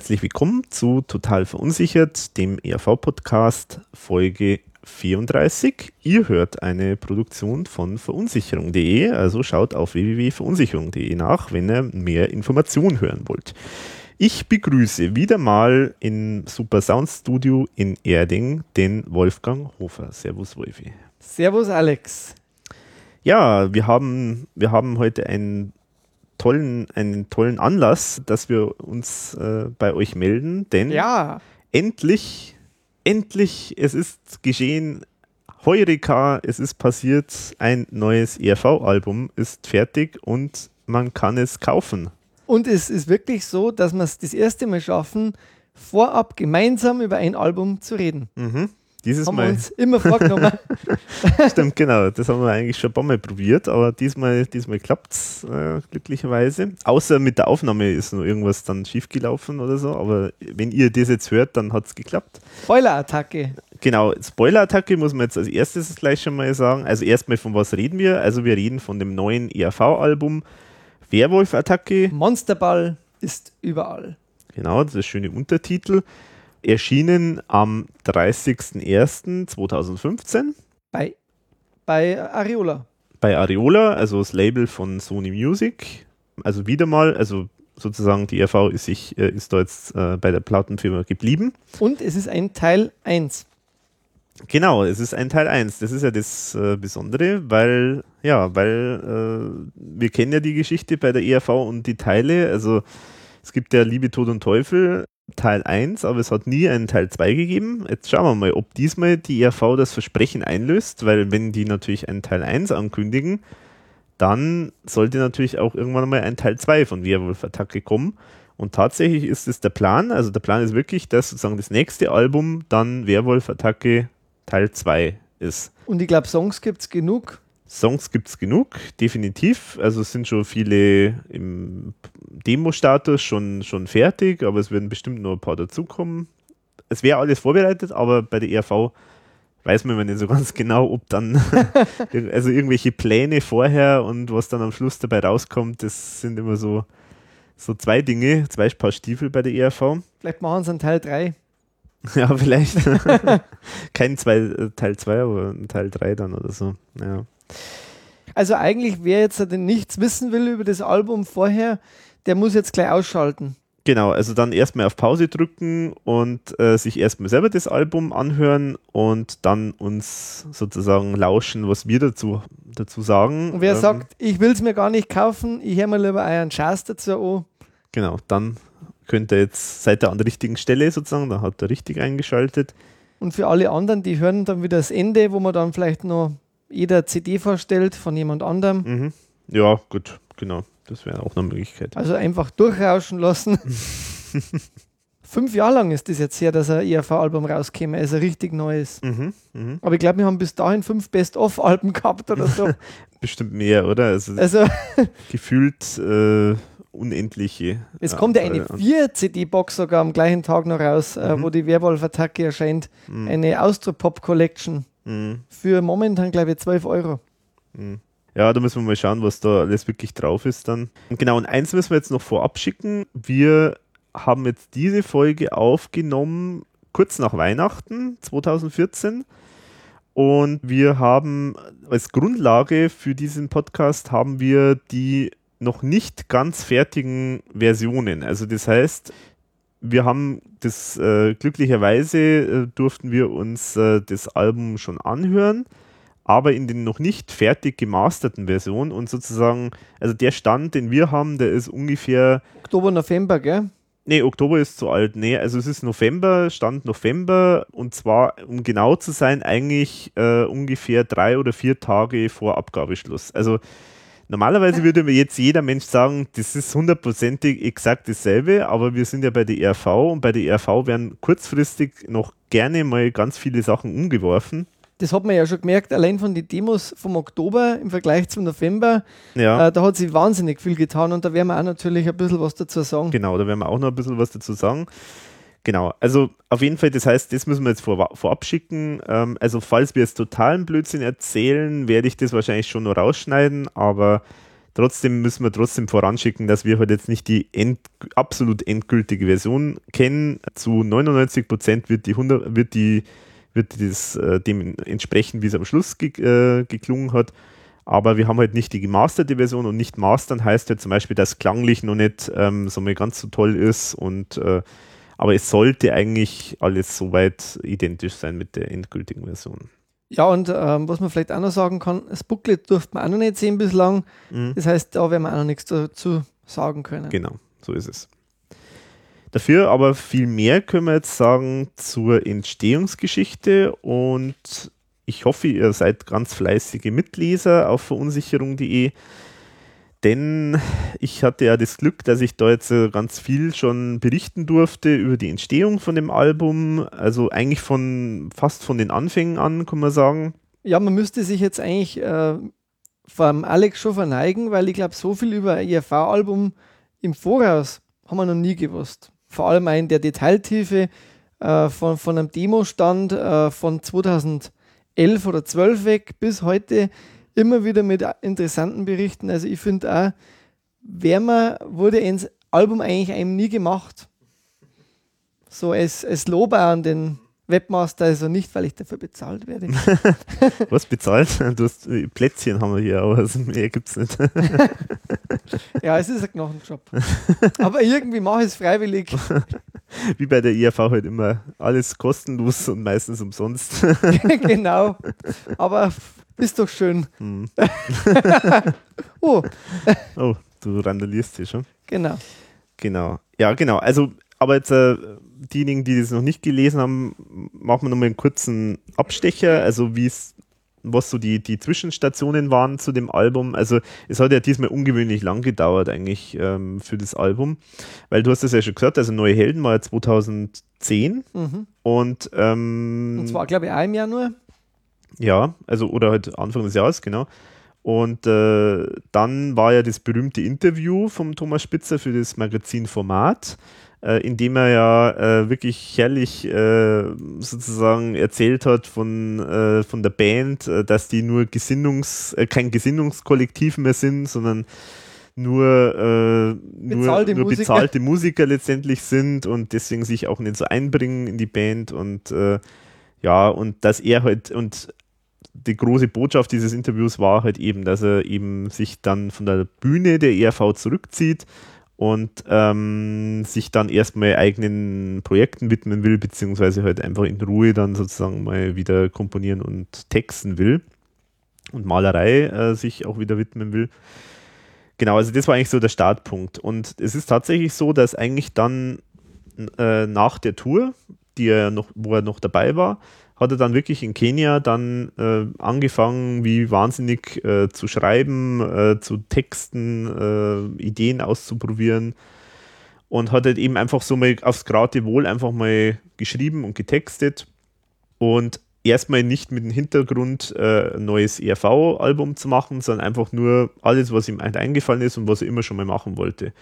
Herzlich willkommen zu Total Verunsichert, dem ERV-Podcast Folge 34. Ihr hört eine Produktion von verunsicherung.de, also schaut auf www.verunsicherung.de nach, wenn ihr mehr Informationen hören wollt. Ich begrüße wieder mal im Super Sound Studio in Erding den Wolfgang Hofer. Servus, Wolfi. Servus, Alex. Ja, wir haben, wir haben heute einen tollen, einen tollen Anlass, dass wir uns äh, bei euch melden, denn Ja, endlich, endlich, es ist geschehen. Heureka, es ist passiert, ein neues ERV-Album ist fertig und man kann es kaufen. und es ist wirklich so, dass wir es das erste Mal schaffen, vorab gemeinsam über ein Album zu reden. Mhm. Dieses Haben wir Mal, uns immer vorgenommen. stimmt, genau, das haben wir eigentlich schon ein paar Mal probiert, aber diesmal, diesmal klappt es äh, glücklicherweise. Außer mit der Aufnahme ist noch irgendwas dann schiefgelaufen oder so, aber wenn ihr das jetzt hört, dann hat es geklappt. Spoiler-Attacke. Genau, Spoiler-Attacke muss man jetzt als erstes gleich schon mal sagen. Also erstmal von was reden wir? Also wir reden von dem neuen ERV-Album Werwolf-Attacke. Monsterball ist überall. Genau, das ist der schöne Untertitel. Erschienen am 30.01.2015 Bei, bei Ariola. bei Areola, also das Label von Sony Music. Also wieder mal, also sozusagen die ERV ist, sich, äh, ist da jetzt äh, bei der Plattenfirma geblieben. Und es ist ein Teil 1. Genau, es ist ein Teil 1. Das ist ja das äh, Besondere, weil, ja, weil äh, wir kennen ja die Geschichte bei der ERV und die Teile. Also es gibt ja Liebe, Tod und Teufel Teil 1, aber es hat nie einen Teil 2 gegeben. Jetzt schauen wir mal, ob diesmal die ERV das Versprechen einlöst, weil wenn die natürlich einen Teil 1 ankündigen, dann sollte natürlich auch irgendwann mal ein Teil 2 von Werwolf-Attacke kommen. Und tatsächlich ist es der Plan, also der Plan ist wirklich, dass sozusagen das nächste Album dann Werwolf-Attacke Teil 2 ist. Und ich glaube, Songs gibt es genug. Songs gibt es genug, definitiv. Also es sind schon viele im Demo-Status schon, schon fertig, aber es werden bestimmt noch ein paar dazukommen. Es wäre alles vorbereitet, aber bei der ERV weiß man immer nicht so ganz genau, ob dann, also irgendwelche Pläne vorher und was dann am Schluss dabei rauskommt, das sind immer so, so zwei Dinge, zwei Paar Stiefel bei der ERV. Vielleicht machen sie einen Teil 3. Ja, vielleicht. Kein zwei, äh, Teil 2, aber ein Teil 3 dann oder so. Ja. Also eigentlich, wer jetzt nichts wissen will über das Album vorher, der muss jetzt gleich ausschalten. Genau, also dann erstmal auf Pause drücken und äh, sich erstmal selber das Album anhören und dann uns sozusagen lauschen, was wir dazu, dazu sagen. Und wer Ähm, sagt, ich will es mir gar nicht kaufen, ich höre mir lieber euren Schatz dazu an, Genau, dann könnt ihr jetzt, seid ihr an der richtigen Stelle sozusagen, da habt ihr richtig eingeschaltet. Und für alle anderen, die hören dann wieder das Ende, wo man dann vielleicht noch jeder CD vorstellt von jemand anderem. Mhm. Ja, gut, genau, das wäre auch eine Möglichkeit. Also einfach durchrauschen lassen. Fünf Jahre lang ist das jetzt her, dass ein ERV-Album rauskäme, also richtig neues. Mhm. Mhm. Aber ich glaube, wir haben bis dahin fünf Best-of-Alben gehabt oder so. Bestimmt mehr, oder? Also Also gefühlt äh, unendliche. es äh, kommt ja eine Anzahl an- 4-CD-Box sogar am gleichen Tag noch raus, äh, Mhm. wo die Werwolf-Attacke erscheint. Mhm. Eine Austropop-Collection Mhm. für momentan, glaube ich, 12 Euro. Mhm. Ja, da müssen wir mal schauen, was da alles wirklich drauf ist dann. Genau, und eins müssen wir jetzt noch vorab schicken. Wir haben jetzt diese Folge aufgenommen kurz nach Weihnachten 2014. Und wir haben als Grundlage für diesen Podcast haben wir die noch nicht ganz fertigen Versionen. Also das heißt, wir haben das äh, glücklicherweise äh, durften wir uns äh, das Album schon anhören, aber in den noch nicht fertig gemasterten Versionen und sozusagen, also der Stand, den wir haben, der ist ungefähr Oktober, November, gell? Nee, Oktober ist zu alt. Nee, also es ist November, Stand November und zwar, um genau zu sein, eigentlich äh, ungefähr drei oder vier Tage vor Abgabeschluss. Also normalerweise würde mir jetzt jeder Mensch sagen, das ist hundertprozentig exakt dasselbe, aber wir sind ja bei der ERV und bei der ERV werden kurzfristig noch gerne mal ganz viele Sachen umgeworfen. Das hat man ja schon gemerkt, allein von den Demos vom Oktober im Vergleich zum November, Ja. äh, da hat sich wahnsinnig viel getan und da werden wir auch natürlich ein bisschen was dazu sagen. Genau, da werden wir auch noch ein bisschen was dazu sagen. Genau, also auf jeden Fall, das heißt, das müssen wir jetzt vor, vorab schicken. Ähm, also falls wir jetzt totalen Blödsinn erzählen, werde ich das wahrscheinlich schon noch rausschneiden, aber Trotzdem müssen wir trotzdem voranschicken, dass wir halt jetzt nicht die end, absolut endgültige Version kennen. Zu 99 Prozent wird die 100, wird die wird das äh, dem entsprechen, wie es am Schluss ge äh, geklungen hat. Aber wir haben halt nicht die gemasterte Version und nicht mastern heißt ja zum Beispiel, dass klanglich noch nicht ähm, so mal ganz so toll ist und äh, aber es sollte eigentlich alles soweit identisch sein mit der endgültigen Version. Ja, und ähm, was man vielleicht auch noch sagen kann, das Booklet durfte man auch noch nicht sehen bislang. Mhm. Das heißt, da werden wir auch noch nichts dazu sagen können. Genau, so ist es. Dafür aber viel mehr können wir jetzt sagen zur Entstehungsgeschichte und ich hoffe, ihr seid ganz fleißige Mitleser auf verunsicherung.de, denn ich hatte ja das Glück, dass ich da jetzt ganz viel schon berichten durfte über die Entstehung von dem Album, also eigentlich von fast von den Anfängen an, kann man sagen. Ja, man müsste sich jetzt eigentlich äh, vom Alex schon verneigen, weil ich glaube, so viel über ein ERV-Album im Voraus haben wir noch nie gewusst. Vor allem in der Detailtiefe äh, von, von einem Demostand äh, von 2011 oder 12 weg bis heute immer wieder mit interessanten Berichten. Also ich finde auch, Wärmer wurde ins Album eigentlich einem nie gemacht. So als, als Lob an den Webmaster, also nicht, weil ich dafür bezahlt werde. Was bezahlt? Du hast, äh, Plätzchen haben wir hier, aber mehr gibt es nicht. ja, es ist ein Knochenjob. Aber irgendwie mache ich es freiwillig. Wie bei der IAV halt immer alles kostenlos und meistens umsonst. genau. Aber ist doch schön. Hm. oh. oh, du randalierst hier schon. Genau. Genau. Ja, genau. Also, aber jetzt äh, diejenigen, die das noch nicht gelesen haben, machen wir nochmal einen kurzen Abstecher, also wie es was so die, die Zwischenstationen waren zu dem Album. Also es hat ja diesmal ungewöhnlich lang gedauert eigentlich ähm, für das Album, weil du hast das ja schon gesagt, also Neue Helden war ja 2010 mhm. und ähm, und zwar glaube ich ein Jahr nur. Ja, also oder halt Anfang des Jahres, genau. Und äh, dann war ja das berühmte Interview vom Thomas Spitzer für das Magazin Format äh, indem er ja äh, wirklich herrlich äh, sozusagen erzählt hat von, äh, von der Band, äh, dass die nur Gesinnungs, äh, kein Gesinnungskollektiv mehr sind, sondern nur, äh, bezahlte, nur, nur Musiker. bezahlte Musiker letztendlich sind und deswegen sich auch nicht so einbringen in die Band und ja, und dass er halt und die große Botschaft dieses Interviews war halt eben, dass er eben sich dann von der Bühne der ERV zurückzieht und ähm, sich dann erstmal eigenen Projekten widmen will, beziehungsweise halt einfach in Ruhe dann sozusagen mal wieder komponieren und texten will und Malerei äh, sich auch wieder widmen will. Genau, also das war eigentlich so der Startpunkt. Und es ist tatsächlich so, dass eigentlich dann äh, nach der Tour, die er noch, wo er noch dabei war, hat er dann wirklich in Kenia dann äh, angefangen, wie wahnsinnig äh, zu schreiben, äh, zu texten, äh, Ideen auszuprobieren und hat halt eben einfach so mal aufs Wohl einfach mal geschrieben und getextet und erstmal nicht mit dem Hintergrund äh, ein neues ERV-Album zu machen, sondern einfach nur alles, was ihm eingefallen ist und was er immer schon mal machen wollte.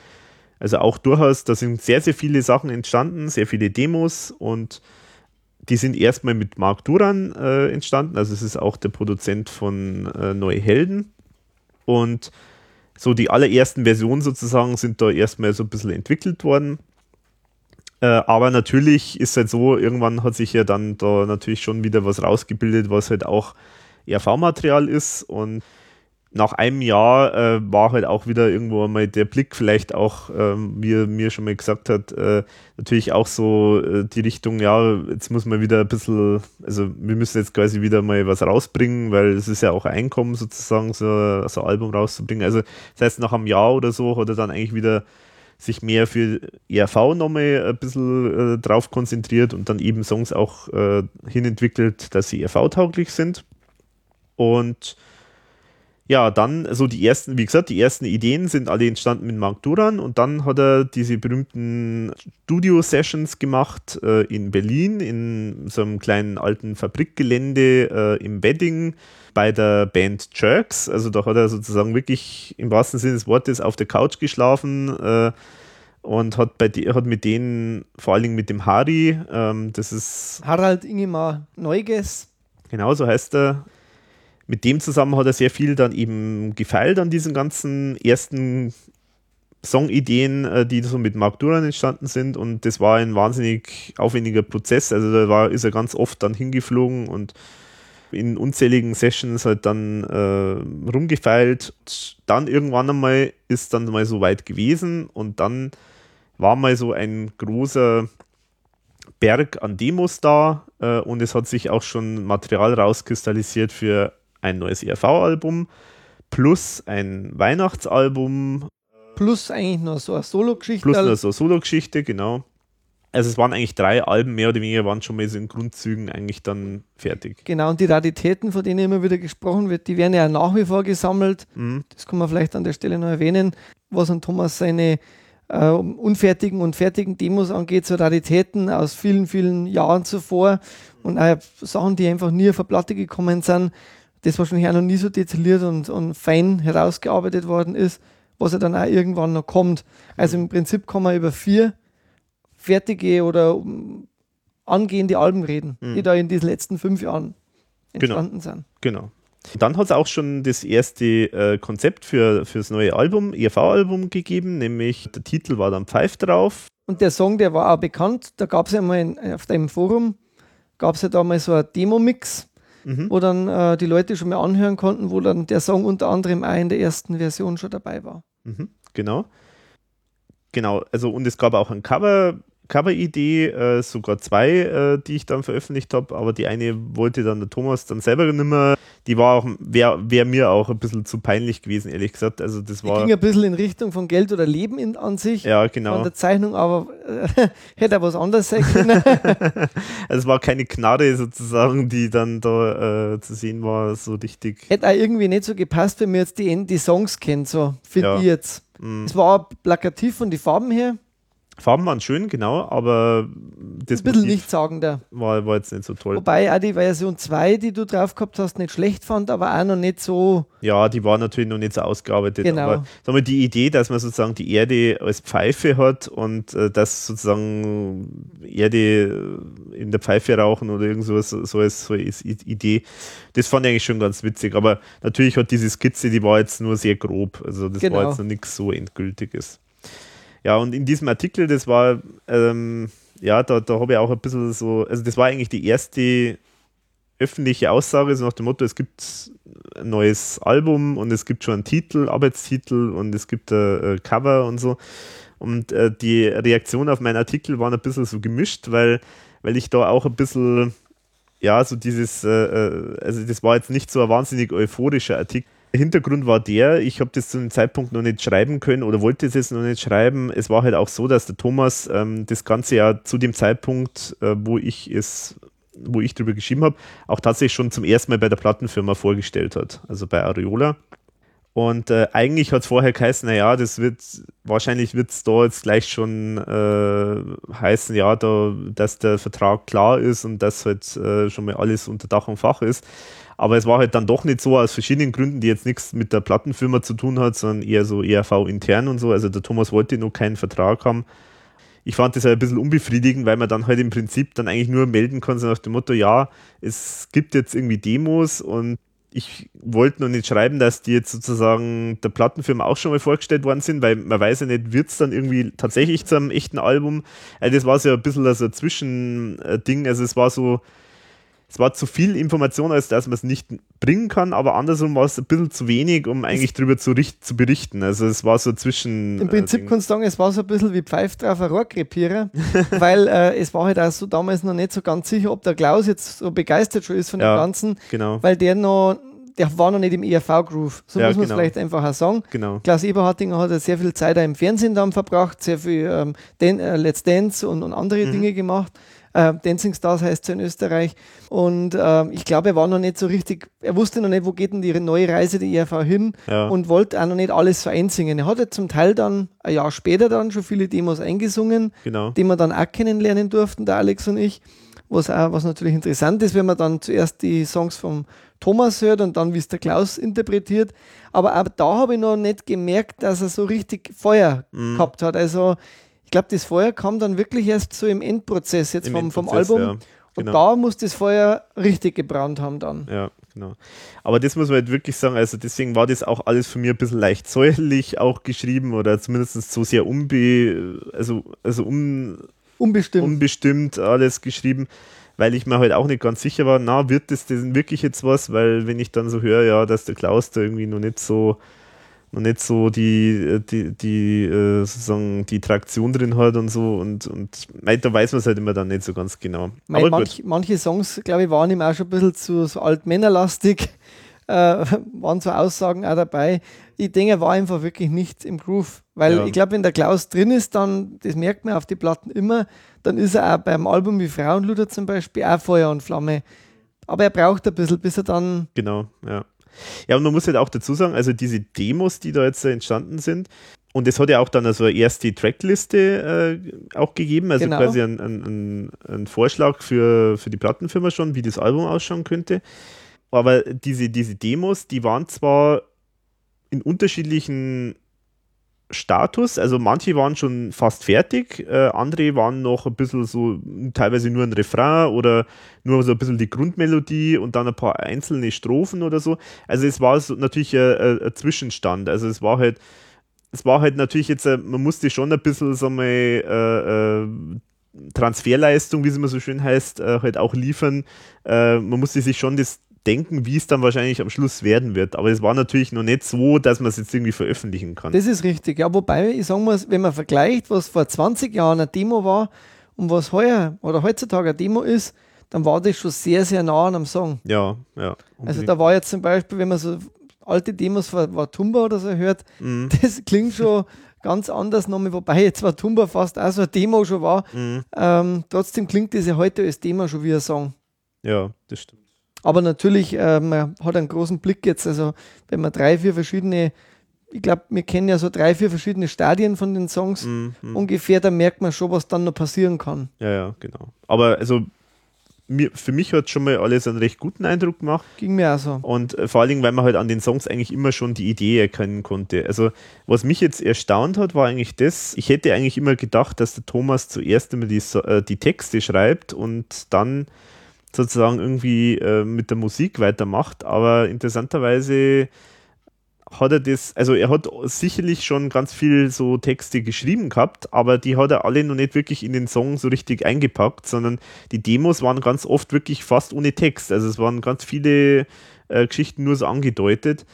Also auch durchaus, da sind sehr, sehr viele Sachen entstanden, sehr viele Demos und die sind erstmal mit Mark Duran äh, entstanden, also es ist auch der Produzent von äh, Neue Helden. Und so die allerersten Versionen sozusagen sind da erstmal so ein bisschen entwickelt worden. Äh, aber natürlich ist halt so, irgendwann hat sich ja dann da natürlich schon wieder was rausgebildet, was halt auch RV-Material ist und nach einem Jahr äh, war halt auch wieder irgendwo mal der Blick vielleicht auch, ähm, wie er mir schon mal gesagt hat, äh, natürlich auch so äh, die Richtung, ja, jetzt muss man wieder ein bisschen, also wir müssen jetzt quasi wieder mal was rausbringen, weil es ist ja auch Einkommen sozusagen, so, so ein Album rauszubringen. Also das heißt, nach einem Jahr oder so hat er dann eigentlich wieder sich mehr für ERV nochmal ein bisschen äh, drauf konzentriert und dann eben Songs auch äh, hinentwickelt, dass sie ERV-tauglich sind. Und ja, dann so die ersten, wie gesagt, die ersten Ideen sind alle entstanden mit Mark Duran und dann hat er diese berühmten Studio-Sessions gemacht äh, in Berlin, in so einem kleinen alten Fabrikgelände äh, im Wedding bei der Band Jerks. Also da hat er sozusagen wirklich im wahrsten Sinne des Wortes auf der Couch geschlafen äh, und hat, bei die, hat mit denen, vor allen Dingen mit dem Harry, ähm, das ist Harald Ingemar Neuges. Genau, so heißt er, mit dem zusammen hat er sehr viel dann eben gefeilt an diesen ganzen ersten Songideen, äh, die so mit Mark Duran entstanden sind und das war ein wahnsinnig aufwendiger Prozess. Also da war, ist er ganz oft dann hingeflogen und in unzähligen Sessions halt dann äh, rumgefeilt. Dann irgendwann einmal ist dann mal so weit gewesen und dann war mal so ein großer Berg an Demos da äh, und es hat sich auch schon Material rauskristallisiert für ein neues ERV-Album plus ein Weihnachtsalbum Plus eigentlich noch so eine Solo-Geschichte. Plus noch so eine Solo-Geschichte, genau. Also es waren eigentlich drei Alben, mehr oder weniger waren schon mal so in Grundzügen eigentlich dann fertig. Genau, und die Raritäten, von denen immer wieder gesprochen wird, die werden ja nach wie vor gesammelt. Mhm. Das kann man vielleicht an der Stelle noch erwähnen, was an Thomas seine äh, unfertigen und fertigen Demos angeht, so Raritäten aus vielen, vielen Jahren zuvor und auch Sachen, die einfach nie auf eine Platte gekommen sind, das wahrscheinlich auch noch nie so detailliert und, und fein herausgearbeitet worden ist was ja dann auch irgendwann noch kommt. Also im Prinzip kann man über vier fertige oder angehende Alben reden, mhm. die da in diesen letzten fünf Jahren genau. entstanden genau. sind. Genau. Dann hat es auch schon das erste äh, Konzept für, das neue Album, ERV-Album gegeben, nämlich der Titel war dann Pfeif drauf. Und der Song, der war auch bekannt, da gab es ja mal in, auf dem Forum, gab es ja da mal so ein Demo-Mix, mhm. wo dann äh, die Leute schon mal anhören konnten, wo dann der Song unter anderem auch in der ersten Version schon dabei war. Mhm, genau. Genau, also und es gab auch ein Cover Cover-Idee, äh, sogar zwei, äh, die ich dann veröffentlicht habe, aber die eine wollte dann der Thomas dann selber nicht mehr. Die war auch, wäre wär mir auch ein bisschen zu peinlich gewesen, ehrlich gesagt. Also das war. Die ging ein bisschen in Richtung von Geld oder Leben in, an sich. Ja, genau. An der Zeichnung, aber äh, hätte auch was anderes sein können. also es war keine Knarre sozusagen, die dann da äh, zu sehen war, so richtig. Hätte auch irgendwie nicht so gepasst, wenn man jetzt die, die Songs kennt, so, finde ja. ich jetzt. Mm. Es war plakativ von den Farben her. Farben waren schön, genau, aber das ein bisschen nichtssagender. War, war jetzt nicht so toll. Wobei auch die Version 2, die du drauf gehabt hast, nicht schlecht fand, aber auch noch nicht so. Ja, die war natürlich noch nicht so ausgearbeitet. Genau. Aber sag mal, die Idee, dass man sozusagen die Erde als Pfeife hat und äh, dass sozusagen Erde in der Pfeife rauchen oder irgend sowas, so als, so als Idee, das fand ich eigentlich schon ganz witzig. Aber natürlich hat diese Skizze, die war jetzt nur sehr grob. Also das genau. war jetzt noch nichts so Endgültiges. Ja, und in diesem Artikel, das war, ähm, ja, da, da habe ich auch ein bisschen so, also das war eigentlich die erste öffentliche Aussage, so nach dem Motto, es gibt ein neues Album und es gibt schon einen Titel, Arbeitstitel und es gibt ein, Cover und so. Und äh, die Reaktion auf meinen Artikel waren ein bisschen so gemischt, weil, weil ich da auch ein bisschen, ja, so dieses, äh, äh also das war jetzt nicht so ein wahnsinnig euphorischer Artikel Hintergrund war der, ich habe das zu dem Zeitpunkt noch nicht schreiben können oder wollte es jetzt noch nicht schreiben. Es war halt auch so, dass der Thomas ähm, das Ganze ja zu dem Zeitpunkt, äh, wo ich es, wo ich drüber geschrieben habe, auch tatsächlich schon zum ersten Mal bei der Plattenfirma vorgestellt hat, also bei Areola. Und äh, eigentlich hat es vorher geheißen, naja, das wird, wahrscheinlich wird es da jetzt gleich schon äh, heißen, ja, da, dass der Vertrag klar ist und dass halt äh, schon mal alles unter Dach und Fach ist. Aber es war halt dann doch nicht so aus verschiedenen Gründen, die jetzt nichts mit der Plattenfirma zu tun hat, sondern eher so ERV intern und so. Also der Thomas wollte noch keinen Vertrag haben. Ich fand das halt ein bisschen unbefriedigend, weil man dann halt im Prinzip dann eigentlich nur melden kann, so nach dem Motto, ja, es gibt jetzt irgendwie Demos und ich wollte noch nicht schreiben, dass die jetzt sozusagen der Plattenfirma auch schon mal vorgestellt worden sind, weil man weiß ja nicht, wird es dann irgendwie tatsächlich zu einem echten Album. Also das war so ein bisschen so ein Zwischending. Also es war so, es war zu viel Information, als dass man es nicht bringen kann, aber andersrum war es ein bisschen zu wenig, um eigentlich darüber zu, zu berichten. Also es war so zwischen. Im Prinzip äh, kannst du sagen, es war so ein bisschen wie Pfeif drauf ein Rohrkrepierer, weil äh, es war halt auch so damals noch nicht so ganz sicher, ob der Klaus jetzt so begeistert schon ist von ja, dem Ganzen, genau. weil der noch der war noch nicht im ERV-Groove. So ja, muss man es genau. vielleicht einfach auch sagen. Genau. Klaus Eberhardinger hat ja sehr viel Zeit auch im Fernsehen dann verbracht, sehr viel ähm, Den, äh, Let's Dance und, und andere mhm. Dinge gemacht. Äh, Dancing Stars heißt es in Österreich. Und äh, ich glaube, er war noch nicht so richtig, er wusste noch nicht, wo geht denn die neue Reise der IRV hin ja. und wollte auch noch nicht alles so einsingen. Er hat ja zum Teil dann ein Jahr später dann schon viele Demos eingesungen, genau. die wir dann auch kennenlernen durften, der Alex und ich. Was, auch, was natürlich interessant ist, wenn man dann zuerst die Songs vom Thomas hört und dann, wie es der Klaus interpretiert. Aber auch da habe ich noch nicht gemerkt, dass er so richtig Feuer mm. gehabt hat. Also ich glaube, das Feuer kam dann wirklich erst so im Endprozess jetzt Im vom, vom Album. Ja. Und genau. da muss das Feuer richtig gebrannt haben dann. Ja, genau. Aber das muss man halt wirklich sagen, also deswegen war das auch alles von mir ein bisschen leicht säuerlich auch geschrieben oder zumindest so sehr unbe, also, also un, Unbestimmt. unbestimmt alles geschrieben, weil ich mir halt auch nicht ganz sicher war, na, wird das denn wirklich jetzt was? Weil wenn ich dann so höre, ja, dass der Klaus da irgendwie noch nicht so noch nicht so die, die, die äh, sozusagen die Traktion drin hat und so und, und da weiß man es halt immer dann nicht so ganz genau. Mei, Aber manch, manche Songs, glaube ich, waren ihm auch schon ein bisschen zu so altmännerlastig. Äh, waren so Aussagen auch dabei. Ich denke, er war einfach wirklich nicht im Groove. Weil Ja. ich glaube, wenn der Klaus drin ist, dann, das merkt man auf die Platten immer, dann ist er auch beim Album wie Frauenluder zum Beispiel auch Feuer und Flamme. Aber er braucht ein bisschen, bis er dann. Genau, ja. Ja, und man muss halt auch dazu sagen, also diese Demos, die da jetzt entstanden sind, und es hat ja auch dann also erst die Trackliste äh, auch gegeben, also Genau. quasi ein, ein, ein, ein Vorschlag für, für die Plattenfirma schon, wie das Album ausschauen könnte. Aber diese, diese Demos, die waren zwar in unterschiedlichen Status, also manche waren schon fast fertig, äh, andere waren noch ein bisschen so, teilweise nur ein Refrain oder nur so ein bisschen die Grundmelodie und dann ein paar einzelne Strophen oder so. Also es war so natürlich ein, ein, Zwischenstand. Also es war halt, es war halt natürlich jetzt, äh, man musste schon ein bisschen so mal äh, äh, Transferleistung, wie es immer so schön heißt, äh, halt auch liefern. Man musste sich schon das denken, wie es dann wahrscheinlich am Schluss werden wird. Aber es war natürlich noch nicht so, dass man es jetzt irgendwie veröffentlichen kann. Das ist richtig. Ja, wobei, ich sagen muss, wenn man vergleicht, was vor 20 Jahren eine Demo war und was heuer oder heutzutage eine Demo ist, dann war das schon sehr, sehr nah an einem Song. ja, ja. Also unbedingt. da war jetzt zum Beispiel, wenn man so alte Demos von Watumba oder so hört, Mhm. das klingt schon ganz anders nochmal, wobei jetzt Watumba fast auch so eine Demo schon war. Mhm. Ähm, trotzdem klingt das ja heute als Demo schon wie ein Song. Ja, das stimmt. Aber natürlich, äh, man hat einen großen Blick jetzt, also wenn man drei, vier verschiedene, ich glaube, wir kennen ja so drei, vier verschiedene Stadien von den Songs Mhm. mhm. ungefähr, da merkt man schon, was dann noch passieren kann. Ja, ja, genau. Aber also mir, für mich hat schon mal alles einen recht guten Eindruck gemacht. Ging mir auch so. Und äh, vor allen Dingen, weil man halt an den Songs eigentlich immer schon die Idee erkennen konnte. Also, was mich jetzt erstaunt hat, war eigentlich das, ich hätte eigentlich immer gedacht, dass der Thomas zuerst immer die, äh, die Texte schreibt und dann sozusagen irgendwie äh, mit der Musik weitermacht. Aber interessanterweise hat er das, also er hat sicherlich schon ganz viel so Texte geschrieben gehabt, aber die hat er alle noch nicht wirklich in den Song so richtig eingepackt, sondern die Demos waren ganz oft wirklich fast ohne Text. Also es waren ganz viele äh, Geschichten nur so angedeutet.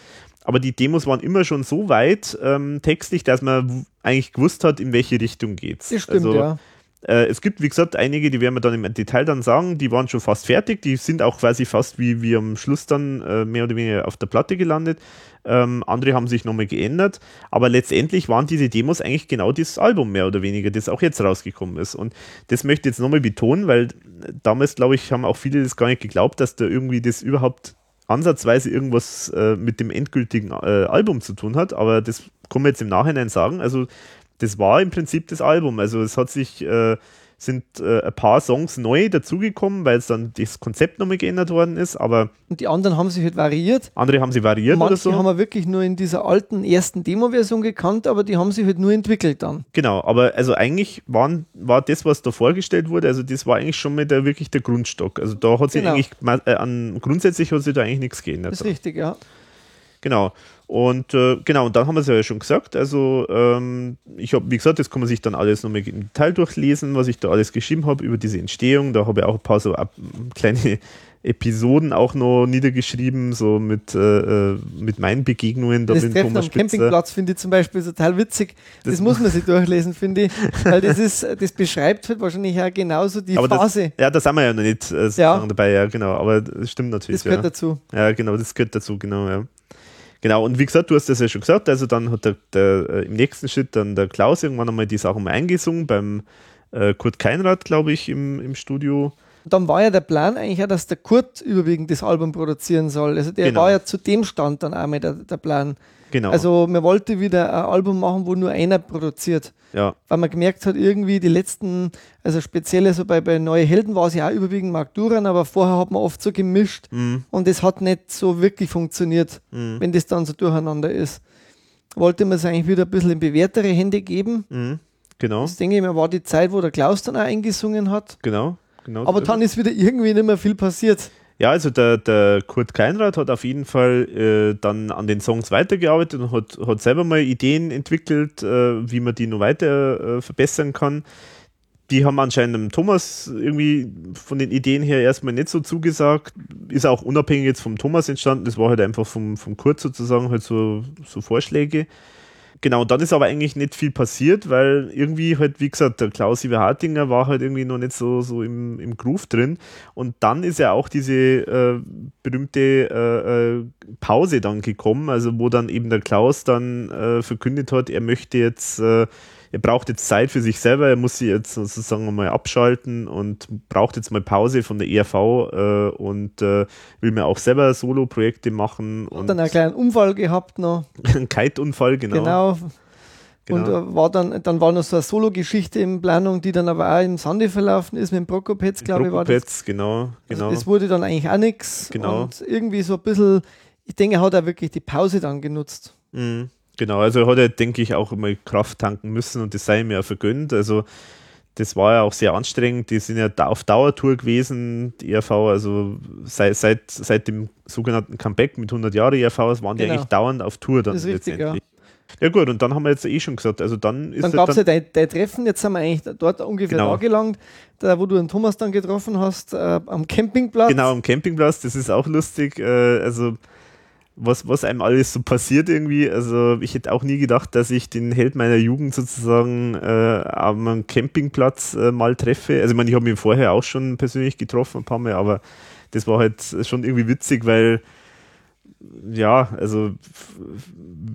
Aber die Demos waren immer schon so weit ähm, textlich, dass man eigentlich gewusst hat, in welche Richtung geht's. Das stimmt, also, ja. Äh, es gibt, wie gesagt, einige, die werden wir dann im Detail dann sagen, die waren schon fast fertig, die sind auch quasi fast wie, wie am Schluss dann äh, mehr oder weniger auf der Platte gelandet. Ähm, andere haben sich nochmal geändert, aber letztendlich waren diese Demos eigentlich genau dieses Album mehr oder weniger, das auch jetzt rausgekommen ist. Und das möchte ich jetzt nochmal betonen, weil damals, glaube ich, haben auch viele das gar nicht geglaubt, dass da irgendwie das überhaupt ansatzweise irgendwas äh, mit dem endgültigen äh, Album zu tun hat, aber das kann man jetzt im Nachhinein sagen. Also das war im Prinzip das Album. Also es hat sich, äh, sind äh, ein paar Songs neu dazugekommen, weil es dann das Konzept nochmal geändert worden ist, aber Und die anderen haben sich halt variiert. andere haben sie variiert oder Manche so. haben wir wirklich nur in dieser alten ersten Demo-Version gekannt, aber die haben sich halt nur entwickelt dann. Genau, aber also eigentlich waren, war das, was da vorgestellt wurde, also das war eigentlich schon mal der, wirklich der Grundstock. Also da hat sich Genau. eigentlich, äh, an, grundsätzlich hat sich da eigentlich nichts geändert. Das ist richtig, ja. Genau. Und äh, genau, und dann haben wir es ja schon gesagt. Also, ähm, ich habe, wie gesagt, das kann man sich dann alles nochmal im Detail durchlesen, was ich da alles geschrieben habe über diese Entstehung. Da habe ich auch ein paar so ab, kleine Episoden auch noch niedergeschrieben, so mit, äh, äh, mit meinen Begegnungen da Das Treffen Thomas am Spitzer. Campingplatz finde ich zum Beispiel total witzig. Das, Das- muss man sich durchlesen, finde ich. Weil das ist, das beschreibt halt wahrscheinlich auch genauso die Aber das, Phase. ja, da sind wir ja noch nicht äh, sozusagen dabei, ja, genau. Aber das stimmt natürlich. Das gehört ja. dazu. Ja, genau, das gehört dazu, genau, ja. Genau, und wie gesagt, du hast das ja schon gesagt, also dann hat der, der äh, im nächsten Schritt dann der Klaus irgendwann einmal die Sachen mal eingesungen beim äh, Kurt Keinrad, glaube ich, im, im Studio. Und dann war ja der Plan eigentlich auch, dass der Kurt überwiegend das Album produzieren soll. Also der Genau. war ja zu dem Stand dann einmal der, der Plan. Genau. Also man wollte wieder ein Album machen, wo nur einer produziert. ja, Weil man gemerkt hat, irgendwie die letzten, also speziell so bei, bei Neue Helden war es ja auch überwiegend Mark Duran, aber vorher hat man oft so gemischt mm, und es hat nicht so wirklich funktioniert, mm, wenn das dann so durcheinander ist. Wollte man es eigentlich wieder ein bisschen in bewährtere Hände geben. mm, genau, Das denke ich mir war die Zeit, wo der Klaus dann auch eingesungen hat. genau, genau. Aber dann ist wieder irgendwie nicht mehr viel passiert. Ja, also der, der Kurt Kleinrath hat auf jeden Fall äh, dann an den Songs weitergearbeitet und hat, hat selber mal Ideen entwickelt, äh, wie man die noch weiter äh, verbessern kann. Die haben anscheinend dem Thomas irgendwie von den Ideen her erstmal nicht so zugesagt. Ist auch unabhängig jetzt vom Thomas entstanden. Das war halt einfach vom, vom Kurt sozusagen halt so, so Vorschläge. Genau, dann ist aber eigentlich nicht viel passiert, weil irgendwie halt, wie gesagt, der Klaus-Iver Hartinger war halt irgendwie noch nicht so, so im, im Groove drin. Und dann ist ja auch diese äh, berühmte äh, äh, Pause dann gekommen, also wo dann eben der Klaus dann äh, verkündet hat, er möchte jetzt äh, er braucht jetzt Zeit für sich selber, er muss sie jetzt sozusagen mal abschalten und braucht jetzt mal Pause von der ERV äh, und äh, will mir auch selber Solo-Projekte machen. Und dann einen kleinen Unfall gehabt noch. Ein Kite-Unfall, genau. Genau. Genau. Und äh, war dann, dann war noch so eine Solo-Geschichte in Planung, die dann aber auch im Sande verlaufen ist mit dem Prokopetz, glaube ich, war das. genau, genau. Also das wurde dann eigentlich auch nichts. Genau. Und irgendwie so ein bisschen, ich denke, er hat er wirklich die Pause dann genutzt. Mhm. Genau, also hat er, denke ich, auch immer Kraft tanken müssen und das sei ihm ja vergönnt. Also das war ja auch sehr anstrengend. Die sind ja auf Dauertour gewesen, die ERV, also seit, seit, seit dem sogenannten Comeback mit 100 Jahre ERV waren die Genau. eigentlich dauernd auf Tour dann Das ist richtig, letztendlich. Ja. gut, und dann haben wir jetzt eh schon gesagt, also dann ist Dann gab es ja dein, dein Treffen, jetzt sind wir eigentlich dort ungefähr Genau. angelangt, da wo du den Thomas dann getroffen hast, äh, am Campingplatz. Genau, am Campingplatz, das ist auch lustig. Äh, also, was, was einem alles so passiert irgendwie. Also, ich hätte auch nie gedacht, dass ich den Held meiner Jugend sozusagen äh, am Campingplatz äh, mal treffe. Also, ich meine, ich habe ihn vorher auch schon persönlich getroffen, ein paar Mal, aber das war halt schon irgendwie witzig, weil ja, also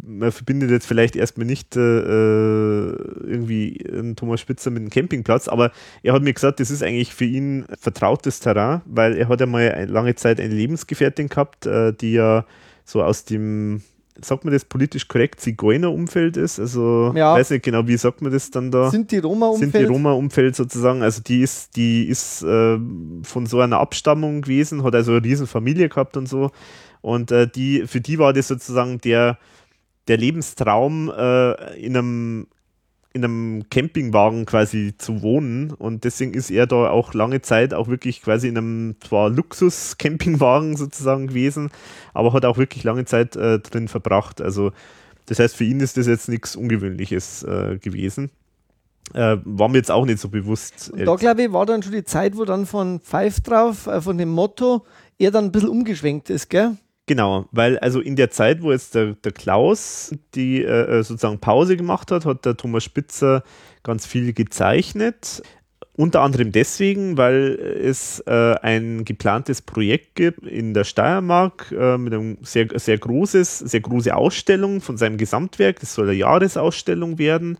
man verbindet jetzt vielleicht erstmal nicht äh, irgendwie einen Thomas Spitzer mit einem Campingplatz, aber er hat mir gesagt, das ist eigentlich für ihn vertrautes Terrain, weil er hat ja mal lange Zeit eine Lebensgefährtin gehabt, äh, die ja so aus dem, sagt man das politisch korrekt, Zigeuner-Umfeld ist. Also Ja. weiß nicht genau, wie sagt man das dann da? Sind die Roma-Umfeld? sind die Roma-Umfeld sozusagen, also die ist, die ist äh, von so einer Abstammung gewesen, hat also eine riesen Familie gehabt und so. Und äh, die, für die war das sozusagen der, der Lebenstraum, äh, in einem in einem Campingwagen quasi zu wohnen und deswegen ist er da auch lange Zeit auch wirklich quasi in einem zwar Luxus-Campingwagen sozusagen gewesen, aber hat auch wirklich lange Zeit äh, drin verbracht. Also das heißt, für ihn ist das jetzt nichts Ungewöhnliches äh, gewesen. Äh, war mir jetzt auch nicht so bewusst. Und da glaube ich, war dann schon die Zeit, wo dann von Pfeif drauf, äh, von dem Motto, er dann ein bisschen umgeschwenkt ist, gell? Genau, weil also in der Zeit, wo jetzt der, der Klaus die äh, sozusagen Pause gemacht hat, hat der Thomas Spitzer ganz viel gezeichnet. Unter anderem deswegen, weil es äh, ein geplantes Projekt gibt in der Steiermark äh, mit einem sehr, sehr großes, sehr große Ausstellung von seinem Gesamtwerk. Das soll eine Jahresausstellung werden.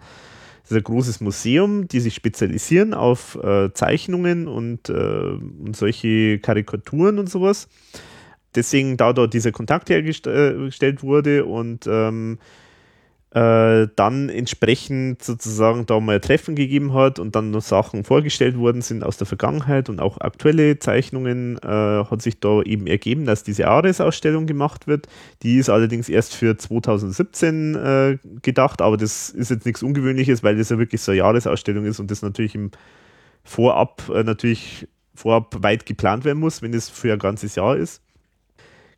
Das ist ein großes Museum, die sich spezialisieren auf äh, Zeichnungen und, äh, und solche Karikaturen und sowas deswegen, da dort dieser Kontakt hergestellt wurde und ähm, äh, dann entsprechend sozusagen da mal Treffen gegeben hat und dann noch Sachen vorgestellt worden sind aus der Vergangenheit und auch aktuelle Zeichnungen, äh, hat sich da eben ergeben, dass diese Ares-Ausstellung gemacht wird. Die ist allerdings erst für 2017 äh, gedacht, aber das ist jetzt nichts Ungewöhnliches, weil das ja wirklich so eine Jahresausstellung ist und das natürlich im Vorab äh, natürlich vorab weit geplant werden muss, wenn es für ein ganzes Jahr ist.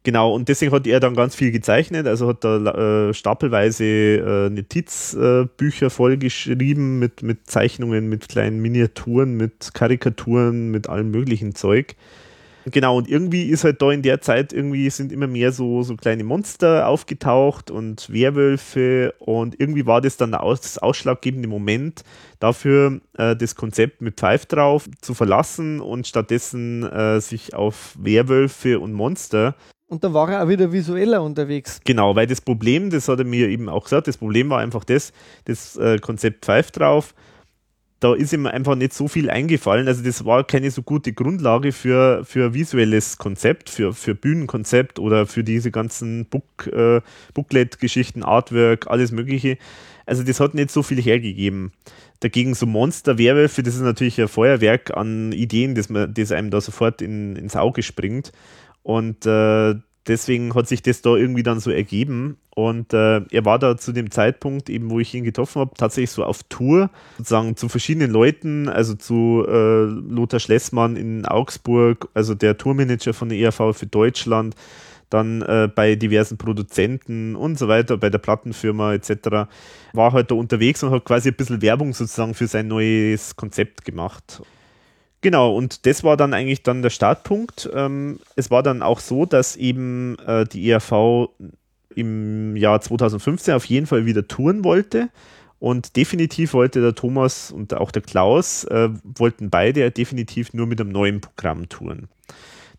Genau, und deswegen hat er dann ganz viel gezeichnet, also hat da äh, stapelweise äh, Notizbücher vollgeschrieben mit, mit Zeichnungen, mit kleinen Miniaturen, mit Karikaturen, mit allem möglichen Zeug. Genau, und irgendwie ist halt da in der Zeit irgendwie sind immer mehr so, so kleine Monster aufgetaucht und Werwölfe und irgendwie war das dann aus, das ausschlaggebende Moment dafür, äh, das Konzept mit Pfeif drauf zu verlassen und stattdessen äh, sich auf Werwölfe und Monster Und da war er auch wieder visueller unterwegs. Genau, weil das Problem, das hat er mir eben auch gesagt, das Problem war einfach das, das äh, Konzept Pfeif drauf, da ist ihm einfach nicht so viel eingefallen. Also das war keine so gute Grundlage für, für visuelles Konzept, für, für Bühnenkonzept oder für diese ganzen Book, äh, Booklet-Geschichten, Artwork, alles mögliche. Also das hat nicht so viel hergegeben. Dagegen so Monster, Werwölfe, das ist natürlich ein Feuerwerk an Ideen, das, man, das einem da sofort in, ins Auge springt. Und äh, deswegen hat sich das da irgendwie dann so ergeben. Und äh, er war da zu dem Zeitpunkt, eben wo ich ihn getroffen habe, tatsächlich so auf Tour, sozusagen zu verschiedenen Leuten, also zu äh, Lothar Schlessmann in Augsburg, also der Tourmanager von der ERV für Deutschland, dann äh, bei diversen Produzenten und so weiter, bei der Plattenfirma etc. War halt da unterwegs und hat quasi ein bisschen Werbung sozusagen für sein neues Konzept gemacht. Genau, und das war dann eigentlich dann der Startpunkt. Ähm, es war dann auch so, dass eben äh, die ERV im Jahr 2015 auf jeden Fall wieder touren wollte. Und definitiv wollte der Thomas und auch der Klaus, äh, wollten beide definitiv nur mit einem neuen Programm touren.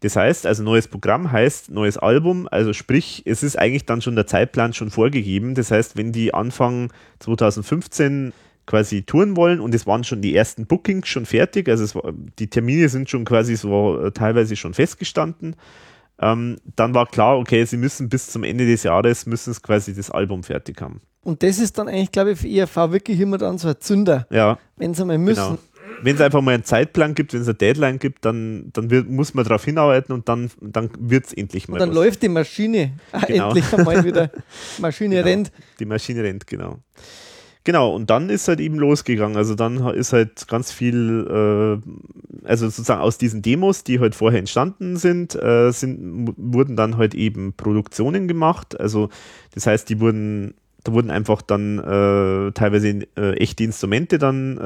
Das heißt, also neues Programm heißt neues Album, also sprich, es ist eigentlich dann schon der Zeitplan schon vorgegeben. Das heißt, wenn die Anfang 2015 quasi touren wollen und es waren schon die ersten Bookings schon fertig, also war, die Termine sind schon quasi so äh, teilweise schon festgestanden. Ähm, dann war klar, okay, sie müssen bis zum Ende des Jahres müssen es quasi das Album fertig haben. Und das ist dann eigentlich, glaube ich, für IRV wirklich immer dann so ein Zünder. Ja. Wenn sie mal müssen. Genau. Wenn es einfach mal einen Zeitplan gibt, wenn es eine Deadline gibt, dann, dann wird, muss man darauf hinarbeiten und dann, dann wird es endlich mal. Und dann was. läuft die Maschine genau. endlich einmal wieder. Maschine genau. rennt. Die Maschine rennt, genau. Genau, und dann ist halt eben losgegangen. Also dann ist halt ganz viel, äh, also sozusagen aus diesen Demos, die halt vorher entstanden sind, äh, sind, wurden dann halt eben Produktionen gemacht. Also das heißt, die wurden, da wurden einfach dann äh, teilweise äh, echte Instrumente dann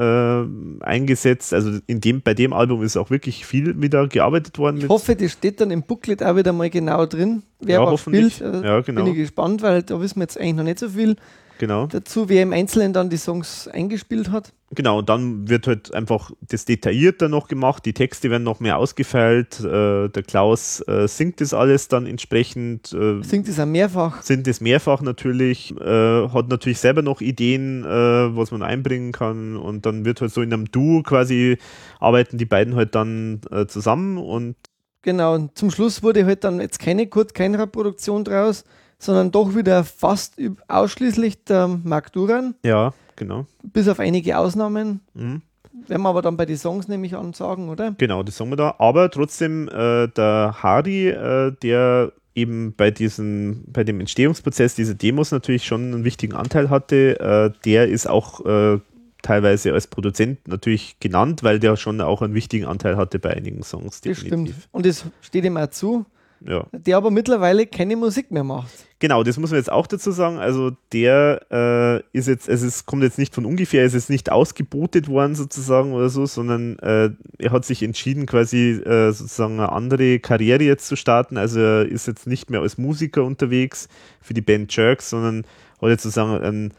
äh, eingesetzt. Also in dem, bei dem Album ist auch wirklich viel wieder gearbeitet worden. Ich hoffe, das steht dann im Booklet auch wieder mal genau drin. Wer ja, spielt, äh, ja, genau. bin ich gespannt, weil da wissen wir jetzt eigentlich noch nicht so viel genau. dazu, wer im Einzelnen dann die Songs eingespielt hat. Genau, und dann wird halt einfach das detaillierter noch gemacht, die Texte werden noch mehr ausgefeilt, äh, der Klaus äh, singt das alles dann entsprechend. Äh, singt es auch mehrfach? Singt es mehrfach natürlich, äh, hat natürlich selber noch Ideen, äh, was man einbringen kann und dann wird halt so in einem Duo quasi, arbeiten die beiden halt dann äh, zusammen und Genau, und zum Schluss wurde halt dann jetzt keine Kurt Keinrad Produktion draus, sondern doch wieder fast ausschließlich der Mark Duran. Ja, genau. Bis auf einige Ausnahmen. Mhm. Werden wir aber dann bei den Songs nämlich an sagen, oder? Genau, das sagen wir da. Aber trotzdem, äh, der Hardy, äh, der eben bei diesem, bei dem Entstehungsprozess dieser Demos natürlich schon einen wichtigen Anteil hatte, äh, der ist auch äh, teilweise als Produzent natürlich genannt, weil der schon auch einen wichtigen Anteil hatte bei einigen Songs. Das stimmt. Und es steht ihm auch zu, ja. Der aber mittlerweile keine Musik mehr macht. Genau, das muss man jetzt auch dazu sagen. Also der äh, ist jetzt, also es kommt jetzt nicht von ungefähr, es ist nicht ausgebotet worden sozusagen oder so, sondern äh, er hat sich entschieden, quasi äh, sozusagen eine andere Karriere jetzt zu starten. Also er ist jetzt nicht mehr als Musiker unterwegs für die Band Jerks, sondern hat jetzt sozusagen ein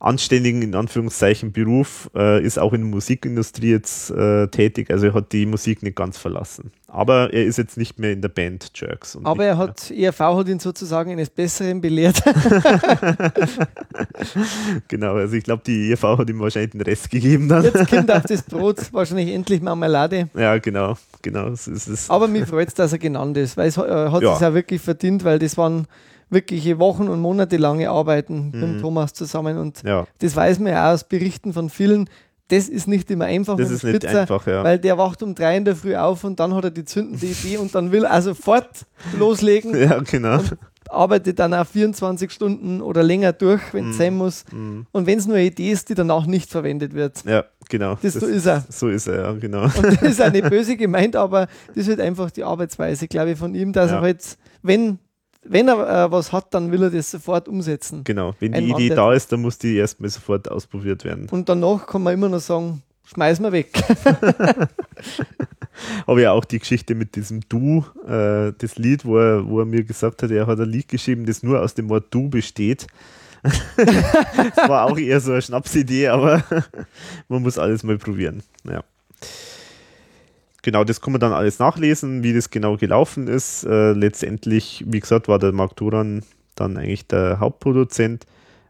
anständigen, in Anführungszeichen, Beruf, äh, ist auch in der Musikindustrie jetzt äh, tätig, also er hat die Musik nicht ganz verlassen. Aber er ist jetzt nicht mehr in der Band Jerks. Aber er hat, ERV hat ihn sozusagen eines Besseren belehrt. genau, also ich glaube, die ERV hat ihm wahrscheinlich den Rest gegeben dann. Jetzt kommt auf das Brot wahrscheinlich endlich Marmelade. Ja, genau, genau. So ist es. Aber mir freut es, dass er genannt ist, weil er hat ja. es auch wirklich verdient, weil das waren wirkliche Wochen und Monate lange Arbeiten mhm. mit Thomas zusammen. Und ja. das weiß man ja aus Berichten von vielen. Das ist nicht immer einfach. Das ist Spitzer, nicht einfach, ja. Weil der wacht um drei in der Früh auf und dann hat er die zündende Idee und dann will er sofort loslegen. Ja, genau. Arbeitet dann auch 24 Stunden oder länger durch, wenn es mm. sein muss. Mm. Und wenn es nur eine Idee ist, die danach nicht verwendet wird. Ja, genau. Das, das, so ist er. So ist er, ja, genau. Und das ist auch nicht böse gemeint, aber das ist halt einfach die Arbeitsweise, glaube ich, von ihm, dass ja. er halt, wenn wenn er äh, was hat, dann will er das sofort umsetzen. Genau, wenn die Ein Idee da ist, dann muss die erstmal sofort ausprobiert werden. Und danach kann man immer noch sagen, schmeiß mal weg. Aber ja auch die Geschichte mit diesem Du, äh, das Lied, wo er, wo er mir gesagt hat, er hat ein Lied geschrieben, das nur aus dem Wort Du besteht. das war auch eher so eine Schnapsidee, aber man muss alles mal probieren. Ja genau, das kann man dann alles nachlesen, wie das genau gelaufen ist. Äh, letztendlich, wie gesagt, war der Mark Duran dann eigentlich der Hauptproduzent.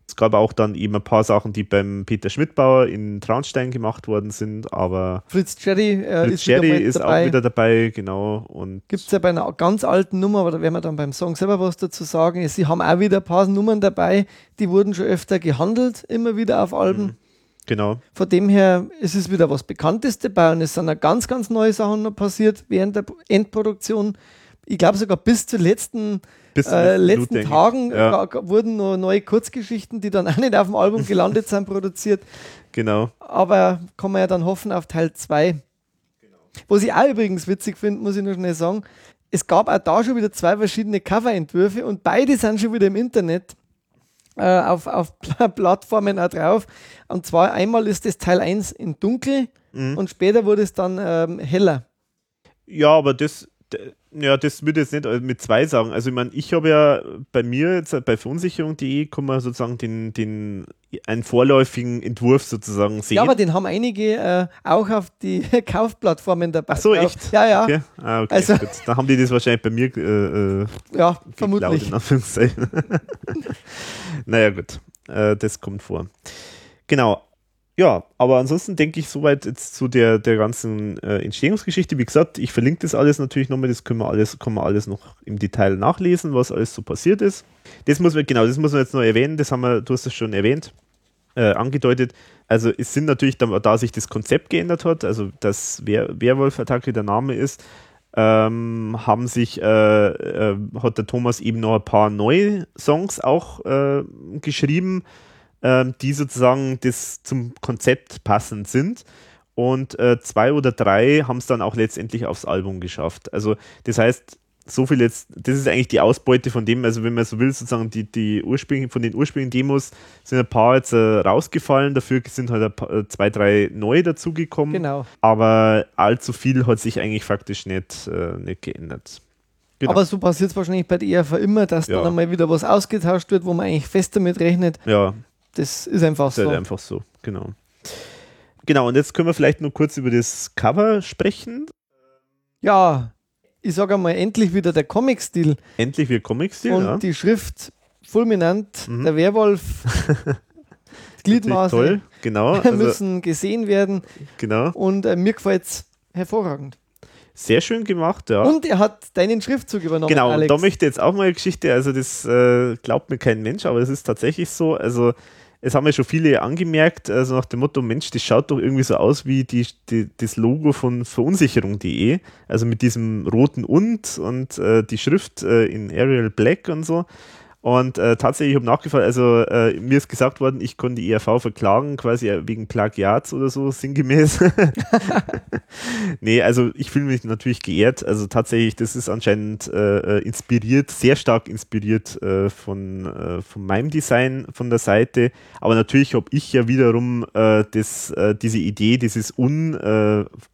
Es gab auch dann eben ein paar Sachen, die beim Peter Schmidtbauer in Traunstein gemacht worden sind, aber Fritz Cherry, äh, Fritz ist, Cherry ist dabei. auch wieder dabei, genau. Gibt es ja bei einer ganz alten Nummer, aber da werden wir dann beim Song selber was dazu sagen. Sie haben auch wieder ein paar Nummern dabei, die wurden schon öfter gehandelt, immer wieder auf Alben. Mhm. Genau. Von dem her ist es wieder was Bekanntes dabei und es sind auch ganz, ganz neue Sachen noch passiert während der Endproduktion. ich glaube sogar bis zu letzten, Bis äh, letzten Blut. Tagen Ja. ga- wurden noch neue Kurzgeschichten, die dann auch nicht auf dem Album gelandet sind, produziert. Genau. Aber kann man ja dann hoffen auf Teil 2. Was ich auch übrigens witzig finde, muss ich nur schnell sagen, es gab auch da schon wieder zwei verschiedene Coverentwürfe und beide sind schon wieder im Internet äh, auf, auf Pla- Plattformen auch drauf. Und zwar einmal ist das Teil 1 in dunkel Mhm. und später wurde es dann ähm, heller. Ja, aber das, ja, das würde ich jetzt nicht äh, mit zwei sagen. Also ich meine, ich habe ja bei mir jetzt äh, bei verunsicherung.de kann man sozusagen den, den einen vorläufigen Entwurf sozusagen sehen. Ja, aber den haben einige äh, auch auf die Kaufplattformen dabei. Ach so, drauf. echt? Ja, ja, Okay. Ah, okay, Also- gut. Dann haben die das wahrscheinlich bei mir äh, äh, ja, geklaut, vermutlich. in Anführungszeichen. naja, gut. Äh, das kommt vor. Genau. Ja, aber ansonsten denke ich soweit jetzt zu der, der ganzen äh, Entstehungsgeschichte. Wie gesagt, ich verlinke das alles natürlich nochmal, das können wir alles, kann man alles noch im Detail nachlesen, was alles so passiert ist. Das muss man, genau, das muss man jetzt noch erwähnen, das haben wir, du hast es schon erwähnt, äh, angedeutet. Also es sind natürlich, da, da sich das Konzept geändert hat, also dass Wer Werwolf-Attacke der Name ist, ähm, haben sich, äh, äh, hat der Thomas eben noch ein paar neue Songs auch äh, geschrieben, ähm, die sozusagen das zum Konzept passend sind. Und äh, zwei oder drei haben es dann auch letztendlich aufs Album geschafft. Also das heißt, so viel jetzt, das ist eigentlich die Ausbeute von dem, also wenn man so will, sozusagen die, die ursprünglichen, von den ursprünglichen Demos sind ein paar jetzt äh, rausgefallen, dafür sind halt ein paar, äh, zwei, drei neue dazugekommen. Genau. Aber allzu viel hat sich eigentlich faktisch nicht, äh, nicht geändert. Genau. Aber so passiert es wahrscheinlich bei der ERV immer, dass Ja. dann einmal wieder was ausgetauscht wird, wo man eigentlich fest damit rechnet. Ja, Das ist einfach ist halt so. einfach so, genau. Genau, und jetzt können wir vielleicht nur kurz über das Cover sprechen. Ja, ich sage einmal, endlich wieder der Comic-Stil Endlich wir Comic-Stil, und ja. die Schrift fulminant, Mhm. der Werwolf, Natürlich Gliedmaße Toll, genau. Also, müssen gesehen werden genau. und äh, mir gefällt es hervorragend. Sehr schön gemacht, ja. Und er hat deinen Schriftzug übernommen, Genau, und Alex. da möchte ich jetzt auch mal eine Geschichte, also das äh, glaubt mir kein Mensch, aber es ist tatsächlich so, also es haben ja schon viele angemerkt, also nach dem Motto, Mensch, das schaut doch irgendwie so aus wie die, die, das Logo von verunsicherung.de, also mit diesem roten und und äh, die Schrift äh, in Arial Black und so. Und äh, tatsächlich, ich habe nachgefragt, also äh, mir ist gesagt worden, ich konnte die ERV verklagen, quasi äh, wegen Plagiats oder so, sinngemäß. nee, also ich fühle mich natürlich geehrt. Also tatsächlich, das ist anscheinend äh, äh, inspiriert, sehr stark inspiriert äh, von, von meinem Design von der Seite. Aber natürlich habe ich ja wiederum das, diese Idee, dieses un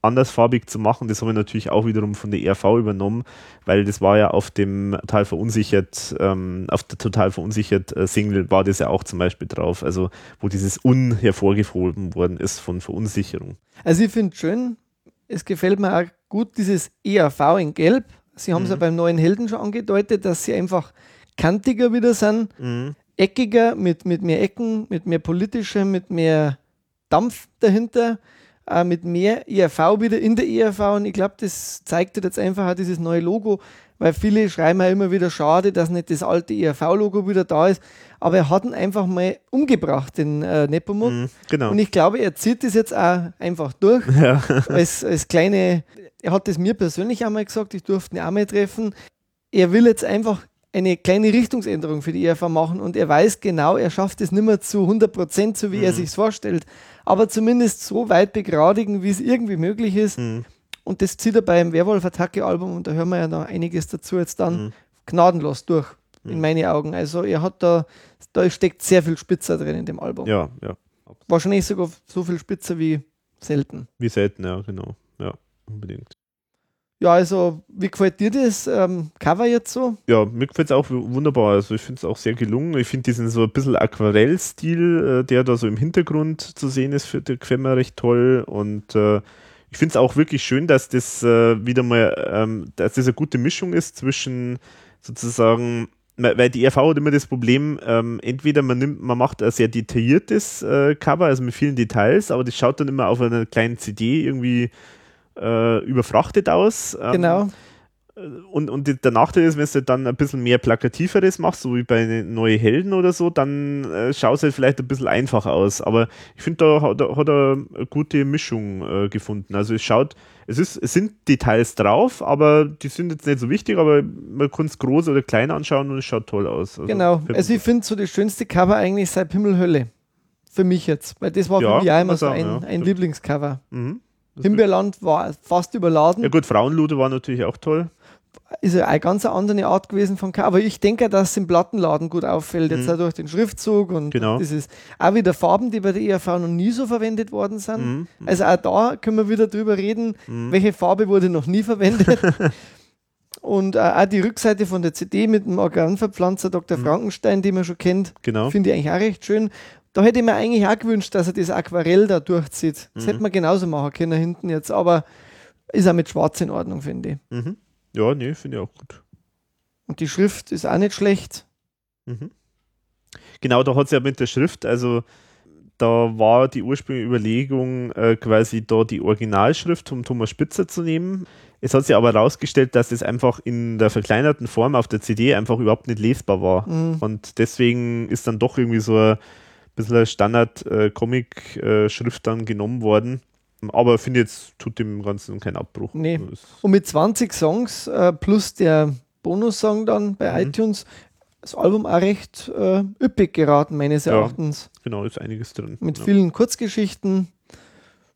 andersfarbig zu machen, das habe ich natürlich auch wiederum von der ERV übernommen, weil das war ja auf dem total verunsichert, ähm, auf der total verunsichert äh, Single war das ja auch zum Beispiel drauf, also wo dieses Un hervorgehoben worden ist von Verunsicherung. Also ich finde schön, es gefällt mir auch gut dieses ERV in Gelb. Sie haben es Mhm. ja beim neuen Helden schon angedeutet, dass sie einfach kantiger wieder sind, Mhm. eckiger, mit, mit mehr Ecken, mit mehr politischem, mit mehr Dampf dahinter, äh, mit mehr ERV wieder in der ERV. Und ich glaube, das zeigt jetzt einfach auch dieses neue Logo, weil viele schreiben ja immer wieder schade, dass nicht das alte ERV-Logo wieder da ist. Aber er hat ihn einfach mal umgebracht, den äh, Nepomuk. Mhm. Genau. Und ich glaube, er zieht das jetzt auch einfach durch. ja. als, als kleine, er hat es mir persönlich einmal gesagt, ich durfte ihn auch mal treffen. Er will jetzt einfach eine kleine Richtungsänderung für die ERV machen und er weiß genau, er schafft es nicht mehr zu 100 Prozent, so wie er Mhm. sich vorstellt, aber zumindest so weit begradigen, wie es irgendwie möglich ist. Mhm. Und das zieht er beim Werwolf-Attacke-Album und da hören wir ja noch einiges dazu jetzt dann Mhm. gnadenlos durch, in Mhm. meinen Augen. Also er hat da, da steckt sehr viel Spitzer drin in dem Album. ja, ja. Wahrscheinlich sogar so viel Spitzer wie selten. Wie selten, ja, genau. Ja, unbedingt. Ja, also, wie gefällt dir das ähm, Cover jetzt so? Ja, mir gefällt es auch wunderbar. Also ich finde es auch sehr gelungen. Ich finde diesen so ein bisschen Aquarellstil, äh, der da so im Hintergrund zu sehen ist, für gefällt mir recht toll. Und äh, ich finde es auch wirklich schön, dass das äh, wieder mal, ähm, dass das eine gute Mischung ist zwischen sozusagen, weil die RV hat immer das Problem, ähm, entweder man nimmt, man macht ein sehr detailliertes äh, Cover, also mit vielen Details, aber das schaut dann immer auf einer kleinen CD irgendwie äh, überfrachtet aus. Ähm, Genau. Und, und der Nachteil ist, wenn du dann ein bisschen mehr Plakativeres machst, so wie bei Neue Helden oder so, dann äh, schaut es halt vielleicht ein bisschen einfach aus. Aber ich finde, da hat, hat, er eine gute Mischung äh, gefunden. Also es schaut, es, ist, es sind Details drauf, aber die sind jetzt nicht so wichtig, aber man kann es groß oder klein anschauen und es schaut toll aus. Also, genau, also ich finde so das schönste Cover eigentlich seit Himmelhölle. Für mich jetzt, weil das war ja, für mich auch immer so ein, ja. ein Lieblingscover. Mhm. Himbeerland war fast überladen. Ja gut, Frauenlude war natürlich auch toll ist ja eine ganz andere Art gewesen von K. Aber ich denke, dass es im Plattenladen gut auffällt, jetzt mhm. auch durch den Schriftzug und genau. dieses, auch wieder Farben, die bei der ERV noch nie so verwendet worden sind. Mhm. Also auch da können wir wieder drüber reden, mhm. welche Farbe wurde noch nie verwendet. und äh, auch die Rückseite von der CD mit dem Organverpflanzer Dr. Mhm. Frankenstein, den man schon kennt, genau. finde ich eigentlich auch recht schön. Da hätte ich mir eigentlich auch gewünscht, dass er das Aquarell da durchzieht. Das hätte mhm. man genauso machen können hinten jetzt, aber ist auch mit Schwarz in Ordnung, finde ich. Ja, nee, finde ich auch gut. Und die Schrift ist auch nicht schlecht. Mhm. Genau, da hat es ja mit der Schrift, also da war die ursprüngliche Überlegung, äh, quasi da die Originalschrift vom Thomas Spitzer zu nehmen. Es hat sich aber herausgestellt, dass es einfach in der verkleinerten Form auf der CD einfach überhaupt nicht lesbar war. Mhm. Und deswegen ist dann doch irgendwie so ein bisschen Standard-Comic-Schrift äh, dann genommen worden. Aber finde jetzt, tut dem Ganzen keinen Abbruch. Nee. Und mit 20 Songs äh, plus der Bonussong dann bei mhm. iTunes, das Album auch recht äh, üppig geraten, meines Erachtens. Ja, genau, ist einiges drin. Mit ja. vielen Kurzgeschichten,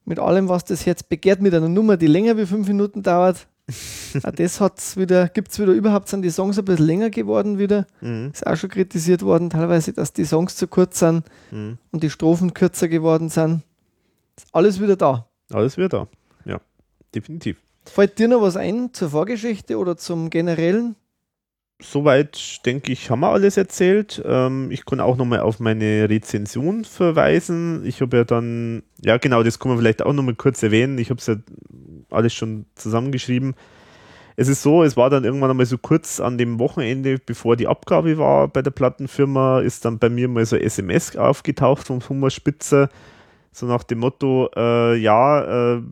mit allem, was das jetzt begehrt, mit einer Nummer, die länger wie fünf Minuten dauert. auch das hat's wieder, gibt es wieder überhaupt, sind die Songs ein bisschen länger geworden wieder. Mhm. Ist auch schon kritisiert worden, teilweise, dass die Songs zu kurz sind mhm. und die Strophen kürzer geworden sind. Ist alles wieder da. Alles wieder da. Ja, definitiv. Fällt dir noch was ein zur Vorgeschichte oder zum generellen? Soweit, denke ich, haben wir alles erzählt. Ähm, ich kann auch nochmal auf meine Rezension verweisen. Ich habe ja dann, ja genau, das kann man vielleicht auch nochmal kurz erwähnen. Ich habe es ja alles schon zusammengeschrieben. Es ist so, es war dann irgendwann einmal so kurz an dem Wochenende, bevor die Abgabe war bei der Plattenfirma, ist dann bei mir mal so SMS aufgetaucht vom Thomas Spitzer so nach dem Motto, äh, ja, äh,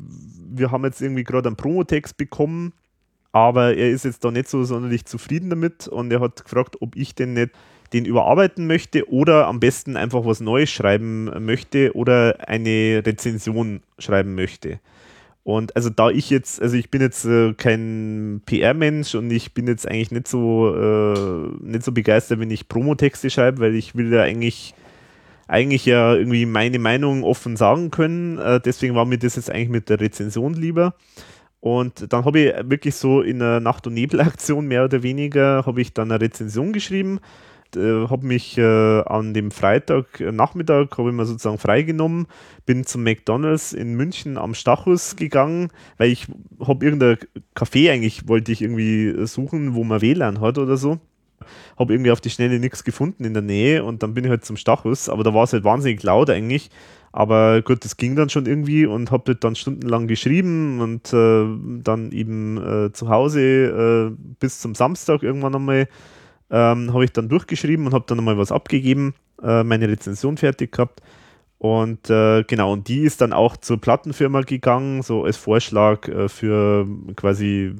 wir haben jetzt irgendwie gerade einen Promotext bekommen, aber er ist jetzt da nicht so sonderlich zufrieden damit und er hat gefragt, ob ich denn nicht den überarbeiten möchte oder am besten einfach was Neues schreiben möchte oder eine Rezension schreiben möchte. Und also da ich jetzt, also ich bin jetzt äh, kein PR-Mensch und ich bin jetzt eigentlich nicht so äh, nicht so begeistert, wenn ich Promotexte schreibe, weil ich will ja eigentlich eigentlich ja irgendwie meine Meinung offen sagen können. Äh, deswegen war mir das jetzt eigentlich mit der Rezension lieber. Und dann habe ich wirklich so in einer Nacht- und Nebel-Aktion mehr oder weniger, habe ich dann eine Rezension geschrieben, äh, habe mich äh, an dem Freitag äh, habe ich mir sozusagen freigenommen, bin zum McDonalds in München am Stachus gegangen, weil ich habe irgendein Café eigentlich, wollte ich irgendwie suchen, wo man WLAN hat oder so habe irgendwie auf die Schnelle nichts gefunden in der Nähe und dann bin ich halt zum Stachus, aber da war es halt wahnsinnig laut eigentlich. Aber gut, das ging dann schon irgendwie und habe dann stundenlang geschrieben und äh, dann eben äh, zu Hause äh, bis zum Samstag irgendwann einmal ähm, habe ich dann durchgeschrieben und habe dann nochmal was abgegeben, äh, meine Rezension fertig gehabt. Und äh, genau, und die ist dann auch zur Plattenfirma gegangen, so als Vorschlag äh, für quasi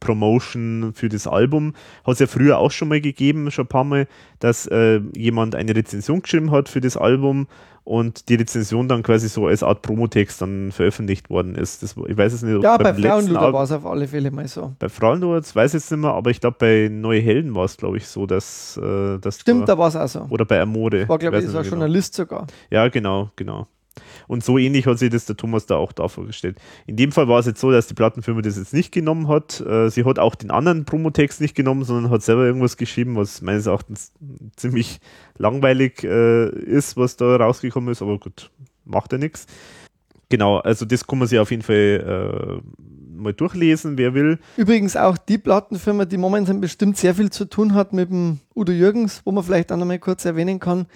Promotion für das Album. Hat es ja früher auch schon mal gegeben, schon ein paar Mal, dass äh, jemand eine Rezension geschrieben hat für das Album und die Rezension dann quasi so als Art Promotext dann veröffentlicht worden ist. Das, ich weiß es nicht. Ja, bei Frauenluder war es auf alle Fälle mal so. Bei Frauenluder, weiß ich jetzt nicht mehr, aber ich glaube, bei Neue Helden war es, glaube ich, so, dass. Äh, dass Stimmt, da, da war es auch so. Oder bei Amore. War, glaube ich, das war genau. Journalist sogar. Ja, genau, genau. Und so ähnlich hat sich das der Thomas da auch da vorgestellt. In dem Fall war es jetzt so, dass die Plattenfirma das jetzt nicht genommen hat. Äh, sie hat auch den anderen Promotext nicht genommen, sondern hat selber irgendwas geschrieben, was meines Erachtens ziemlich langweilig äh, ist, was da rausgekommen ist. Aber gut, macht ja nichts. Genau, also das kann man sich auf jeden Fall äh, mal durchlesen, wer will. Übrigens auch die Plattenfirma, die momentan bestimmt sehr viel zu tun hat mit dem Udo Jürgens, wo man vielleicht auch noch mal kurz erwähnen kann,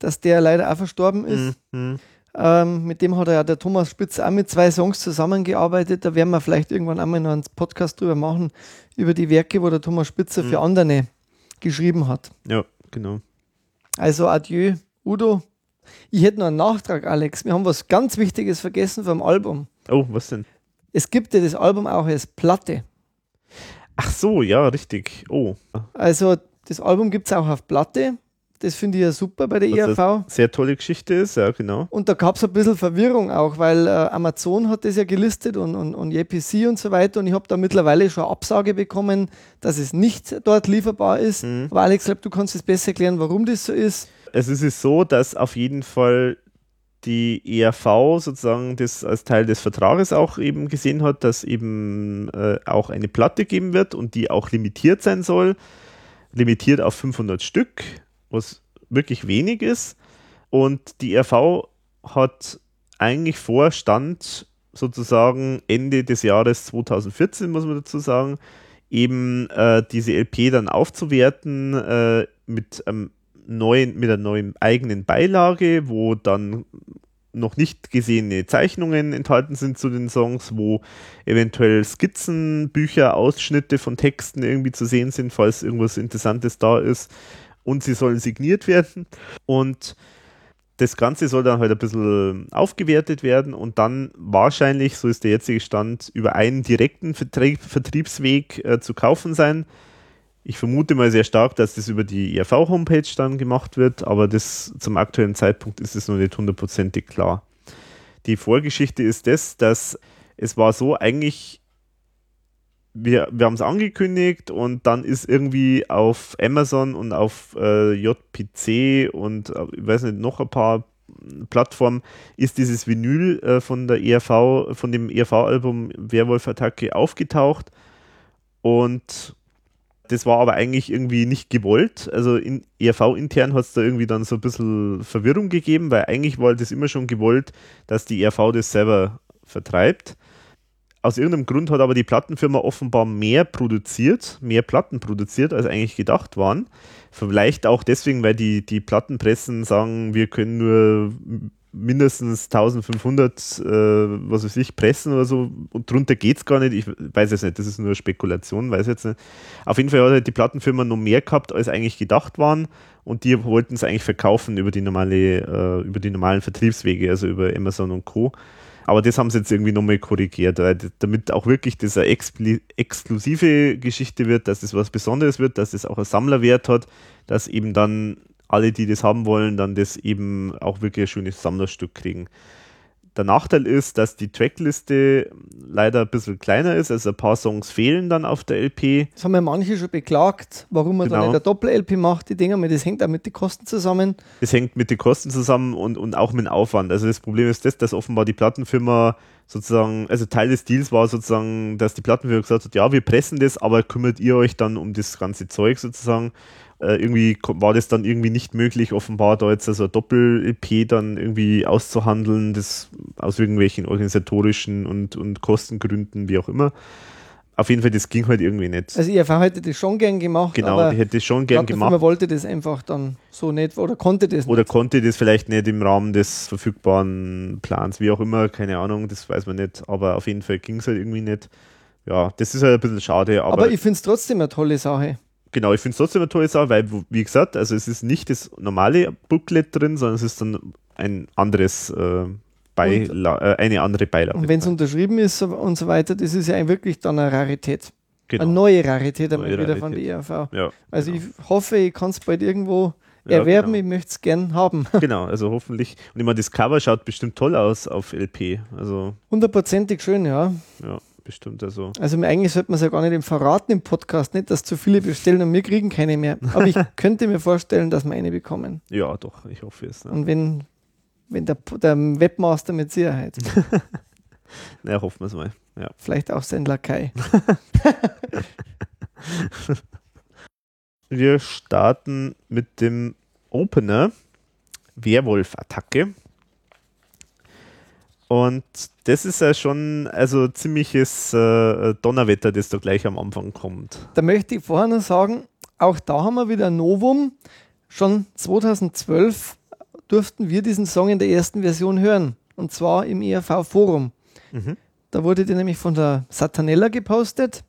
dass der leider auch verstorben ist. Mhm. Ähm, mit dem hat er ja der Thomas Spitz auch mit zwei Songs zusammengearbeitet. Da werden wir vielleicht irgendwann einmal noch einen Podcast drüber machen, über die Werke, wo der Thomas Spitzer mhm. für andere geschrieben hat. Ja, genau. Also adieu, Udo. Ich hätte noch einen Nachtrag, Alex. Wir haben was ganz Wichtiges vergessen vom Album. Oh, was denn? Es gibt ja das Album auch als Platte. Ach so, ja, richtig. Oh. Also das Album gibt es auch auf Platte. Das finde ich ja super bei der Was ERV. sehr tolle Geschichte ist, ja, genau. Und da gab es ein bisschen Verwirrung auch, weil äh, Amazon hat das ja gelistet und, und, und JPC und so weiter. Und ich habe da mittlerweile schon Absage bekommen, dass es nicht dort lieferbar ist. Mhm. Aber Alex, glaub, du kannst es besser erklären, warum das so ist. Es ist so, dass auf jeden Fall die ERV sozusagen das als Teil des Vertrages auch eben gesehen hat, dass eben äh, auch eine Platte geben wird und die auch limitiert sein soll. Limitiert auf 500 Stück, was wirklich wenig ist. Und die ERV hat eigentlich Vorstand sozusagen Ende des Jahres 2014, muss man dazu sagen, eben äh, diese LP dann aufzuwerten äh, mit einem neuen, mit einer neuen eigenen Beilage, wo dann noch nicht gesehene Zeichnungen enthalten sind zu den Songs, wo eventuell Skizzen, Bücher, Ausschnitte von Texten irgendwie zu sehen sind, falls irgendwas Interessantes da ist. Und sie sollen signiert werden. Und das Ganze soll dann halt ein bisschen aufgewertet werden und dann wahrscheinlich, so ist der jetzige Stand, über einen direkten Vertrieb, Vertriebsweg äh, zu kaufen sein. Ich vermute mal sehr stark, dass das über die ERV-Homepage dann gemacht wird, aber das zum aktuellen Zeitpunkt ist es noch nicht hundertprozentig klar. Die Vorgeschichte ist das, dass es war so, eigentlich, wir, wir haben es angekündigt und dann ist irgendwie auf Amazon und auf äh, JPC und äh, ich weiß nicht, noch ein paar Plattformen ist dieses Vinyl äh, von der ERV, von dem ERV-Album Werwolf-Attacke aufgetaucht und das war aber eigentlich irgendwie nicht gewollt. Also in ERV-intern hat es da irgendwie dann so ein bisschen Verwirrung gegeben, weil eigentlich war das immer schon gewollt, dass die ERV das selber vertreibt. Aus irgendeinem Grund hat aber die Plattenfirma offenbar mehr produziert, mehr Platten produziert, als eigentlich gedacht waren. Vielleicht auch deswegen, weil die, die Plattenpressen sagen, wir können nur mindestens 1500, äh, was weiß ich, pressen oder so und drunter geht es gar nicht. Ich weiß es nicht, das ist nur Spekulation, weiß jetzt nicht. Auf jeden Fall hat halt die Plattenfirma noch mehr gehabt, als eigentlich gedacht waren und die wollten es eigentlich verkaufen über die normale, äh, über die normalen Vertriebswege, also über Amazon und Co. Aber das haben sie jetzt irgendwie nochmal korrigiert, damit auch wirklich das expli- exklusive Geschichte wird, dass das was Besonderes wird, dass das auch einen Sammlerwert hat, dass eben dann alle, die das haben wollen, dann das eben auch wirklich ein schönes Sammlerstück kriegen. Der Nachteil ist, dass die Trackliste leider ein bisschen kleiner ist, also ein paar Songs fehlen dann auf der LP. Das haben ja manche schon beklagt, warum man da Genau. nicht eine Doppel-LP macht. Denke mal, das hängt auch mit den Kosten zusammen. Das hängt mit den Kosten zusammen und, und auch mit dem Aufwand. Also das Problem ist das, dass offenbar die Plattenfirma sozusagen, also Teil des Deals war sozusagen, dass die Plattenfirma gesagt hat, ja, wir pressen das, aber kümmert ihr euch dann um das ganze Zeug sozusagen. Äh, irgendwie war das dann irgendwie nicht möglich, offenbar da jetzt also Doppel-EP dann irgendwie auszuhandeln, das aus irgendwelchen organisatorischen und, und Kostengründen, wie auch immer. Auf jeden Fall, das ging halt irgendwie nicht. Also IRV hätte das schon gern gemacht, genau, die hätte es schon gern gemacht. wollte das einfach dann so nicht oder konnte das Oder nicht. konnte das vielleicht nicht im Rahmen des verfügbaren Plans, wie auch immer, keine Ahnung, das weiß man nicht. Aber auf jeden Fall ging es halt irgendwie nicht. Ja, das ist halt ein bisschen schade, aber, Aber, ich finde es trotzdem eine tolle Sache. Genau, ich finde es trotzdem eine tolle Sache, weil, wie gesagt, also es ist nicht das normale Booklet drin, sondern es ist dann ein anderes äh, Beila äh, eine andere Beilage. Und wenn es unterschrieben ist und so weiter, das ist ja wirklich dann eine Rarität. genau. Eine neue Rarität einmal wieder von der. IRV. ja, Also genau. ich hoffe, ich kann es bald irgendwo Ja, erwerben. genau. Ich möchte es gern haben. genau, also hoffentlich. Und ich meine, das Cover schaut bestimmt toll aus auf LP. Also, Hundertprozentig schön, ja. ja, bestimmt. Also, Also eigentlich sollte man es ja gar nicht im verraten im Podcast, nicht, dass zu viele bestellen und wir kriegen keine mehr. Aber ich könnte mir vorstellen, dass wir eine bekommen. ja, doch, ich hoffe es. Ne? Und wenn, wenn der, der Webmaster mit Sicherheit, Na, hoffen wir es mal. Ja. vielleicht auch sein Lakai. Wir starten mit dem Opener Werwolf-Attacke. Und das ist ja schon also ziemliches äh, Donnerwetter, das da gleich am Anfang kommt. Da möchte ich vorher noch sagen, auch da haben wir wieder ein Novum. Schon 2012 durften wir diesen Song in der ersten Version hören. Und zwar im ERV-Forum. Mhm. Da wurde die nämlich von der Satanella gepostet.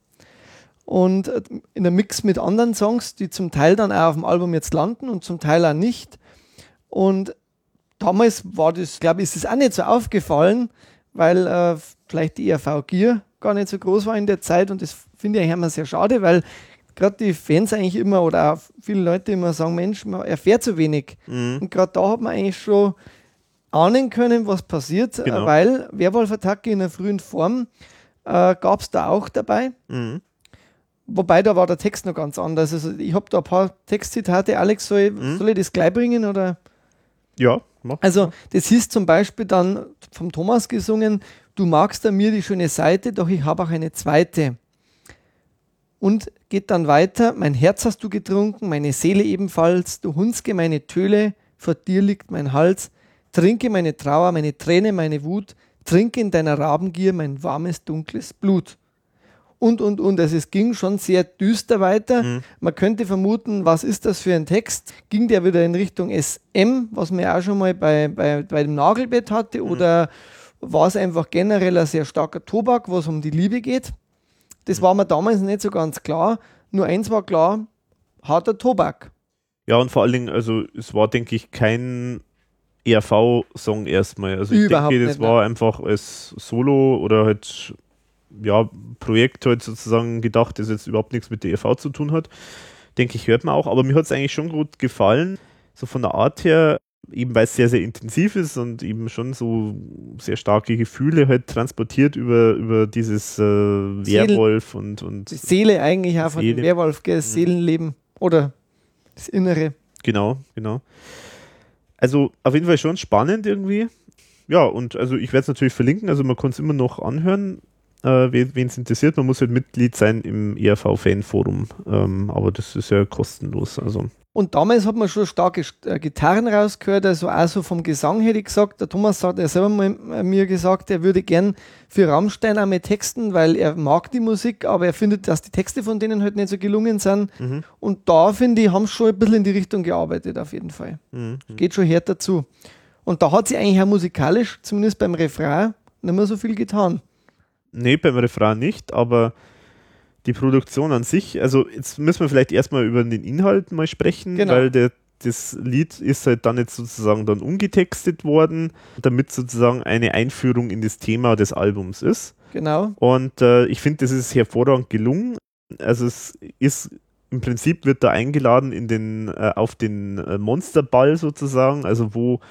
Und äh, in einem Mix mit anderen Songs, die zum Teil dann auch auf dem Album jetzt landen und zum Teil auch nicht. Und damals war das, glaube ich, ist es auch nicht so aufgefallen, weil äh, vielleicht die ERV Gear gar nicht so groß war in der Zeit und das finde ich immer sehr schade, weil gerade die Fans eigentlich immer oder auch viele Leute immer sagen, Mensch, man erfährt zu wenig. Mhm. Und gerade da hat man eigentlich schon ahnen können, was passiert, äh, Genau. weil Werwolf-Attacke in der frühen Form äh, gab es da auch dabei. Mhm. Wobei da war der Text noch ganz anders. Also ich habe da ein paar Textzitate. Alex, soll, ich- Mhm. soll ich das gleich bringen? Oder? Ja. Also, das hieß zum Beispiel dann vom Thomas gesungen: Du magst an mir die schöne Seite, doch ich habe auch eine zweite. Und geht dann weiter: Mein Herz hast du getrunken, meine Seele ebenfalls, du hundsgemeine Töle, vor dir liegt mein Hals. Trinke meine Trauer, meine Träne, meine Wut, trinke in deiner Rabengier mein warmes, dunkles Blut. Und, und, und. Also es ging schon sehr düster weiter. Mhm. Man könnte vermuten, was ist das für ein Text? Ging der wieder in Richtung SM, was man ja auch schon mal bei, bei, bei dem Nagelbett hatte? Oder war es einfach generell ein sehr starker Tobak, was um die Liebe geht? Das war mir damals nicht so ganz klar. Nur eins war klar, harter Tobak. Ja, und vor allen Dingen, also es war, denke ich, kein ERV-Song erstmal. Also ich Überhaupt denke, das nicht, war einfach als Solo oder halt, ja, Projekt halt sozusagen gedacht, das jetzt überhaupt nichts mit der ERV zu tun hat. Denke ich, hört man auch. Aber mir hat es eigentlich schon gut gefallen. So von der Art her, eben weil es sehr, sehr intensiv ist und eben schon so sehr starke Gefühle halt transportiert über, über dieses äh, Werwolf und, und Die Seele eigentlich auch von dem Seele. Werwolf, gell? das Seelenleben oder das Innere. Genau, genau. Also auf jeden Fall schon spannend irgendwie. Ja, und also ich werde es natürlich verlinken, also man kann es immer noch anhören, äh, wen es interessiert. Man muss halt Mitglied sein im ERV-Fan-Forum, ähm, aber das ist ja kostenlos. Also Und damals hat man schon starke äh, Gitarren rausgehört, also auch so vom Gesang hätte ich gesagt. Der Thomas hat ja selber mal äh, mir gesagt, er würde gern für Rammstein auch mit texten, weil er mag die Musik, aber er findet, dass die Texte von denen halt nicht so gelungen sind. Mhm. Und da finde ich, haben sie schon ein bisschen in die Richtung gearbeitet, auf jeden Fall. mhm. Geht schon härter zu. Und da hat sie eigentlich auch musikalisch, zumindest beim Refrain, nicht mehr so viel getan. Nee, beim Refrain nicht, aber die Produktion an sich, also jetzt müssen wir vielleicht erstmal über den Inhalt mal sprechen, Genau. weil der, das Lied ist halt dann jetzt sozusagen dann umgetextet worden, damit sozusagen eine Einführung in das Thema des Albums ist. Genau. Und äh, ich finde, das ist hervorragend gelungen. Also es ist im Prinzip wird da eingeladen in den, äh, auf den äh, Monsterball sozusagen, also wo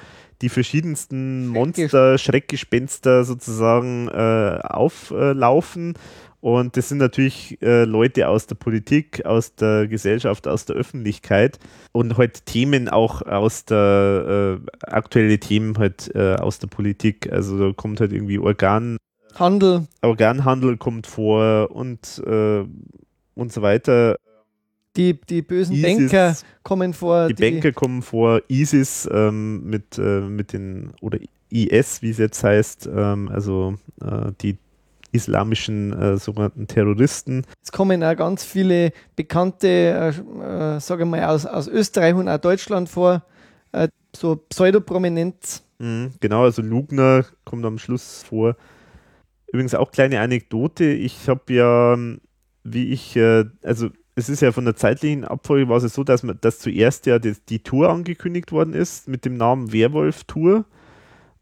die verschiedensten Monster, Schreckgespenster sozusagen äh, auflaufen. Und das sind natürlich äh, Leute aus der Politik, aus der Gesellschaft, aus der Öffentlichkeit und halt Themen auch aus der, äh, aktuelle Themen halt äh, aus der Politik. Also da kommt halt irgendwie Organ, Handel, Organhandel kommt vor und, äh, und so weiter. Die, die bösen ISIS, Banker kommen vor. die, Banker kommen vor, ISIS ähm, mit, äh, mit den, oder IS, wie es jetzt heißt, ähm, also äh, die islamischen äh, sogenannten Terroristen. Es kommen auch ganz viele bekannte, äh, äh, sage mal, aus, aus Österreich und auch Deutschland vor, äh, so Pseudoprominenz. Mhm, genau, also Lugner kommt am Schluss vor. Übrigens auch kleine Anekdote. Ich habe ja, ähm, wie ich, äh, also es ist ja von der zeitlichen Abfolge war es so, dass man, dass zuerst ja die, die Tour angekündigt worden ist mit dem Namen Werwolf Tour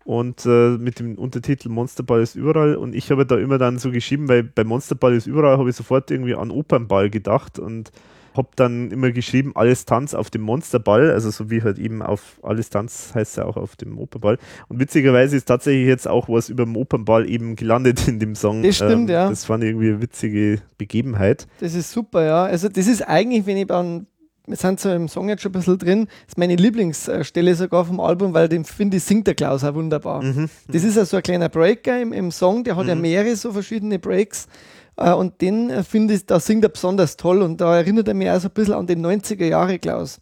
und äh, mit dem Untertitel Monsterball ist überall. Und ich habe da immer dann so geschrieben, weil bei Monsterball ist überall habe ich sofort irgendwie an Opernball gedacht und habe dann immer geschrieben, alles Tanz auf dem Monsterball, also so wie halt eben auf alles Tanz heißt ja auch auf dem Opernball. Und witzigerweise ist tatsächlich jetzt auch was über dem Opernball eben gelandet in dem Song. Ähm, Das stimmt, ja. Das fand ich irgendwie eine witzige Begebenheit. Das ist super, ja. Also das ist eigentlich, wenn ich an, wir sind so im Song jetzt schon ein bisschen drin, das ist meine Lieblingsstelle sogar vom Album, weil den finde ich, singt der Klaus auch wunderbar. Mhm. Das ist ja so ein kleiner Breaker im, im Song, der hat ja Mhm. mehrere so verschiedene Breaks. Äh, und den äh, finde ich, da singt er besonders toll und da erinnert er mich auch so ein bisschen an den 90er Jahre Klaus.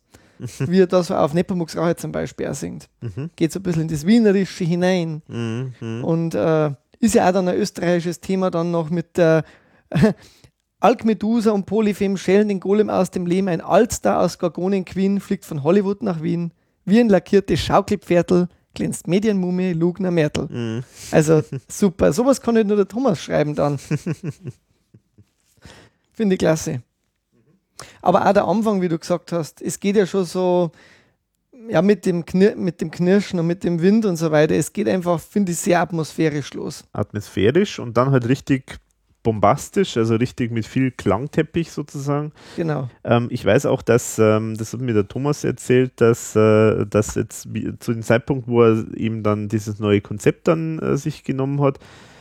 Wie er das auf Nepomuk's Rache zum Beispiel auch singt. Mhm. Geht so ein bisschen in das Wienerische hinein. Mhm. Mhm. Und äh, ist ja auch dann ein österreichisches Thema dann noch mit der Alkmedusa und Polyphem schellen den Golem aus dem Lehm. Ein Altstar aus Gorgonen Queen fliegt von Hollywood nach Wien. Wie ein lackiertes Schaukelpferdl glänzt Medienmumie Lugner Mertel. Mhm. Also super. Sowas kann nicht nur der Thomas schreiben dann. Finde ich klasse. Aber auch der Anfang, wie du gesagt hast, es geht ja schon so, ja, mit dem, Knir mit dem Knirschen und mit dem Wind und so weiter. Es geht einfach, finde ich, sehr atmosphärisch los. Atmosphärisch und dann halt richtig bombastisch, also richtig mit viel Klangteppich sozusagen. Genau. Ähm, ich weiß auch, dass, ähm, das hat mir der Thomas erzählt, dass, äh, dass jetzt zu dem Zeitpunkt, wo er eben dann dieses neue Konzept dann äh, sich genommen hat,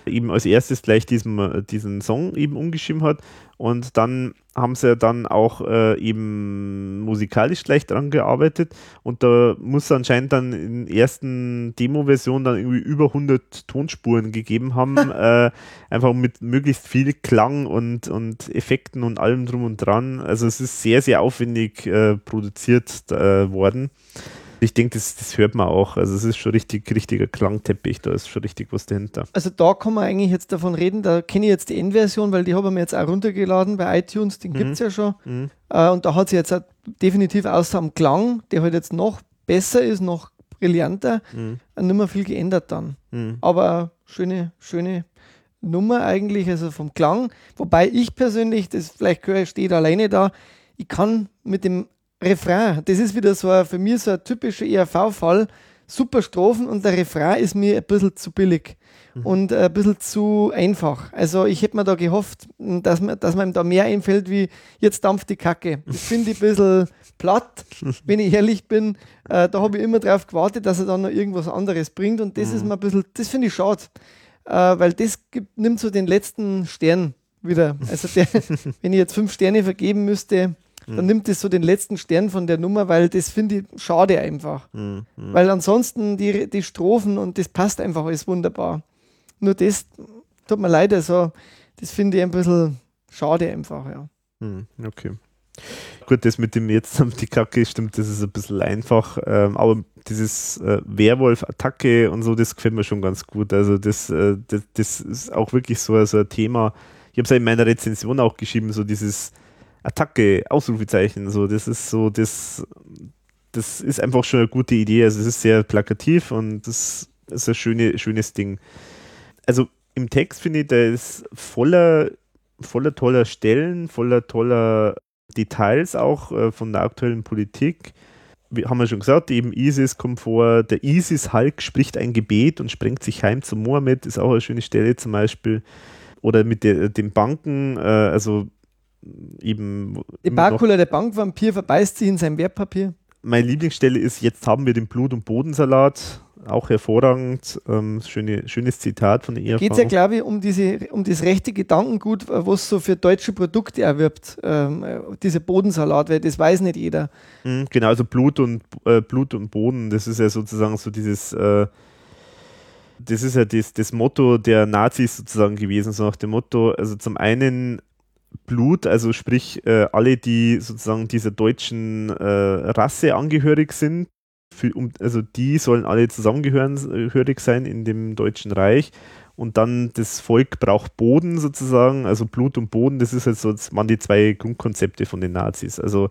eben als erstes gleich diesen, äh, diesen Song eben umgeschrieben hat und dann haben sie dann auch äh, eben musikalisch gleich dran gearbeitet und da muss anscheinend dann in der ersten Demo-Version dann irgendwie über 100 Tonspuren gegeben haben, äh, einfach mit möglichst viel Klang und, und Effekten und allem drum und dran. Also es ist sehr, sehr aufwendig äh, produziert äh, worden. Ich denke, das, das hört man auch. Also es ist schon richtig, richtiger Klangteppich, da ist schon richtig was dahinter. Also da kann man eigentlich jetzt davon reden, da kenne ich jetzt die Endversion, weil die habe ich mir jetzt auch runtergeladen bei iTunes, den mhm. gibt es ja schon. Mhm. Äh, und da hat sie jetzt definitiv außer am Klang, der halt jetzt noch besser ist, noch brillanter, mhm. nicht mehr viel geändert dann. Mhm. Aber schöne, schöne Nummer eigentlich, also vom Klang. Wobei ich persönlich, das vielleicht höre, steht alleine da, ich kann mit dem Refrain, das ist wieder so ein, für mich so ein typischer ERV-Fall. Super Strophen und der Refrain ist mir ein bisschen zu billig mhm. und ein bisschen zu einfach. Also ich hätte mir da gehofft, dass, man, dass man ihm da mehr einfällt wie jetzt dampft die Kacke. Das finde ich ein bisschen platt, wenn ich ehrlich bin. Äh, da habe ich immer darauf gewartet, dass er dann noch irgendwas anderes bringt und das mhm. ist mir ein bisschen, das finde ich schade, äh, weil das gibt, nimmt so den letzten Stern wieder. Also der, wenn ich jetzt fünf Sterne vergeben müsste, dann mhm. nimmt es so den letzten Stern von der Nummer, weil das finde ich schade einfach. Mhm. Weil ansonsten die, die Strophen und das passt einfach alles wunderbar. Nur das tut mir leid, also das finde ich ein bisschen schade einfach, ja. Mhm. Okay. Gut, das mit dem jetzt die Kacke stimmt, das ist ein bisschen einfach, ähm, aber dieses äh, Werwolf-Attacke und so, das gefällt mir schon ganz gut. Also das, äh, das, das, ist auch wirklich so also ein Thema. Ich habe es ja in meiner Rezension auch geschrieben, so dieses Attacke, Ausrufezeichen, so, das ist so, das, das ist einfach schon eine gute Idee. Also es ist sehr plakativ und das ist ein schöne, schönes Ding. Also im Text finde ich, der ist voller, voller toller Stellen, voller toller Details auch äh, von der aktuellen Politik. Wie haben wir schon gesagt, eben ISIS kommt vor, der ISIS-Hulk spricht ein Gebet und sprengt sich heim zu Mohammed, ist auch eine schöne Stelle zum Beispiel. Oder mit der, den Banken, äh, also eben. Barkula, der Bankvampir, verbeißt sich in sein Wertpapier. Meine Lieblingsstelle ist: Jetzt haben wir den Blut- und Bodensalat. Auch hervorragend. Ähm, schöne, schönes Zitat von der ERV. Geht es ja, glaube ich, um, diese, um das rechte Gedankengut, äh, was so für deutsche Produkte erwirbt. Ähm, äh, diese Bodensalat, weil das weiß nicht jeder. Mhm, genau, also Blut und, äh, Blut und Boden, das ist ja sozusagen so dieses. Äh, das ist ja das, das Motto der Nazis sozusagen gewesen, so nach dem Motto, also zum einen Blut, also sprich äh, alle, die sozusagen dieser deutschen äh, Rasse angehörig sind, für, um, also die sollen alle zusammengehörig sein in dem Deutschen Reich. Und dann das Volk braucht Boden sozusagen, also Blut und Boden, das ist halt so, das waren die zwei Grundkonzepte von den Nazis. Also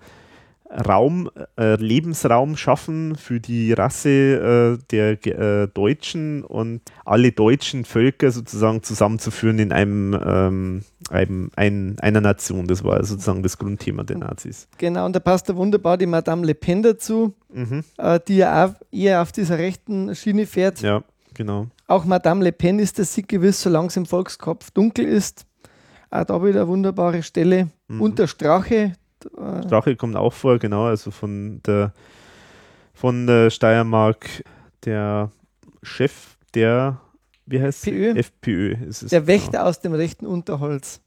Raum, äh, Lebensraum schaffen für die Rasse äh, der äh, Deutschen und alle deutschen Völker sozusagen zusammenzuführen in einem, ähm, einem ein, einer Nation. Das war sozusagen das Grundthema der Nazis. Genau, und da passt da wunderbar die Madame Le Pen dazu, mhm. Äh, die ja auch eher auf dieser rechten Schiene fährt. Ja, genau. Auch Madame Le Pen ist der Sieg gewiss, solange es im Volkskopf dunkel ist. Auch da wieder eine wunderbare Stelle. Mhm. Und der Strache, Strache kommt auch vor, genau, also von der von der Steiermark, der Chef der, wie heißt FPÖ? FPÖ ist es. Der genau. Wächter genau. aus dem rechten Unterholz.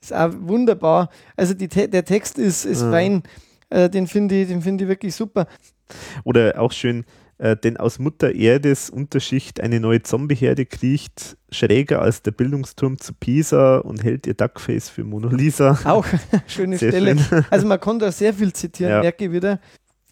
Ist auch wunderbar. Also die, der Text ist, ist ja. fein. Äh, den finde ich, find ich wirklich super. Oder auch schön, äh, denn aus Mutter Erdes Unterschicht eine neue Zombieherde kriecht, schräger als der Bildungsturm zu Pisa und hält ihr Duckface für Mona Lisa. Auch schöne sehr Stelle. Schön. Also man kann da sehr viel zitieren, ja. merke ich wieder.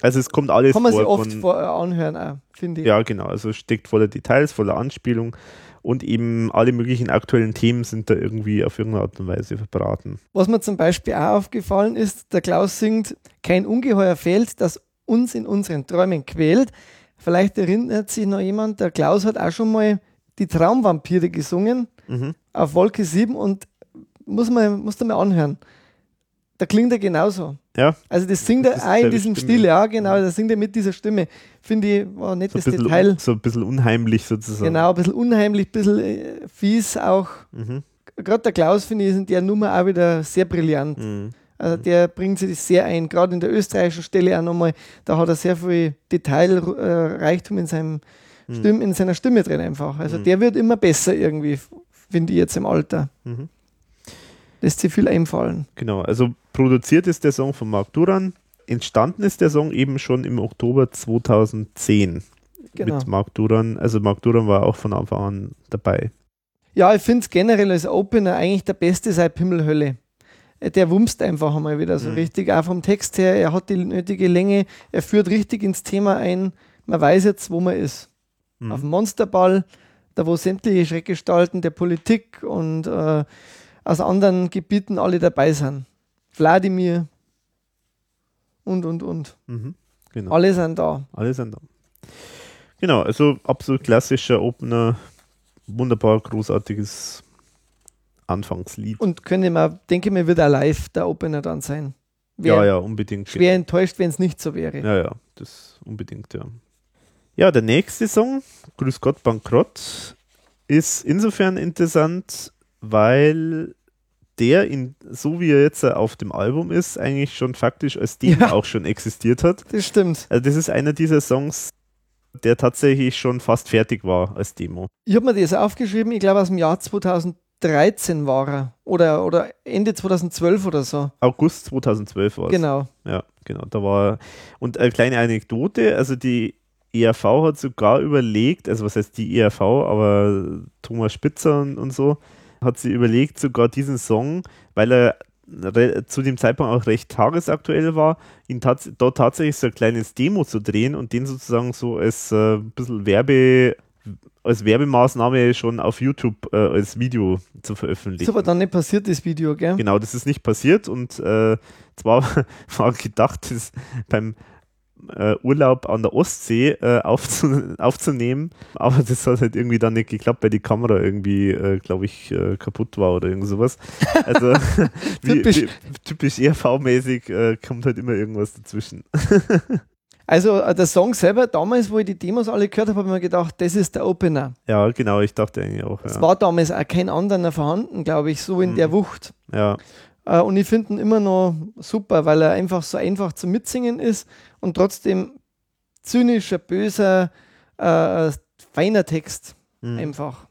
Also es kommt alles Kann man sich oft vor, äh, anhören, finde ich. Ja, genau. Also steckt voller Details, voller Anspielung und eben alle möglichen aktuellen Themen sind da irgendwie auf irgendeine Art und Weise verbraten. Was mir zum Beispiel auch aufgefallen ist, der Klaus singt, kein Ungeheuer fehlt, das uns in unseren Träumen quält, Vielleicht erinnert sich noch jemand, der Klaus hat auch schon mal die Traumvampire gesungen mhm. auf Wolke 7 und muss man muss mal anhören. Da klingt er genauso. Ja. Also das singt er auch in diesem Stimme. Stil, ja genau, da singt er mit dieser Stimme. Finde ich, war ein nettes so Detail. so ein bisschen unheimlich sozusagen. Genau, ein bisschen unheimlich, ein bisschen äh, fies auch. Mhm. gerade der Klaus, finde ich, ist in der Nummer auch wieder sehr brillant. Mhm. Also der bringt sich das sehr ein, gerade in der österreichischen Stelle auch nochmal, da hat er sehr viel Detailreichtum in, seinem Mhm. Stimm, in seiner Stimme drin einfach. Also Mhm. der wird immer besser irgendwie, finde ich jetzt im Alter. Mhm. Lässt sich viel einfallen. Genau, also produziert ist der Song von Mark Duran. Entstanden ist der Song eben schon im Oktober 2010 Genau. mit Mark Duran. Also Mark Duran war auch von Anfang an dabei. Ja, ich finde es generell als Opener eigentlich der beste seit Himmelhölle. Äh, Der wumst einfach einmal wieder so Mhm. richtig, auch vom Text her. Er hat die nötige Länge, er führt richtig ins Thema ein. Man weiß jetzt, wo man ist. Mhm. Auf dem Monsterball, da wo sämtliche Schreckgestalten der Politik und äh, aus anderen Gebieten alle dabei sind. Wladimir und, und, und. Mhm. Genau. Alle sind da. Alle sind da. Genau, also absolut klassischer Opener. Wunderbar großartiges Anfangslied. Und könnte man, denke mir, wird auch live der Opener dann sein. ja, Wär ja, unbedingt. schwer enttäuscht, wenn es nicht so wäre. Ja, ja, das unbedingt, ja. Ja, der nächste Song, Grüß Gott Bankrott, ist insofern interessant, weil der, in, so wie er jetzt auf dem Album ist, eigentlich schon faktisch als Demo Ja. auch schon existiert hat. Das stimmt. Also das ist einer dieser Songs, der tatsächlich schon fast fertig war als Demo. Ich habe mir das aufgeschrieben, ich glaube aus dem Jahr 2013 war er. Oder, oder Ende 2012 oder so. August 2012 war es. Genau. Ja, genau. Da war und eine kleine Anekdote, also die ERV hat sogar überlegt, also was heißt die ERV, aber Thomas Spitzer und, und so, hat sie überlegt, sogar diesen Song, weil er zu dem Zeitpunkt auch recht tagesaktuell war, ihn tats dort tatsächlich so ein kleines Demo zu drehen und den sozusagen so als äh, ein bisschen Werbe, als Werbemaßnahme schon auf YouTube äh, als Video zu veröffentlichen. Ist aber dann nicht passiert, das Video, gell? Genau, das ist nicht passiert und äh, zwar war gedacht, das beim äh, Urlaub an der Ostsee äh, aufzu aufzunehmen, aber das hat halt irgendwie dann nicht geklappt, weil die Kamera irgendwie, äh, glaube ich, äh, kaputt war oder irgend sowas. Also wie, Typisch. Wie, typisch ERV-mäßig kommt halt immer irgendwas dazwischen. Also äh, der Song selber, damals, wo ich die Demos alle gehört habe, habe ich mir gedacht, das ist der Opener. Ja, genau, ich dachte eigentlich auch. Es Ja, war damals auch kein anderer vorhanden, glaube ich, so in Mhm. der Wucht. ja. Äh, und ich finde ihn immer noch super, weil er einfach so einfach zum Mitsingen ist und trotzdem zynischer, böser, äh, feiner Text. Mhm. Einfach.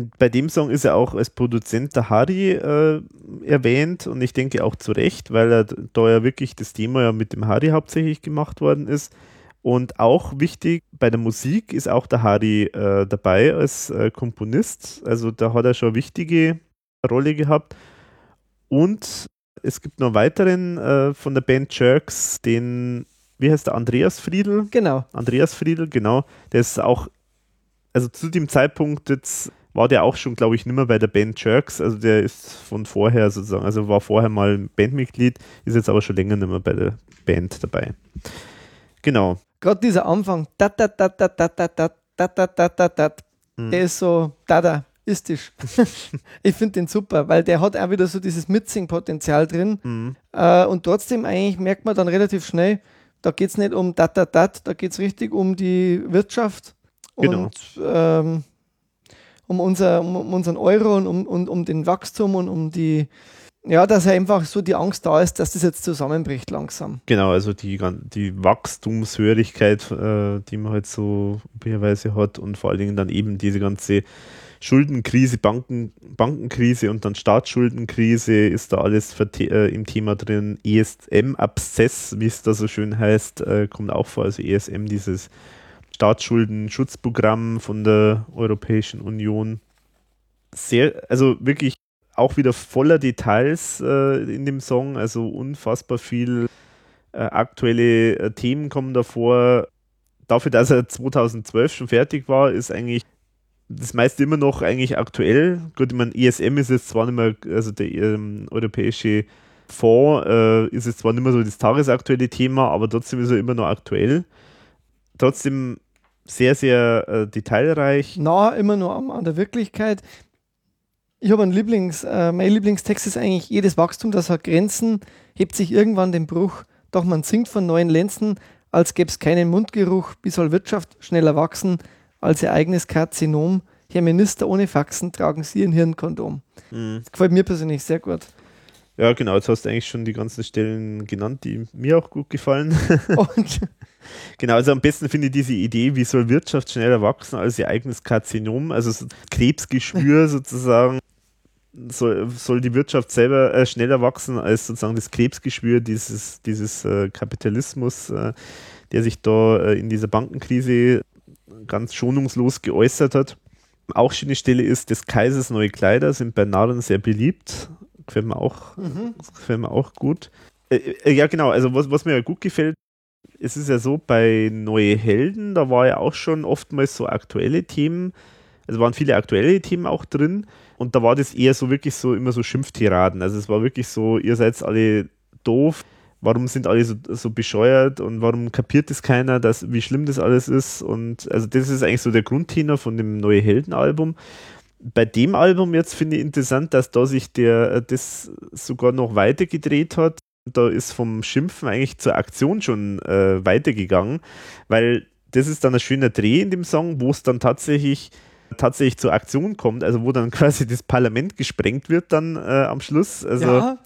In, bei dem Song ist er auch als Produzent der Harry äh, erwähnt und ich denke auch zu Recht, weil er da ja wirklich das Thema ja mit dem Harry hauptsächlich gemacht worden ist. Und auch wichtig bei der Musik ist auch der Harry äh, dabei als äh, Komponist. Also da hat er schon eine wichtige Rolle gehabt. Und es gibt noch einen weiteren äh, von der Band Jerks, den, wie heißt der, Andreas Friedl? Genau. Andreas Friedl, genau, der ist auch, also zu dem Zeitpunkt jetzt war der auch schon, glaube ich, nicht mehr bei der Band Jerks, also der ist von vorher sozusagen, also war vorher mal Bandmitglied, ist jetzt aber schon länger nicht mehr bei der Band dabei. Genau. Gerade dieser Anfang, dat, dat, dat, dat, dat, dat, dat, dat, dat, dat, dat, Mhm. der ist so, dada, istisch. ich finde den super, weil der hat auch wieder so dieses Mitsing-Potenzial drin. Mhm. Äh, und trotzdem eigentlich merkt man dann relativ schnell, da geht es nicht um dat, dat, dat, da geht es richtig um die Wirtschaft Genau. und ähm, um, unser, um, um unseren Euro und um, und um den Wachstum und um die, ja, dass einfach so die Angst da ist, dass das jetzt zusammenbricht langsam. Genau, also die, die Wachstumshörigkeit, äh, die man halt so üblicherweise hat und vor allen Dingen dann eben diese ganze Schuldenkrise, Banken, Bankenkrise und dann Staatsschuldenkrise ist da alles äh, im Thema drin. ESM-Abszess, wie es da so schön heißt, äh, kommt auch vor. Also ESM, dieses Staatsschulden-Schutzprogramm von der Europäischen Union. Sehr, also wirklich auch wieder voller Details äh, in dem Song, also unfassbar viel äh, aktuelle äh, Themen kommen davor. Dafür, dass er 2012 schon fertig war, ist eigentlich das meiste immer noch eigentlich aktuell. Gut, ich meine, ESM ist jetzt zwar nicht mehr, also der ähm, europäische Fonds äh, ist jetzt zwar nicht mehr so das tagesaktuelle Thema, aber trotzdem ist er immer noch aktuell. Trotzdem sehr, sehr äh, detailreich. Nah immer nur an, an der Wirklichkeit. Ich habe einen Lieblings, äh, mein Lieblingstext ist eigentlich, jedes Wachstum, das hat Grenzen, hebt sich irgendwann den Bruch, doch man singt von neuen Lenzen, als gäbe es keinen Mundgeruch, wie soll Wirtschaft schneller wachsen, als ihr eigenes Karzinom, Herr Minister, ohne Faxen tragen Sie ein Hirnkondom. Mhm. Das gefällt mir persönlich sehr gut. Ja, genau, jetzt hast du eigentlich schon die ganzen Stellen genannt, die mir auch gut gefallen. Und genau, also am besten finde ich diese Idee, wie soll Wirtschaft schneller wachsen als ihr eigenes Karzinom, also so Krebsgeschwür sozusagen. Soll, soll die Wirtschaft selber äh, schneller wachsen als sozusagen das Krebsgeschwür dieses, dieses äh, Kapitalismus, äh, der sich da äh, in dieser Bankenkrise ganz schonungslos geäußert hat. Auch schöne Stelle ist, des Kaisers neue Kleider sind bei Narren sehr beliebt. Gefällt mir auch, mhm. gefällt mir auch gut. Äh, äh, ja, genau, also was, was mir ja gut gefällt, es ist ja so, bei Neue Helden, da war ja auch schon oftmals so aktuelle Themen, also waren viele aktuelle Themen auch drin und da war das eher so wirklich so immer so Schimpftiraden. Also es war wirklich so, ihr seid alle doof, warum sind alle so, so bescheuert und warum kapiert es keiner, dass, wie schlimm das alles ist. Und also das ist eigentlich so der Grundtenor von dem Neue Helden-Album. Bei dem Album jetzt finde ich interessant, dass da sich der das sogar noch weiter gedreht hat. Da ist vom Schimpfen eigentlich zur Aktion schon äh, weitergegangen, weil das ist dann ein schöner Dreh in dem Song, wo es dann tatsächlich tatsächlich zur Aktion kommt, also wo dann quasi das Parlament gesprengt wird dann äh, am Schluss. Also ja.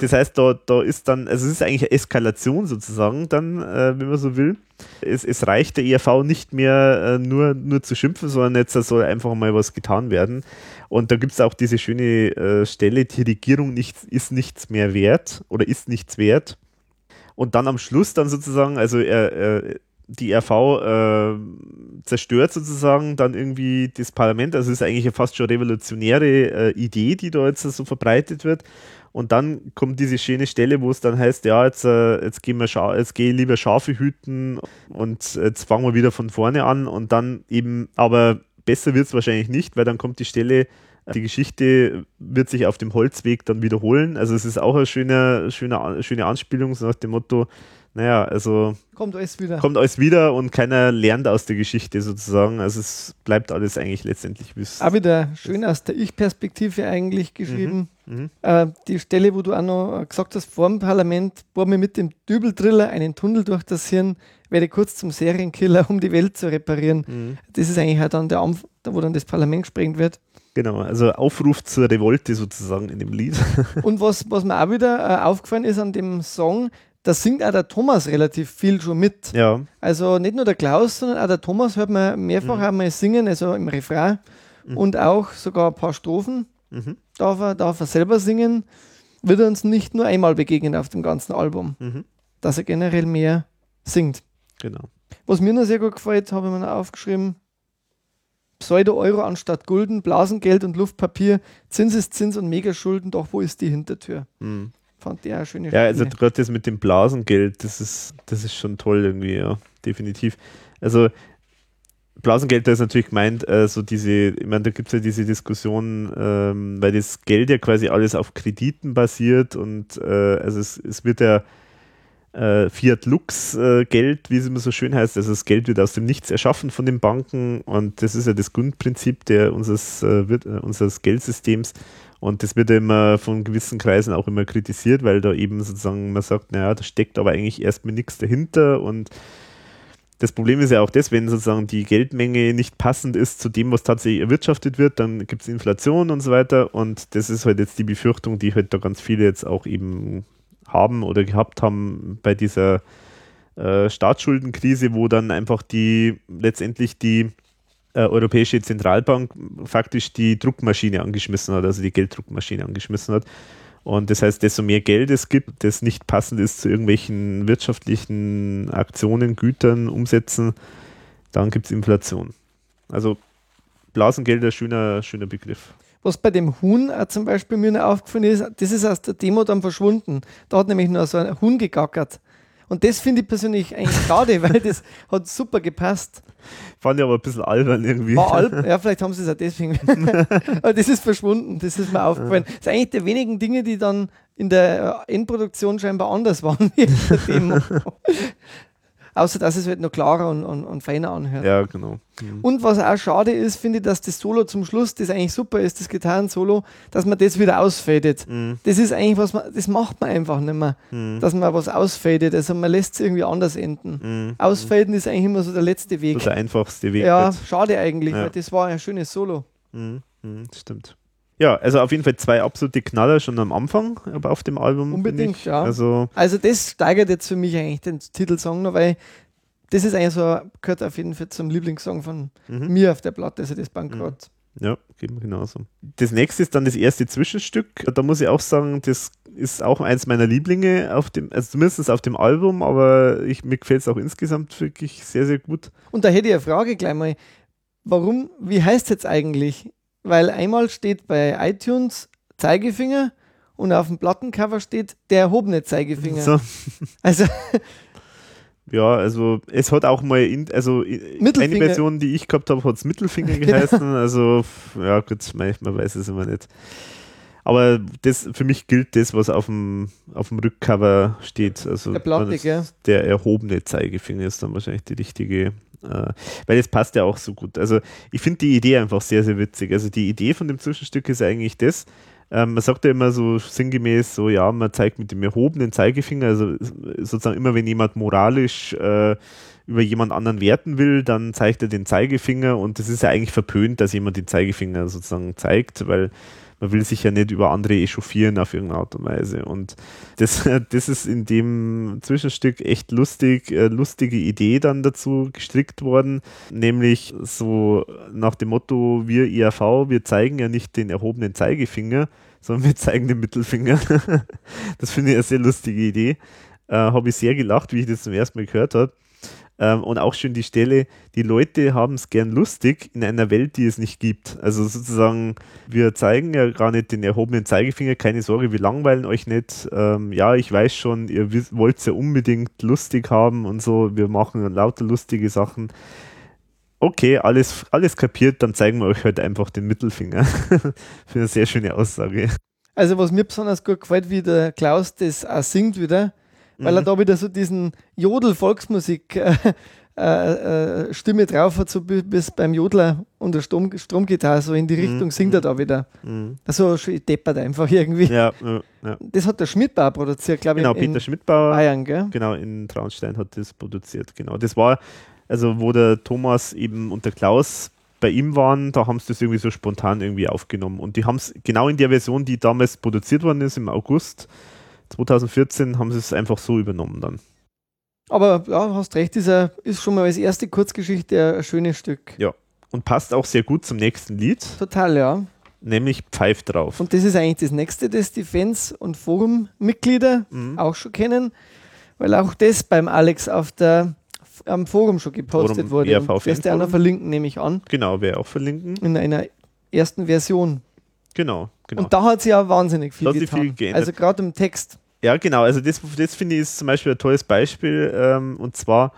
Das heißt, da, da ist dann, also es ist eigentlich eine Eskalation sozusagen, dann, äh, wenn man so will. Es, es reicht der ERV nicht mehr äh, nur, nur zu schimpfen, sondern jetzt soll einfach mal was getan werden. Und da gibt es auch diese schöne äh, Stelle, die Regierung nicht, ist nichts mehr wert oder ist nichts wert. Und dann am Schluss dann sozusagen, also er, die RV äh, zerstört sozusagen dann irgendwie das Parlament. Also es ist eigentlich fast schon revolutionäre äh, Idee, die da jetzt so verbreitet wird. Und dann kommt diese schöne Stelle, wo es dann heißt, ja, jetzt, äh, jetzt gehen wir Scha jetzt ich lieber Schafe hüten und jetzt fangen wir wieder von vorne an und dann eben, aber besser wird es wahrscheinlich nicht, weil dann kommt die Stelle, die Geschichte wird sich auf dem Holzweg dann wiederholen. Also es ist auch eine schöne, schöne, schöne Anspielung, so nach dem Motto, naja, also kommt alles wieder. Kommt alles wieder und keiner lernt aus der Geschichte sozusagen. Also es bleibt alles eigentlich letztendlich wie Auch wieder schön aus der Ich-Perspektive eigentlich geschrieben. Mhm. Mhm. Äh, die Stelle, wo du auch noch gesagt hast, vor dem Parlament, bohr mir mit dem Dübeltriller einen Tunnel durch das Hirn, werde kurz zum Serienkiller, um die Welt zu reparieren. Mhm. Das ist eigentlich halt dann der Anf wo dann das Parlament gesprengt wird. Genau, also Aufruf zur Revolte sozusagen in dem Lied. Und was, was mir auch wieder äh, aufgefallen ist an dem Song, da singt auch der Thomas relativ viel schon mit. Ja. Also nicht nur der Klaus, sondern auch der Thomas hört man mehrfach mhm. einmal singen, also im Refrain mhm. und auch sogar ein paar Strophen mhm. darf, er, darf er selber singen. Wird er uns nicht nur einmal begegnen auf dem ganzen Album, mhm. dass er generell mehr singt. Genau. Was mir noch sehr gut gefällt, habe ich mir noch aufgeschrieben, Pseudo-Euro anstatt Gulden, Blasengeld und Luftpapier, Zins ist Zins und Megaschulden, doch wo ist die Hintertür? Mhm fand die auch schöne Ja, also gerade das mit dem Blasengeld, das ist, das ist schon toll irgendwie, ja, definitiv. Also Blasengeld, da ist natürlich gemeint, äh, so diese, ich meine, da gibt es ja diese Diskussion, ähm, weil das Geld ja quasi alles auf Krediten basiert und äh, also es, es wird ja äh, Fiat Lux äh, Geld, wie es immer so schön heißt, also das Geld wird aus dem Nichts erschaffen von den Banken und das ist ja das Grundprinzip der, unseres, äh, wird, äh, unseres Geldsystems und das wird ja immer von gewissen Kreisen auch immer kritisiert, weil da eben sozusagen man sagt, naja, da steckt aber eigentlich erstmal nichts dahinter und das Problem ist ja auch das, wenn sozusagen die Geldmenge nicht passend ist zu dem, was tatsächlich erwirtschaftet wird, dann gibt es Inflation und so weiter. Und das ist halt jetzt die Befürchtung, die halt da ganz viele jetzt auch eben haben oder gehabt haben bei dieser äh, Staatsschuldenkrise, wo dann einfach die letztendlich die äh, Europäische Zentralbank faktisch die Druckmaschine angeschmissen hat, also die Gelddruckmaschine angeschmissen hat. Und das heißt, desto mehr Geld es gibt, das nicht passend ist zu irgendwelchen wirtschaftlichen Aktionen, Gütern, Umsätzen, dann gibt es Inflation. Also Blasengeld ist ein schöner, schöner Begriff. Was bei dem Huhn auch zum Beispiel mir noch aufgefallen ist, das ist aus der Demo dann verschwunden. Da hat nämlich nur so ein Huhn gegackert. Und das finde ich persönlich eigentlich schade, weil das hat super gepasst. Fand ich aber ein bisschen albern irgendwie. War albern, ja, vielleicht haben sie es auch deswegen. aber das ist verschwunden, das ist mir aufgefallen. Das ist eigentlich der wenigen Dinge, die dann in der Endproduktion scheinbar anders waren außer dass es halt noch klarer und, und, und feiner anhört. Ja, genau. Mhm. Und was auch schade ist, finde ich, dass das Solo zum Schluss, das eigentlich super ist, das Gitarren-Solo, dass man das wieder ausfadet. Mhm. Das ist eigentlich was, man, das macht man einfach nicht mehr, Mhm. dass man was ausfadet. Also man lässt es irgendwie anders enden. Mhm. Ausfaden ist eigentlich immer so der letzte So Weg. der einfachste Weg. Ja, jetzt. schade eigentlich, Ja. weil das war ein schönes Solo. Mhm. Mhm. Stimmt. Ja, also auf jeden Fall zwei absolute Knaller schon am Anfang aber auf dem Album. Unbedingt, ja. Also, Also das steigert jetzt für mich eigentlich den Titelsong noch, weil das ist eigentlich so, gehört auf jeden Fall zum Lieblingssong von mhm. mir auf der Platte, also das Bankrott. Ja, geht mir genauso. Das nächste ist dann das erste Zwischenstück. Da muss ich auch sagen, das ist auch eins meiner Lieblinge auf dem, also zumindest auf dem Album, aber ich, mir gefällt es auch insgesamt wirklich sehr, sehr gut. Und da hätte ich eine Frage gleich mal. Warum, wie heißt es jetzt eigentlich? Weil einmal steht bei iTunes Zeigefinger und auf dem Plattencover steht der erhobene Zeigefinger. So, Also ja, also es hat auch mal, in, also eine. Version, die ich gehabt habe, hat es Mittelfinger geheißen. also, ja gut, man, man weiß es immer nicht. Aber das, für mich gilt das, was auf dem, auf dem Rückcover steht. Also der Platte, gell? der erhobene Zeigefinger ist dann wahrscheinlich die richtige, äh, weil es passt ja auch so gut. Also ich finde die Idee einfach sehr, sehr witzig. Also die Idee von dem Zwischenstück ist eigentlich das, ähm, man sagt ja immer so sinngemäß, so ja, man zeigt mit dem erhobenen Zeigefinger, also sozusagen immer wenn jemand moralisch äh, über jemand anderen werten will, dann zeigt er den Zeigefinger und das ist ja eigentlich verpönt, dass jemand den Zeigefinger sozusagen zeigt, weil man will sich ja nicht über andere echauffieren auf irgendeine Art und Weise. Und das, das ist in dem Zwischenstück echt lustig, äh, lustige Idee dann dazu gestrickt worden, nämlich so nach dem Motto, wir IAV, wir zeigen ja nicht den erhobenen Zeigefinger, sondern wir zeigen den Mittelfinger. das finde ich eine sehr lustige Idee. Äh, habe ich sehr gelacht, wie ich das zum ersten Mal gehört habe. Ähm, und auch schön die Stelle, die Leute haben es gern lustig in einer Welt, die es nicht gibt. Also sozusagen, wir zeigen ja gar nicht den erhobenen Zeigefinger, keine Sorge, wir langweilen euch nicht. Ähm, ja, ich weiß schon, ihr wollt es ja unbedingt lustig haben und so, wir machen lauter lustige Sachen. Okay, alles, alles kapiert, dann zeigen wir euch halt einfach den Mittelfinger. Für eine sehr schöne Aussage. Also was mir besonders gut gefällt, wie der Klaus das auch singt wieder, weil er Mhm. da wieder so diesen Jodel-Volksmusik äh, äh, äh, Stimme drauf hat, so bi- bis beim Jodler und der Strom, Stromgitarre, so in die Mhm, Richtung singt er da wieder. Mhm. So schön deppert einfach irgendwie. Ja, ja, ja. Das hat der Schmidtbauer produziert, glaube ich, Genau, in Peter Schmidtbauer. Bayern, gell? Genau, in Traunstein hat das produziert, genau. Das war, also wo der Thomas eben und der Klaus bei ihm waren, da haben sie das irgendwie so spontan irgendwie aufgenommen. Und die haben es genau in der Version, die damals produziert worden ist, im August 2014, haben sie es einfach so übernommen dann. Aber ja, hast recht, dieser ist schon mal als erste Kurzgeschichte ein schönes Stück. Und passt auch sehr gut zum nächsten Lied, Total, ja. nämlich Pfeif drauf. Und das ist eigentlich das nächste, das die Fans und Forum-Mitglieder Mhm. auch schon kennen, weil auch das beim Alex auf der, am Forum schon gepostet Forum, wurde. Und wirst du auch noch verlinken, nehme ich an, Genau, wäre auch verlinken. in einer ersten Version. Genau, genau. Und da hat sie ja wahnsinnig viel getan. viel geändert. also gerade im Text. Ja, genau. Also das, das finde ich ist zum Beispiel ein tolles Beispiel. Ähm, und zwar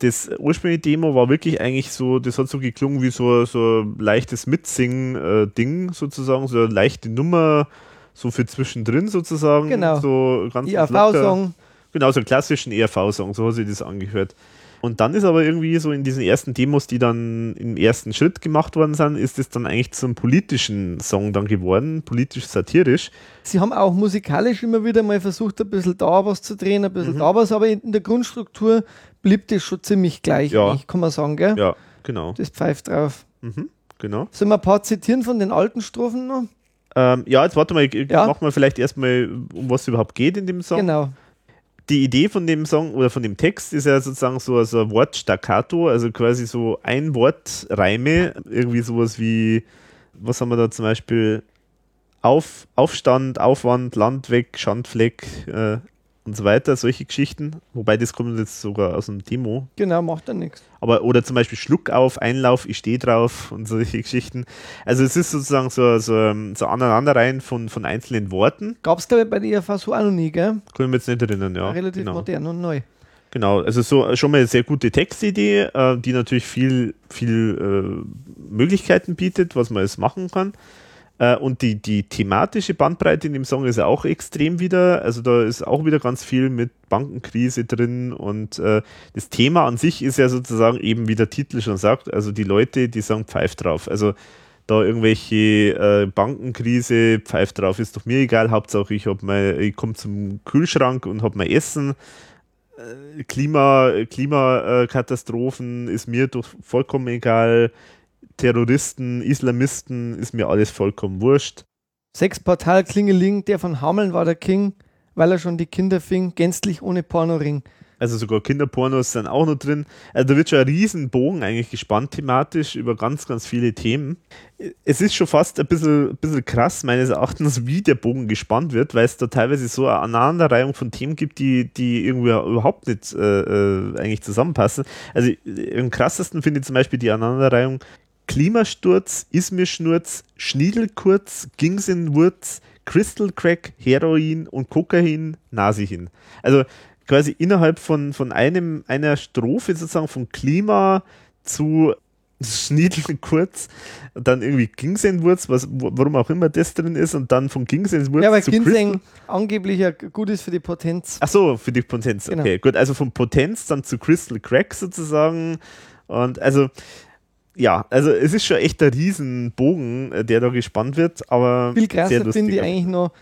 das ursprüngliche Demo war wirklich eigentlich so, das hat so geklungen wie so, so ein leichtes Mitsingen-Ding sozusagen, so eine leichte Nummer, so für zwischendrin sozusagen. Genau. So ganz locker. IAV-Song. Genau, so einen klassischen ERV-Song, so hat sich das angehört. Und dann ist aber irgendwie so in diesen ersten Demos, die dann im ersten Schritt gemacht worden sind, ist es dann eigentlich zum politischen Song dann geworden, politisch-satirisch. Sie haben auch musikalisch immer wieder mal versucht, ein bisschen da was zu drehen, ein bisschen Mhm. da was, aber in der Grundstruktur blieb das schon ziemlich gleich, Ja. kann man sagen, gell? Ja, genau. Das pfeift drauf. Mhm, genau. Sollen wir ein paar zitieren von den alten Strophen noch? Ähm, ja, jetzt warte mal, ich- Ja. mach mal vielleicht erstmal, um was es überhaupt geht in dem Song. Genau. Die Idee von dem Song oder von dem Text ist ja sozusagen so, so ein Wort staccato, also quasi so ein Wort irgendwie sowas wie, was haben wir da zum Beispiel? Auf, Aufstand, Aufwand, Land weg, Schandfleck äh, und so weiter, solche Geschichten. Wobei das kommt jetzt sogar aus dem Demo. Genau, macht dann nichts. Aber, oder zum Beispiel Schluck auf, Einlauf, ich stehe drauf und solche Geschichten. Also es ist sozusagen so, so, so Aneinanderreihen von, von einzelnen Worten. Gab es, glaube ich, bei der IFA so auch noch nie, gell? Können wir jetzt nicht erinnern, ja. Relativ genau. modern und neu. genau, also so schon mal eine sehr gute Textidee, äh, die natürlich viel, viel äh, Möglichkeiten bietet, was man jetzt machen kann. Äh, und die, die thematische Bandbreite in dem Song ist ja auch extrem wieder. Also da ist auch wieder ganz viel mit Bankenkrise drin und äh, das Thema an sich ist ja sozusagen eben, wie der Titel schon sagt, also die Leute, die sagen Pfeif drauf. Also da irgendwelche äh, Bankenkrise, Pfeif drauf, ist doch mir egal. Hauptsache ich, ich komme zum Kühlschrank und habe mein Essen. Äh, Klima, Klimakatastrophen ist mir doch vollkommen egal. Terroristen, Islamisten, ist mir alles vollkommen wurscht. Sexportal Klingeling, der von Hameln war der King, weil er schon die Kinder fing, gänzlich ohne Pornoring. Also sogar Kinderpornos sind auch noch drin. Also da wird schon ein Riesenbogen eigentlich gespannt thematisch über ganz, ganz viele Themen. Es ist schon fast ein bisschen, ein bisschen krass, meines Erachtens, wie der Bogen gespannt wird, weil es da teilweise so eine Aneinanderreihung von Themen gibt, die, die irgendwie überhaupt nicht äh, äh eigentlich zusammenpassen. Also am krassesten finde ich zum Beispiel die Aneinanderreihung Klimasturz, Ismirschnurz, Schniedelkurz, Gingsenwurz, Crystal Crack, Heroin und Kokain, Nasihin. Also quasi innerhalb von, von einem, einer Strophe sozusagen von Klima zu Schniedelkurz, dann irgendwie Ginsengwurz, was, warum auch immer das drin ist, und dann von Ginsengwurz ja, weil zu Ginseng Crystal. angeblich ja gut ist für die Potenz. Ach so, für die Potenz, genau. okay, gut. Also von Potenz dann zu Crystal Crack sozusagen. Und also ja, also es ist schon echt ein Riesenbogen, äh, der da gespannt wird, aber. Viel krasser finde ich eigentlich noch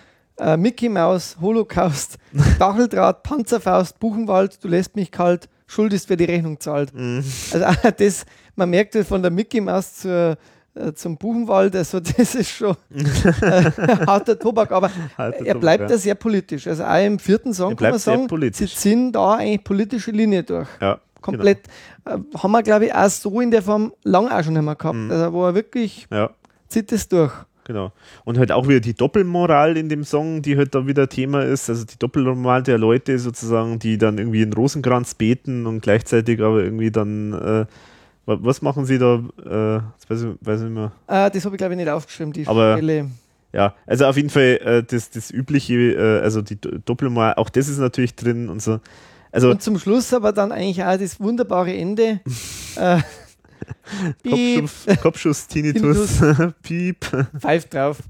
äh, Mickey Maus, Holocaust, Stacheldraht, Panzerfaust, Buchenwald, du lässt mich kalt, Schuld ist, wer die Rechnung zahlt. Mhm. Also das, man merkt ja von der Mickey Maus zur, äh, zum Buchenwald, also das ist schon äh, harter Tobak, aber harter er bleibt Tobak, ja. da sehr politisch. Also auch im vierten Song kann man sagen, sie ziehen da eigentlich politische Linie durch. Ja komplett. Genau. Äh, haben wir, glaube ich, auch so in der Form lang auch schon einmal gehabt. Mhm. Also, wo er wirklich ja. zieht es durch. Genau. Und halt auch wieder die Doppelmoral in dem Song, die halt da wieder Thema ist. Also die Doppelmoral der Leute sozusagen, die dann irgendwie in Rosenkranz beten und gleichzeitig aber irgendwie dann. Äh, was machen sie da? Äh, das weiß ich, weiß ich nicht mehr. Äh, das habe ich glaube ich nicht aufgeschrieben, die aber, Stelle. Ja, also auf jeden Fall äh, das, das übliche, äh, also die Doppelmoral, auch das ist natürlich drin und so. Also und zum Schluss aber dann eigentlich auch das wunderbare Ende. äh, Kopfschuss, Kopfschuss, Tinnitus, Piep. Pfeif drauf.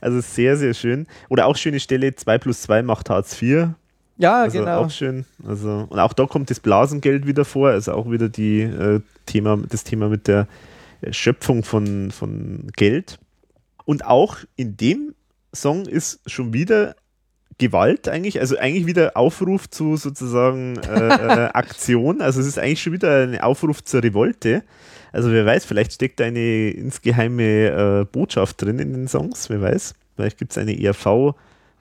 Also sehr, sehr schön. Oder auch schöne Stelle, 2 plus 2 macht Hartz 4. Ja, also genau. Auch schön. Also, und auch da kommt das Blasengeld wieder vor, also auch wieder die, äh, Thema, das Thema mit der Schöpfung von, von Geld. Und auch in dem Song ist schon wieder Gewalt eigentlich, also eigentlich wieder Aufruf zu sozusagen äh, äh, Aktion. Also es ist eigentlich schon wieder ein Aufruf zur Revolte. Also wer weiß, vielleicht steckt eine insgeheime äh, Botschaft drin in den Songs, wer weiß. Vielleicht gibt es eine ERV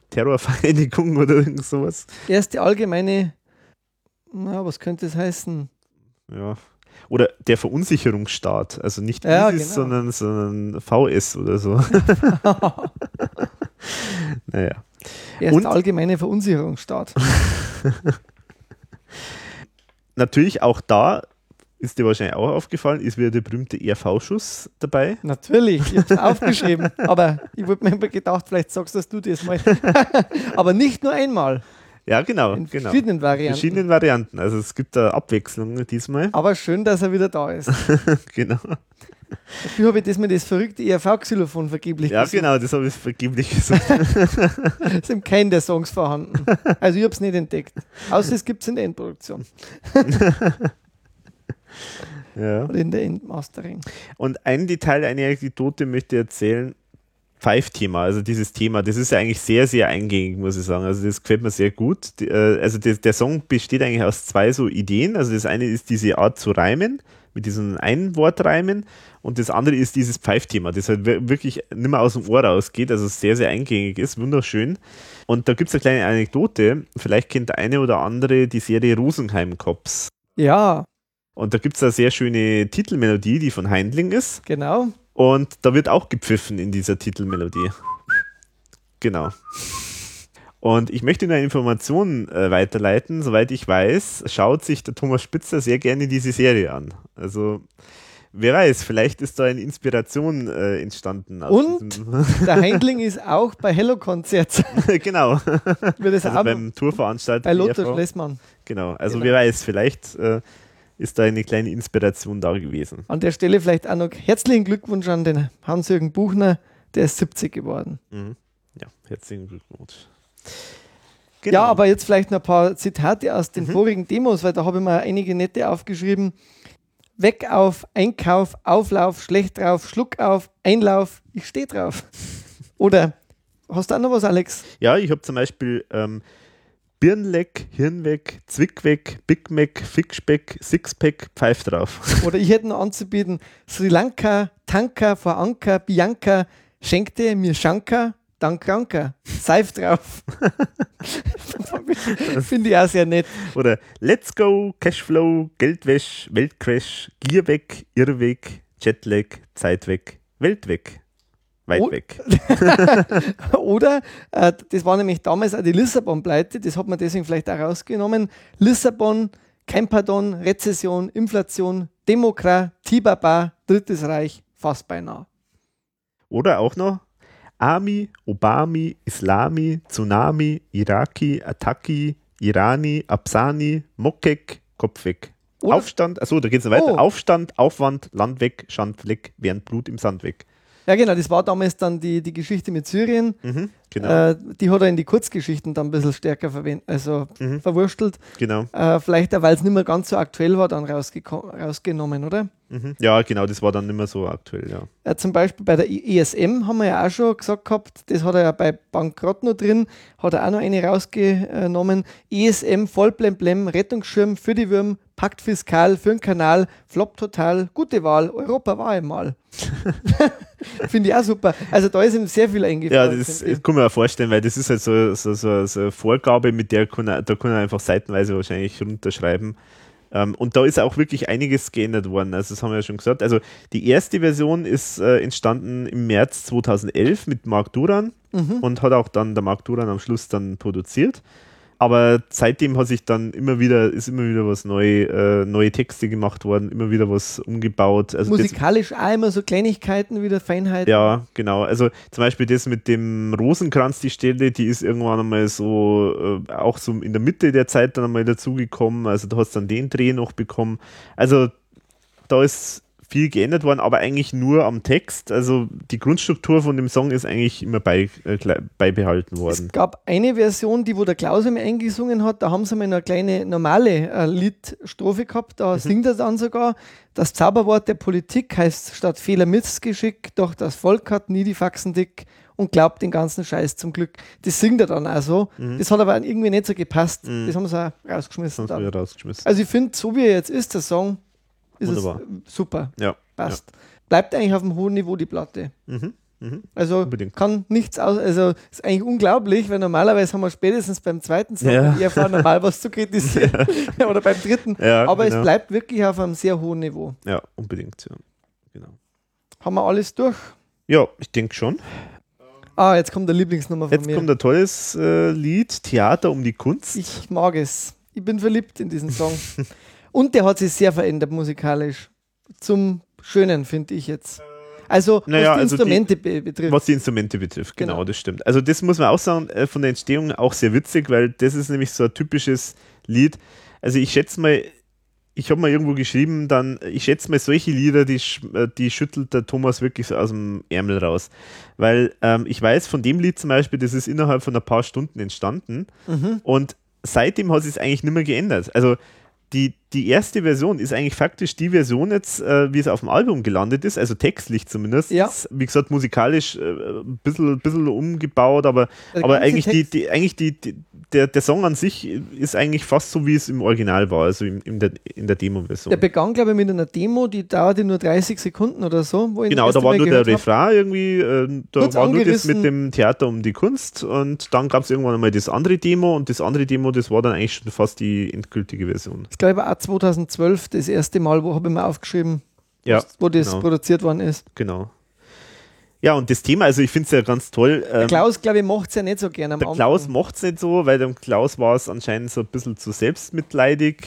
Terrorvereinigung oder irgend sowas. Erste allgemeine, na, was könnte es heißen? Ja. Oder der Verunsicherungsstaat. Also nicht ja, ISIS, genau. sondern, sondern VS oder so. naja. Er ist Und, der allgemeine Verunsicherungsstaat. Natürlich auch da ist dir wahrscheinlich auch aufgefallen, ist wieder der berühmte ERV-Schuss dabei. Natürlich, ich habe es aufgeschrieben, aber ich wurde mir immer gedacht, vielleicht sagst du das mal. aber nicht nur einmal. Ja, genau. In genau. verschiedenen Varianten. Verschiedenen Varianten. Also es gibt da Abwechslung diesmal. Aber schön, dass er wieder da ist. genau. Dafür habe ich das mit das verrückte ERV-Xylophon vergeblich Ja, gesucht. genau, das habe ich vergeblich gesucht. es sind keine der Songs vorhanden. Also ich habe es nicht entdeckt. Außer es gibt es in der Endproduktion. ja. Oder in der Endmastering. Und ein Detail, eine Anekdote möchte ich erzählen. Five-Thema, also dieses Thema, das ist ja eigentlich sehr, sehr eingängig, muss ich sagen. Also das gefällt mir sehr gut. Äh, also der Song besteht eigentlich aus zwei so Ideen. Also das eine ist diese Art zu reimen, mit diesen Einwortreimen und das andere ist dieses Pfeifthema, das halt wirklich nicht mehr aus dem Ohr rausgeht, also sehr, sehr eingängig ist, wunderschön. Und da gibt es eine kleine Anekdote, vielleicht kennt der eine oder andere die Serie Rosenheim Cops. Ja. Und da gibt es eine sehr schöne Titelmelodie, die von Heindling ist. Genau. Und da wird auch gepfiffen in dieser Titelmelodie. Genau. Und ich möchte nur eine Information äh, weiterleiten. Soweit ich weiß, schaut sich der Thomas Spitzer sehr gerne diese Serie an. Also, wer weiß, vielleicht ist da eine Inspiration äh, entstanden. Und der Heindling ist auch bei Hello Konzert. genau. Wird also beim Tourveranstalter. Bei Lothar Schlesmann. Genau. Also, genau. wer weiß, vielleicht. Äh, ist da eine kleine Inspiration da gewesen. An der Stelle vielleicht auch noch herzlichen Glückwunsch an den Hans-Jürgen Buchner, der ist 70 geworden. Mhm. Ja, herzlichen Glückwunsch. Genau. Ja, aber jetzt vielleicht noch ein paar Zitate aus den mhm. vorigen Demos, weil da habe ich mal einige nette aufgeschrieben. Weg auf, Einkauf, Auflauf, schlecht drauf, Schluck auf, Einlauf, ich stehe drauf. Oder hast du auch noch was, Alex? Ja, ich habe zum Beispiel ähm, Birnleck, Hirnweg, Zwickweg, Big Mac, Fickspeck, Sixpack, Pfeif drauf. Oder ich hätte noch anzubieten Sri Lanka, Tanka, vor Anker, Bianca, schenkte mir Shankar, Dank Ranker. Seif drauf. Finde ich auch sehr nett. Oder Let's Go, Cashflow, Geldwäsch, Weltcrash, Gier weg, Irrweg, Jetlag, Zeit weg, Welt weg. Weit o weg. Oder, äh, das war nämlich damals auch die Lissabon-Pleite, das hat man deswegen vielleicht auch rausgenommen. Lissabon, kein Pardon, Rezession, Inflation, Demokratie, Baba, Drittes Reich, fast beinahe. Oder auch noch Ami, Obami, Islami, Tsunami, Iraki, Ataki, Irani, Absani, Mokek, Kopf weg. Oder? Aufstand, achso, da geht es weiter. Oh. Aufstand, Aufwand, Land weg, Schandfleck, während Blut im Sand weg. Ja, genau, das war damals dann die, die Geschichte mit Syrien. Mhm, genau. Äh, die hat er in die Kurzgeschichten dann ein bisschen stärker also mhm. verwurstelt. Genau. Äh, vielleicht auch, weil es nicht mehr ganz so aktuell war, dann rausgenommen, oder? Mhm. Ja, genau, das war dann nicht mehr so aktuell, ja. Äh, zum Beispiel bei der ESM haben wir ja auch schon gesagt gehabt, das hat er ja bei Bankrott noch drin, hat er auch noch eine rausgenommen. ESM, Vollblemblem, Rettungsschirm für die Würm, Pakt Fiskal für den Kanal, Flop total, gute Wahl, Europa war einmal. Finde ich auch super. Also da ist ihm sehr viel eingefallen. Ja, das, das kann ja vorstellen, weil das ist halt so, so, so, so eine Vorgabe, mit der kann er, da kann er einfach seitenweise wahrscheinlich runterschreiben. Ähm, und da ist auch wirklich einiges geändert worden. Also, das haben wir ja schon gesagt. Also, die erste Version ist äh, entstanden im März 2011 mit Mark Duran mhm. und hat auch dann der Mark Duran am Schluss dann produziert. Aber seitdem hat sich dann immer wieder, ist immer wieder was neu, äh, neue Texte gemacht worden, immer wieder was umgebaut. Also Musikalisch auch immer so Kleinigkeiten, wieder Feinheiten. Ja, genau. Also zum Beispiel das mit dem Rosenkranz, die Stelle, die ist irgendwann einmal so, äh, auch so in der Mitte der Zeit dann einmal dazugekommen. Also da hast du dann den Dreh noch bekommen. Also da ist viel geändert worden, aber eigentlich nur am Text. Also die Grundstruktur von dem Song ist eigentlich immer bei, äh, beibehalten worden. Es gab eine Version, die wo der Klaus immer eingesungen hat, da haben sie mal eine kleine normale äh, Liedstrophe gehabt, da mhm. singt er dann sogar, das Zauberwort der Politik heißt statt Fehler Missgeschick, doch das Volk hat nie die Faxen dick und glaubt den ganzen Scheiß zum Glück. Das singt er dann auch so. Mhm. Das hat aber irgendwie nicht so gepasst. Mhm. Das haben sie auch rausgeschmissen. rausgeschmissen. Also ich finde, so wie er jetzt ist, der Song, ist Wunderbar. es super. Ja. Passt. Ja. Bleibt eigentlich auf einem hohen Niveau die Platte. Mhm. Mhm. Also Unbedingt. kann nichts aus, also ist eigentlich unglaublich, weil normalerweise haben wir spätestens beim zweiten Song ja. eher normal was zu kritisieren ja. oder beim dritten. Ja, Aber genau. es bleibt wirklich auf einem sehr hohen Niveau. Ja, unbedingt. Ja. Genau. Haben wir alles durch? Ja, ich denke schon. Ah, jetzt kommt der Lieblingsnummer von jetzt mir. Jetzt kommt ein tolles äh, Lied, Theater um die Kunst. Ich mag es. Ich bin verliebt in diesen Song. Und der hat sich sehr verändert musikalisch. Zum Schönen, finde ich jetzt. Also, naja, was die also Instrumente die, betrifft. Was die Instrumente betrifft, genau, genau, das stimmt. Also, das muss man auch sagen, äh, von der Entstehung auch sehr witzig, weil das ist nämlich so ein typisches Lied. Also, ich schätze mal, ich habe mal irgendwo geschrieben, dann, ich schätze mal, solche Lieder, die, äh, die schüttelt der Thomas wirklich so aus dem Ärmel raus. Weil ähm, ich weiß, von dem Lied zum Beispiel, das ist innerhalb von ein paar Stunden entstanden mhm. und seitdem hat es eigentlich nicht mehr geändert. Also, die, die erste Version ist eigentlich faktisch die Version jetzt, äh, wie es auf dem Album gelandet ist, also textlich zumindest. Ja. Wie gesagt, musikalisch äh, ein bisschen, bisschen umgebaut, aber, aber eigentlich, die, die, eigentlich die, die, der, der Song an sich ist eigentlich fast so, wie es im Original war, also in, in der, in der Demo-Version. Der begann, glaube ich, mit einer Demo, die dauerte nur 30 Sekunden oder so. genau, da war nur der Refrain irgendwie, äh, da Kurz war nur das mit dem Theater um die Kunst und dann gab es irgendwann einmal das andere Demo und das andere Demo, das war dann eigentlich schon fast die endgültige Version. Ich glaube auch 2012 das erste Mal, wo habe ich mir aufgeschrieben, ja, wo das genau. produziert worden ist. Genau. Ja, und das Thema, also ich finde es ja ganz toll. Der ähm, Klaus, glaube ich, macht es ja nicht so gerne am Der Anfang. Klaus macht es nicht so, weil dem Klaus war es anscheinend so ein bisschen zu selbstmitleidig.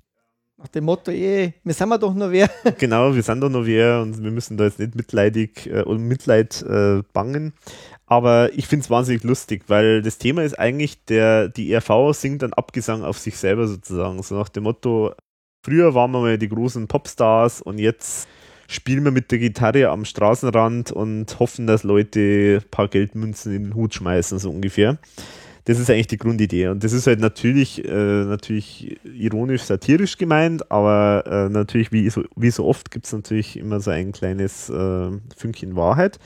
Nach dem Motto, eh, wir sind wir doch noch wer. genau, wir sind doch noch wer und wir müssen da jetzt nicht mitleidig äh, oder Mitleid äh, bangen. Aber ich finde es wahnsinnig lustig, weil das Thema ist eigentlich, der, die ERV singt einen Abgesang auf sich selber sozusagen. So nach dem Motto, früher waren wir mal die großen Popstars und jetzt spielen wir mit der Gitarre am Straßenrand und hoffen, dass Leute ein paar Geldmünzen in den Hut schmeißen, so ungefähr. Das ist eigentlich die Grundidee. Und das ist halt natürlich, äh, natürlich ironisch, satirisch gemeint, aber äh, natürlich, wie so, wie so oft, gibt es natürlich immer so ein kleines äh, Fünkchen Wahrheit.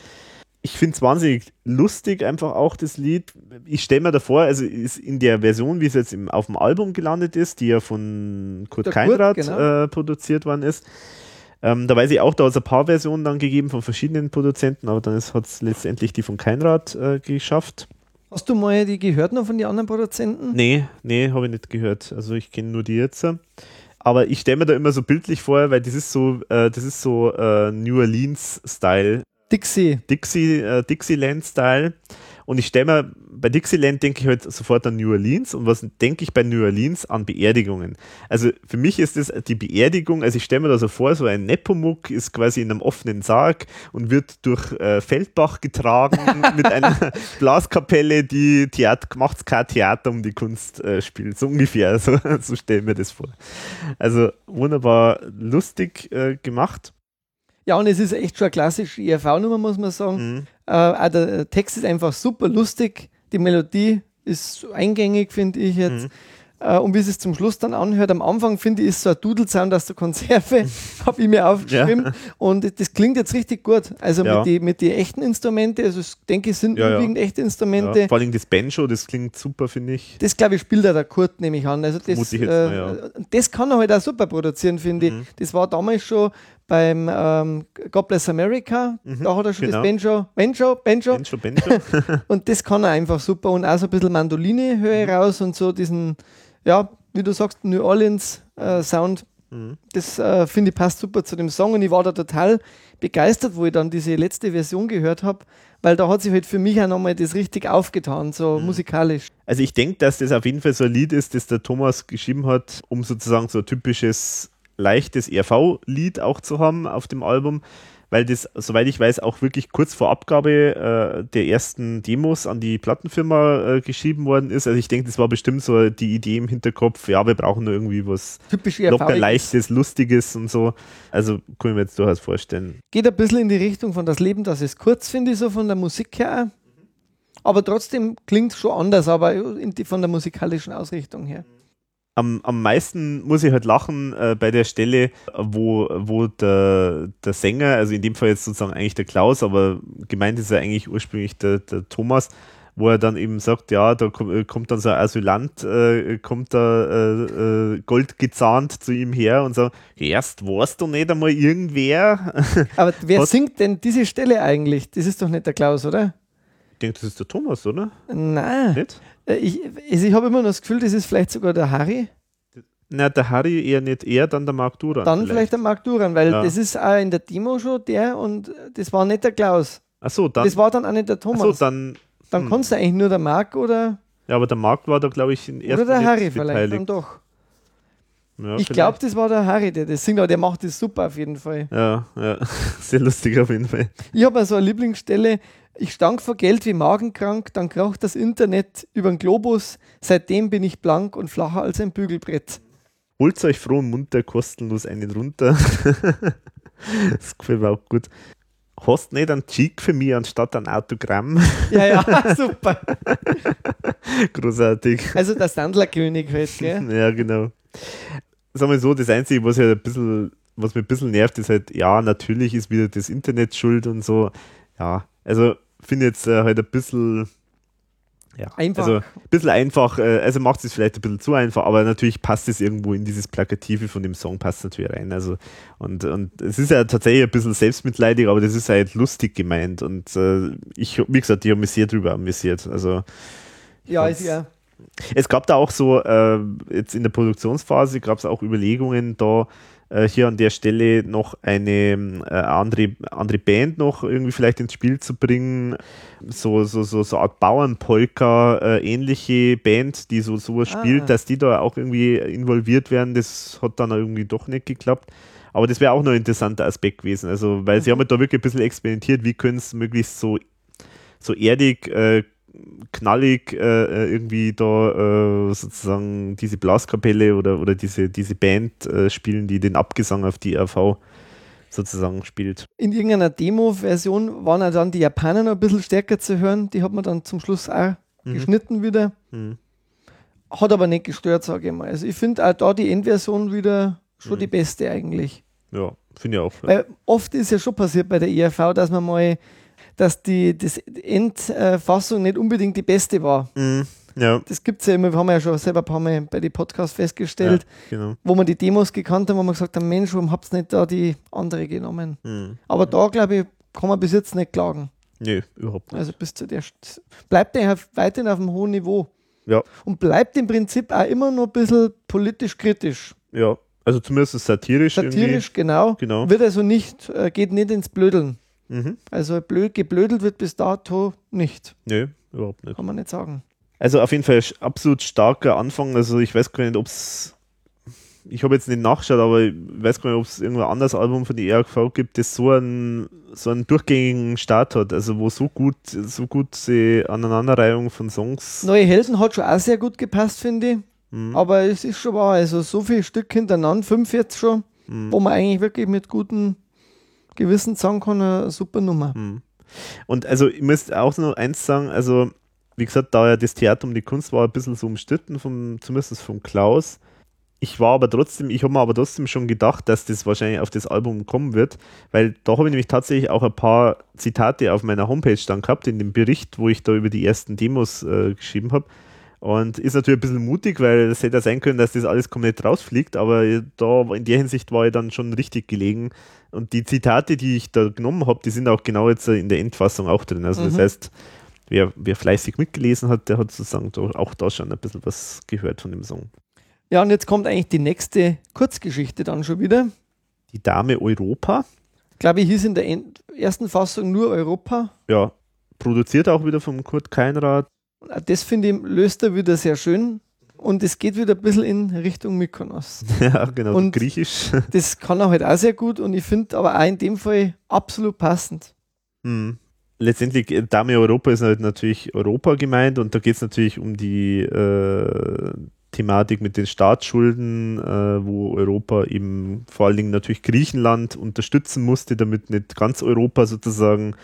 Ich finde es wahnsinnig lustig, einfach auch das Lied. Ich stelle mir davor, also ist in der Version, wie es jetzt im, auf dem Album gelandet ist, die ja von Kurt Keinrad genau. Äh, produziert worden ist, ähm, da weiß ich auch, da hat es ein paar Versionen dann gegeben von verschiedenen Produzenten, aber dann hat es letztendlich die von Keinrad äh, geschafft. Hast du mal die gehört noch von den anderen Produzenten? Nee, nee, habe ich nicht gehört. Also ich kenne nur die jetzt. Aber ich stelle mir da immer so bildlich vor, weil das ist so, äh, das ist so äh, New Orleans-Style. Dixie. Dixie, äh, Dixieland-Style. Und ich stelle mir, bei Dixieland denke ich halt sofort an New Orleans und was denke ich bei New Orleans an Beerdigungen? Also für mich ist das die Beerdigung, also ich stelle mir da so vor, so ein Nepomuk ist quasi in einem offenen Sarg und wird durch äh, Feldbach getragen mit einer Blaskapelle, die Theater, macht kein Theater um die Kunst äh, spielt, so ungefähr, so, so stelle ich mir das vor. Also wunderbar lustig äh, gemacht. Ja, und es ist echt schon eine klassische ERV-Nummer, muss man sagen. Mhm. Äh, auch der Text ist einfach super lustig. Die Melodie ist eingängig, finde ich jetzt. Mhm. Äh, und wie es zum Schluss dann anhört, am Anfang finde ich, ist so ein Dudelsound aus der Konserve, habe ich mir aufgeschrieben. Ja. Und das klingt jetzt richtig gut. Also ja. mit den mit die echten Instrumente, also ich denke, es sind ja, überwiegend echte Instrumente. Vor allem das Banjo, das klingt super, finde ich. Das glaube ich spielt der Kurt nämlich an. Also das, äh, mal, das kann er halt auch super produzieren, finde mhm. ich. Das war damals schon beim ähm, God Bless America, mhm, da hat er schon genau. das Banjo, Banjo, Banjo. Banjo, Banjo. und das kann er einfach super. Und auch so ein bisschen Mandoline höre mhm. raus und so diesen, ja, wie du sagst, New Orleans äh, Sound. Mhm. Das äh, finde ich passt super zu dem Song und ich war da total begeistert, wo ich dann diese letzte Version gehört habe, weil da hat sich halt für mich auch nochmal das richtig aufgetan, so mhm. musikalisch. Also ich denke, dass das auf jeden Fall so ein Lied ist, das der Thomas geschrieben hat, um sozusagen so ein typisches leichtes ERV-Lied auch zu haben auf dem Album, weil das, soweit ich weiß, auch wirklich kurz vor Abgabe äh, der ersten Demos an die Plattenfirma äh, geschrieben worden ist. Also ich denke, das war bestimmt so die Idee im Hinterkopf, ja, wir brauchen nur irgendwie was Typisch locker leichtes, lustiges und so. Also kann ich mir jetzt durchaus vorstellen. Geht ein bisschen in die Richtung von das Leben, das ist kurz, finde ich so von der Musik her. Aber trotzdem klingt es schon anders, aber von der musikalischen Ausrichtung her am, am meisten muss ich halt lachen äh, bei der Stelle, wo, wo der, der Sänger, also in dem Fall jetzt sozusagen eigentlich der Klaus, aber gemeint ist ja eigentlich ursprünglich der, der Thomas, wo er dann eben sagt, ja, da äh, kommt dann so ein Asylant, äh, kommt da äh, äh, goldgezahnt zu ihm her und sagt, erst warst du nicht einmal irgendwer. Aber wer Was? singt denn diese Stelle eigentlich? Das ist doch nicht der Klaus, oder? Ich denke, das ist der Thomas, oder? Nein. Nicht? Äh, ich, also ich habe immer noch das Gefühl, das ist vielleicht sogar der Harry. Na, der Harry eher nicht, eher dann der Marc Duran. Dann vielleicht, vielleicht der Marc Duran, weil ja. das ist auch in der Demo schon der und das war nicht der Klaus. Ach so, dann. Das war dann auch nicht der Thomas. Ach so, dann. Dann hm. kannst du eigentlich nur der Marc oder. Ja, aber der Marc war da, glaube ich, in erster Oder der Harry vielleicht dann doch. Ja, ich glaube, das war der Harry, der das singt, aber der macht das super auf jeden Fall. Ja, ja, sehr lustig auf jeden Fall. Ich habe so eine Lieblingsstelle, ich stank vor Geld wie magenkrank, dann kroch das Internet über den Globus. Seitdem bin ich blank und flacher als ein Bügelbrett. Holt euch froh und munter kostenlos einen runter. das gefällt mir auch gut. Hast nicht einen Cheek für mich anstatt ein Autogramm? Ja, ja, super. Großartig. Also der Sandlerkönig halt, gell? Ja, genau. Sagen wir so, das Einzige, was halt ein bisschen, was mich ein bisschen nervt, ist halt, ja, natürlich ist wieder das Internet schuld und so. Ja, also finde jetzt äh, halt ein bisschen. Ja, einfach. Also ein bisschen einfach, äh, also macht es vielleicht ein bisschen zu einfach, aber natürlich passt es irgendwo in dieses Plakative von dem Song, passt natürlich rein. Also, und, und es ist ja tatsächlich ein bisschen selbstmitleidig, aber das ist halt lustig gemeint. Und äh, ich, wie gesagt, ich habe mich sehr drüber amüsiert. Also, ja, ist ja. Es gab da auch so, äh, jetzt in der Produktionsphase gab es auch Überlegungen, da hier an der Stelle noch eine äh, andere, andere Band noch irgendwie vielleicht ins Spiel zu bringen. So, so, so, so Art Bauernpolka, äh, ähnliche Band, die so sowas ah. spielt, dass die da auch irgendwie involviert werden. Das hat dann irgendwie doch nicht geklappt. Aber das wäre auch noch ein interessanter Aspekt gewesen. Also, weil mhm. sie haben halt da wirklich ein bisschen experimentiert, wie können es möglichst so, so erdig, äh, knallig äh, irgendwie da äh, sozusagen diese Blaskapelle oder, oder diese, diese Band äh, spielen, die den Abgesang auf die RV sozusagen spielt. In irgendeiner Demo-Version waren ja dann die Japaner noch ein bisschen stärker zu hören. Die hat man dann zum Schluss auch mhm. geschnitten wieder. Mhm. Hat aber nicht gestört, sage ich mal. Also ich finde auch da die Endversion wieder schon mhm. die beste eigentlich. Ja, finde ich auch. Weil oft ist ja schon passiert bei der ERV, dass man mal, dass die das Endfassung nicht unbedingt die beste war. Mhm. Ja. Das gibt es ja immer, wir haben ja schon selber ein paar Mal bei den Podcasts festgestellt, ja, genau. wo man die Demos gekannt haben, wo man gesagt haben, Mensch, warum habt ihr nicht da die andere genommen? Mhm. Aber da, glaube ich, kann man bis jetzt nicht klagen. Nee, überhaupt nicht. Also bis zu der bleibt er weiterhin auf einem hohen Niveau. Ja. Und bleibt im Prinzip auch immer noch ein bisschen politisch kritisch. Ja, also zumindest satirisch. Satirisch, genau. genau. Wird also nicht, äh, geht nicht ins Blödeln. Mhm. Also blöd, geblödelt wird bis dato nicht. Nee, überhaupt nicht. Kann man nicht sagen. Also auf jeden Fall absolut starker Anfang. Also ich weiß gar nicht, ob es. Ich habe jetzt nicht nachgeschaut, aber ich weiß gar nicht, ob es irgendein anderes Album von der ERV gibt, das so einen, so einen durchgängigen Start hat, also wo so gut, so gut die Aneinanderreihung von Songs. Neue Helden hat schon auch sehr gut gepasst, finde ich. Mhm. Aber es ist schon wahr, also so viele Stück hintereinander, fünf jetzt schon, mhm. wo man eigentlich wirklich mit gutem Gewissen kann, eine super Nummer. Mhm. Und also ich müsste auch noch eins sagen, also wie gesagt, da ja das Theater um die Kunst war ein bisschen so umstritten, vom, zumindest vom Klaus. Ich war aber trotzdem, ich habe mir aber trotzdem schon gedacht, dass das wahrscheinlich auf das Album kommen wird, weil da habe ich nämlich tatsächlich auch ein paar Zitate auf meiner Homepage dann gehabt, in dem Bericht, wo ich da über die ersten Demos äh, geschrieben habe. Und ist natürlich ein bisschen mutig, weil es hätte ja sein können, dass das alles komplett rausfliegt, aber da in der Hinsicht war ich dann schon richtig gelegen. Und die Zitate, die ich da genommen habe, die sind auch genau jetzt in der Endfassung auch drin. Also mhm. das heißt, wer, wer fleißig mitgelesen hat, der hat sozusagen auch da schon ein bisschen was gehört von dem Song. Ja, und jetzt kommt eigentlich die nächste Kurzgeschichte dann schon wieder. Die Dame Europa. Ich glaube, ich hieß in der ersten Fassung nur Europa. Ja, produziert auch wieder vom Kurt Keinrad. Das finde ich, löst er wieder sehr schön. Und es geht wieder ein bisschen in Richtung Mykonos. Ja, genau, und griechisch. Das kann er halt auch sehr gut und ich finde aber auch in dem Fall absolut passend. Hm. Letztendlich, äh, Dame Europa ist halt natürlich Europa gemeint und da geht es natürlich um die äh, Thematik mit den Staatsschulden, äh, wo Europa eben vor allen Dingen natürlich Griechenland unterstützen musste, damit nicht ganz Europa sozusagen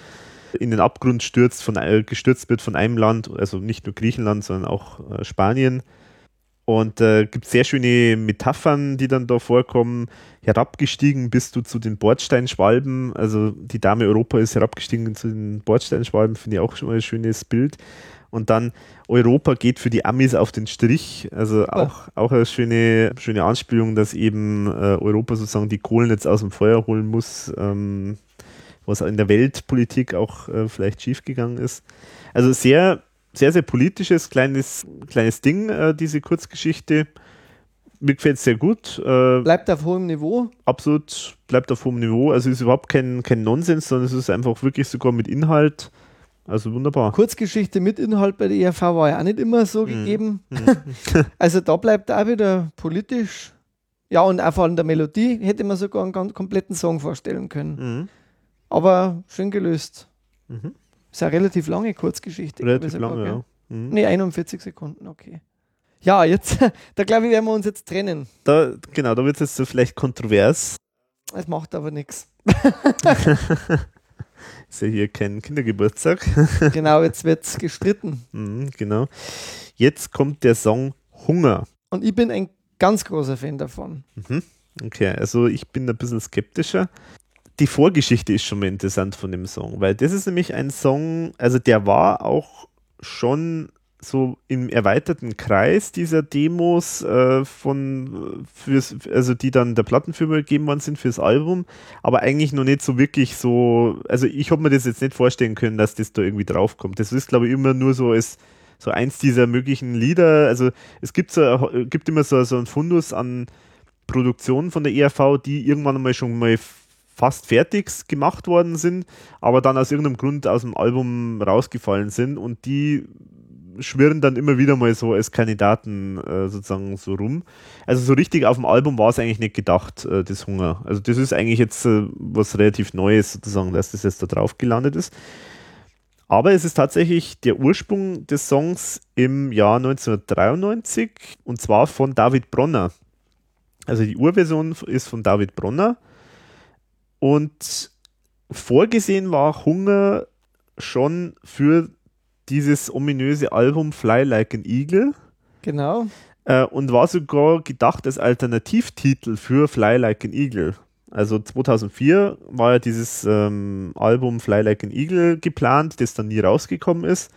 in den Abgrund stürzt, von, äh, gestürzt wird von einem Land, also nicht nur Griechenland, sondern auch äh, Spanien. Und äh, gibt sehr schöne Metaphern, die dann da vorkommen. Herabgestiegen bist du zu den Bordsteinschwalben. Also die Dame Europa ist herabgestiegen zu den Bordsteinschwalben, finde ich auch schon mal ein schönes Bild. Und dann Europa geht für die Amis auf den Strich. Also auch, auch eine schöne, schöne Anspielung, dass eben äh, Europa sozusagen die Kohlen jetzt aus dem Feuer holen muss. Ähm, was in der Weltpolitik auch äh, vielleicht schiefgegangen ist. Also sehr, sehr, sehr politisches, kleines, kleines Ding, äh, diese Kurzgeschichte. Mir gefällt es sehr gut. Äh, bleibt auf hohem Niveau? Absolut, bleibt auf hohem Niveau. Also ist überhaupt kein, kein Nonsens, sondern es ist einfach wirklich sogar mit Inhalt. Also wunderbar. Kurzgeschichte mit Inhalt bei der ERV war ja auch nicht immer so mhm. gegeben. Mhm. also da bleibt auch wieder politisch. Ja, und auch von der Melodie hätte man sogar einen ganz kompletten Song vorstellen können. Mhm. Aber schön gelöst. Mhm. Ist eine relativ lange Kurzgeschichte. Relativ lange, ja. Mhm. Ne, 41 Sekunden, okay. Ja, jetzt, da glaube ich, werden wir uns jetzt trennen. Da, genau, da wird es jetzt so vielleicht kontrovers. Es macht aber nichts. Ist ja hier kein Kindergeburtstag. genau, jetzt wird es gestritten. Mhm, genau. Jetzt kommt der Song Hunger. Und ich bin ein ganz großer Fan davon. Mhm. Okay, also ich bin ein bisschen skeptischer die Vorgeschichte ist schon mal interessant von dem Song, weil das ist nämlich ein Song, also der war auch schon so im erweiterten Kreis dieser Demos äh, von fürs, also die dann der Plattenfirma gegeben worden sind fürs Album, aber eigentlich noch nicht so wirklich so, also ich habe mir das jetzt nicht vorstellen können, dass das da irgendwie draufkommt. Das ist, glaube ich, immer nur so als so eins dieser möglichen Lieder. Also es gibt so gibt immer so, so ein Fundus an Produktionen von der ERV, die irgendwann einmal schon mal fast fertig gemacht worden sind, aber dann aus irgendeinem Grund aus dem Album rausgefallen sind und die schwirren dann immer wieder mal so als Kandidaten äh, sozusagen so rum. Also so richtig auf dem Album war es eigentlich nicht gedacht, äh, das Hunger. Also das ist eigentlich jetzt äh, was relativ Neues sozusagen, dass das jetzt da drauf gelandet ist. Aber es ist tatsächlich der Ursprung des Songs im Jahr 1993 und zwar von David Bronner. Also die Urversion ist von David Bronner und vorgesehen war Hunger schon für dieses ominöse Album Fly Like an Eagle. Genau. Äh, und war sogar gedacht als Alternativtitel für Fly Like an Eagle. Also 2004 war ja dieses ähm, Album Fly Like an Eagle geplant, das dann nie rausgekommen ist.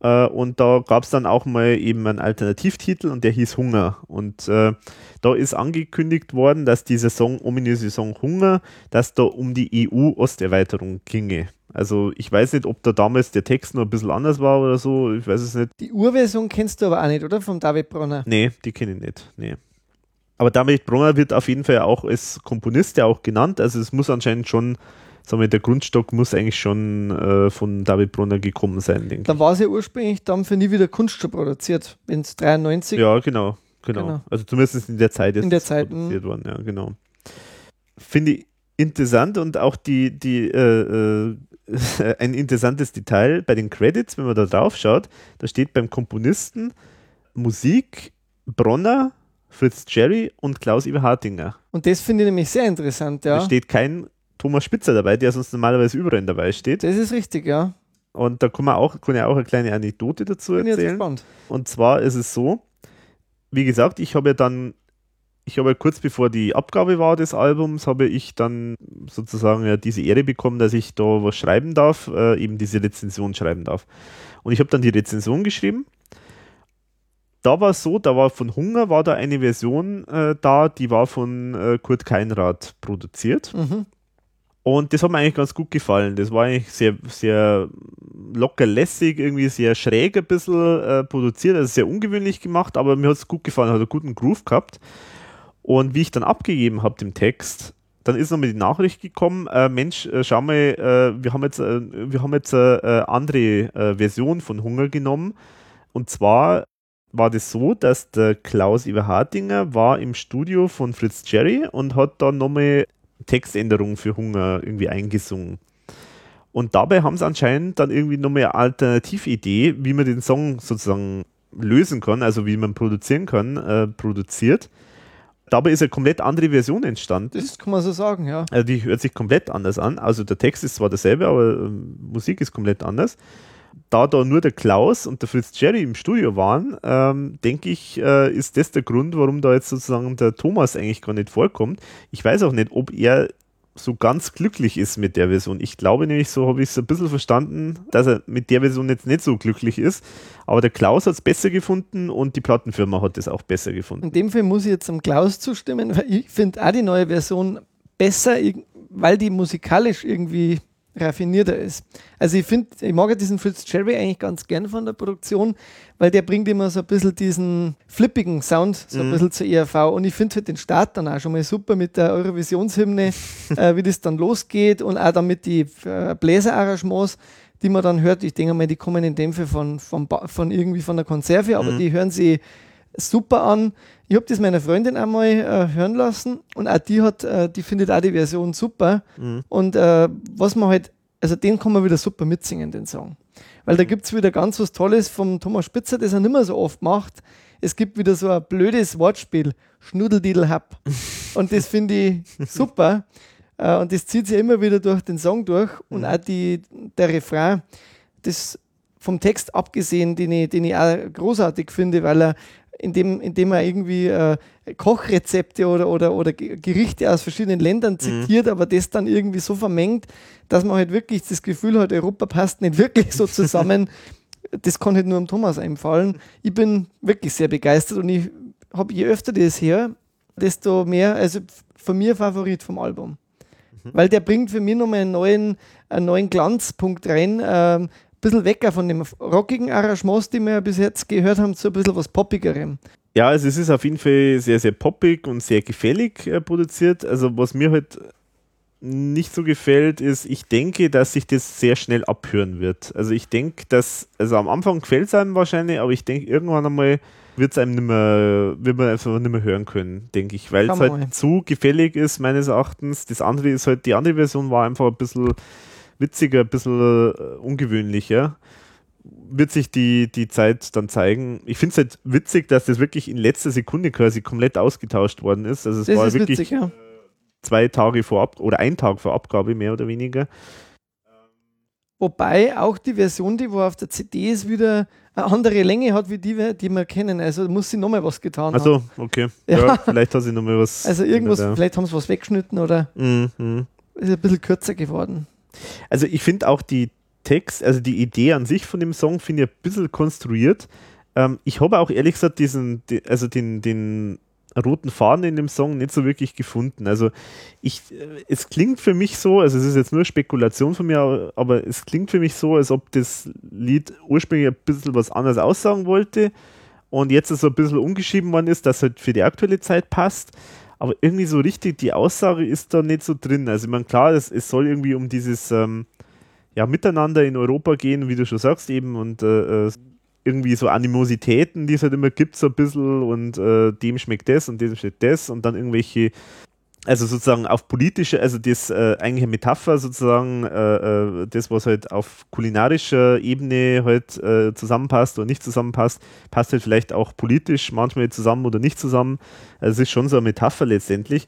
Äh, und da gab es dann auch mal eben einen Alternativtitel und der hieß Hunger. Und äh, da ist angekündigt worden, dass dieser Song, ominöse Song Hunger, dass da um die EU-Osterweiterung ginge. Also ich weiß nicht, ob da damals der Text noch ein bisschen anders war oder so, ich weiß es nicht. Die Urversion kennst du aber auch nicht, oder? Vom David Bronner. Nee, die kenne ich nicht. Nee. Aber David Bronner wird auf jeden Fall auch als Komponist ja auch genannt. Also es muss anscheinend schon sagen wir, der Grundstock muss eigentlich schon äh, von David Brunner gekommen sein, denke. Da war es ja ursprünglich dann für nie wieder Kunststoff produziert, wenn es 93. Ja, genau, genau, genau. Also zumindest in der Zeit ist in der Zeit, produziert worden, ja, genau. Finde ich interessant und auch die, die äh, äh, ein interessantes Detail bei den Credits, wenn man da drauf schaut, da steht beim Komponisten Musik Bronner, Fritz Jerry und Klaus Iber Hartinger. Und das finde ich nämlich sehr interessant, ja. Da steht kein Thomas Spitzer dabei, der sonst normalerweise überall dabei steht. Das ist richtig, ja. Und da kann man auch, kann ich auch eine kleine Anekdote dazu Bin erzählen. Jetzt gespannt. Und zwar ist es so, wie gesagt, ich habe ja dann, ich habe ja kurz bevor die Abgabe war des Albums, habe ich dann sozusagen ja diese Ehre bekommen, dass ich da was schreiben darf, äh, eben diese Rezension schreiben darf. Und ich habe dann die Rezension geschrieben. Da war es so, da war von Hunger war da eine Version äh, da, die war von äh, Kurt Keinrad produziert. Mhm. Und das hat mir eigentlich ganz gut gefallen. Das war eigentlich sehr, sehr locker lässig, irgendwie sehr schräg ein bisschen äh, produziert, also sehr ungewöhnlich gemacht, aber mir hat es gut gefallen, hat einen guten Groove gehabt. Und wie ich dann abgegeben habe, den Text, dann ist nochmal die Nachricht gekommen, äh, Mensch, äh, schau mal, äh, wir haben jetzt, äh, wir haben jetzt eine andere Version von Hunger genommen. Und zwar war das so, dass der Klaus Iverhardinger war im Studio von Fritz Jerry und hat dann nochmal Textänderung für Hunger irgendwie eingesungen. Und dabei haben sie anscheinend dann irgendwie nochmal eine Alternatividee, wie man den Song sozusagen lösen kann, also wie man produzieren kann, äh, produziert. Dabei ist eine komplett andere Version entstanden. Das kann man so sagen, ja. Also die hört sich komplett anders an. Also der Text ist zwar derselbe, aber äh, Musik ist komplett anders da da nur der Klaus und der Fritz Jerry im Studio waren, ähm, denke ich, äh, ist das der Grund, warum da jetzt sozusagen der Thomas eigentlich gar nicht vorkommt. Ich weiß auch nicht, ob er so ganz glücklich ist mit der Version. Ich glaube nämlich, so habe ich es ein bisschen verstanden, dass er mit der Version jetzt nicht so glücklich ist. Aber der Klaus hat es besser gefunden und die Plattenfirma hat es auch besser gefunden. In dem Fall muss ich jetzt am Klaus zustimmen, weil ich finde auch die neue Version besser, weil die musikalisch irgendwie raffinierter ist. Also ich finde, ich mag ja diesen Fritz Cherry eigentlich ganz gern von der Produktion, weil der bringt immer so ein bisschen diesen flippigen Sound, so ein mhm. bisschen zur ERV. Und ich finde halt den Start dann auch schon mal super mit der Eurovisionshymne, äh, wie das dann losgeht und auch damit die äh, Bläserarrangements, die man dann hört. Ich denke mal, die kommen in dem Fall von, von, von irgendwie von der Konserve, aber mhm. die hören sie super an. Ich habe das meiner Freundin einmal äh, hören lassen und auch die hat, äh, die findet auch die Version super. Mhm. Und äh, was man halt, also den kann man wieder super mitsingen, den Song. Weil da mhm. gibt es wieder ganz was Tolles vom Thomas Spitzer, das er nicht mehr so oft macht. Es gibt wieder so ein blödes Wortspiel, Schnudeldidel-Hab. und das finde ich super. Äh, und das zieht sich immer wieder durch den Song durch. Und mhm. auch die, der Refrain, das vom Text abgesehen, den ich, den ich auch großartig finde, weil er indem, indem er irgendwie äh, Kochrezepte oder, oder, oder Gerichte aus verschiedenen Ländern mhm. zitiert, mhm. aber das dann irgendwie so vermengt, dass man halt wirklich das Gefühl hat, Europa passt nicht wirklich so zusammen. das kann halt nur am Thomas einfallen. Ich bin wirklich sehr begeistert und ich habe, je öfter das her, desto mehr, also von mir Favorit vom Album. Mhm. Weil der bringt für mich nochmal einen neuen, einen neuen Glanzpunkt rein, ähm, bisschen weg von dem rockigen Arrangements, die wir bis jetzt gehört haben, zu ein bisschen was Poppigerem. Ja, also es ist auf jeden Fall sehr, sehr poppig und sehr gefällig äh, produziert. Also was mir halt nicht so gefällt, ist, ich denke, dass sich das sehr schnell abhören wird. Also ich denke, dass, also am Anfang gefällt es einem wahrscheinlich, aber ich denke, irgendwann einmal wird es einem nicht mehr, wird man einfach nicht mehr hören können, denke ich, weil es halt zu gefällig ist, meines Erachtens. Das andere ist halt, die andere Version war einfach ein bisschen witziger, ein bisschen äh, ungewöhnlicher. Wird sich die, die Zeit dann zeigen. Ich finde es halt witzig, dass das wirklich in letzter Sekunde quasi komplett ausgetauscht worden ist. Also es Das war ist wirklich witzig, ja. zwei Tage vor Ab oder ein Tag vor Abgabe, mehr oder weniger. Wobei auch die Version, die wo auf der CD ist, wieder eine andere Länge hat, wie die, wir- die wir kennen. Also muss sie nochmal was getan haben. Also, okay. Ja. Ja. vielleicht hat sie nochmal was. Also irgendwas, vielleicht haben sie was weggeschnitten oder mhm. ist ein bisschen kürzer geworden. Also ich finde auch die Text, also die Idee an sich von dem Song finde ich ein bisschen konstruiert. Ähm, ich habe auch ehrlich gesagt diesen, die, also den, den roten Faden in dem Song nicht so wirklich gefunden. Also ich, äh, es klingt für mich so, also es ist jetzt nur Spekulation von mir, aber- aber es klingt für mich so, als ob das Lied ursprünglich ein bisschen was anderes aussagen wollte und jetzt so ein bisschen umgeschrieben worden ist, dass halt für die aktuelle Zeit passt. Aber irgendwie so richtig die Aussage ist da nicht so drin. Also ich meine, klar, es, es soll irgendwie um dieses ähm, ja, Miteinander in Europa gehen, wie du schon sagst, eben und äh, äh, irgendwie so Animositäten, die es halt immer gibt, so ein bisschen und äh, dem schmeckt das und dem schmeckt das und dann irgendwelche, also sozusagen auf politische, also das äh, eigentlich Metapher sozusagen, äh, äh, das, was halt auf kulinarischer Ebene halt äh, zusammenpasst oder nicht zusammenpasst, passt halt vielleicht auch politisch manchmal zusammen oder nicht zusammen. Also es ist schon so eine Metapher letztendlich.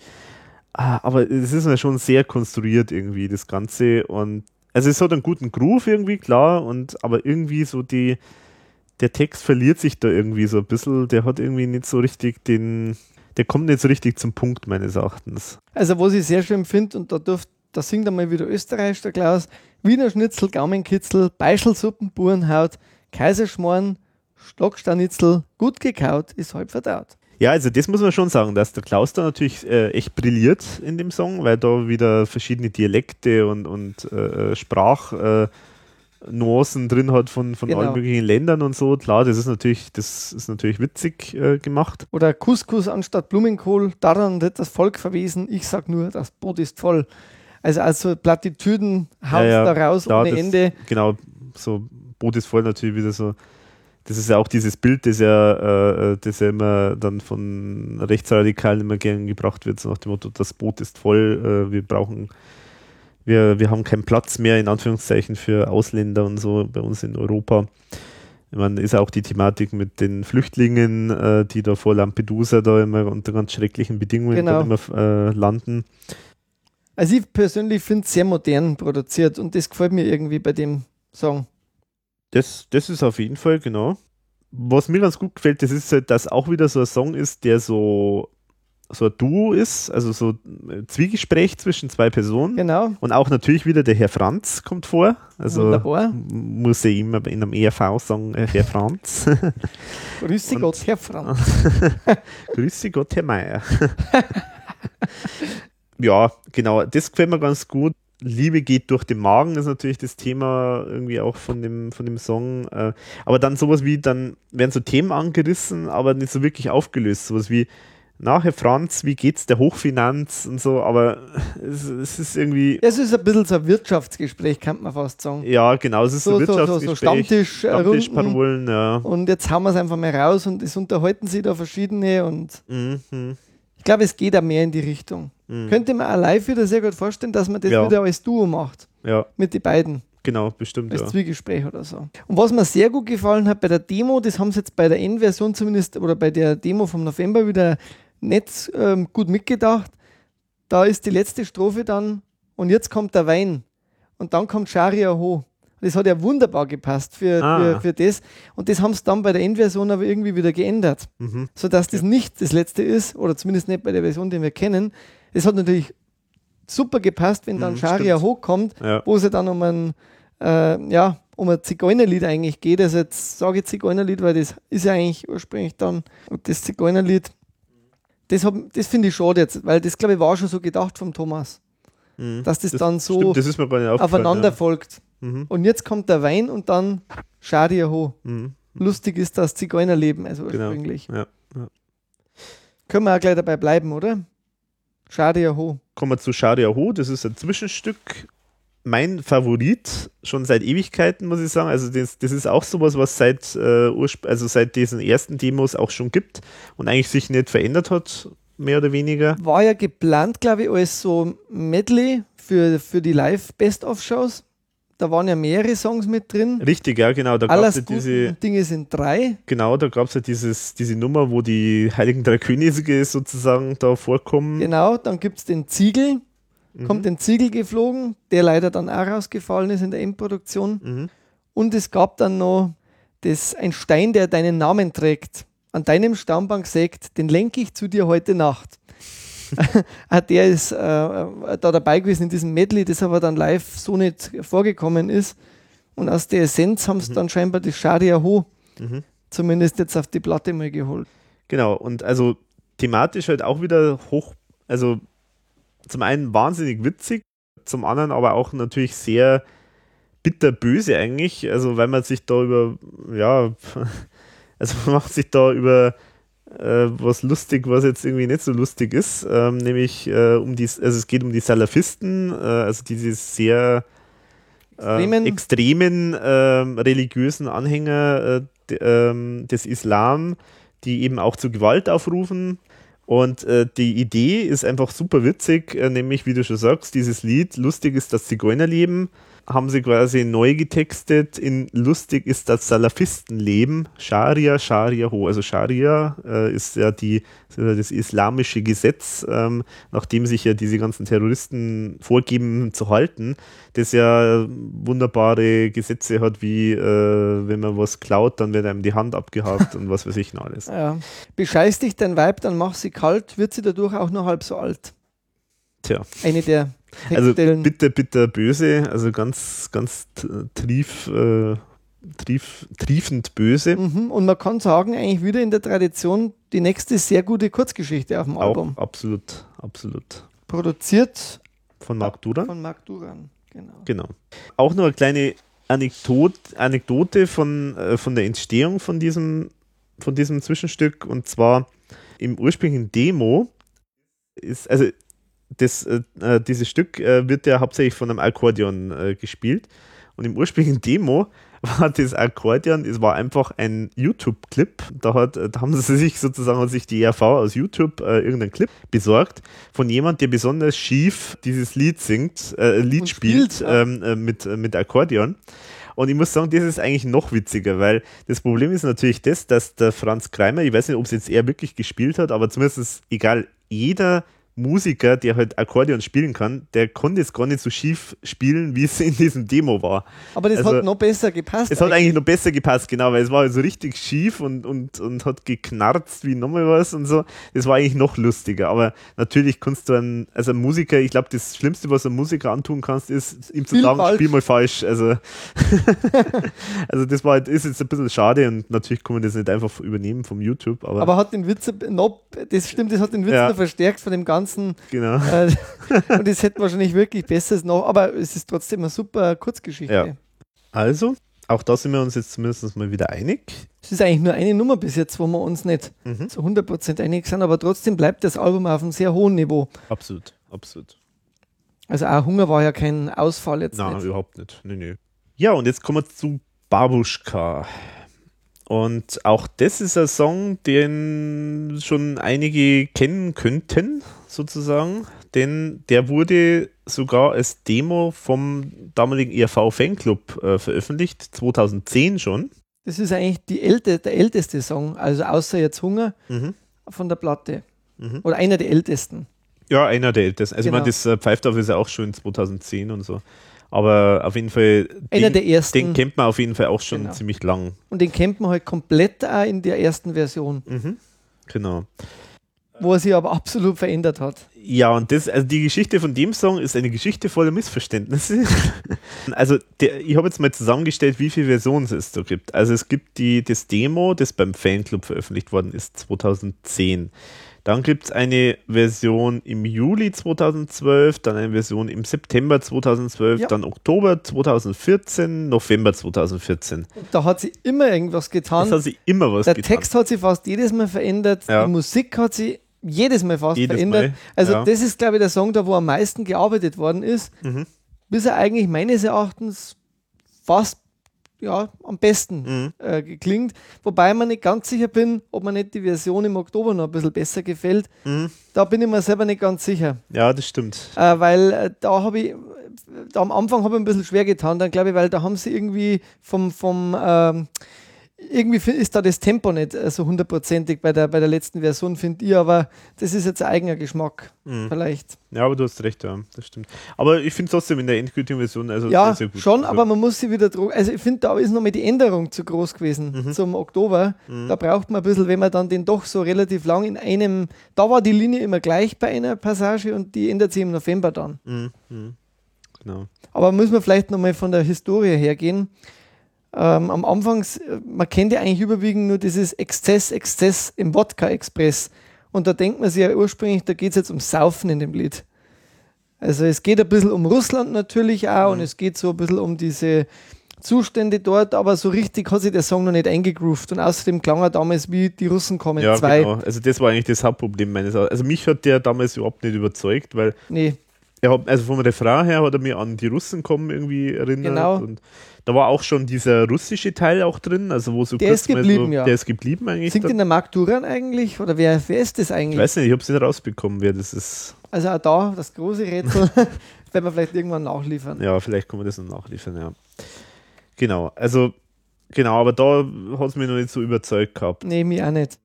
Ah, Aber es ist ja schon sehr konstruiert irgendwie, das Ganze. Und also es hat einen guten Groove irgendwie, klar, und aber irgendwie so die, der Text verliert sich da irgendwie so ein bisschen, der hat irgendwie nicht so richtig den, der kommt nicht so richtig zum Punkt meines Erachtens. Also was ich sehr schön finde, und da, dürft, da singt einmal wieder Österreich der Klaus, Wiener Schnitzel, Gaumenkitzel, Beischelsuppen, Burenhaut, Kaiserschmarrn, Stockstanitzel, gut gekaut, ist halb verdaut. Ja, also das muss man schon sagen, dass der Klaus da natürlich äh, echt brilliert in dem Song, weil da wieder verschiedene Dialekte und, und äh, Sprachnuancen äh, Nuancen drin hat von, von Genau. allen möglichen Ländern und so. Klar, das ist natürlich, das ist natürlich witzig äh, gemacht. Oder Couscous anstatt Blumenkohl, daran wird das Volk verwiesen, ich sag nur, das Boot ist voll. Also, also Plattitüden haut Ja, ja, da raus klar, ohne das- Ende. Genau, so Boot ist voll natürlich wieder so. Das ist ja auch dieses Bild, das ja, äh, äh, das ja immer dann von Rechtsradikalen immer gern gebracht wird, so nach dem Motto, das Boot ist voll, äh, wir brauchen, wir, wir haben keinen Platz mehr, in Anführungszeichen, für Ausländer und so bei uns in Europa. Meine, ist auch die Thematik mit den Flüchtlingen, äh, die da vor Lampedusa da immer unter ganz schrecklichen Bedingungen Genau. immer äh, landen. Also ich persönlich finde es sehr modern produziert und das gefällt mir irgendwie bei dem Song. Das, das ist auf jeden Fall, genau. Was mir ganz gut gefällt, das ist halt, dass auch wieder so ein Song ist, der so, so ein Duo ist, also so ein Zwiegespräch zwischen zwei Personen. Genau, Und auch natürlich wieder der Herr Franz kommt vor. Also wunderbar. muss ich immer in einem ERV sagen, äh, Herr Franz. Grüß Sie Und- Gott, Herr Franz. Grüße Gott, Herr Meier. ja, genau, das gefällt mir ganz gut. Liebe geht durch den Magen ist natürlich das Thema irgendwie auch von dem, von dem Song. Äh, aber dann sowas wie, dann werden so Themen angerissen, aber nicht so wirklich aufgelöst. Sowas wie, nachher Franz, wie geht's der Hochfinanz und so, aber es, es ist irgendwie, Es ist ein bisschen so ein Wirtschaftsgespräch, kann man fast sagen. ja, genau, es ist so, So, so, so, so Wirtschaftsgespräch, Stammtisch, Runden. Stammtischparolen, ja. Und jetzt haben wir es einfach mal raus und es unterhalten sich da verschiedene und Mhm, ich glaube, es geht auch mehr in die Richtung. mhm. Könnte man auch live wieder sehr gut vorstellen, dass man das Ja. wieder als Duo macht. Ja, Mit den beiden. genau, bestimmt, Als ja. Zwiegespräch oder so. Und was mir sehr gut gefallen hat bei der Demo, das haben sie jetzt bei der Endversion zumindest oder bei der Demo vom November wieder nicht ähm, gut mitgedacht. Da ist die letzte Strophe dann und jetzt kommt der Wein und dann kommt Sharia Ho. Das hat ja wunderbar gepasst für, Ah. für, für das. Und das haben sie dann bei der Endversion aber irgendwie wieder geändert, Mhm. sodass das nicht das letzte ist oder zumindest nicht bei der Version, die wir kennen. Es hat natürlich super gepasst, wenn dann Mhm, Sharia stimmt. hochkommt Ja. wo es ja dann um ein, äh, ja, um ein Zigeunerlied eigentlich geht. Also jetzt sage ich Zigeunerlied, weil das ist ja eigentlich ursprünglich dann das Zigeunerlied. Das, hab- das finde ich schade jetzt, weil das glaube ich war schon so gedacht vom Thomas, Mhm. dass das, dann so Stimmt, das aufeinander Ja. folgt. Mhm. Und jetzt kommt der Wein und dann Shadia Ho. Mhm. Lustig ist das Zigeunerleben, also Genau. ursprünglich. Ja. Können wir auch gleich dabei bleiben, oder? Shadia Ho. Kommen wir zu Sharia Ho, das ist ein Zwischenstück. Mein Favorit, schon seit Ewigkeiten, muss ich sagen. Also, das, das ist auch sowas, was seit, äh, also seit diesen ersten Demos auch schon gibt und eigentlich sich nicht verändert hat, mehr oder weniger. War ja geplant, glaube ich, als so Medley für, für die Live-Best-of-Shows. Da waren ja mehrere Songs mit drin. Richtig, ja, genau. Da gab Alles es ja diese, Dinge sind drei. genau, da gab es ja dieses, diese Nummer, wo die Heiligen Drei Könige sozusagen da vorkommen. Genau, dann gibt es den Ziegel. Mhm. Kommt den Ziegel geflogen, der leider dann auch rausgefallen ist in der Endproduktion. Mhm. Und es gab dann noch das, ein Stein, der deinen Namen trägt. An deinem Stammbank sägt, den lenke ich zu dir heute Nacht. Ah, der ist äh, äh, da dabei gewesen in diesem Medley, das aber dann live so nicht vorgekommen ist. Und aus der Essenz haben sie dann scheinbar das Sharia Ho Mhm. zumindest jetzt auf die Platte mal geholt. Genau, und also thematisch halt auch wieder hoch, also zum einen wahnsinnig witzig, zum anderen aber auch natürlich sehr bitterböse eigentlich, also weil man sich da über, ja, also man macht sich da über äh, was lustig, was jetzt irgendwie nicht so lustig ist, ähm, nämlich äh, um die, also es geht um die Salafisten, äh, also diese sehr Extremen. ähm, extremen ähm, religiösen Anhänger äh, ähm, des Islam, die eben auch zu Gewalt aufrufen. Und äh, die Idee ist einfach super witzig, äh, nämlich wie du schon sagst, dieses Lied Lustig ist das Zigeunerleben, haben sie quasi neu getextet in Lustig ist das Salafistenleben, Scharia, Scharia ho. Also Scharia äh, ist ja die, das islamische Gesetz, ähm, nachdem sich ja diese ganzen Terroristen vorgeben zu halten, das ja wunderbare Gesetze hat, wie äh, wenn man was klaut, dann wird einem die Hand abgehakt und was weiß ich noch alles. Ja. Bescheiß dich dein Weib, dann mach sie kalt, wird sie dadurch auch nur halb so alt. Tja. Eine der Also bitter, bitter böse, also ganz, ganz trief, äh, trief, triefend böse. Mhm. Und man kann sagen, eigentlich wieder in der Tradition die nächste sehr gute Kurzgeschichte auf dem Album. Auch absolut, absolut. Produziert Von Marc Duran. von Marc Duran. Genau. Genau. Auch noch eine kleine Anekdote, Anekdote von, äh, von der Entstehung von diesem, von diesem Zwischenstück. Und zwar im ursprünglichen Demo ist, also das, äh, äh, dieses Stück äh, wird ja hauptsächlich von einem Akkordeon äh, gespielt. Und im ursprünglichen Demo war das Akkordeon, es war einfach ein YouTube-Clip. Da, hat, da haben sie sich sozusagen, hat sich die ERV aus YouTube äh, irgendeinen Clip besorgt von jemand, der besonders schief dieses Lied singt, äh, Lied Und spielt, spielt, ja. ähm, äh, mit, äh, mit Akkordeon. Und ich muss sagen, das ist eigentlich noch witziger, weil das Problem ist natürlich das, dass der Franz Kreimer, ich weiß nicht, ob es jetzt er wirklich gespielt hat, aber zumindest egal, jeder Musiker, der halt Akkordeon spielen kann, der konnte es gar nicht so schief spielen, wie es in diesem Demo war. Aber das Also, hat noch besser gepasst. Es hat eigentlich noch besser gepasst, genau, weil es war so richtig schief und, und, und hat geknarzt wie nochmal was und so. Das war eigentlich noch lustiger. Aber natürlich kannst du einen, also ein Musiker, ich glaube, das Schlimmste, was ein Musiker antun kannst, ist ihm zu Spiel sagen, falsch. spiel mal falsch. Also, also das war halt, ist jetzt ein bisschen schade und natürlich kann man das nicht einfach übernehmen vom YouTube, aber, aber hat den Witz noch, das stimmt, das hat den Witz Ja. noch verstärkt von dem ganzen. Genau. Äh, und es hätte wahrscheinlich wirklich Besseres noch, aber es ist trotzdem eine super Kurzgeschichte. Ja. Also, auch da sind wir uns jetzt zumindest mal wieder einig. Es ist eigentlich nur eine Nummer bis jetzt, wo wir uns nicht Mhm. zu 100% einig sind, aber trotzdem bleibt das Album auf einem sehr hohen Niveau. Absolut, absolut. Also auch Hunger war ja kein Ausfall jetzt Nein, nicht. überhaupt nicht. Nee, nee. Ja, und jetzt kommen wir zu Babuschka. Und auch das ist ein Song, den schon einige kennen könnten, sozusagen. Denn der wurde sogar als Demo vom damaligen ERV Fanclub äh, veröffentlicht, 2010 schon. Das ist eigentlich die älte, der älteste Song, also außer jetzt Hunger Mhm. von der Platte. Mhm. Oder einer der ältesten. Ja, einer der ältesten. Also Genau. ich meine, das äh, ist ja auch schon 2010 und so. Aber auf jeden Fall, Einer den, der ersten. den kennt man auf jeden Fall auch schon Genau. ziemlich lang. Und den kennt man halt komplett auch in der ersten Version, Mhm. Genau. Wo er sich aber absolut verändert hat. Ja, und das, also die Geschichte von dem Song ist eine Geschichte voller Missverständnisse. also, der, ich habe jetzt mal zusammengestellt, wie viele Versionen es da gibt. Also, es gibt die, das Demo, das beim Fanclub veröffentlicht worden ist, 2010. Dann gibt es eine Version im Juli 2012, dann eine Version im September 2012, Ja. dann Oktober 2014, November 2014. Und da hat sich immer irgendwas getan. hat sich immer was Der getan. Text hat sich fast jedes Mal verändert. Ja. Die Musik hat sich jedes Mal fast Jedes verändert. Mal, Also ja. das ist, glaube ich, der Song, da wo am meisten gearbeitet worden ist, Mhm. bis er eigentlich meines Erachtens fast ja, am besten Mhm. äh, geklingt. Wobei man nicht ganz sicher bin, ob mir nicht die Version im Oktober noch ein bisschen besser gefällt. Mhm. Da bin ich mir selber nicht ganz sicher. Ja, das stimmt. Äh, weil äh, da habe ich da am Anfang habe ich ein bisschen schwer getan, dann glaube ich, weil da haben sie irgendwie vom, vom ähm, irgendwie ist da das Tempo nicht äh, so hundertprozentig bei der, bei der letzten Version, finde ich, aber das ist jetzt ein eigener Geschmack, mhm. vielleicht. Ja, aber du hast recht, ja, das stimmt. Aber ich finde trotzdem in der endgültigen Version, also ja, sehr gut. schon, also. aber man muss sie wieder, also ich finde, da ist nochmal die Änderung zu groß gewesen mhm. zum Oktober. Mhm. Da braucht man ein bisschen, wenn man dann den doch so relativ lang in einem, da war die Linie immer gleich bei einer Passage und die ändert sich im November dann. Mhm. mhm. Genau. Aber muss man vielleicht nochmal von der Historie hergehen ähm, am Anfang, man kennt ja eigentlich überwiegend nur dieses Exzess, Exzess im Wodka Express. Und da denkt man sich ja ursprünglich, da geht es jetzt um Saufen in dem Lied. Also es geht ein bisschen um Russland natürlich auch mhm. und es geht so ein bisschen um diese Zustände dort, aber so richtig hat sich der Song noch nicht eingegroovt und außerdem klang er damals wie die Russen kommen ja, zwei. Genau. Also das war eigentlich das Hauptproblem meines Also mich hat der damals überhaupt nicht überzeugt, weil nee. Er hat, also vom Refrain her hat er mir an die Russen kommen irgendwie erinnert. Genau. Und da war auch schon dieser russische Teil auch drin, also wo so der ist geblieben, so, ja. Der ist geblieben eigentlich. Singt in der Mark Duran eigentlich? Oder wer, wer ist das eigentlich? Ich weiß nicht, ich habe es nicht rausbekommen, wer das ist. Also auch da, das große Rätsel, werden wir vielleicht irgendwann nachliefern. Ja, vielleicht können wir das noch nachliefern, ja. Genau, also genau, aber da hat es mich noch nicht so überzeugt gehabt. Nee, mich auch nicht.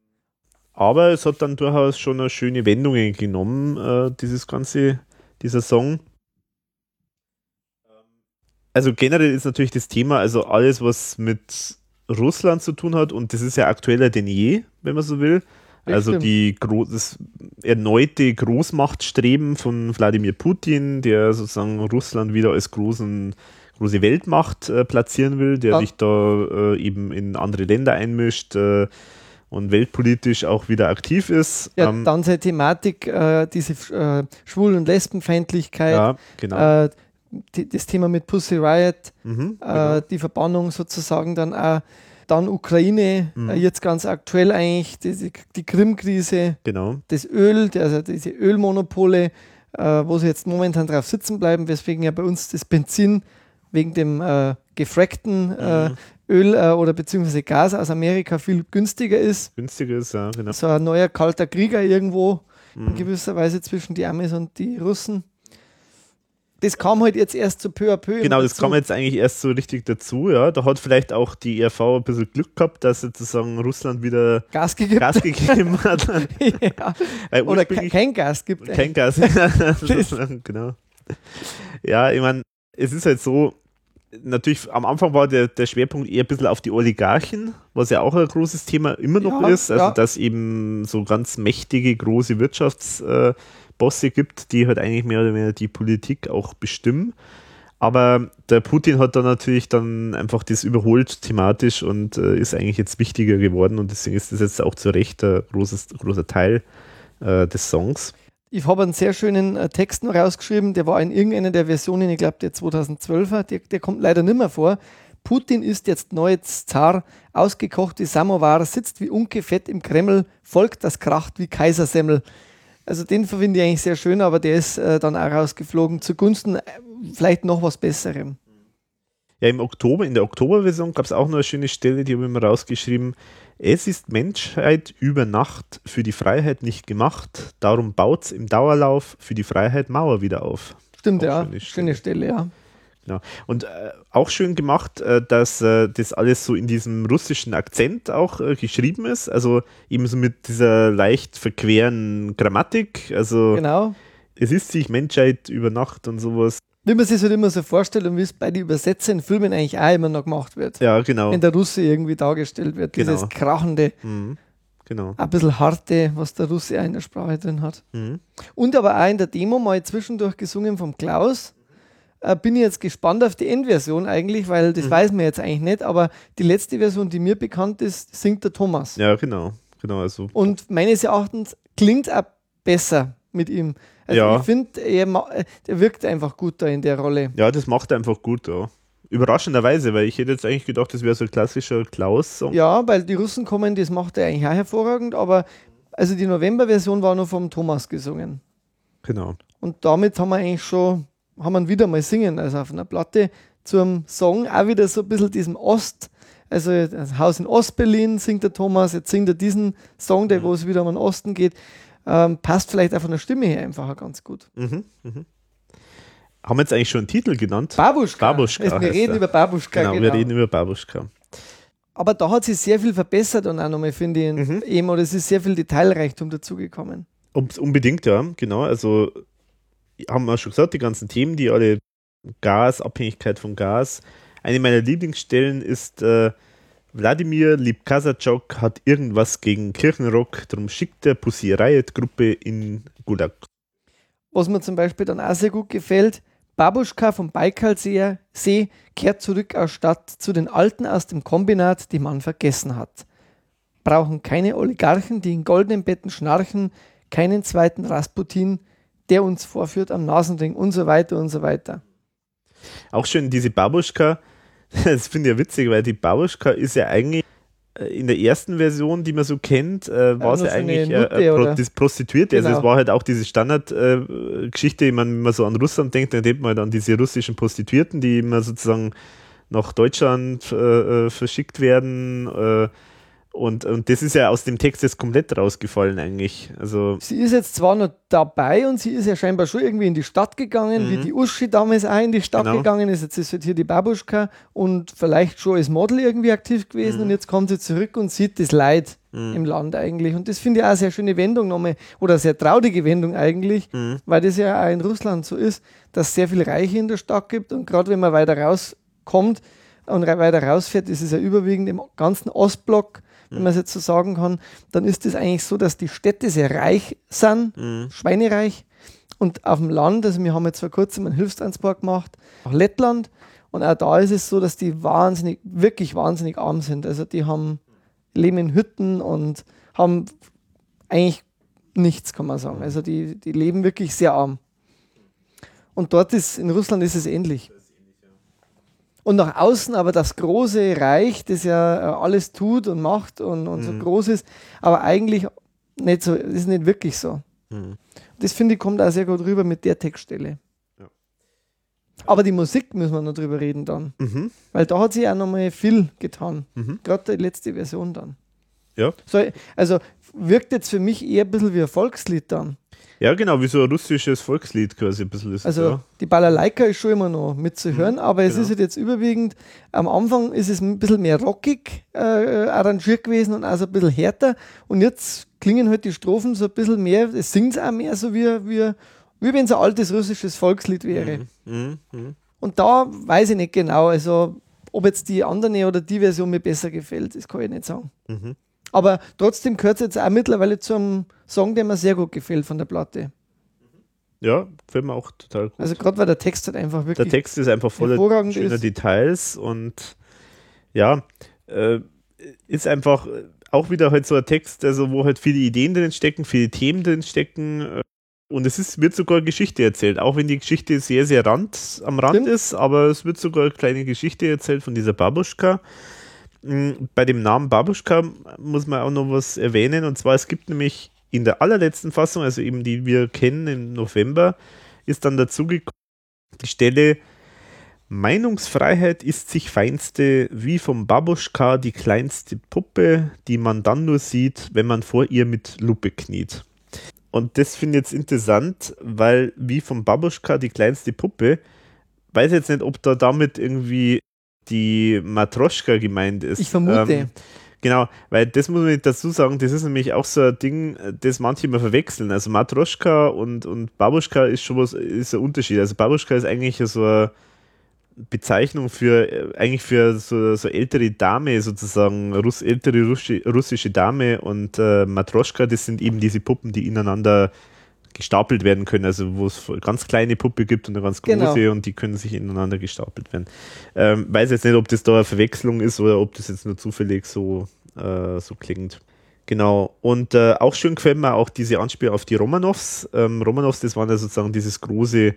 Aber es hat dann durchaus schon eine schöne Wendungen genommen, äh, dieses ganze, dieser Song also generell ist natürlich das Thema, also alles, was mit Russland zu tun hat, und das ist ja aktueller denn je, wenn man so will. Also die das erneute Großmachtstreben von Wladimir Putin, der sozusagen Russland wieder als großen, große Weltmacht äh, platzieren will, der ja. sich da äh, eben in andere Länder einmischt äh, und weltpolitisch auch wieder aktiv ist. Ja, ähm, dann seine Thematik, äh, diese äh, Schwul- und Lesbenfeindlichkeit, ja, genau. Äh, die, das Thema mit Pussy Riot, mhm, äh, genau. die Verbannung sozusagen dann auch. Dann Ukraine, mhm. äh, jetzt ganz aktuell eigentlich, die, die Krim-Krise, genau. das Öl, also diese Ölmonopole, äh, wo sie jetzt momentan drauf sitzen bleiben, weswegen ja bei uns das Benzin wegen dem äh, gefrackten äh, mhm. Öl äh, oder beziehungsweise Gas aus Amerika viel günstiger ist. Günstiger ist, ja, genau. So ein neuer kalter Krieger irgendwo mhm. in gewisser Weise zwischen die Amis und die Russen das kam halt jetzt erst so peu à peu. Genau, das kam jetzt eigentlich erst so richtig dazu, ja. Da hat vielleicht auch die ERV ein bisschen Glück gehabt, dass sozusagen Russland wieder Gas gegeben, Gas gegeben hat. ja. Oder kein Gas gibt. Kein Gas. genau. Ja, ich meine, es ist halt so, natürlich am Anfang war der, der Schwerpunkt eher ein bisschen auf die Oligarchen, was ja auch ein großes Thema immer noch ja, ist. Also, ja. dass eben so ganz mächtige, große Wirtschafts- äh, gibt, die halt eigentlich mehr oder weniger die Politik auch bestimmen. Aber der Putin hat dann natürlich dann einfach das überholt thematisch und äh, ist eigentlich jetzt wichtiger geworden und deswegen ist das jetzt auch zu Recht ein großes, großer Teil äh, des Songs. Ich habe einen sehr schönen äh, Text noch rausgeschrieben, der war in irgendeiner der Versionen, ich glaube der 2012er, der, der kommt leider nicht mehr vor. Putin ist jetzt neues Zar, ausgekocht wie Samovar, sitzt wie Unke fett im Kreml, folgt das Kracht wie Kaisersemmel. Also den finde ich eigentlich sehr schön, aber der ist äh, dann auch rausgeflogen zugunsten äh, vielleicht noch was Besserem. Ja, im Oktober, in der Oktoberversion gab es auch noch eine schöne Stelle, die habe ich mir rausgeschrieben. Es ist Menschheit über Nacht für die Freiheit nicht gemacht, darum baut es im Dauerlauf für die Freiheit Mauer wieder auf. Stimmt, auch ja. Schöne Stelle. schöne Stelle, ja. Genau. Und äh, auch schön gemacht, äh, dass äh, das alles so in diesem russischen Akzent auch äh, geschrieben ist. Also eben so mit dieser leicht verqueren Grammatik. Also genau. es ist sich Menschheit über Nacht und sowas. Wie man sich halt immer so vorstellt und wie es bei den Übersetzern in Filmen eigentlich auch immer noch gemacht wird. Ja, genau. Wenn der Russe irgendwie dargestellt wird. Genau. Dieses krachende. Mhm. Genau. Ein bisschen harte, was der Russe auch in der Sprache drin hat. Mhm. Und aber auch in der Demo mal zwischendurch gesungen vom Klaus äh, bin ich jetzt gespannt auf die Endversion eigentlich, weil das mhm. weiß man jetzt eigentlich nicht, aber die letzte Version, die mir bekannt ist, singt der Thomas. Ja, genau. genau also. Und meines Erachtens klingt auch besser mit ihm. Also ja. ich finde, er, er wirkt einfach gut da in der Rolle. Ja, das macht er einfach gut, ja. Überraschenderweise, weil ich hätte jetzt eigentlich gedacht, das wäre so ein klassischer Klaus-Song. Ja, weil die Russen kommen, das macht er eigentlich auch hervorragend, aber also die November-Version war nur vom Thomas gesungen. Genau. Und damit haben wir eigentlich schon haben wir wieder mal singen, also auf einer Platte zum Song, auch wieder so ein bisschen diesem Ost, also das Haus in Ostberlin singt der Thomas, jetzt singt er diesen Song, der, wo es wieder um den Osten geht, ähm, passt vielleicht auch von der Stimme her einfach ganz gut. Mhm, mhm. Haben wir jetzt eigentlich schon einen Titel genannt? Babuschka. Babuschka Also wir reden er. über Babuschka. Genau, Genau, wir reden über Babuschka. Aber da hat sich sehr viel verbessert und auch nochmal, finde ich, Mhm. eben, oder es ist sehr viel Detailreichtum dazugekommen. Um, unbedingt, ja, genau. Also haben wir schon gesagt, die ganzen Themen, die alle Gas, Abhängigkeit von Gas. Eine meiner Lieblingsstellen ist äh, Wladimir Lipkazatschok hat irgendwas gegen Kirchenrock, darum schickt er Pussy Riot Gruppe in Gulag. Was mir zum Beispiel dann auch sehr gut gefällt, Babuschka vom Baikalsee See kehrt zurück aus Stadt zu den Alten aus dem Kombinat, die man vergessen hat. Brauchen keine Oligarchen, die in goldenen Betten schnarchen, keinen zweiten Rasputin, der uns vorführt am Nasenring und so weiter und so weiter. Auch schön diese Babuschka, das finde ich ja witzig, weil die Babuschka ist ja eigentlich äh, in der ersten Version, die man so kennt, äh, war sie so eine eigentlich äh, Nutte, äh, Pro das Prostituierte. Also Genau. es war halt auch diese Standardgeschichte, äh, meine, wenn man so an Russland denkt, dann denkt man halt an diese russischen Prostituierten, die immer sozusagen nach Deutschland äh, verschickt werden. Und, und das ist ja aus dem Text jetzt komplett rausgefallen eigentlich. Also Sie ist jetzt zwar noch dabei und sie ist ja scheinbar schon irgendwie in die Stadt gegangen, wie die Uschi damals auch in die Stadt Mhm. Genau. gegangen ist. Jetzt ist halt hier die Babuschka und vielleicht schon als Model irgendwie aktiv gewesen Mhm. und jetzt kommt sie zurück und sieht das Leid im Land eigentlich. Und das finde ich auch eine sehr schöne Wendung nochmal oder eine sehr traurige Wendung eigentlich, Mhm. weil das ja auch in Russland so ist, dass es sehr viel Reiche in der Stadt gibt und gerade wenn man weiter rauskommt und weiter rausfährt, ist es ja überwiegend im ganzen Ostblock, wenn man es jetzt so sagen kann, dann ist es eigentlich so, dass die Städte sehr reich sind, Mhm. schweinereich. Und auf dem Land, also wir haben jetzt vor kurzem einen Hilfstransport gemacht nach Lettland und auch da ist es so, dass die wahnsinnig, wirklich wahnsinnig arm sind. Also die haben, leben in Hütten und haben eigentlich nichts, kann man sagen. Also die, die leben wirklich sehr arm. Und dort ist, in Russland ist es ähnlich. Und nach außen aber das große Reich, das ja äh, alles tut und macht und, und so groß ist, aber eigentlich nicht so, ist nicht wirklich so. Mhm. Das finde ich kommt auch sehr gut rüber mit der Textstelle. Ja. Aber die Musik müssen wir noch drüber reden dann. Mhm. Weil da hat sich auch nochmal viel getan. Mhm. Gerade die letzte Version dann. Ja. So, also wirkt jetzt für mich eher ein bisschen wie ein Volkslied dann. Ja, genau, wie so ein russisches Volkslied quasi ein bisschen ist. Also ja. die Balalaika ist schon immer noch mitzuhören, aber es genau. ist halt jetzt überwiegend, am Anfang ist es ein bisschen mehr rockig äh, arrangiert gewesen und auch so ein bisschen härter und jetzt klingen halt die Strophen so ein bisschen mehr, es singt auch mehr so wie, wie, wie wenn es ein altes russisches Volkslied wäre. Mhm. Mhm. Und da weiß ich nicht genau, also ob jetzt die andere oder die Version mir besser gefällt, das kann ich nicht sagen. Mhm. Aber trotzdem gehört es jetzt auch mittlerweile zu einem Song, der mir sehr gut gefällt von der Platte. Ja, gefällt mir auch total gut. Also gerade weil der Text halt einfach Der wirklich Text ist einfach voller schöner ist. Details und ja, äh, ist einfach äh, auch wieder halt so ein Text, also wo halt viele Ideen drin stecken, viele Themen drin stecken äh, und es ist, wird sogar Geschichte erzählt, auch wenn die Geschichte sehr, sehr rand, am Rand Stimmt. ist, aber es wird sogar eine kleine Geschichte erzählt von dieser Babuschka. Mm, Bei dem Namen Babuschka muss man auch noch was erwähnen und zwar es gibt nämlich in der allerletzten Fassung, also eben die wir kennen im November, ist dann dazu gekommen, die Stelle Meinungsfreiheit ist sich feinste, wie vom Babuschka die kleinste Puppe, die man dann nur sieht, wenn man vor ihr mit Lupe kniet. Und das finde ich jetzt interessant, weil wie vom Babuschka die kleinste Puppe, weiß jetzt nicht, ob da damit irgendwie die Matroschka gemeint ist. Ich vermute. Ähm, Genau, weil das muss man dazu sagen, das ist nämlich auch so ein Ding, das manche immer verwechseln. Also Matroschka und, und Babuschka ist schon was, ist ein Unterschied. Also Babuschka ist eigentlich so eine Bezeichnung für, eigentlich für so, so ältere Dame sozusagen, Russ, ältere Russi, russische Dame und äh, Matroschka, das sind eben diese Puppen, die ineinander gestapelt werden können, also wo es eine ganz kleine Puppe gibt und eine ganz große Genau. und die können sich ineinander gestapelt werden. Ähm, weiß jetzt nicht, ob das da eine Verwechslung ist oder ob das jetzt nur zufällig so, äh, so klingt. Genau. Und äh, auch schön gefällt mir auch diese Anspielung auf die Romanows. Ähm, Romanows, das waren ja sozusagen dieses große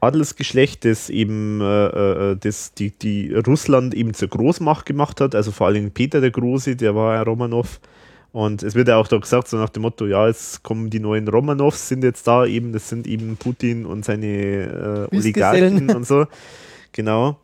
Adelsgeschlecht, das eben äh, äh, das, die, die Russland eben zur Großmacht gemacht hat. Also vor allem Peter der Große, der war ein Romanov. Und es wird ja auch da gesagt, so nach dem Motto, ja, jetzt kommen die neuen Romanows, sind jetzt da eben, das sind eben Putin und seine äh. Oligarchen und so. Genau.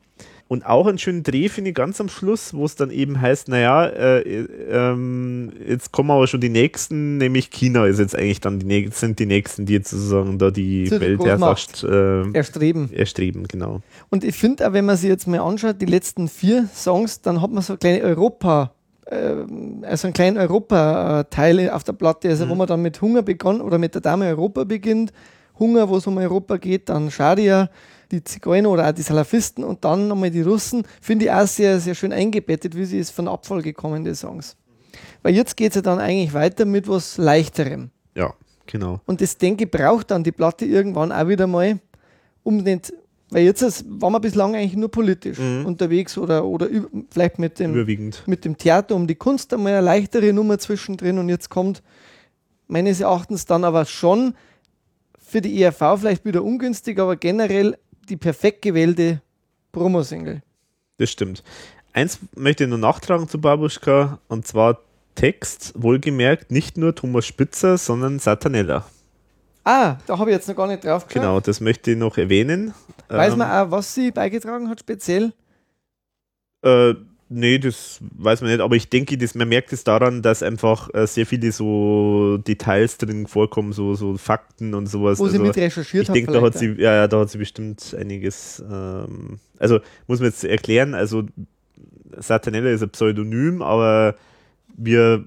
Und auch einen schönen Dreh finde ich ganz am Schluss, wo es dann eben heißt, naja, äh, ähm, jetzt kommen aber schon die nächsten, nämlich China ist jetzt eigentlich dann die nächsten, sind die nächsten, die jetzt sozusagen da die Weltherrschaft äh, Erstreben. erstreben, genau. Und ich finde auch, wenn man sich jetzt mal anschaut, die letzten vier Songs, dann hat man so eine kleine Europa, äh, also einen kleinen Europa-Teil auf der Platte, also wo man dann mit Hunger begonnen oder mit der Dame Europa beginnt. Hunger, wo es um Europa geht, dann Shadia, die Zigeuner oder auch die Salafisten und dann nochmal die Russen, finde ich auch sehr, sehr schön eingebettet, wie sie ist von Abfall gekommen, die Songs. Weil jetzt geht es ja dann eigentlich weiter mit was Leichterem. Ja, genau. Und das, denke ich, braucht dann die Platte irgendwann auch wieder mal, um nicht, weil jetzt ist, waren wir bislang eigentlich nur politisch Mhm. unterwegs oder, oder vielleicht mit dem, Überwiegend. mit dem Theater um die Kunst einmal eine leichtere Nummer zwischendrin und jetzt kommt meines Erachtens dann aber schon für die ERV vielleicht wieder ungünstig, aber generell die perfekt gewählte Promo-Single. Das stimmt. Eins möchte ich nur nachtragen zu Babuschka, und zwar Text, wohlgemerkt, nicht nur Thomas Spitzer, sondern Satanella. Ah, da habe ich jetzt noch gar nicht drauf geschaut. Genau, das möchte ich noch erwähnen. Weiß Ähm, man auch, was sie beigetragen hat, speziell? Äh, nee, das weiß man nicht, aber ich denke, das, man merkt es daran, dass einfach äh, sehr viele so Details drin vorkommen, so, so Fakten und sowas. Wo sie Also, mit recherchiert ich hat. denke, da hat sie, ja, ja, da hat sie bestimmt einiges. Ähm, also muss man jetzt erklären, also Satanella ist ein Pseudonym, aber wir,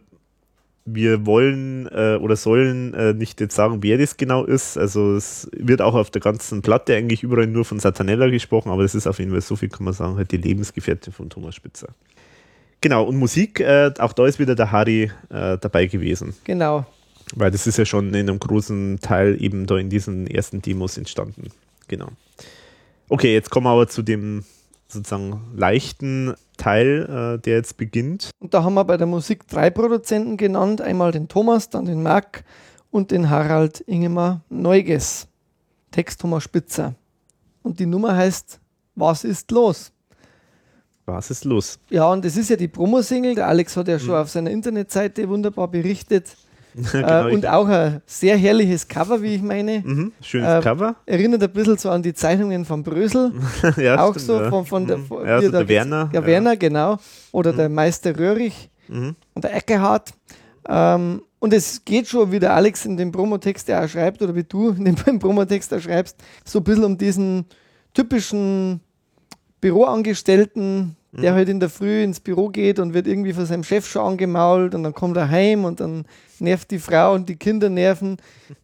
wir wollen äh, oder sollen äh, nicht jetzt sagen, wer das genau ist. Also es wird auch auf der ganzen Platte eigentlich überall nur von Satanella gesprochen, aber es ist auf jeden Fall, so viel kann man sagen, halt die Lebensgefährtin von Thomas Spitzer. Genau, und Musik, äh, auch da ist wieder der Harry äh, dabei gewesen. Genau. Weil das ist ja schon in einem großen Teil eben da in diesen ersten Demos entstanden. Genau. Okay, jetzt kommen wir aber zu dem sozusagen leichten Teil, äh, der jetzt beginnt. Und da haben wir bei der Musik drei Produzenten genannt. Einmal den Thomas, dann den Marc und den Harald Ingemar Neuges. Text Thomas Spitzer. Und die Nummer heißt Was ist los? Was ist los? Ja, und das ist ja die Promo-Single. Der Alex hat ja Mhm. schon auf seiner Internetseite wunderbar berichtet. Genau, äh, und auch ein sehr herrliches Cover, wie ich meine. mhm, schönes äh, Cover. Erinnert ein bisschen so an die Zeichnungen von Brösel. ja, auch stimmt, so ja. von, von der. Mhm. von- ja, wie so da der geht's- Werner. Ja, Werner, genau. Oder Mhm. der Meister Röhrig Mhm. und der Eckehard. Ähm, und es geht schon, wie der Alex in dem Promotext ja auch schreibt, oder wie du in dem Promotext auch schreibst, so ein bisschen um diesen typischen Büroangestellten, der Mhm. halt in der Früh ins Büro geht und wird irgendwie von seinem Chef schon angemault und dann kommt er heim und dann nervt die Frau und die Kinder nerven.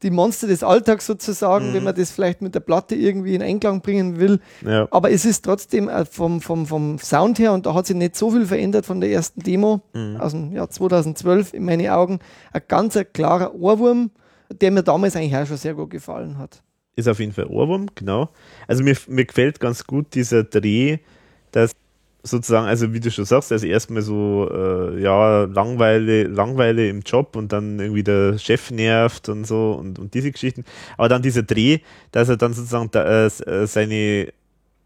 Die Monster des Alltags sozusagen, Mhm. wenn man das vielleicht mit der Platte irgendwie in Einklang bringen will. Ja. Aber es ist trotzdem äh, vom, vom, vom Sound her, und da hat sich nicht so viel verändert von der ersten Demo Mhm. aus dem Jahr 2012 in meinen Augen, ein ganz klarer Ohrwurm, der mir damals eigentlich auch schon sehr gut gefallen hat. Ist auf jeden Fall Ohrwurm, genau. Also mir, mir gefällt ganz gut dieser Dreh, dass sozusagen, also wie du schon sagst, also erstmal so, äh, ja, Langweile, Langweile im Job und dann irgendwie der Chef nervt und so und, und diese Geschichten. Aber dann dieser Dreh, dass er dann sozusagen da, äh, seine,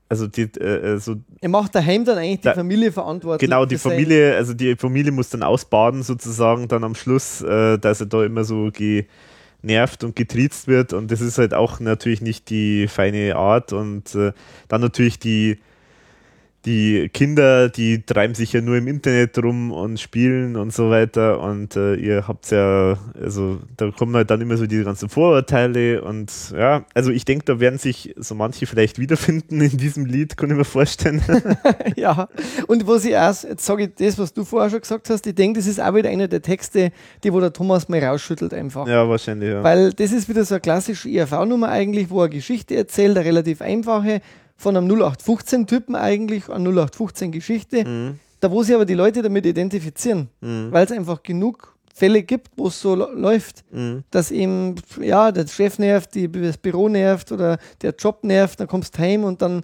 also die, äh, so Er macht daheim dann eigentlich die Da- Familie verantwortlich. Genau, die Familie, also die Familie muss dann ausbaden sozusagen dann am Schluss, äh, dass er da immer so genervt und getriezt wird. Und das ist halt auch natürlich nicht die feine Art. Und äh, dann natürlich die die Kinder, die treiben sich ja nur im Internet rum und spielen und so weiter und äh, ihr habt ja, also da kommen halt dann immer so die ganzen Vorurteile und ja, also ich denke, da werden sich so manche vielleicht wiederfinden in diesem Lied, kann ich mir vorstellen. ja, und was ich auch, jetzt sage ich das, was du vorher schon gesagt hast, ich denke, das ist auch wieder einer der Texte, die wo der Thomas mal rausschüttelt einfach. ja, wahrscheinlich, ja. Weil das ist wieder so eine klassische IRV-Nummer eigentlich, wo er Geschichte erzählt, eine relativ einfache, von einem 0815-Typen eigentlich, eine 0815-Geschichte, Mhm. da wo sich aber die Leute damit identifizieren, Mhm. weil es einfach genug Fälle gibt, wo es so läuft, Mhm. dass eben, ja, der Chef nervt, die, das Büro nervt oder der Job nervt, dann kommst du heim und dann,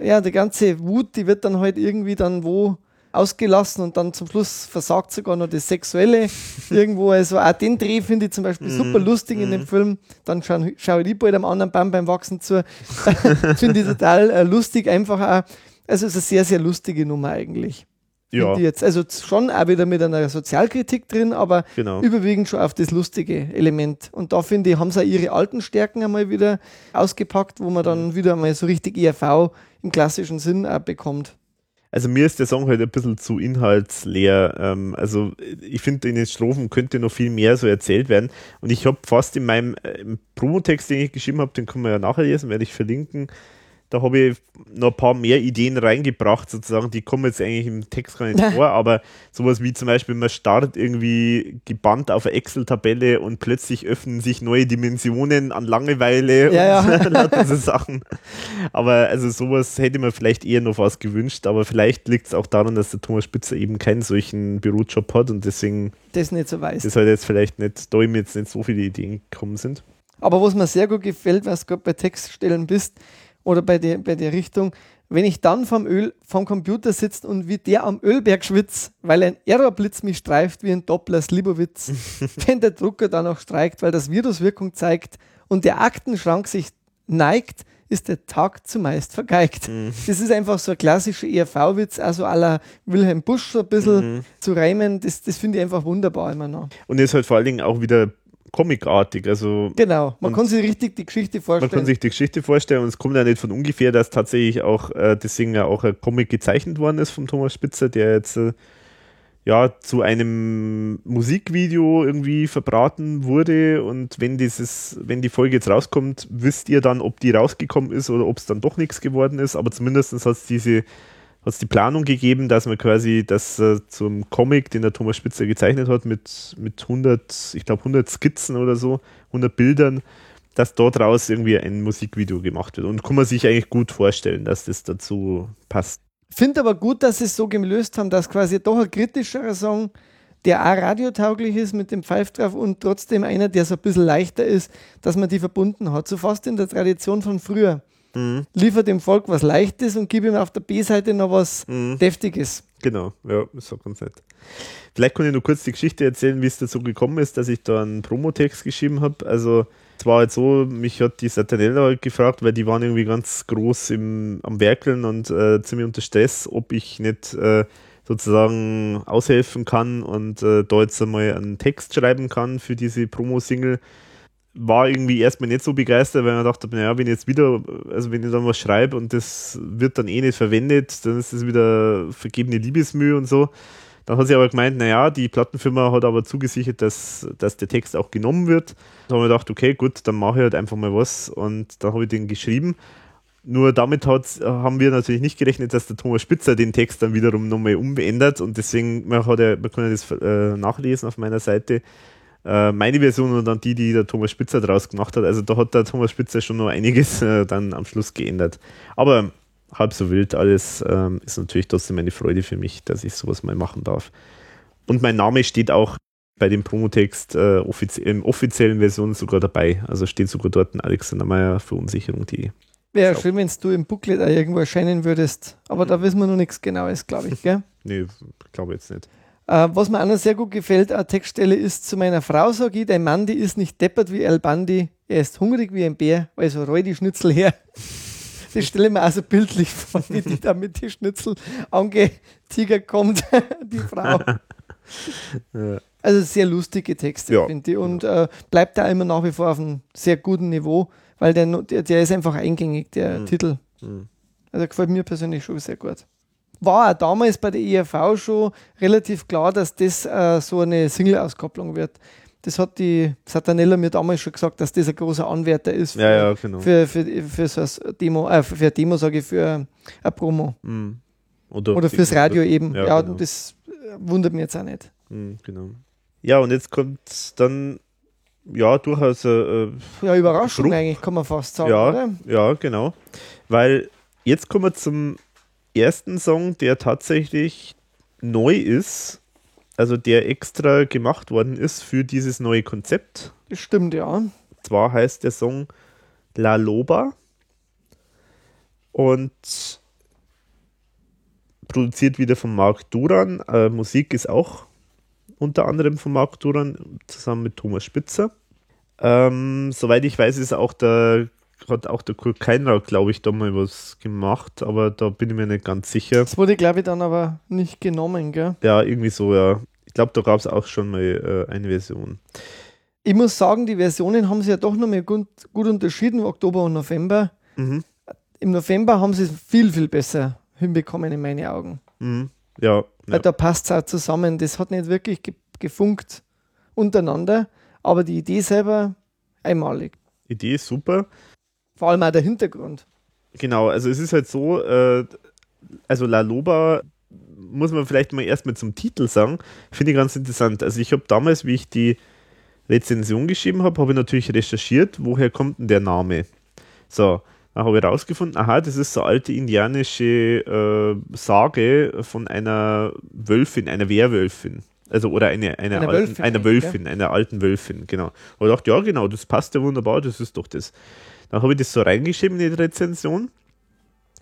ja, die ganze Wut, die wird dann halt irgendwie dann wo ausgelassen und dann zum Schluss versagt sogar noch das Sexuelle irgendwo. Also auch den Dreh finde ich zum Beispiel Mhm. super lustig in dem Film. Dann schaue schau ich bald am anderen Baum beim Wachsen zu. finde ich total äh, lustig, einfach auch. Also es ist eine sehr, sehr lustige Nummer eigentlich. Ja. Jetzt, also schon auch wieder mit einer Sozialkritik drin, aber Genau. überwiegend schon auf das lustige Element. Und da finde ich, haben sie auch ihre alten Stärken einmal wieder ausgepackt, wo man dann wieder mal so richtig ERV im klassischen Sinn auch bekommt. Also mir ist der Song halt ein bisschen zu inhaltsleer. Ähm, also ich finde, in den Strophen könnte noch viel mehr so erzählt werden. Und ich habe fast in meinem äh, Promotext, den ich geschrieben habe, den kann man ja nachher lesen, werde ich verlinken. Da habe ich noch ein paar mehr Ideen reingebracht, sozusagen. Die kommen jetzt eigentlich im Text gar nicht vor, aber sowas wie zum Beispiel, man startet irgendwie gebannt auf eine Excel-Tabelle und plötzlich öffnen sich neue Dimensionen an Langeweile Ja, und ja. lauter so Sachen. Aber also sowas hätte man vielleicht eher noch was gewünscht, aber vielleicht liegt es auch daran, dass der Thomas Spitzer eben keinen solchen Bürojob hat und deswegen Das nicht so weiß. ist halt jetzt vielleicht nicht, da ihm jetzt nicht so viele Ideen gekommen sind. Aber was mir sehr gut gefällt, was du gerade bei Textstellen bist oder bei der, bei der Richtung, wenn ich dann vom, Öl, vom Computer sitze und wie der am Ölberg schwitzt, weil ein Errorblitz mich streift wie ein Doppler Slibowitz, wenn der Drucker dann auch streikt, weil das Virus Wirkung zeigt und der Aktenschrank sich neigt, ist der Tag zumeist vergeigt. Das ist einfach so ein klassischer ERV-Witz, also la Wilhelm Busch so ein bisschen Mhm. zu reimen. Das, das finde ich einfach wunderbar immer noch. Und ist halt vor allen Dingen auch wieder comicartig. Also Genau, man kann sich richtig die Geschichte man vorstellen. kann sich die Geschichte vorstellen und es kommt ja nicht von ungefähr, dass tatsächlich auch äh, deswegen ja auch ein Comic gezeichnet worden ist vom Thomas Spitzer, der jetzt äh, ja zu einem Musikvideo irgendwie verbraten wurde und wenn dieses, wenn die Folge jetzt rauskommt, wisst ihr dann, ob die rausgekommen ist oder ob es dann doch nichts geworden ist, aber zumindest hat es diese hat es die Planung gegeben, dass man quasi das äh, zum Comic, den der Thomas Spitzer gezeichnet hat, mit, mit 100, ich glaube 100 Skizzen oder so, 100 Bildern, dass dort raus irgendwie ein Musikvideo gemacht wird. Und kann man sich eigentlich gut vorstellen, dass das dazu passt. Finde aber gut, dass sie es so gelöst haben, dass quasi doch ein kritischerer Song, der auch radiotauglich ist mit dem Pfeif drauf und trotzdem einer, der so ein bisschen leichter ist, dass man die verbunden hat. So fast in der Tradition von früher. Liefer dem Volk was Leichtes und gib ihm auf der B-Seite noch was Deftiges. Genau, ja, ist auch ganz nett. Vielleicht kann ich nur kurz die Geschichte erzählen, wie es dazu gekommen ist, dass ich da einen Promotext geschrieben habe. Also es war halt so, mich hat die Satanella halt gefragt, weil die waren irgendwie ganz groß im, am Werkeln und äh, ziemlich unter Stress, ob ich nicht äh, sozusagen aushelfen kann und äh, da jetzt einmal einen Text schreiben kann für diese Promo-Single. War irgendwie erstmal nicht so begeistert, weil man dachte, naja, wenn ich jetzt wieder, also wenn ich dann was schreibe und das wird dann eh nicht verwendet, dann ist das wieder vergebene Liebesmühe und so. Dann hat sie aber gemeint, naja, die Plattenfirma hat aber zugesichert, dass, dass der Text auch genommen wird. Da haben wir gedacht, okay, gut, dann mache ich halt einfach mal was und dann habe ich den geschrieben. Nur damit haben wir natürlich nicht gerechnet, dass der Thomas Spitzer den Text dann wiederum nochmal umändert und deswegen, man, hat ja, man kann ja das äh, nachlesen auf meiner Seite, äh, meine Version und dann die, die der Thomas Spitzer draus gemacht hat. Also da hat der Thomas Spitzer schon noch einiges äh, dann am Schluss geändert. Aber halb so wild alles ähm, ist natürlich trotzdem eine Freude für mich, dass ich sowas mal machen darf. Und mein Name steht auch bei dem Promotext äh, offizie im offiziellen Version sogar dabei. Also steht sogar dort ein Alexander Meyer Verunsicherung.de. Wäre schön, wenn du im Booklet irgendwo erscheinen würdest. Aber da wissen wir noch nichts Genaues, glaube ich. Gell? Nee, glaube jetzt nicht. Äh, was mir auch noch sehr gut gefällt, eine Textstelle ist zu meiner Frau, sage ich, dein Mann, die ist nicht deppert wie El Bandi, er ist hungrig wie ein Bär, also roll die Schnitzel her. Das stelle ich mir also bildlich vor, wie die da mit die Schnitzel angetigert kommt, die Frau. Ja. Also sehr lustige Texte, Ja, finde ich. Und äh, bleibt da immer nach wie vor auf einem sehr guten Niveau, weil der, der, der ist einfach eingängig, der Mhm. Titel. Mhm. Also gefällt mir persönlich schon sehr gut. War auch damals bei der ERV schon relativ klar, dass das äh, so eine Single-Auskopplung wird. Das hat die Satanella mir damals schon gesagt, dass das ein großer Anwärter ist für, Ja, ja, genau. für, für, für so ein Demo, äh, für ein Demo, sage ich, für ein Promo. Mhm. Oder, Oder fürs Radio eben. Ja, Ja, genau. das wundert mich jetzt auch nicht. Mhm, genau. Ja, und jetzt kommt dann, ja, durchaus äh, Ja, Überraschung Druck. eigentlich, kann man fast sagen, Ja, oder? ja, genau. Weil jetzt kommen wir zum ersten Song, der tatsächlich neu ist, also der extra gemacht worden ist für dieses neue Konzept. Das stimmt, ja. Zwar heißt der Song La Loba und produziert wieder von Marc Duran. Äh, Musik ist auch unter anderem von Marc Duran zusammen mit Thomas Spitzer. Ähm, soweit ich weiß, ist auch der hat auch der Kurt Keinrad, glaube ich, da mal was gemacht, aber da bin ich mir nicht ganz sicher. Das wurde, glaube ich, dann aber nicht genommen, gell? Ja, irgendwie so, ja. Ich glaube, da gab es auch schon mal äh, eine Version. Ich muss sagen, die Versionen haben sie ja doch noch mal gut, gut unterschieden, Oktober und November. Mhm. Im November haben sie es viel, viel besser hinbekommen in meine Augen. Mhm. Ja, ja. da passt es auch zusammen. Das hat nicht wirklich ge gefunkt untereinander, aber die Idee selber einmalig. Idee ist super. Vor allem auch der Hintergrund. Genau, also es ist halt so, äh, also La Loba muss man vielleicht mal erstmal zum Titel sagen, finde ich ganz interessant. Also ich habe damals, wie ich die Rezension geschrieben habe, habe ich natürlich recherchiert, woher kommt denn der Name. So, dann habe ich herausgefunden, aha, das ist so eine alte indianische äh, Sage von einer Wölfin, einer Werwölfin. Also oder eine, eine Einer alten, Wölfin einer Wölfin, einer alten Wölfin, genau. Und ich dachte, ja genau, das passt ja wunderbar, das ist doch das. Dann habe ich das so reingeschrieben in die Rezension.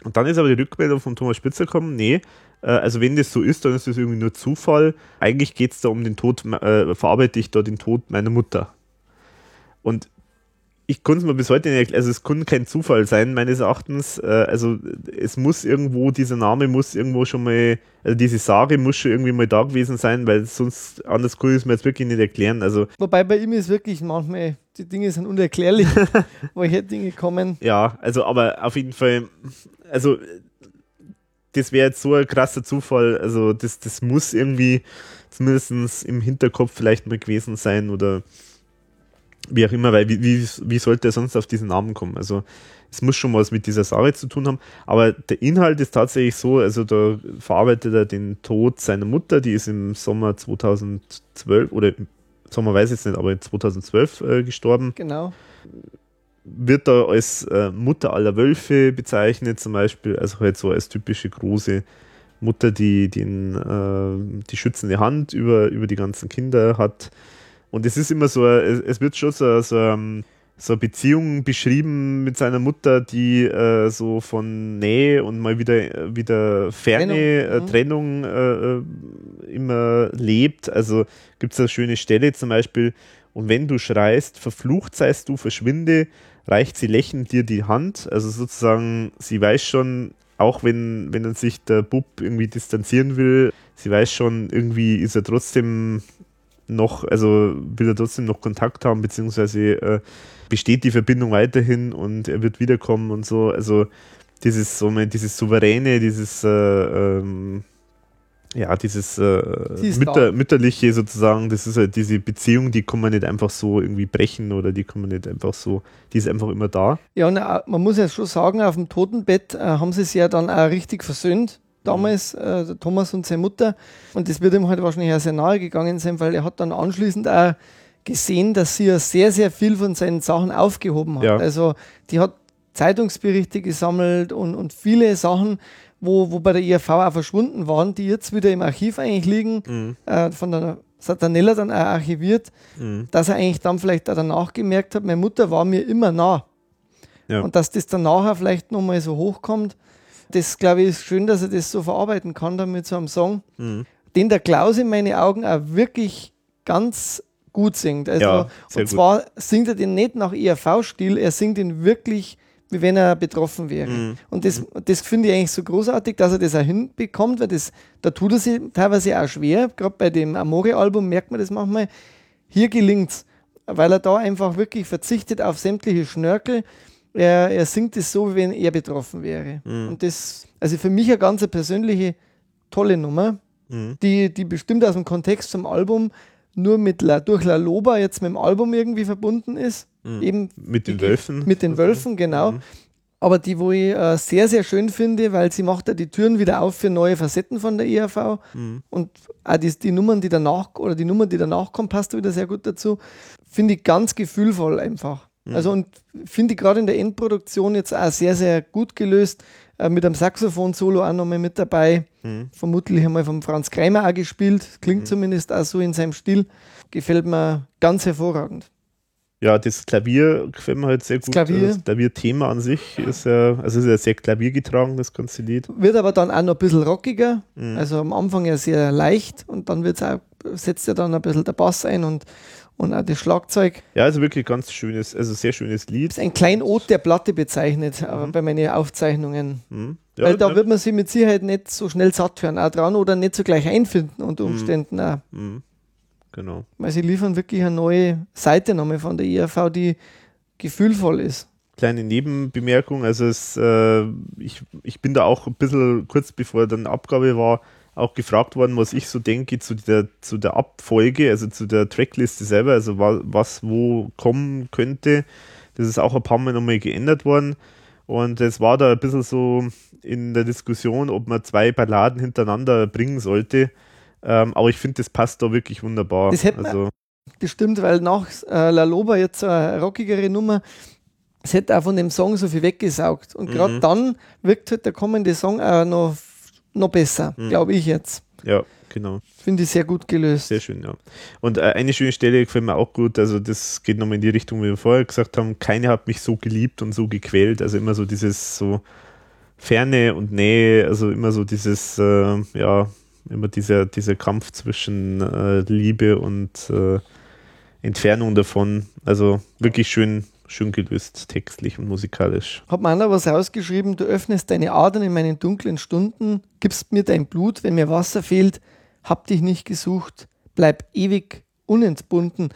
Und dann ist aber die Rückmeldung von Thomas Spitzer gekommen, nee, äh, also wenn das so ist, dann ist das irgendwie nur Zufall. Eigentlich geht es da um den Tod, äh, verarbeite ich da den Tod meiner Mutter. Und ich konnte es mir bis heute nicht erklären, also es konnte kein Zufall sein, meines Erachtens. Äh, also es muss irgendwo, dieser Name muss irgendwo schon mal, also diese Sage muss schon irgendwie mal da gewesen sein, weil sonst, anders kann ich es mir jetzt wirklich nicht erklären. Also Wobei bei ihm ist wirklich manchmal, die Dinge sind unerklärlich, woher Dinge kommen. Ja, also aber auf jeden Fall, also das wäre jetzt so ein krasser Zufall, also das, das muss irgendwie zumindest im Hinterkopf vielleicht mal gewesen sein oder wie auch immer, weil wie, wie, wie sollte er sonst auf diesen Namen kommen? Also es muss schon was mit dieser Sache zu tun haben, aber der Inhalt ist tatsächlich so, also da verarbeitet er den Tod seiner Mutter, die ist im Sommer 2012 oder im Sommer weiß ich jetzt nicht, aber 2012 äh, gestorben Genau. wird da als äh, Mutter aller Wölfe bezeichnet, zum Beispiel, also halt so als typische große Mutter, die den, äh, die schützende Hand über, über die ganzen Kinder hat. Und es ist immer so, es, wird schon so, so, ähm, so eine Beziehung beschrieben mit seiner Mutter, die äh, so von Nähe und mal wieder, wieder Ferne, Trennung, äh, mhm. Trennung äh, äh, immer lebt. Also gibt es eine schöne Stelle zum Beispiel, und wenn du schreist, verflucht seist du, verschwinde, reicht sie lächelnd dir die Hand. Also sozusagen, sie weiß schon, auch wenn, wenn dann sich der Bub irgendwie distanzieren will, sie weiß schon, irgendwie ist er trotzdem noch, also will er trotzdem noch Kontakt haben, beziehungsweise äh, besteht die Verbindung weiterhin und er wird wiederkommen und so. Also dieses so dieses souveräne, dieses äh, ähm, ja, dieses äh, Mütter, mütterliche sozusagen, das ist halt diese Beziehung, die kann man nicht einfach so irgendwie brechen oder die kann man nicht einfach so, die ist einfach immer da. Ja, und auch, man muss ja schon sagen, auf dem Totenbett äh, haben sie sich ja dann auch richtig versöhnt. Damals, äh, der Thomas und seine Mutter. Und das wird ihm halt wahrscheinlich auch sehr nahe gegangen sein, weil er hat dann anschließend auch gesehen, dass sie ja sehr, sehr viel von seinen Sachen aufgehoben hat. Ja. Also die hat Zeitungsberichte gesammelt und, und viele Sachen, wo, wo bei der IRV auch verschwunden waren, die jetzt wieder im Archiv eigentlich liegen, Mhm. äh, von der Satanella dann auch archiviert, Mhm. dass er eigentlich dann vielleicht auch danach gemerkt hat, meine Mutter war mir immer nah. Ja. Und dass das dann nachher vielleicht nochmal so hochkommt, das glaube ich ist schön, dass er das so verarbeiten kann dann mit so einem Song, Mhm. den der Klaus in meine Augen auch wirklich ganz gut singt. Also, Ja, und gut. zwar singt er den nicht nach ERV-Stil, er singt ihn wirklich, wie wenn er betroffen wäre. Mhm. Und das, das finde ich eigentlich so großartig, dass er das auch hinbekommt, weil das, da tut er sich teilweise auch schwer. Gerade bei dem Amore-Album merkt man das manchmal. Hier gelingt es, weil er da einfach wirklich verzichtet auf sämtliche Schnörkel. Er, er singt es so, wie wenn er betroffen wäre. Mhm. Und das, also für mich eine ganz persönliche, tolle Nummer, Mhm. die, die bestimmt aus dem Kontext zum Album nur mit La, durch La Loba jetzt mit dem Album irgendwie verbunden ist. Mhm. Eben Mit den Wölfen. mit den Wölfen, genau. Mhm. Aber die, wo ich äh, sehr, sehr schön finde, weil sie macht ja die Türen wieder auf für neue Facetten von der ERV. Mhm. Und auch die, die Nummern, die danach, oder die Nummer, die danach kommt, passt wieder sehr gut dazu. Finde ich ganz gefühlvoll einfach. Also und finde ich gerade in der Endproduktion jetzt auch sehr, sehr gut gelöst. Äh, mit einem Saxophon-Solo auch nochmal mit dabei. Mhm. Vermutlich einmal von Franz Kreimer auch gespielt. Klingt zumindest auch so in seinem Stil. Gefällt mir ganz hervorragend. Ja, das Klavier gefällt mir halt sehr gut. Klavier. Das Klavierthema an sich ist ja, also ist ja sehr klaviergetragen, das ganze Lied. Wird aber dann auch noch ein bisschen rockiger. Mhm. Also am Anfang ja sehr leicht und dann wird es auch setzt ja dann ein bisschen der Bass ein und, und auch das Schlagzeug. Ja, also wirklich ganz schönes, also sehr schönes Lied. Das ist ein Kleinod der Platte bezeichnet, mhm. bei meinen Aufzeichnungen. Mhm. Ja, Weil da ja. wird man sich mit Sicherheit nicht so schnell satt hören auch dran oder nicht so gleich einfinden unter mhm. Umständen auch. Mhm. Genau. Weil sie liefern wirklich eine neue Seite nochmal von der IRV, die gefühlvoll ist kleine Nebenbemerkung. Also es, äh, ich, ich bin da auch ein bisschen kurz bevor dann Abgabe war, auch gefragt worden, was ich so denke zu der, zu der Abfolge, also zu der Trackliste selber, also was, was wo kommen könnte. Das ist auch ein paar Mal nochmal geändert worden. Und es war da ein bisschen so in der Diskussion, ob man zwei Balladen hintereinander bringen sollte. Ähm, aber ich finde, das passt da wirklich wunderbar. Das hätte also, bestimmt, weil nach äh, La Loba jetzt eine rockigere Nummer es hätte auch von dem Song so viel weggesaugt. Und gerade mhm. dann wirkt halt der kommende Song auch noch, noch besser, mhm. glaube ich jetzt. Ja, genau. Finde ich sehr gut gelöst. Sehr schön, ja. Und äh, eine schöne Stelle gefällt mir auch gut, also das geht nochmal in die Richtung, wie wir vorher gesagt haben, keine hat mich so geliebt und so gequält, also immer so dieses so Ferne und Nähe, also immer so dieses, äh, ja, immer dieser, dieser Kampf zwischen äh, Liebe und äh, Entfernung davon. Also wirklich schön, schön gelöst, textlich und musikalisch. Hat man da was rausgeschrieben, du öffnest deine Adern in meinen dunklen Stunden, gibst mir dein Blut, wenn mir Wasser fehlt, hab dich nicht gesucht, bleib ewig unentbunden.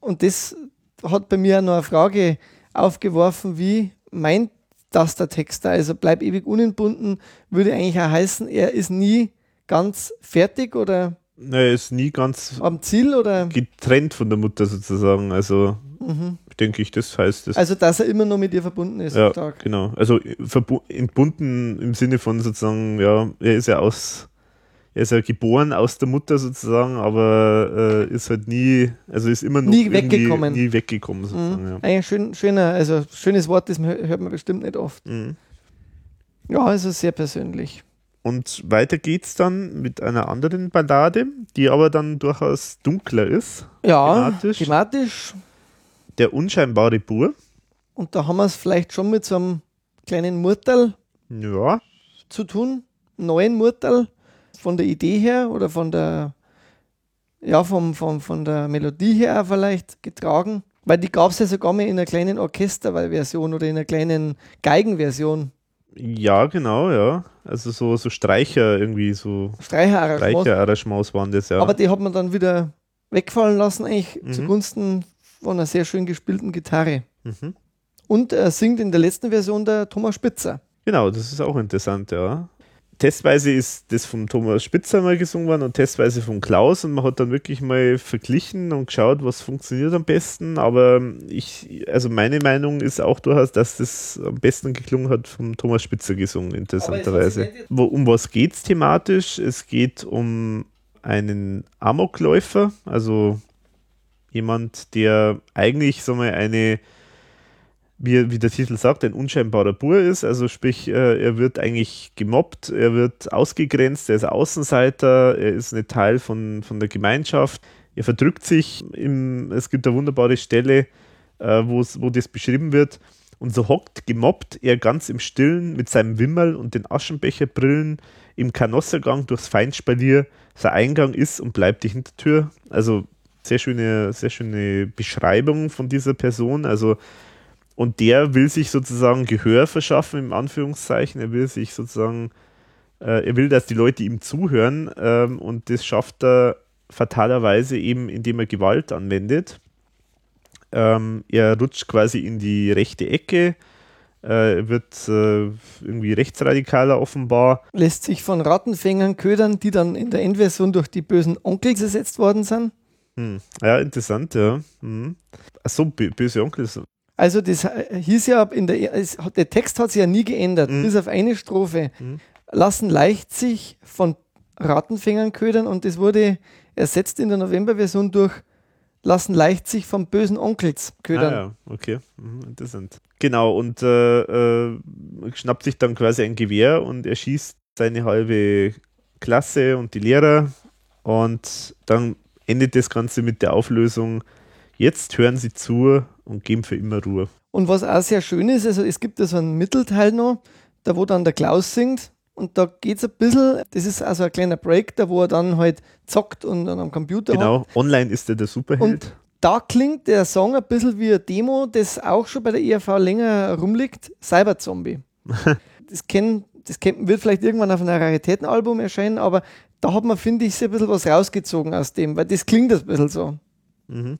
Und das hat bei mir noch eine Frage aufgeworfen, wie meint das der Text da? Also bleib ewig unentbunden würde eigentlich auch heißen, er ist nie ganz fertig oder er ist nie ganz am Ziel oder getrennt von der Mutter sozusagen. Also mhm. Denke ich, das heißt es. Also dass er immer noch mit ihr verbunden ist. Ja, genau. Also entbunden im Sinne von sozusagen, ja, er ist ja aus, er ist ja geboren aus der Mutter sozusagen, aber äh, ist halt nie, also ist immer noch nie weggekommen. Nie weggekommen sozusagen. Mhm. Ja. Ein schön, schöner, also schönes Wort, das hört man bestimmt nicht oft. Mhm. Ja, also sehr persönlich. Und weiter geht's dann mit einer anderen Ballade, die aber dann durchaus dunkler ist. Ja, thematisch. thematisch. Der unscheinbare Bur. Und da haben wir es vielleicht schon mit so einem kleinen Murtal ja. zu tun. Neuen Murtal. Von der Idee her oder von der, ja, vom, vom, von der Melodie her vielleicht getragen. Weil die gab es ja sogar mal in einer kleinen Orchesterversion oder in einer kleinen Geigenversion. Ja, genau, ja. Also so, so Streicher irgendwie, so Streicherarrangements Streicher waren das, ja. Aber die hat man dann wieder wegfallen lassen, eigentlich mhm. zugunsten von einer sehr schön gespielten Gitarre. Mhm. Und er singt in der letzten Version der Thomas Spitzer. Genau, das ist auch interessant, ja testweise ist das von Thomas Spitzer mal gesungen worden und testweise von Klaus und man hat dann wirklich mal verglichen und geschaut, was funktioniert am besten. Aber ich, also meine Meinung ist auch durchaus, dass das am besten geklungen hat von Thomas Spitzer gesungen, interessanterweise. Wo, um was geht es thematisch? Es geht um einen Amokläufer, also jemand, der eigentlich so mal eine wie, wie der Titel sagt, ein unscheinbarer Bur ist. Also sprich, äh, er wird eigentlich gemobbt, er wird ausgegrenzt, er ist Außenseiter, er ist ein Teil von, von der Gemeinschaft. Er verdrückt sich. Im, es gibt eine wunderbare Stelle, äh, wo das beschrieben wird. Und so hockt gemobbt er ganz im Stillen mit seinem Wimmerl und den Aschenbecherbrillen im Kanossergang durchs Feinspalier. Sein Eingang ist und bleibt die Hintertür. Also sehr schöne, sehr schöne Beschreibung von dieser Person. Also und der will sich sozusagen Gehör verschaffen, im Anführungszeichen. Er will sich sozusagen, äh, er will, dass die Leute ihm zuhören ähm, und das schafft er fatalerweise eben, indem er Gewalt anwendet. Ähm, er rutscht quasi in die rechte Ecke, äh, wird äh, irgendwie rechtsradikaler offenbar. Lässt sich von Rattenfängern ködern, die dann in der Endversion durch die bösen Onkels ersetzt worden sind. Hm. Ja, interessant, ja. Hm. Achso, böse Onkels. Also das hieß ja, in der, es, der Text hat sich ja nie geändert, mhm. bis auf eine Strophe. Mhm. Lassen leicht sich von Rattenfängern ködern und das wurde ersetzt in der November-Version durch lassen leicht sich vom bösen Onkels ködern. Ah, ja, okay, mhm, interessant. Genau, und äh, äh, schnappt sich dann quasi ein Gewehr und erschießt seine halbe Klasse und die Lehrer und dann endet das Ganze mit der Auflösung, Jetzt hören sie zu und geben für immer Ruhe. Und was auch sehr schön ist, also es gibt da so einen Mittelteil noch, da wo dann der Klaus singt Und da geht es ein bisschen, das ist also ein kleiner Break, da wo er dann halt zockt und dann am Computer Genau, hat. online ist er der Superheld. Und da klingt der Song ein bisschen wie eine Demo, das auch schon bei der ERV länger rumliegt, Cyberzombie. das, kenn, das kenn, wird vielleicht irgendwann auf einem Raritätenalbum erscheinen, aber da hat man, finde ich, so ein bisschen was rausgezogen aus dem, weil das klingt ein bisschen so. Mhm.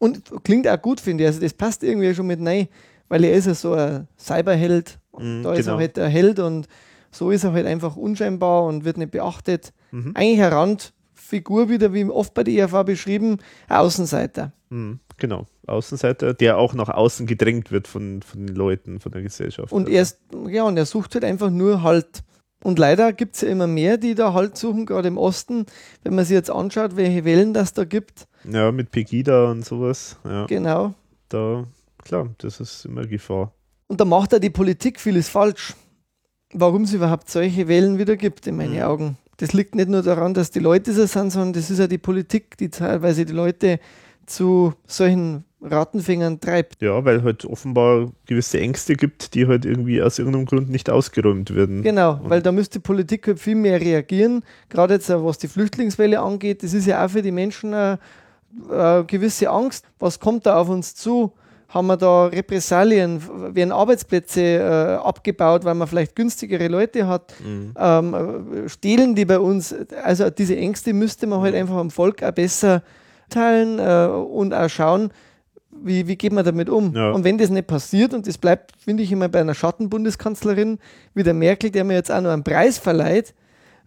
Und klingt auch gut, finde ich. Also das passt irgendwie schon mit rein, weil er ist ja so ein Cyberheld. Und Mhm, da ist er genau. halt der Held und so ist er halt einfach unscheinbar und wird nicht beachtet. Mhm. Eigentlich eine Randfigur wieder, wie oft bei der ERV beschrieben, ein Außenseiter. Mhm, genau, Außenseiter, der auch nach außen gedrängt wird von, von den Leuten, von der Gesellschaft. Und Also, er ist, ja, und er sucht halt einfach nur Halt. Und leider gibt es ja immer mehr, die da Halt suchen, gerade im Osten. Wenn man sich jetzt anschaut, welche Wellen das da gibt. Ja, mit Pegida und sowas. Ja, Genau. da, klar, das ist immer Gefahr. Und da macht auch die Politik vieles falsch. Warum es überhaupt solche Wellen wieder gibt, in meinen Mhm. Augen. Das liegt nicht nur daran, dass die Leute so sind, sondern das ist ja die Politik, die teilweise die Leute zu solchen Rattenfingern treibt. Ja, weil halt offenbar gewisse Ängste gibt, die halt irgendwie aus irgendeinem Grund nicht ausgeräumt werden. Genau, Und- weil da müsste Politik halt viel mehr reagieren. Gerade jetzt, auch was die Flüchtlingswelle angeht, das ist ja auch für die Menschen eine, eine gewisse Angst. Was kommt da auf uns zu? Haben wir da Repressalien? Werden Arbeitsplätze äh, abgebaut, weil man vielleicht günstigere Leute hat? Mhm. ähm, äh, stehlen die bei uns. Also diese Ängste müsste man halt einfach am Volk auch besser teilen äh, und auch schauen, wie, wie geht man damit um. Ja. Und wenn das nicht passiert, und das bleibt, finde ich, immer bei einer Schattenbundeskanzlerin wie der Merkel, der mir jetzt auch noch einen Preis verleiht,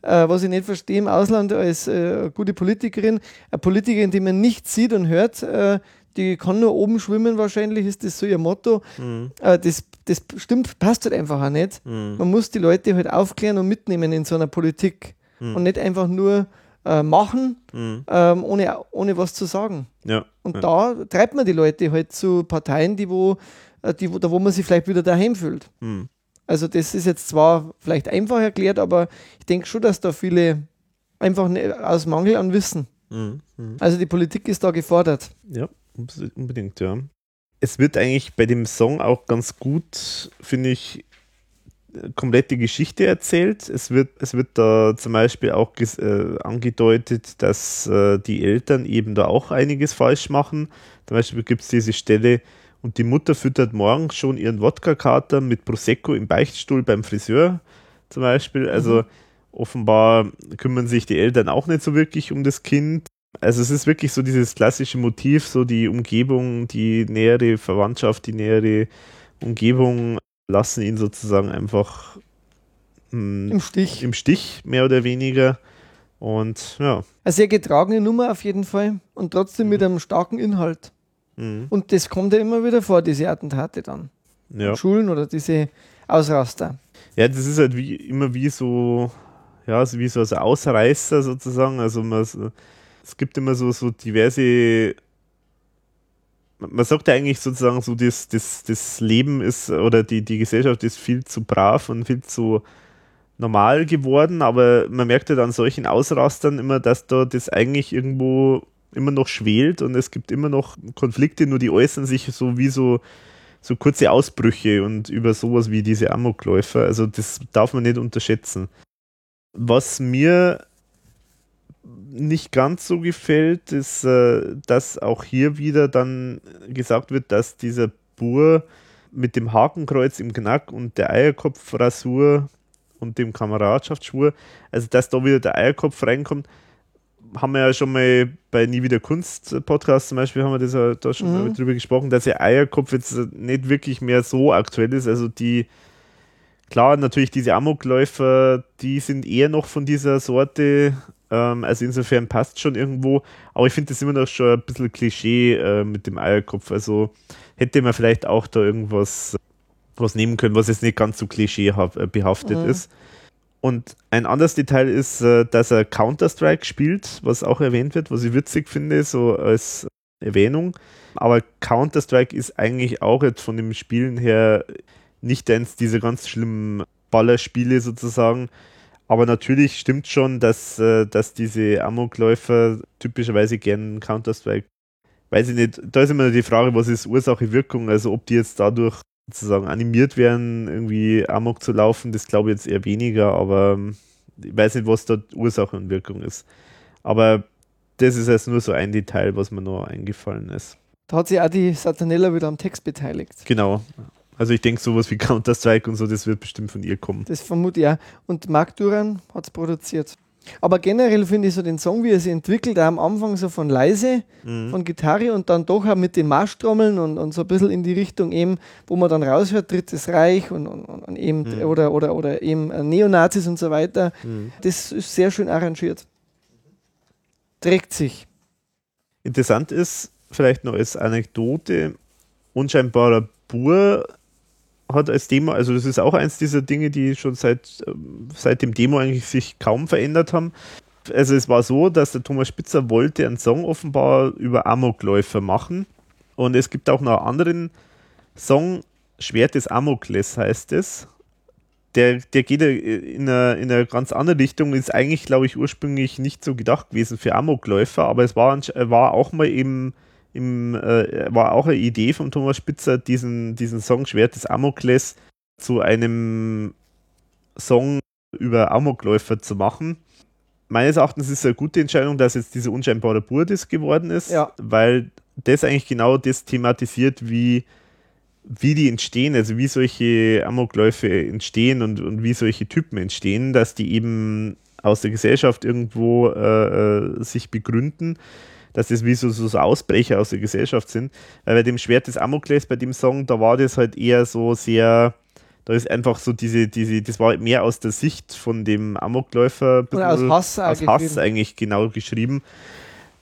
äh, was ich nicht verstehe im Ausland als äh, gute Politikerin, eine Politikerin, die man nicht sieht und hört, äh, die kann nur oben schwimmen wahrscheinlich, ist das so ihr Motto. Mhm. Äh, das, das stimmt, passt halt einfach auch nicht. Mhm. Man muss die Leute halt aufklären und mitnehmen in so einer Politik Mhm. und nicht einfach nur äh, machen, Mhm. ähm, ohne, ohne was zu sagen. Ja. Und ja. da treibt man die Leute halt zu Parteien, die wo, äh, die, wo, da wo man sich vielleicht wieder daheim fühlt. Mhm. Also das ist jetzt zwar vielleicht einfach erklärt, aber ich denke schon, dass da viele einfach ne, aus Mangel an Wissen. Mhm. Mhm. Also die Politik ist da gefordert. Ja, unbedingt, ja. Es wird eigentlich bei dem Song auch ganz gut, finde ich, komplett die Geschichte erzählt. Es wird, es wird da zum Beispiel auch äh, angedeutet, dass äh, die Eltern eben da auch einiges falsch machen. Zum Beispiel gibt es diese Stelle, und die Mutter füttert morgens schon ihren Wodka-Kater mit Prosecco im Beichtstuhl beim Friseur zum Beispiel. Also offenbar kümmern sich die Eltern auch nicht so wirklich um das Kind. Also es ist wirklich so dieses klassische Motiv, so die Umgebung, die nähere Verwandtschaft, die nähere Umgebung lassen ihn sozusagen einfach mh, Im Stich. im Stich, mehr oder weniger. Und ja, Eine sehr getragene Nummer auf jeden Fall und trotzdem mit einem starken Inhalt. mh, Und das kommt ja immer wieder vor, diese Attentate dann. ja. Schulen oder diese Ausraster. Ja, das ist halt wie immer wie so, ja, so wie so ein Ausreißer sozusagen. Also man, es gibt immer so, so diverse, man sagt ja eigentlich sozusagen so, das, das, das Leben ist oder die, die Gesellschaft ist viel zu brav und viel zu normal geworden, aber man merkt halt an solchen Ausrastern immer, dass da das eigentlich irgendwo immer noch schwelt und es gibt immer noch Konflikte, nur die äußern sich so wie so so kurze Ausbrüche und über sowas wie diese Amokläufer. Also das darf man nicht unterschätzen. Was mir nicht ganz so gefällt, ist, äh, dass auch hier wieder dann gesagt wird, dass dieser Bur mit dem Hakenkreuz im Knack und der Eierkopfrasur und dem Kameradschaftsschwur, also dass da wieder der Eierkopf reinkommt, haben wir ja schon mal bei Nie wieder Kunst Podcast zum Beispiel, haben wir das ja da schon Mhm. mal drüber gesprochen, dass der Eierkopf jetzt nicht wirklich mehr so aktuell ist. Also die, klar, natürlich diese Amokläufer, die sind eher noch von dieser Sorte, ähm, also insofern passt schon irgendwo, aber ich finde das immer noch schon ein bisschen Klischee äh, mit dem Eierkopf. Also hätte man vielleicht auch da irgendwas was nehmen können, was jetzt nicht ganz so klischeebehaftet Mhm. ist. Und ein anderes Detail ist, äh, dass er Counter-Strike spielt, was auch erwähnt wird, was ich witzig finde, so als Erwähnung. Aber Counter-Strike ist eigentlich auch jetzt von dem Spielen her nicht eins dieser ganz schlimmen Ballerspiele sozusagen. Aber natürlich stimmt schon, dass, äh, dass diese Amokläufer typischerweise gern Counter-Strike, weiß ich nicht, da ist immer die Frage, was ist Ursache, Wirkung, also ob die jetzt dadurch sozusagen animiert werden, irgendwie Amok zu laufen, das glaube ich jetzt eher weniger, aber ähm, ich weiß nicht, was da Ursache und Wirkung ist. Aber das ist jetzt nur so ein Detail, was mir noch eingefallen ist. Da hat sich auch die Satanella wieder am Text beteiligt. Genau. Also ich denke, sowas wie Counter-Strike und so, das wird bestimmt von ihr kommen. Das vermute ich auch. Und Mark Duran hat es produziert. Aber generell finde ich so den Song, wie er sich entwickelt, auch am Anfang so von leise, mhm. von Gitarre und dann doch auch mit den Marschtrommeln und, und so ein bisschen in die Richtung eben, wo man dann raushört, Drittes Reich und, und, und eben mhm. oder, oder, oder eben Neonazis und so weiter. Mhm. Das ist sehr schön arrangiert. Trägt sich. Interessant ist, vielleicht noch als Anekdote, unscheinbarer Bur hat als Demo, also das ist auch eins dieser Dinge, die schon seit, ähm, seit dem Demo eigentlich sich kaum verändert haben. Also es war so, dass der Thomas Spitzer wollte einen Song offenbar über Amokläufer machen. Und es gibt auch noch einen anderen Song, Schwert des Amokles heißt es. Der, der geht in eine, in eine ganz andere Richtung, ist eigentlich, glaube ich, ursprünglich nicht so gedacht gewesen für Amokläufer, aber es war, war auch mal eben im, äh, war auch eine Idee von Thomas Spitzer, diesen, diesen Song Schwert des Amokles zu einem Song über Amokläufer zu machen. Meines Erachtens ist es eine gute Entscheidung, dass jetzt diese unscheinbare Burdis geworden ist, ja. weil das eigentlich genau das thematisiert, wie, wie die entstehen, also wie solche Amokläufe entstehen und, und wie solche Typen entstehen, dass die eben aus der Gesellschaft irgendwo äh, äh sich begründen dass das wie so, so, Ausbrecher aus der Gesellschaft sind. Weil bei dem Schwert des Amokles, bei dem Song, da war das halt eher so sehr, da ist einfach so diese, diese, das war mehr aus der Sicht von dem Amokläufer. Oder aus Hass, aus Hass eigentlich genau geschrieben.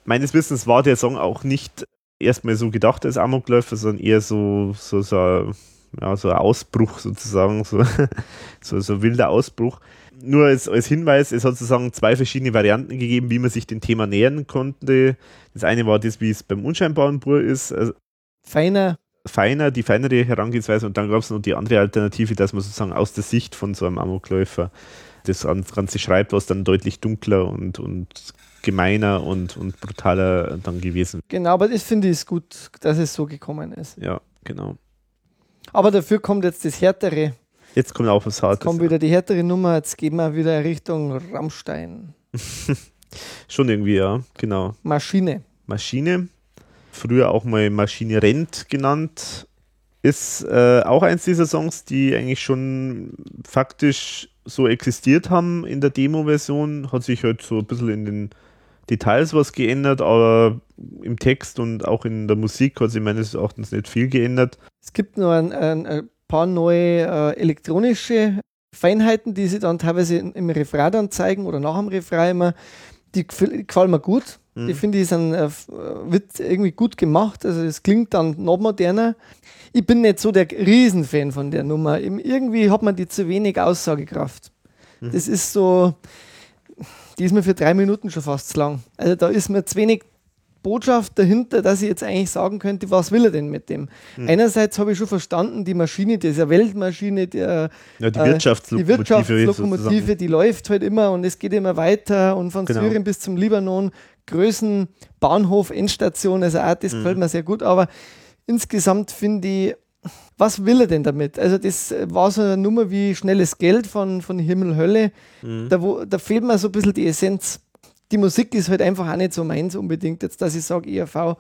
Meines Wissens war der Song auch nicht erstmal so gedacht als Amokläufer, sondern eher so, so, so, ja, so ein Ausbruch sozusagen, so, so, so wilder Ausbruch nur als, als Hinweis, es hat sozusagen zwei verschiedene Varianten gegeben, wie man sich dem Thema nähern konnte. Das eine war das, wie es beim unscheinbaren Bur ist. Also feiner. Feiner, die feinere Herangehensweise. Und dann gab es noch die andere Alternative, dass man sozusagen aus der Sicht von so einem Amokläufer das Ganze schreibt, was dann deutlich dunkler und, und gemeiner und, und brutaler dann gewesen. Genau, aber das finde ich gut, dass es so gekommen ist. Ja, genau. Aber dafür kommt jetzt das Härtere. Jetzt kommt auch was Hartes. Jetzt kommt wieder die härtere Nummer, jetzt gehen wir wieder Richtung Rammstein. Schon irgendwie, ja, genau. Maschine. Maschine, früher auch mal Maschine rennt genannt, ist äh, auch eins dieser Songs, die eigentlich schon faktisch so existiert haben in der Demo-Version. Hat sich halt so ein bisschen in den Details was geändert, aber im Text und auch in der Musik hat sich meines Erachtens nicht viel geändert. Es gibt nur ein, ein, ein paar neue äh, elektronische Feinheiten, die sie dann teilweise im Refrain dann zeigen oder nach dem Refrain immer. Die gefallen mir gut. Mhm. Die finde ich sind, äh, wird irgendwie gut gemacht. Also es klingt dann noch moderner. Ich bin nicht so der Riesenfan von der Nummer. Irgendwie hat man die zu wenig Aussagekraft. Mhm. Das ist so, die ist mir für drei Minuten schon fast zu lang. Also da ist mir zu wenig Botschaft dahinter, dass ich jetzt eigentlich sagen könnte, was will er denn mit dem? Hm. Einerseits habe ich schon verstanden, die Maschine, diese Weltmaschine, der, ja, die Wirtschaftslokomotive, äh, die, Wirtschaftslokomotive die läuft halt immer und es geht immer weiter und von genau. Syrien bis zum Libanon, Größen, Bahnhof, Endstation, also auch das hm. gefällt mir sehr gut, aber insgesamt finde ich, was will er denn damit? Also, das war so eine Nummer wie schnelles Geld von, von Himmel, Hölle. Mhm. Da, wo, da fehlt mir so ein bisschen die Essenz die Musik ist halt einfach auch nicht so meins unbedingt, jetzt, dass ich sage, ERV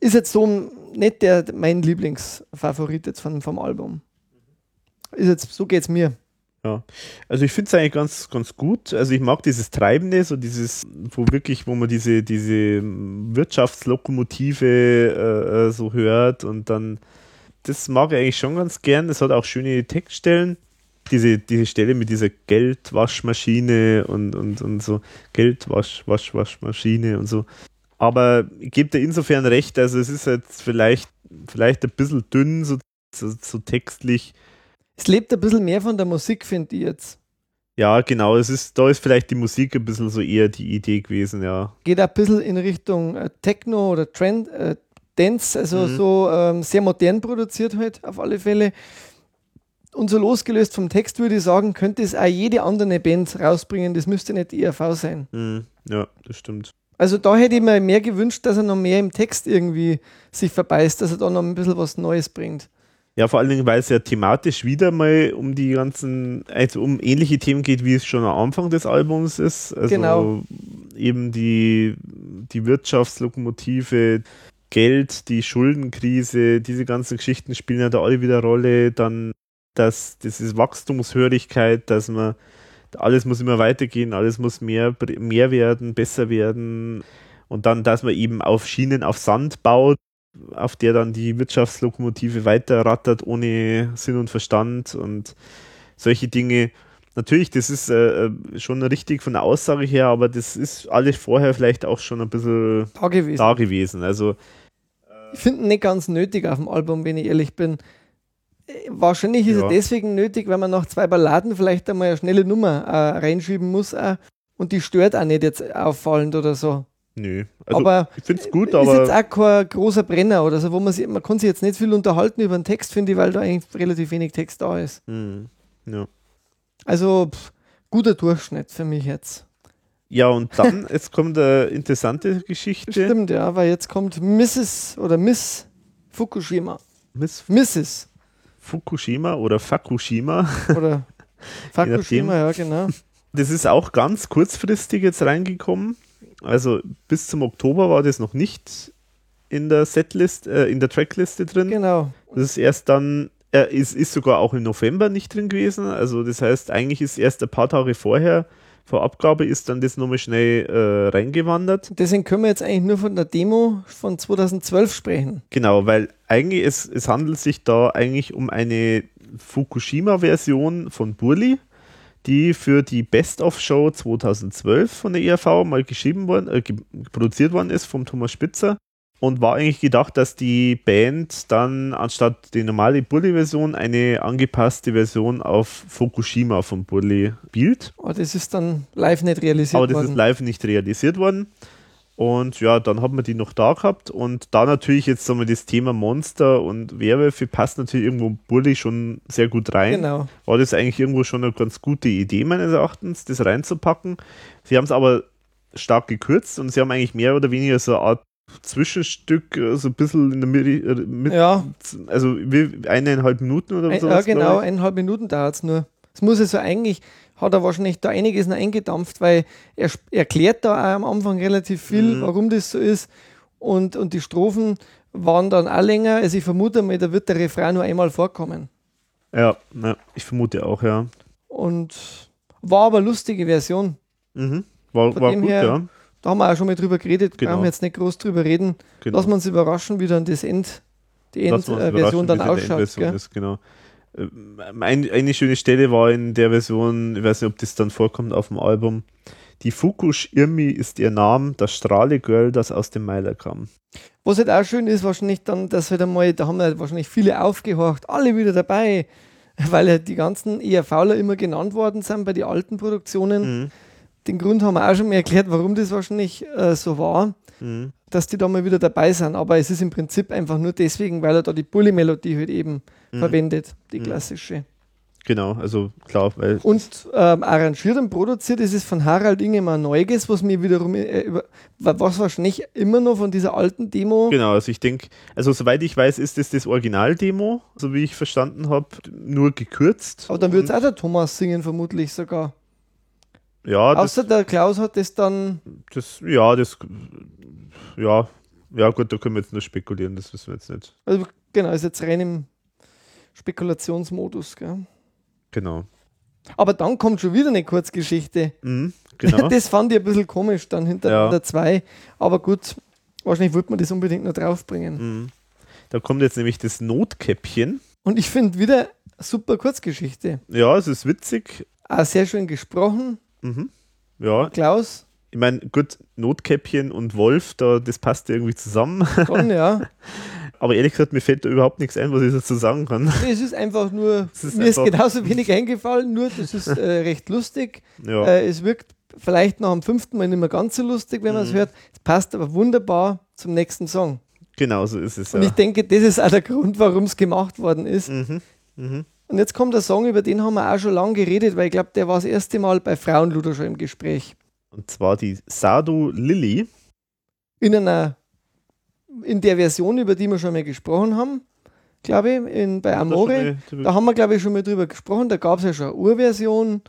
ist jetzt so nicht der, mein Lieblingsfavorit jetzt von, vom Album. Ist jetzt, so geht es mir. Ja, also ich finde es eigentlich ganz, ganz gut. Also ich mag dieses Treibende, so dieses, wo wirklich, wo man diese, diese Wirtschaftslokomotive äh, äh so hört und dann, das mag ich eigentlich schon ganz gern. Es hat auch schöne Textstellen diese, diese Stelle mit dieser Geldwaschmaschine und, und, und so Geldwaschwaschwaschmaschine und so. Aber ich gebe dir insofern recht, also es ist jetzt vielleicht, vielleicht ein bisschen dünn, so, so, so textlich. Es lebt ein bisschen mehr von der Musik, finde ich jetzt. Ja, genau. Es ist, da ist vielleicht die Musik ein bisschen so eher die Idee gewesen, ja. Geht ein bisschen in Richtung äh, Techno oder Trend, äh, Dance, also mhm. so ähm, sehr modern produziert halt, auf alle Fälle. Und so losgelöst vom Text würde ich sagen, könnte es auch jede andere Band rausbringen. Das müsste nicht die ERV sein. Mhm. Ja, das stimmt. Also da hätte ich mir mehr gewünscht, dass er noch mehr im Text irgendwie sich verbeißt, dass er da noch ein bisschen was Neues bringt. Ja, vor allen Dingen, weil es ja thematisch wieder mal um die ganzen, also um ähnliche Themen geht, wie es schon am Anfang des Albums ist. Also Genau. eben die, die Wirtschaftslokomotive, Geld, die Schuldenkrise, diese ganzen Geschichten spielen ja da alle wieder Rolle. Dann das, das ist Wachstumshörigkeit, dass man alles muss immer weitergehen, alles muss mehr, mehr werden, besser werden. Und dann, dass man eben auf Schienen auf Sand baut, auf der dann die Wirtschaftslokomotive weiter rattert ohne Sinn und Verstand und solche Dinge. Natürlich, das ist äh, schon richtig von der Aussage her, aber das ist alles vorher vielleicht auch schon ein bisschen Da gewesen. da gewesen. Also, Ich finde nicht ganz nötig auf dem Album, wenn ich ehrlich bin. Äh, Wahrscheinlich ist Ja. er deswegen nötig, weil man nach zwei Balladen vielleicht einmal eine schnelle Nummer äh, reinschieben muss. Auch. Und die stört auch nicht jetzt auffallend oder so. nö. Also, aber ich finde es gut, ist jetzt aber auch kein großer Brenner oder so, wo man sich, man kann sich jetzt nicht viel unterhalten über den Text, finde ich, weil da eigentlich relativ wenig Text da ist. hm, ja. Also pff, guter Durchschnitt für mich jetzt. ja, und dann, jetzt kommt eine interessante Geschichte. Stimmt, ja, weil jetzt kommt Mrs. oder Miss Fukushima. Miss Mrs. Fukushima oder Fukushima. oder Fukushima, ja, genau. Das ist auch ganz kurzfristig jetzt reingekommen. Also bis zum Oktober war das noch nicht in der Setlist, äh, in der Trackliste drin. Genau. Das ist erst dann, äh, ist, ist sogar auch im November nicht drin gewesen. Also das heißt, eigentlich ist erst ein paar Tage vorher, vor Abgabe, ist dann das nochmal schnell äh, reingewandert. Deswegen können wir jetzt eigentlich nur von der Demo von 2012 sprechen. Genau, weil eigentlich es, es handelt sich da eigentlich um eine Fukushima-Version von Burli, die für die Best-of-Show 2012 von der ERV mal geschrieben worden, äh, produziert worden ist vom Thomas Spitzer und war eigentlich gedacht, dass die Band dann anstatt die normale Burli-Version eine angepasste Version auf Fukushima von Burli spielt. Aber das ist dann live nicht realisiert Aber das worden. ist live nicht realisiert worden. Und ja, dann hat man die noch da gehabt. Und da natürlich jetzt sagen wir, das Thema Monster und Werwölfe passt natürlich irgendwo Bulli schon sehr gut rein. Genau. War das eigentlich irgendwo schon eine ganz gute Idee, meines Erachtens, das reinzupacken. Sie haben es aber stark gekürzt und sie haben eigentlich mehr oder weniger so eine Art Zwischenstück, äh, so ein bisschen in der Mitte, äh, mit, Ja, also wie eineinhalb Minuten oder sowas. ja genau, eineinhalb Minuten dauert es nur. Es muss also eigentlich, hat er wahrscheinlich da einiges noch eingedampft, weil er erklärt da auch am Anfang relativ viel, Mhm. warum das so ist. Und, und die Strophen waren dann auch länger. Also ich vermute mal, da wird der Refrain nur einmal vorkommen. Ja, ja, ich vermute auch, ja. Und war aber eine lustige Version. Mhm. War, Von war gut, her- ja. Da haben wir auch schon mal drüber geredet, Genau. brauchen wir jetzt nicht groß drüber reden. Genau. Lassen wir uns überraschen, wie dann das End, die Endversion überraschen, dann wie die ausschaut. Endversion Gell? Ist, genau. Ähm, Ein, eine schöne Stelle war in der Version, ich weiß nicht, ob das dann vorkommt auf dem Album. Die Fukush Irmi ist ihr Name, das Strahle-Girl, das aus dem Meiler kam. Was halt auch schön ist, wahrscheinlich dann, dass halt einmal, da haben halt wahrscheinlich viele aufgehorcht, alle wieder dabei, weil halt die ganzen ERVler immer genannt worden sind bei den alten Produktionen. Mhm. Den Grund haben wir auch schon mal erklärt, warum das wahrscheinlich äh, so war, Mhm. dass die da mal wieder dabei sind. Aber es ist im Prinzip einfach nur deswegen, weil er da die Bully-Melodie halt eben Mhm. verwendet, die Mhm. klassische. Genau, also klar, weil Und ähm, arrangiert und produziert ist es von Harald Ingemann Neuges, was mir wiederum, äh, über, was wahrscheinlich immer noch von dieser alten Demo Genau, also ich denke, also soweit ich weiß, ist das das Originaldemo, so wie ich verstanden habe, nur gekürzt. Aber dann würde es auch der Thomas singen, vermutlich sogar. Ja, das, Außer der Klaus hat das dann. das, ja, das, ja, ja gut, da können wir jetzt nur spekulieren, das wissen wir jetzt nicht. Also genau, ist jetzt rein im Spekulationsmodus. Gell? Genau. Aber dann kommt schon wieder eine Kurzgeschichte. Mhm, genau. Das fand ich ein bisschen komisch dann hinter Ja. der 2. Aber gut, wahrscheinlich wollte man das unbedingt noch draufbringen. Mhm. Da kommt jetzt nämlich das Notkäppchen. Und ich finde wieder eine super Kurzgeschichte. Ja, es ist witzig. Auch sehr schön gesprochen. Mhm. Ja, Klaus, ich meine, gut, Notkäppchen und Wolf, da, das passt irgendwie zusammen. schon, ja. Aber ehrlich gesagt, mir fällt da überhaupt nichts ein, was ich dazu sagen kann. Es ist einfach nur, Es ist mir ist einfach- genauso wenig eingefallen, nur das ist äh, recht lustig. Ja, Äh, es wirkt vielleicht nach dem fünften Mal nicht mehr ganz so lustig, wenn man es Mhm. hört. Es passt aber wunderbar zum nächsten Song. genau so ist es. Und Ja. ich denke, das ist auch der Grund, warum es gemacht worden ist. Mhm. Mhm. Und jetzt kommt der Song, über den haben wir auch schon lange geredet, weil ich glaube, der war das erste Mal bei Frauenluder schon im Gespräch. Und zwar die Sado Lilly. In einer, in der Version, über die wir schon mal gesprochen haben, glaube ich, in, bei Amore. Da haben wir, glaube ich, schon mal drüber gesprochen. Da gab es ja schon eine Urversion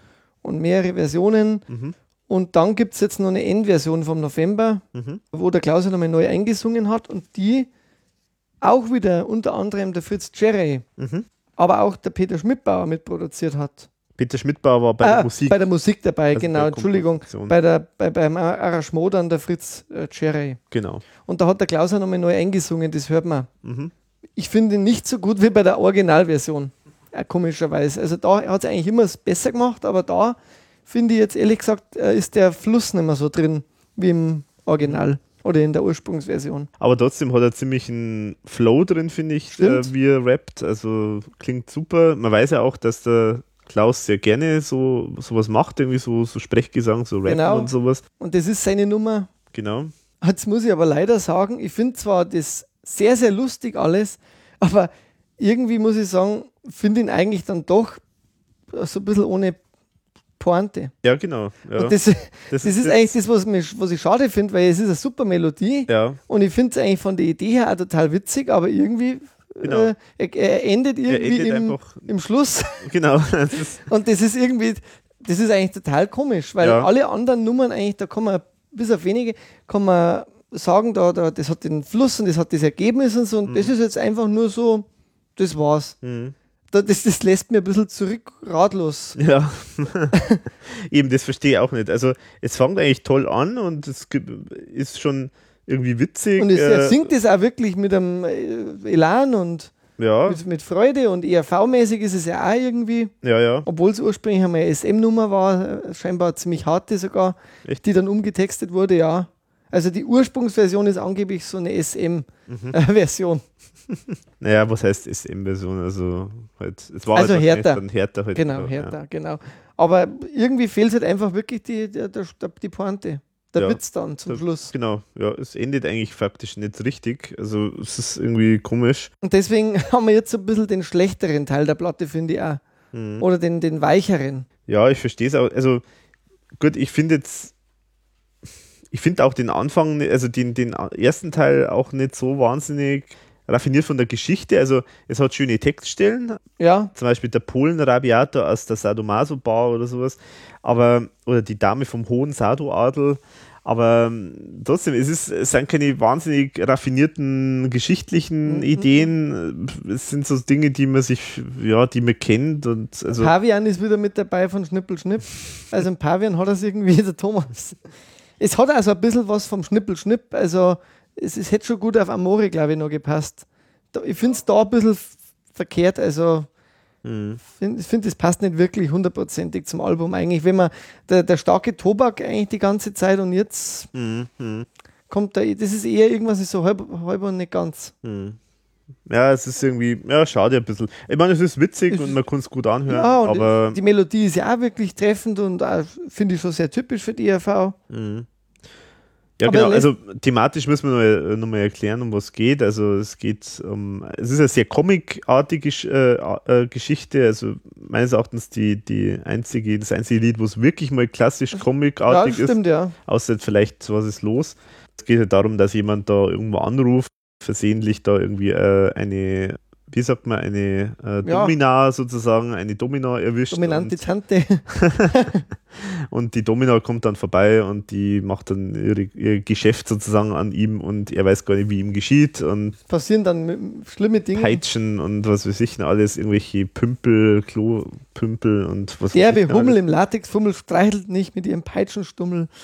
und mehrere Versionen. Mhm. Und dann gibt es jetzt noch eine Endversion vom November, Mhm. wo der Klaus nochmal neu eingesungen hat und die auch wieder unter anderem der Fritz Cherry, Mhm. Aber auch der Peter Schmidbauer mitproduziert hat. Peter Schmidbauer war bei Ah, der Musik. Bei der Musik dabei, also genau, bei Entschuldigung. Bei der, bei, beim Arrangement dann der Fritz äh, Cherry. genau. Und da hat der Klaus auch nochmal neu eingesungen, das hört man. Mhm. Ich finde ihn nicht so gut wie bei der Originalversion, äh, komischerweise. Also da hat es eigentlich immer besser gemacht, aber da finde ich jetzt ehrlich gesagt, äh, ist der Fluss nicht mehr so drin wie im Original oder in der Ursprungsversion. Aber trotzdem hat er ziemlich einen Flow drin, finde ich, Stimmt. äh, wie er rappt. Also klingt super. Man weiß ja auch, dass der Klaus sehr gerne so sowas macht, irgendwie so, so Sprechgesang, so Rappen Genau. und sowas. Und das ist seine Nummer. Genau. Jetzt muss ich aber leider sagen, ich finde zwar das sehr, sehr lustig alles, aber irgendwie muss ich sagen, finde ihn eigentlich dann doch so ein bisschen ohne Pointe. Ja, genau. Ja. Und das, das, ist, jetzt- eigentlich das, was, mich, was ich schade finde, weil es ist eine super Melodie Ja, und ich finde es eigentlich von der Idee her auch total witzig, aber irgendwie Genau. äh, er, er endet er irgendwie endet im, im Schluss Genau. Das und das ist irgendwie, das ist eigentlich total komisch, weil Ja. alle anderen Nummern eigentlich, da kann man, bis auf wenige, kann man sagen, da, da, das hat den Fluss und das hat das Ergebnis und so und das ist jetzt einfach nur so, das war's. mhm. Da, das, das lässt mir ein bisschen zurück ratlos. Ja, eben, das verstehe ich auch nicht. Also, es fängt eigentlich toll an und es ist schon irgendwie witzig. Und es, äh, er singt es auch wirklich mit einem äh, Elan und Ja, mit, mit Freude und ERV-mäßig ist es ja auch irgendwie, ja, ja. obwohl es ursprünglich eine SM-Nummer war, äh, scheinbar ziemlich harte sogar, Echt? die dann umgetextet wurde, ja. Also die Ursprungsversion ist angeblich so eine Mhm. Naja, was heißt SM-Version? Also, halt, es war Also halt härter. Härter halt, Genau, ja. härter, genau. Aber irgendwie fehlt halt einfach wirklich die, der, der, die Pointe. Der Ja. Witz dann zum Der- Schluss. Genau, ja, es endet eigentlich faktisch nicht richtig. Also, es ist irgendwie komisch. Und deswegen haben wir jetzt so ein bisschen den schlechteren Teil der Platte, finde ich auch. Mhm. Oder den, den weicheren. Ja, ich verstehe es auch. Also, gut, ich finde jetzt. Ich finde auch den Anfang, also den, den ersten Teil auch nicht so wahnsinnig raffiniert von der Geschichte. Also, es hat schöne Textstellen, Ja, zum Beispiel der Polen-Rabiator aus der Sadomaso-Bar oder sowas, aber, oder die Dame vom hohen Sado-Adel, aber ähm, trotzdem, es, ist, es sind keine wahnsinnig raffinierten geschichtlichen Mhm. Ideen, es sind so Dinge, die man sich, ja, die man kennt und also, Pavian ist wieder mit dabei von Schnippel Schnipp. Also ein Pavian hat das irgendwie der Thomas. Es hat also ein bisschen was vom Schnippel Schnipp. Also es, es hätte schon gut auf Amore, glaube ich, noch gepasst. Da, ich finde es da ein bisschen verkehrt. Also hm, find, ich finde, das passt nicht wirklich hundertprozentig zum Album eigentlich. Wenn man der, der starke Tobak eigentlich die ganze Zeit und jetzt hm, hm, kommt da, das ist eher irgendwas ist so halb, halb und nicht ganz. hm. Ja, es ist irgendwie, ja, schade ein bisschen. Ich meine, es ist witzig Es und man kann es gut anhören, Ja, aber die Melodie ist ja auch wirklich treffend und auch, finde ich schon sehr typisch für die ERV. Mhm. Ja, Aber genau. Also thematisch müssen wir noch, noch mal erklären, um was es geht. Also es geht um, es ist eine sehr comicartige äh, äh, Geschichte. Also meines Erachtens die, die einzige, das einzige Lied, wo es wirklich mal klassisch Ja, das comicartig ist, stimmt, ja. außer vielleicht was ist los. Es geht halt darum, dass jemand da irgendwo anruft, versehentlich da irgendwie äh, eine, wie sagt man, eine äh, Ja. Domina sozusagen, eine Domina erwischt. Dominante und- Tante. und die Domina kommt dann vorbei und die macht dann ihre, ihr Geschäft sozusagen an ihm und er weiß gar nicht, wie ihm geschieht und Passieren dann schlimme Dinge. Peitschen und was weiß ich noch alles, irgendwelche Pümpel, Klopümpel und was weiß ich Derbe Hummel alles. im Latexfummel streichelt nicht mit ihrem Peitschenstummel.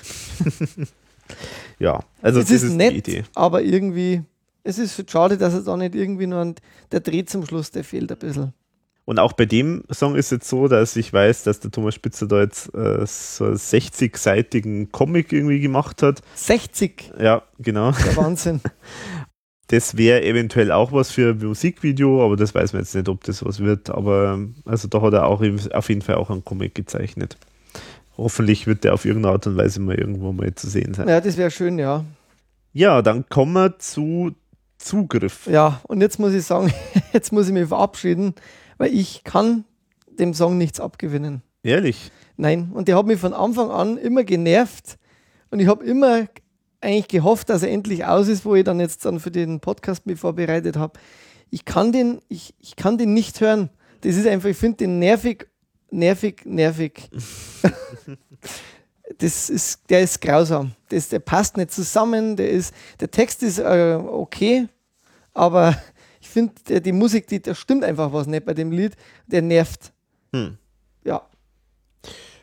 Ja, also es das ist, ist nett, die Idee. aber irgendwie, es ist schade, dass es da nicht irgendwie nur ein, der Dreh zum Schluss, der fehlt ein bisschen. Und auch bei dem Song ist es so, dass ich weiß, dass der Thomas Spitzer da jetzt äh, so einen 60-seitigen Comic irgendwie gemacht hat. 60, Ja, genau. der Wahnsinn. Das wäre eventuell auch was für ein Musikvideo, aber das weiß man jetzt nicht, ob das was wird. Aber also da hat er auch auf jeden Fall auch einen Comic gezeichnet. Hoffentlich wird der auf irgendeine Art und Weise mal irgendwo mal zu sehen sein. ja, das wäre schön, ja. Ja, dann kommen wir zu Zugriff. Ja, und jetzt muss ich sagen, jetzt muss ich mich verabschieden, weil ich kann dem Song nichts abgewinnen. Ehrlich. Nein, und der hat mich von Anfang an immer genervt und ich habe immer eigentlich gehofft, dass er endlich aus ist, wo ich dann jetzt dann für den Podcast mich vorbereitet habe. ich kann den, ich, ich kann den nicht hören. Das ist einfach, ich finde den nervig, nervig, nervig. das ist, der ist grausam. Das, der passt nicht zusammen. Der, ist, der Text ist äh, okay, aber ich finde, die Musik, die, da stimmt einfach was nicht bei dem Lied. Der nervt. Hm. Ja.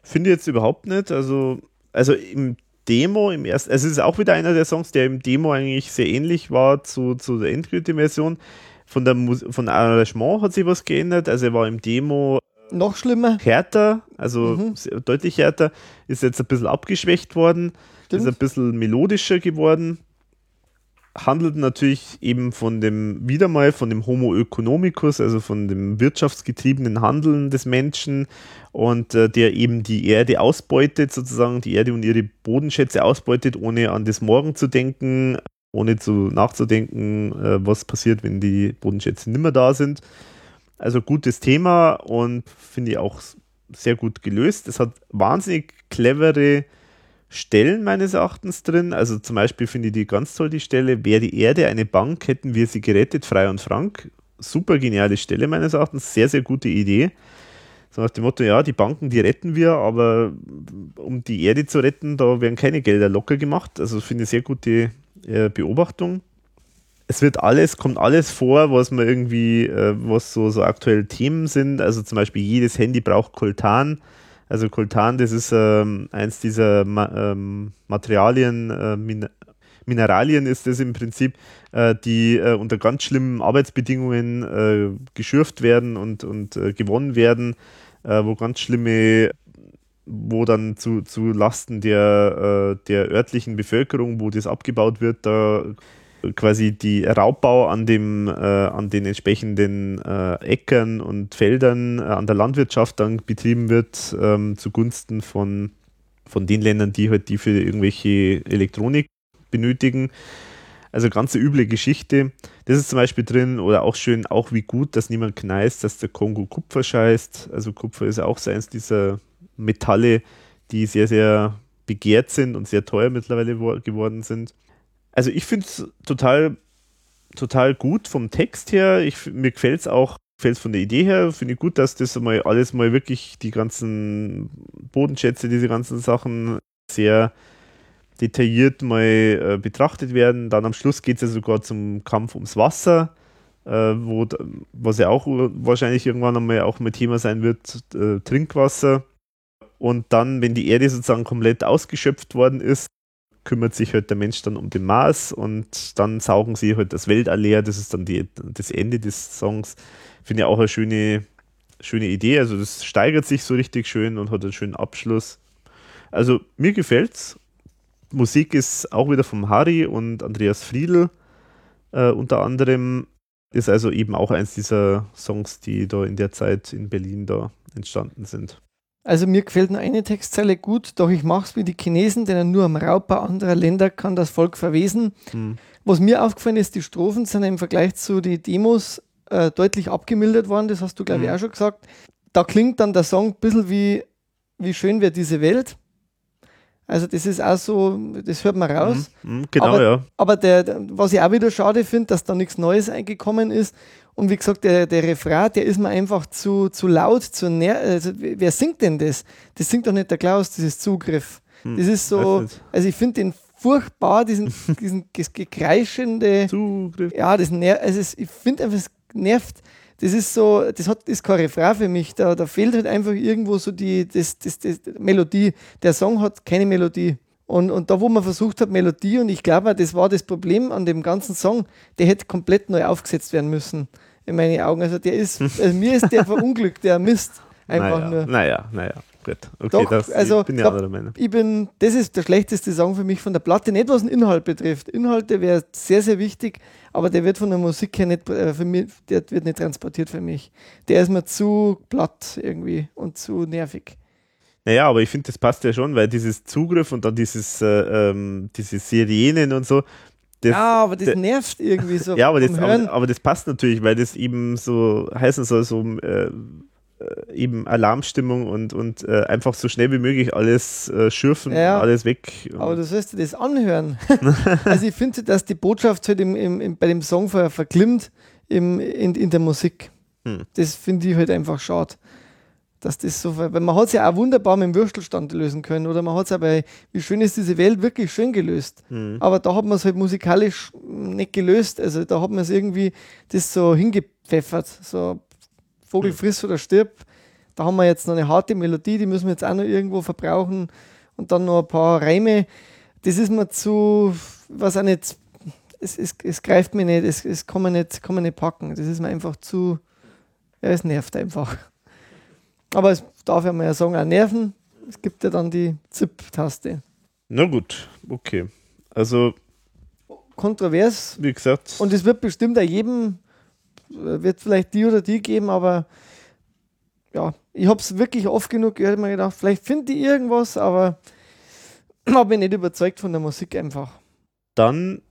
Finde ich jetzt überhaupt nicht. Also, also im Demo, im ersten, also es ist auch wieder einer der Songs, der im Demo eigentlich sehr ähnlich war zu, zu der endgültigen Version. Von der Mus von Arrangement hat sich was geändert. Also er war im Demo noch schlimmer. Härter, also mhm. deutlich härter, ist jetzt ein bisschen abgeschwächt worden, Stimmt. ist ein bisschen melodischer geworden. Handelt natürlich eben von dem, wieder mal von dem Homo economicus, also von dem wirtschaftsgetriebenen Handeln des Menschen und äh, der eben die Erde ausbeutet, sozusagen die Erde und ihre Bodenschätze ausbeutet, ohne an das Morgen zu denken, ohne zu nachzudenken, äh, was passiert, wenn die Bodenschätze nicht mehr da sind. Also gutes Thema und finde ich auch sehr gut gelöst. Es hat wahnsinnig clevere Stellen meines Erachtens drin. Also zum Beispiel finde ich die ganz toll, die Stelle, wäre die Erde eine Bank, hätten wir sie gerettet, frei und frank. Super geniale Stelle meines Erachtens, sehr, sehr gute Idee. So nach dem Motto, ja, die Banken, die retten wir, aber um die Erde zu retten, da werden keine Gelder locker gemacht. Also finde ich sehr gute äh, Beobachtung es wird alles, kommt alles vor, was man irgendwie, äh, was so, so aktuelle Themen sind. Also zum Beispiel jedes Handy braucht Coltan. Also Coltan, das ist ähm, eins dieser Ma ähm, Materialien, äh, Min Mineralien ist das im Prinzip, äh, die äh, unter ganz schlimmen Arbeitsbedingungen äh, geschürft werden und, und äh, gewonnen werden, wo ganz schlimme wo dann zu, zu Lasten der, der örtlichen Bevölkerung, wo das abgebaut wird, da quasi die Raubbau an, dem, äh, an den entsprechenden äh, Äckern und Feldern äh, an der Landwirtschaft dann betrieben wird, ähm, zugunsten von, von den Ländern, die halt die für irgendwelche Elektronik benötigen. Also ganz üble Geschichte. Das ist zum Beispiel drin oder auch schön, auch wie gut, dass niemand kneist, dass der Kongo Kupfer scheißt. Also Kupfer ist auch so eins dieser Metalle, die sehr, sehr begehrt sind und sehr teuer mittlerweile geworden sind also ich finde es total, total gut vom Text her. Ich, mir gefällt es auch, gefällt von der Idee her. Finde ich gut, dass das mal alles mal wirklich die ganzen Bodenschätze, diese ganzen Sachen sehr detailliert mal äh, betrachtet werden. Dann am Schluss geht es ja sogar zum Kampf ums Wasser, äh, wo, was ja auch wahrscheinlich irgendwann einmal auch mal Thema sein wird, äh, Trinkwasser. Und dann, wenn die Erde sozusagen komplett ausgeschöpft worden ist, kümmert sich halt der Mensch dann um den Mars und dann saugen sie halt das Weltall leer. Das ist dann die, das Ende des Songs. Finde ich auch eine schöne, schöne Idee. Also das steigert sich so richtig schön und hat einen schönen Abschluss. Also mir gefällt's. Musik ist auch wieder vom Harry und Andreas Friedl äh, unter anderem. Ist also eben auch eins dieser Songs, die da in der Zeit in Berlin da entstanden sind. Also mir gefällt nur eine Textzeile gut, doch ich mache es wie die Chinesen, denn nur am Raubbau anderer Länder kann das Volk verwesen. Hm. Was mir aufgefallen ist, die Strophen sind im Vergleich zu den Demos äh, deutlich abgemildert worden, das hast du glaube ich hm. auch schon gesagt. Da klingt dann der Song ein bisschen wie, wie schön wird diese Welt. Also das ist auch so, das hört man raus. Mhm, genau, aber, ja. Aber der, was ich auch wieder schade finde, dass da nichts Neues eingekommen ist. Und wie gesagt, der, der Refrain, der ist mir einfach zu, zu laut, zu ner also, Wer singt denn das? Das singt doch nicht der Klaus, dieses Zugriff. Hm, das ist so, also ich finde den furchtbar, diesen, diesen gekreischende Zugriff. Ja, das nervt, also ich finde einfach, es nervt das ist so, das hat, ist kein Refrain für mich. Da, da fehlt halt einfach irgendwo so die das, das, das Melodie. Der Song hat keine Melodie. Und, und da, wo man versucht hat, Melodie, und ich glaube, das war das Problem an dem ganzen Song, der hätte komplett neu aufgesetzt werden müssen, in meinen Augen. Also der ist, also mir ist der verunglückt, der Mist. Einfach naja, nur. Naja, naja. Gut, okay, Doch, das, also, ich bin ja anderer Meinung. Ich bin, das ist der schlechteste Song für mich von der Platte, nicht was den Inhalt betrifft. Inhalte wäre sehr, sehr wichtig, aber der wird von der Musik her nicht, äh, für mich, der wird nicht transportiert für mich. Der ist mir zu platt irgendwie und zu nervig. Naja, aber ich finde, das passt ja schon, weil dieses Zugriff und dann dieses, äh, ähm, diese Sirenen und so, das, ja, aber das nervt irgendwie so. ja, aber das, aber, aber, das passt natürlich, weil das eben so heißen soll, so äh, äh, eben Alarmstimmung und, und äh, einfach so schnell wie möglich alles äh, schürfen, ja, alles weg. Aber du sollst dir das anhören. also ich finde, dass die Botschaft halt im, im, im, bei dem Song ver, verklimmt im, in, in der Musik. Hm. Das finde ich halt einfach schade. Dass das so, weil man hat es ja auch wunderbar mit dem Würstelstand lösen können oder man hat es auch bei Wie schön ist diese Welt wirklich schön gelöst. Hm. Aber da hat man es halt musikalisch nicht gelöst. Also da hat man es irgendwie das so hingepfeffert. So Vogel Hm. friss oder stirb. Da haben wir jetzt noch eine harte Melodie, die müssen wir jetzt auch noch irgendwo verbrauchen. Und dann noch ein paar Reime. Das ist mir zu, was auch nicht, es, es, es greift mich nicht, es, es kann, man nicht, kann man nicht packen. Das ist mir einfach zu, ja, es nervt einfach. Aber es darf ja mal ja sagen, auch nerven. Es gibt ja dann die ZIP-Taste. Na gut, okay. Also, Kontrovers, wie gesagt, Und es wird bestimmt auch jedem, wird vielleicht die oder die geben, aber ja, ich habe es wirklich oft genug gehört, mir gedacht, vielleicht finde ich irgendwas, aber habe mich nicht überzeugt von der Musik einfach. dann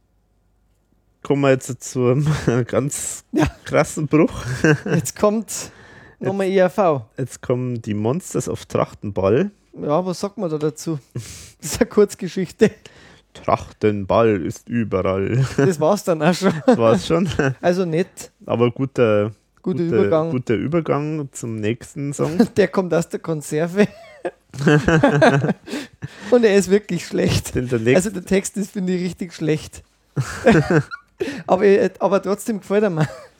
kommen wir jetzt zu einem ganz Ja. krassen Bruch. Jetzt kommt nochmal ERV. Jetzt kommen die Monsters auf Trachtenball. Ja, was sagt man da dazu? Das ist eine Kurzgeschichte. Trachtenball ist überall. Das war's dann auch schon. Das war's schon. Also nett, Aber guter, guter guter, Übergang. guter Übergang zum nächsten Song. Der kommt aus der Konserve. Und er ist wirklich schlecht. Der Also der Text ist, finde ich, richtig schlecht. Aber, aber trotzdem gefällt er mir.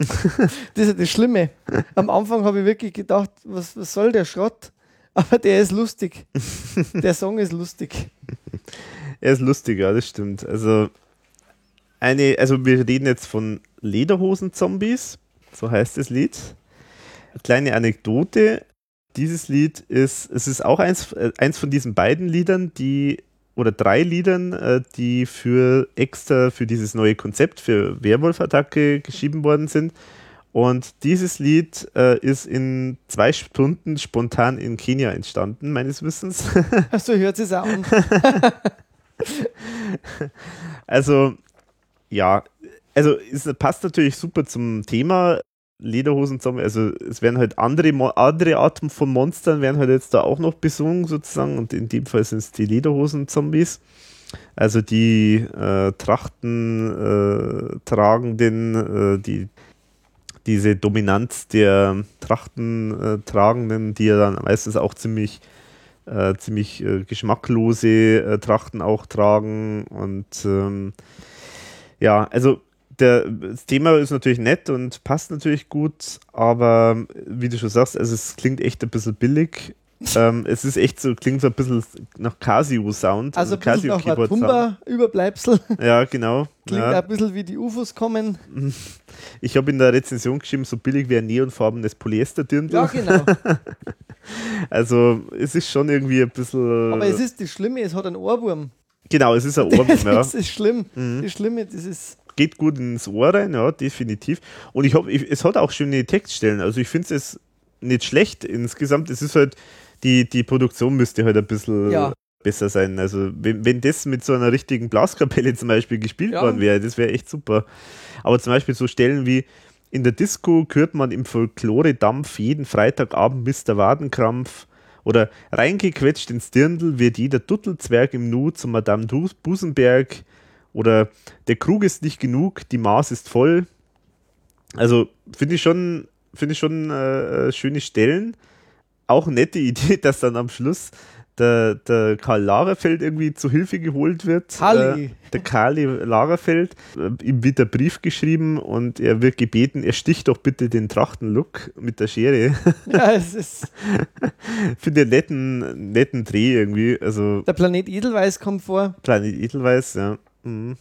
das ist das Schlimme. Am Anfang habe ich wirklich gedacht, was, was soll der Schrott? Aber der ist lustig. Der Song ist lustig. er ist lustig, ja, das stimmt. Also, eine, also wir reden jetzt von Lederhosen-Zombies, so heißt das Lied. Eine kleine Anekdote. Dieses Lied ist, es ist auch eins, äh, eins von diesen beiden Liedern, die, oder drei Liedern, äh, die für extra für dieses neue Konzept für Werwolf-Attacke geschrieben worden sind. Und dieses Lied äh, ist in zwei Stunden spontan in Kenia entstanden, meines Wissens. So hört es auch an. Also, ja, also es passt natürlich super zum Thema Lederhosen-Zombie. Also es werden halt andere, andere Arten von Monstern werden halt jetzt da auch noch besungen sozusagen und in dem Fall sind es die Lederhosen-Zombies. Also die äh, Trachten äh, tragenden, äh, die diese Dominanz der Trachten äh, tragenden, die ja dann meistens auch ziemlich äh, ziemlich äh, geschmacklose Trachten auch tragen. Und ähm, ja, also der, das Thema ist natürlich nett und passt natürlich gut, aber wie du schon sagst, also es klingt echt ein bisschen billig. ähm, es ist echt so, klingt so ein bisschen nach Casio-Sound. Also ein bisschen nach Matumba-Überbleibsel. Ja, genau. Klingt ja. ein bisschen wie die UFOs kommen. Ich habe in der Rezension geschrieben, so billig wie ein neonfarbenes Polyesterdirndl. Ja, genau. Also es ist schon irgendwie ein bisschen. Aber es ist das Schlimme, es hat einen Ohrwurm. genau, es ist ein Ohrwurm, ja. Das ist schlimm. Mhm. Das Schlimme, das ist. Geht gut ins Ohr rein, ja, definitiv. Und ich habe, es hat auch schöne Textstellen. Also ich finde es nicht schlecht insgesamt. Es ist halt, die, die Produktion müsste halt ein bisschen Ja. besser sein. Also wenn, wenn das mit so einer richtigen Blaskapelle zum Beispiel gespielt Ja. worden wäre, das wäre echt super. Aber zum Beispiel so Stellen wie in der Disco hört man im Folklore-Dampf jeden Freitagabend Mr. Wadenkrampf oder reingequetscht ins Dirndl wird jeder Duttelzwerg im Nu zu Madame Busenberg oder der Krug ist nicht genug, die Maß ist voll. Also finde ich schon, finde ich schon äh, äh, schöne Stellen. Auch nette Idee, dass dann am Schluss der, der Karl Lagerfeld irgendwie zu Hilfe geholt wird. Kali. Äh, der Kali Lagerfeld. Äh, ihm wird der Brief geschrieben und er wird gebeten, er sticht doch bitte den Trachtenlook mit der Schere. Ja, es ist. Finde einen netten, netten Dreh irgendwie. Also Der Planet Edelweiß kommt vor. Planet Edelweiß, ja. Mhm.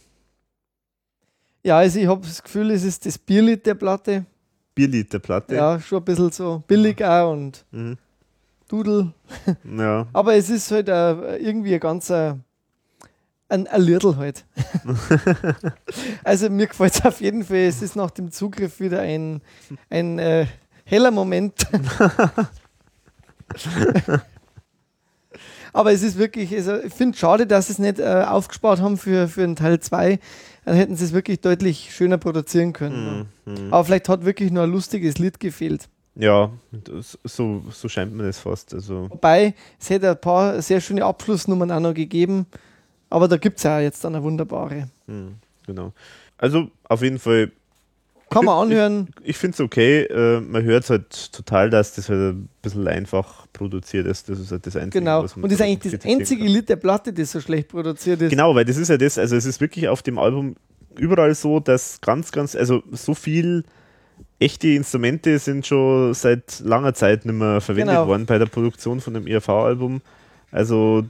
Ja, also ich habe das Gefühl, es ist das Bierlied der Platte. Bierliterplatte. Ja, schon ein bisschen so billig auch und Mhm. Dudel. ja. Aber es ist halt äh, irgendwie ein ganzer. Ein, ein Liedl halt. also mir gefällt es auf jeden Fall. Es ist nach dem Zugriff wieder ein, ein äh, heller Moment. Aber es ist wirklich, also ich finde es schade, dass sie es nicht äh, aufgespart haben für, für einen Teil 2. Dann hätten sie es wirklich deutlich schöner produzieren können. Mhm. Mhm. Aber vielleicht hat wirklich nur ein lustiges Lied gefehlt. Ja, das, so, so scheint mir das fast. Also, Wobei, es hätte ein paar sehr schöne Abschlussnummern auch noch gegeben. Aber da gibt es ja jetzt dann eine wunderbare. hm, genau. Also auf jeden Fall Kann man anhören. Ich, ich finde es okay. Äh, man hört halt total, dass das halt ein bisschen einfach produziert ist. Das ist halt das Einzige. Genau. Und das ist eigentlich das einzige. Lied der Platte, das so schlecht produziert ist. Genau, weil das ist ja das, also es ist wirklich auf dem Album überall so, dass ganz, ganz, also so viel echte Instrumente sind schon seit langer Zeit nicht mehr verwendet Genau. worden bei der Produktion von dem ERV-Album. Also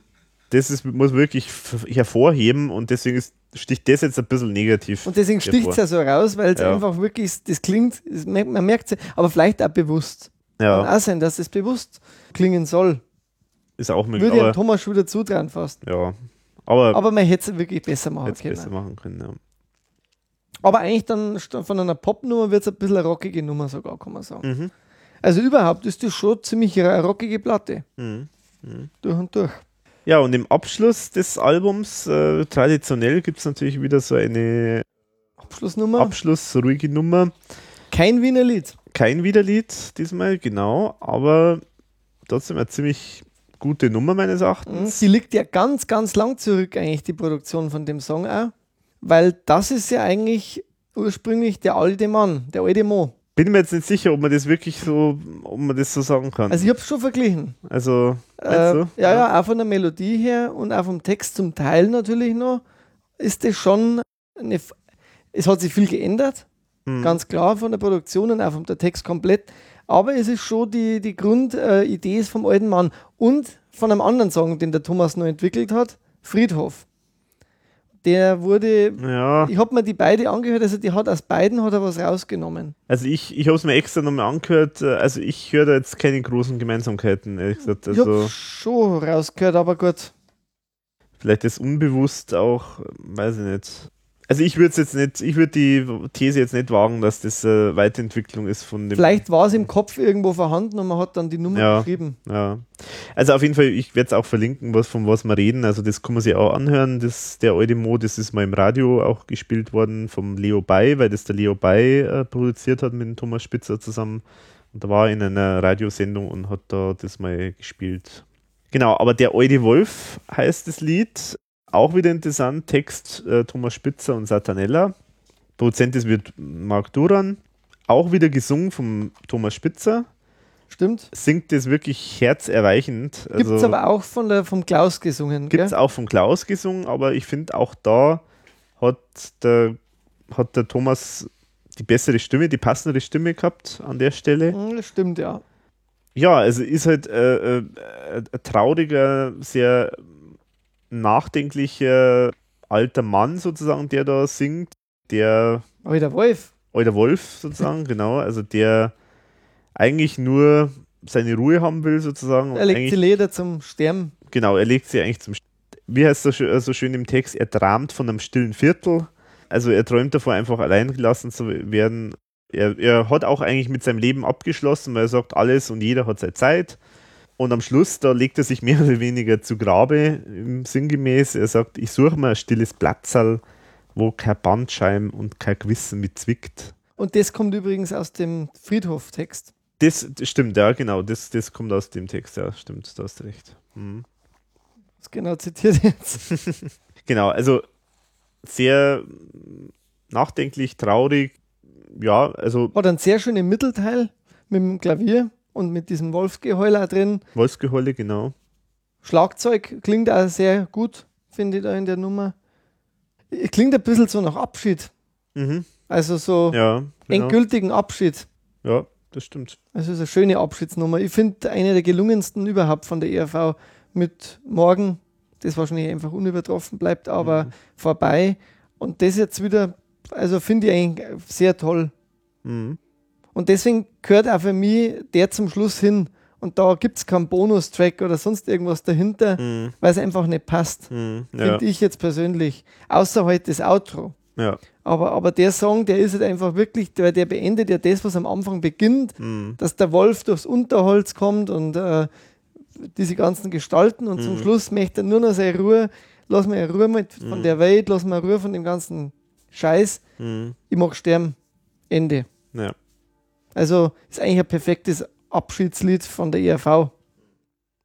das ist, muss wirklich hervorheben und deswegen ist, sticht das jetzt ein bisschen negativ. Und deswegen sticht es ja so raus, weil es Ja. einfach wirklich, das klingt, man merkt es, aber vielleicht auch bewusst. Kann Ja, auch sein, dass es bewusst klingen soll. ist auch möglich. Würde Aber, Thomas schon wieder zutrauen fast. ja, aber, Aber man hätte es wirklich besser machen können. besser machen können. Ja. Aber eigentlich dann von einer Popnummer wird es ein bisschen eine rockige Nummer sogar, kann man sagen. Mhm. Also überhaupt ist das schon ziemlich eine rockige Platte. Mhm. Durch und durch. Ja, und im Abschluss des Albums, äh, traditionell, gibt es natürlich wieder so eine Abschlussnummer. abschlussruhige Nummer. Kein Wiener Lied. Kein Wiederlied diesmal, genau, aber trotzdem eine ziemlich gute Nummer meines Mhm. Erachtens. Sie liegt ja ganz, ganz lang zurück, eigentlich, die Produktion von dem Song auch. Weil das ist ja eigentlich ursprünglich der alte Mann, der alte Mo. Bin mir jetzt nicht sicher, ob man das wirklich so, ob man das so sagen kann. Also ich habe es schon verglichen. Also, Äh, ja, ja, auch von der Melodie her und auch vom Text zum Teil natürlich noch, ist das schon eine. Es hat sich viel geändert, Hm. ganz klar von der Produktion und auch vom der Text komplett. Aber es ist schon die, die Grundidee äh, vom alten Mann und von einem anderen Song, den der Thomas noch entwickelt hat, Friedhof. Der wurde, Ja, ich habe mir die beide angehört, also die hat aus beiden hat er was rausgenommen. also ich, ich habe es mir extra nochmal angehört. äh, Also ich höre da jetzt keine großen Gemeinsamkeiten, ehrlich gesagt. ich Also habe schon rausgehört, aber gut. vielleicht ist unbewusst auch, weiß ich nicht. Also ich würde es jetzt nicht, ich würde die These jetzt nicht wagen, dass das äh, Weiterentwicklung ist von dem. Vielleicht war es im Kopf irgendwo vorhanden und man hat dann die Nummer Ja. geschrieben. Ja. Also auf jeden Fall, ich werde es auch verlinken, was, von was wir reden. Also das kann man sich auch anhören. Das, der alte Mo, das ist mal im Radio auch gespielt worden vom Leo Bay, weil das der Leo Bay äh, produziert hat mit dem Thomas Spitzer zusammen. Und da war in einer Radiosendung und hat da das mal gespielt. Genau, aber der alte Wolf heißt das Lied. Auch wieder interessant. Text äh, Thomas Spitzer und Satanella. Produzent ist wird Marc Duran. Auch wieder gesungen vom Thomas Spitzer Stimmt. singt das wirklich herzerweichend. Gibt es Also, aber auch von der, vom Klaus gesungen. Gibt es auch von Klaus gesungen, aber ich finde auch da hat der, hat der Thomas die bessere Stimme, die passendere Stimme gehabt an der Stelle. Hm, das stimmt, ja. Ja, also ist halt äh, äh, ein trauriger, sehr nachdenklicher alter Mann sozusagen, der da singt, der der Wolf, alter Wolf sozusagen, genau, also der eigentlich nur seine Ruhe haben will sozusagen. er legt die Leder zum Sterben. Genau, er legt sie eigentlich zum. St- Wie heißt das so, schö- so schön im Text? Er tramt von einem stillen Viertel. Also er träumt davor, einfach allein gelassen zu werden. Er, er hat auch eigentlich mit seinem Leben abgeschlossen, weil er sagt, alles und jeder hat seine Zeit. Und am Schluss, da legt er sich mehr oder weniger zu Grabe, im sinngemäß. Er sagt, ich suche mir ein stilles Platzal, wo kein Bandscheiben und kein Gewissen mit zwickt. Und das kommt übrigens aus dem Friedhof-Text. Das, das stimmt, ja, genau. Das, das kommt aus dem Text, ja, stimmt, da hast du recht. Mhm. Das genau zitiert jetzt. Genau, also sehr nachdenklich, traurig. Ja, also Hat einen sehr schönen Mittelteil mit dem Klavier und mit diesem Wolfsgeheul auch drin. Wolfsgeheule, genau. Schlagzeug klingt auch sehr gut, finde ich da in der Nummer. Klingt ein bisschen so nach Abschied. Mhm. Also so Ja, genau. endgültigen Abschied. ja, das stimmt. Also es ist eine schöne Abschiedsnummer. Ich finde eine der gelungensten überhaupt von der ERV mit Morgen, das wahrscheinlich einfach unübertroffen bleibt, aber Mhm. vorbei. Und das jetzt wieder, also finde ich eigentlich sehr toll. Mhm. Und deswegen gehört auch für mich der zum Schluss hin. Und da gibt es keinen Bonustrack oder sonst irgendwas dahinter, Mhm. weil es einfach nicht passt. Mhm. Ja, Finde ich jetzt persönlich. Außer halt das Outro. ja. Aber, aber der Song, der ist halt einfach wirklich, der, der beendet ja das, was am Anfang beginnt Mhm. dass der Wolf durchs Unterholz kommt und äh, diese ganzen Gestalten und zum Mhm. Schluss möchte er nur noch seine Ruhe, lass mir Ruhe mit von Mhm. der Welt, lass mir Ruhe von dem ganzen Scheiß, Mhm. ich mag sterben. Ende. Ja. Also ist eigentlich ein perfektes Abschiedslied von der ERV.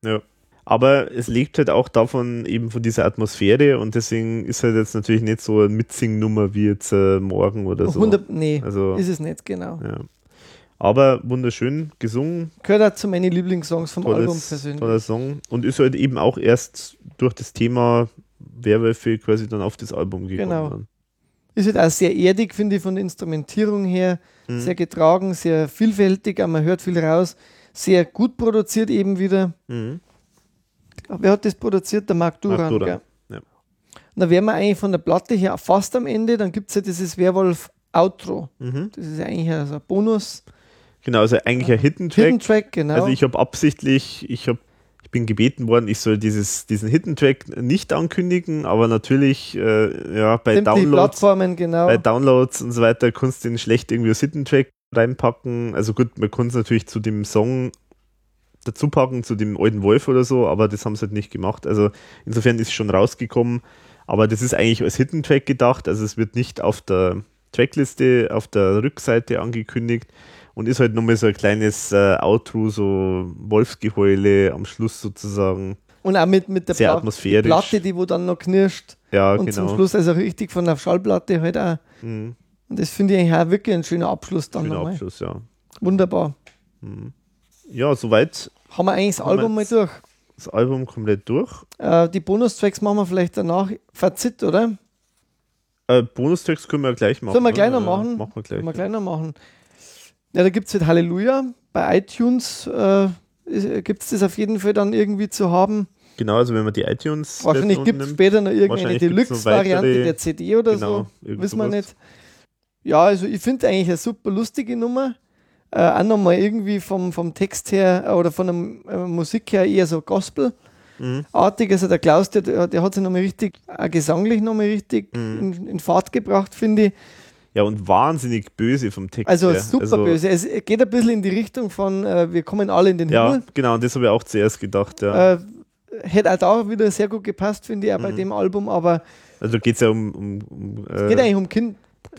ja. Aber es lebt halt auch davon, eben von dieser Atmosphäre und deswegen ist halt jetzt natürlich nicht so eine Mitsing-Nummer wie jetzt äh, morgen oder so. 100, nee, Also, ist es nicht, genau. ja. Aber wunderschön gesungen, Gehört auch zu meinen Lieblingssongs vom Album tolles, persönlich. toller Song und ist halt eben auch erst durch das Thema Werwölfe quasi dann auf das Album gekommen. Genau. Ist halt auch sehr erdig, finde ich, von der Instrumentierung her. Mhm. Sehr getragen, sehr vielfältig, aber man hört viel raus. Sehr gut produziert eben wieder. Mhm. Wer hat das produziert? Der Marc Duran. Marc Duran, ja. Und da wären wir eigentlich von der Platte her fast am Ende. Dann gibt es ja dieses Werwolf-Outro. Mhm. Das ist ja eigentlich also ein Bonus. Genau, also eigentlich ein Hidden Track. Hidden Track, genau. Also ich habe absichtlich, ich habe ich bin gebeten worden, ich soll dieses, diesen Hidden Track nicht ankündigen, aber natürlich äh, ja, bei Downloads, genau. bei Downloads und so weiter kannst du den schlecht irgendwie als Hidden Track reinpacken. Also gut, man kann es natürlich zu dem Song dazu packen, zu dem alten Wolf oder so, aber das haben sie halt nicht gemacht. Also insofern ist es schon rausgekommen, aber das ist eigentlich als Hidden Track gedacht, also es wird nicht auf der Trackliste auf der Rückseite angekündigt und ist halt nochmal so ein kleines äh, Outro, so Wolfsgeheule am Schluss sozusagen. Und auch mit, mit der Sehr Pla- atmosphärisch. die Platte, die wo dann noch knirscht. Ja, und genau. zum Schluss also richtig von der Schallplatte halt auch. Mhm. Und das finde ich eigentlich auch wirklich ein schöner Abschluss dann Schöner nochmal. Abschluss, ja. Wunderbar. Mhm. Ja, soweit Haben wir eigentlich das Album mal durch. das Album komplett durch. Äh, die Bonustracks machen wir vielleicht danach. Fazit, oder? Äh, Bonustracks können wir gleich machen. Sollen wir gleich noch machen? Machen wir gleich. Können wir gleich noch machen. Ja, da gibt es halt Halleluja. Bei iTunes äh, gibt es das auf jeden Fall dann irgendwie zu haben. Genau, also wenn man die iTunes Wahrscheinlich gibt es später noch irgendeine Deluxe-Variante der CD oder genau, so. Wissen wir nicht. Ja, also ich finde eigentlich eine super lustige Nummer. Äh, auch nochmal irgendwie vom, vom Text her äh, oder von der äh, Musik her eher so Gospel-artig. Mhm. Also der Klaus, der, der hat sich nochmal richtig, auch gesanglich nochmal richtig Mhm. in, in Fahrt gebracht, finde ich. Ja, und wahnsinnig böse vom Text Also her. super Also, böse. Es geht ein bisschen in die Richtung von äh, wir kommen alle in den Ja, Himmel. genau, und das habe ich auch zuerst gedacht, ja. Äh, hätte auch da wieder sehr gut gepasst, finde ich, auch bei Mhm. dem Album, aber also geht es ja um, um, um es geht äh, eigentlich um Kind,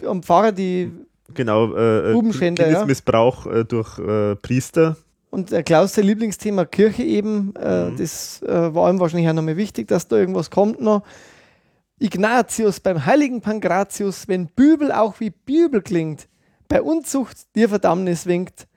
um Pfarrer, die genau, äh, äh, Bubenschänder, ja. Kindesmissbrauch äh, durch Priester. und Klaus sein Lieblingsthema Kirche eben, Mhm. das war ihm wahrscheinlich auch nochmal wichtig, dass da irgendwas kommt noch. Ignatius beim heiligen Pankratius, wenn Bübel auch wie Bibel klingt, bei Unzucht dir Verdammnis winkt,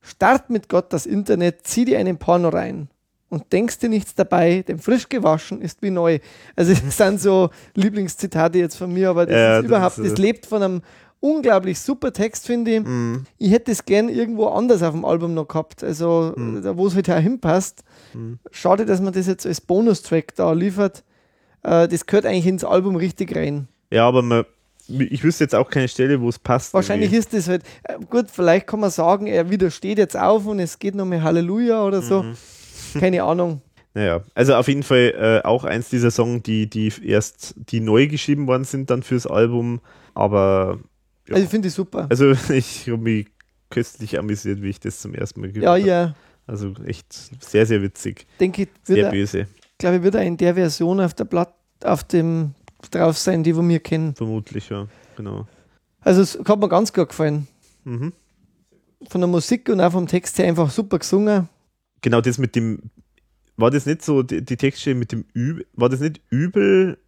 start mit Gott das Internet, zieh dir einen Porno rein und denkst dir nichts dabei, denn frisch gewaschen ist wie neu. Also das sind so Lieblingszitate jetzt von mir, aber das Ja, ist das überhaupt, ist, äh, das lebt von einem unglaublich super Text, finde ich. Mhm. Ich hätte es gern irgendwo anders auf dem Album noch gehabt, also da, wo es halt auch hinpasst. Mhm. Schade, dass man das jetzt als Bonustrack da liefert. Äh, das gehört eigentlich ins Album richtig rein. Ja, aber man, ich wüsste jetzt auch keine Stelle, wo es passt. Wahrscheinlich irgendwie. ist das halt, äh, gut, vielleicht kann man sagen, er widersteht jetzt auf und es geht nochmal Halleluja oder so. Mhm. Keine Ahnung. Naja, also auf jeden Fall äh, auch eins dieser Songs, die, die erst, die neu geschrieben worden sind dann fürs Album, aber ja. Also ich finde ich super. Also ich habe mich köstlich amüsiert, wie ich das zum ersten Mal gehört ja, habe. ja. Also echt sehr, sehr witzig. Denke ich, Sehr böse, glaube ich, wird er in der Version auf der Blatt, auf dem drauf sein, die wir mir kennen. vermutlich, ja. Genau. Also es hat mir ganz gut gefallen. Mhm. Von der Musik und auch vom Text her einfach super gesungen. Genau, das mit dem, war das nicht so, die, die Textstelle mit dem Übel, war das nicht übel?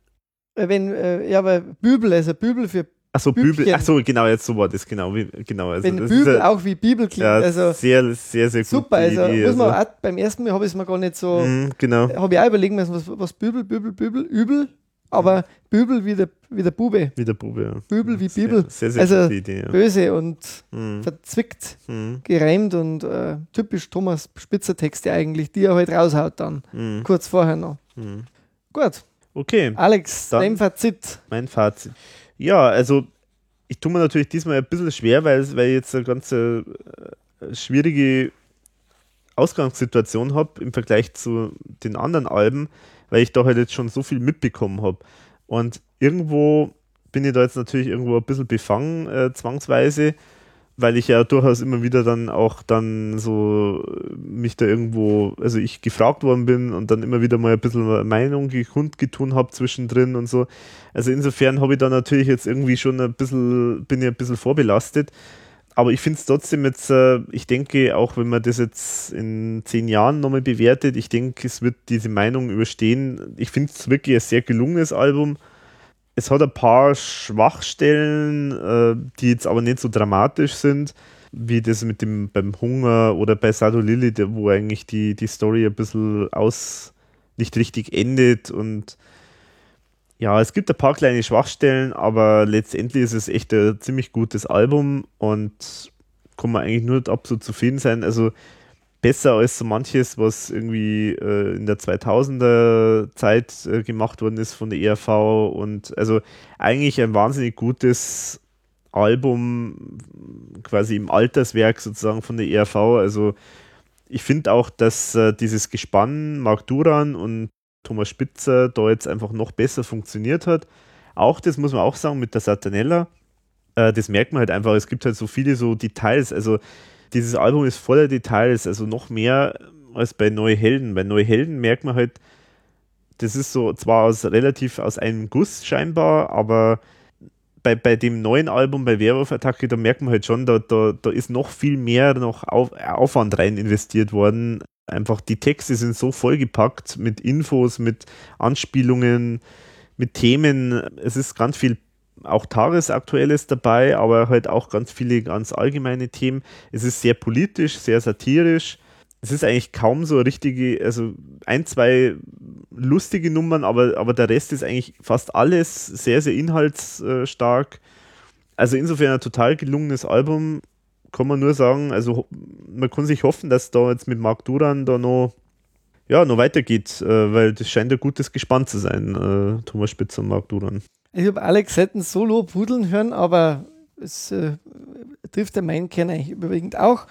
Wenn, äh, ja, aber Bübel, also Bübel für Achso, Bübel, Bübchen. achso, genau, jetzt so war das, genau. Wie, genau also wenn das Bübel ist ja, auch wie Bibel klingt. ja, also sehr, sehr, sehr gut. super. Also Idee, muss man also. beim ersten Mal habe ich es mir gar nicht so, Mhm, genau. habe ich auch überlegen müssen, was, was Bübel, Bübel, Bübel, übel, aber Bübel wie der, wie der Bube, Wie der Bube, ja. Bübel wie Sehr, Bibel, Sehr, sehr Also, gute Idee, ja. böse und Mhm. verzwickt, Mhm. gereimt und äh, typisch Thomas Spitzer Texte eigentlich, die er halt raushaut dann, Mhm. kurz vorher noch. Mhm. Gut, Okay. Alex, Dann- dein Fazit. mein Fazit. Ja, also ich tue mir natürlich diesmal ein bisschen schwer, weil, weil ich jetzt eine ganz äh, schwierige Ausgangssituation habe im Vergleich zu den anderen Alben, weil ich da halt jetzt schon so viel mitbekommen habe. Und irgendwo bin ich da jetzt natürlich irgendwo ein bisschen befangen, äh, zwangsweise, weil ich ja durchaus immer wieder dann auch dann so äh, mich da irgendwo, also ich gefragt worden bin und dann immer wieder mal ein bisschen Meinung kundgetun habe zwischendrin und so. Also insofern habe ich da natürlich jetzt irgendwie schon ein bisschen, bin ich ein bisschen vorbelastet. aber ich finde es trotzdem jetzt, äh, ich denke, auch wenn man das jetzt in zehn Jahren nochmal bewertet, ich denke, es wird diese Meinung überstehen. Ich finde es wirklich ein sehr gelungenes Album. Es hat ein paar Schwachstellen, äh, die jetzt aber nicht so dramatisch sind, wie das mit dem beim Hunger oder bei Sado Lily, wo eigentlich die, die Story ein bisschen aus nicht richtig endet und ja, es gibt ein paar kleine Schwachstellen, aber letztendlich ist es echt ein ziemlich gutes Album und kann man eigentlich nur absolut zufrieden sein. Also besser als so manches, was irgendwie äh, in der 2000er Zeit äh, gemacht worden ist von der ERV und also eigentlich ein wahnsinnig gutes Album quasi im Alterswerk sozusagen von der ERV. Also ich finde auch, dass äh, dieses Gespann Mark Duran und Thomas Spitzer da jetzt einfach noch besser funktioniert hat. Auch das muss man auch sagen mit der Satanella. Äh, das merkt man halt einfach. Es gibt halt so viele so Details. Also dieses Album ist voller Details, also noch mehr als bei Neue Helden. Bei Neue Helden merkt man halt, das ist so zwar aus relativ aus einem Guss scheinbar, aber bei, bei dem neuen Album, bei Werwolf-Attacke, da merkt man halt schon, da, da, da ist noch viel mehr noch Auf, Aufwand rein investiert worden. Einfach die Texte sind so vollgepackt mit Infos, mit Anspielungen, mit Themen. Es ist ganz viel auch Tagesaktuelles dabei, aber halt auch ganz viele ganz allgemeine Themen. Es ist sehr politisch, sehr satirisch. Es ist eigentlich kaum so richtige, also ein, zwei lustige Nummern, aber, aber der Rest ist eigentlich fast alles sehr, sehr inhaltsstark. Also insofern ein total gelungenes Album, kann man nur sagen. Also man kann sich hoffen, dass da jetzt mit Marc Duran da noch ja, noch weitergeht, äh, weil das scheint ein gutes Gespann zu sein, äh, Thomas Spitzer und Marc Duran. Ich habe Alex selten solo pudeln hören, aber es äh, trifft der meinen Kern eigentlich überwiegend auch.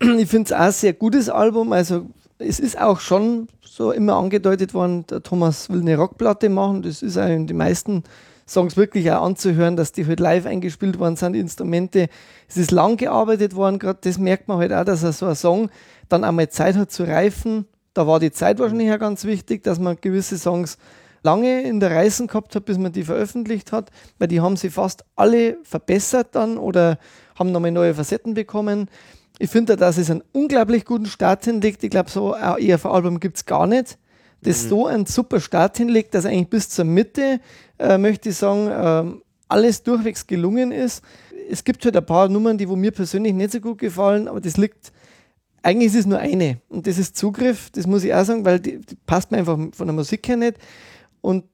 Ich finde es auch ein sehr gutes Album. Also es ist auch schon so immer angedeutet worden, der Thomas will eine Rockplatte machen. Das ist auch in den meisten Songs wirklich auch anzuhören, dass die halt live eingespielt worden sind, die Instrumente. Es ist lang gearbeitet worden, gerade das merkt man halt auch, dass er so ein Song dann einmal Zeit hat zu reifen. Da war die Zeit wahrscheinlich auch ganz wichtig, dass man gewisse Songs lange in der Reißen gehabt hat, bis man die veröffentlicht hat, weil die haben sie fast alle verbessert dann oder haben nochmal neue Facetten bekommen. Ich finde, dass es einen unglaublich guten Start hinlegt. Ich glaube, so ein ERV-Album gibt es gar nicht, das mhm. so einen super Start hinlegt, dass eigentlich bis zur Mitte, äh, möchte ich sagen, äh, alles durchwegs gelungen ist. Es gibt halt ein paar Nummern, die wo mir persönlich nicht so gut gefallen, aber das liegt, eigentlich ist es nur eine und das ist Zugriff, das muss ich auch sagen, weil die, die passt mir einfach von der Musik her nicht. Und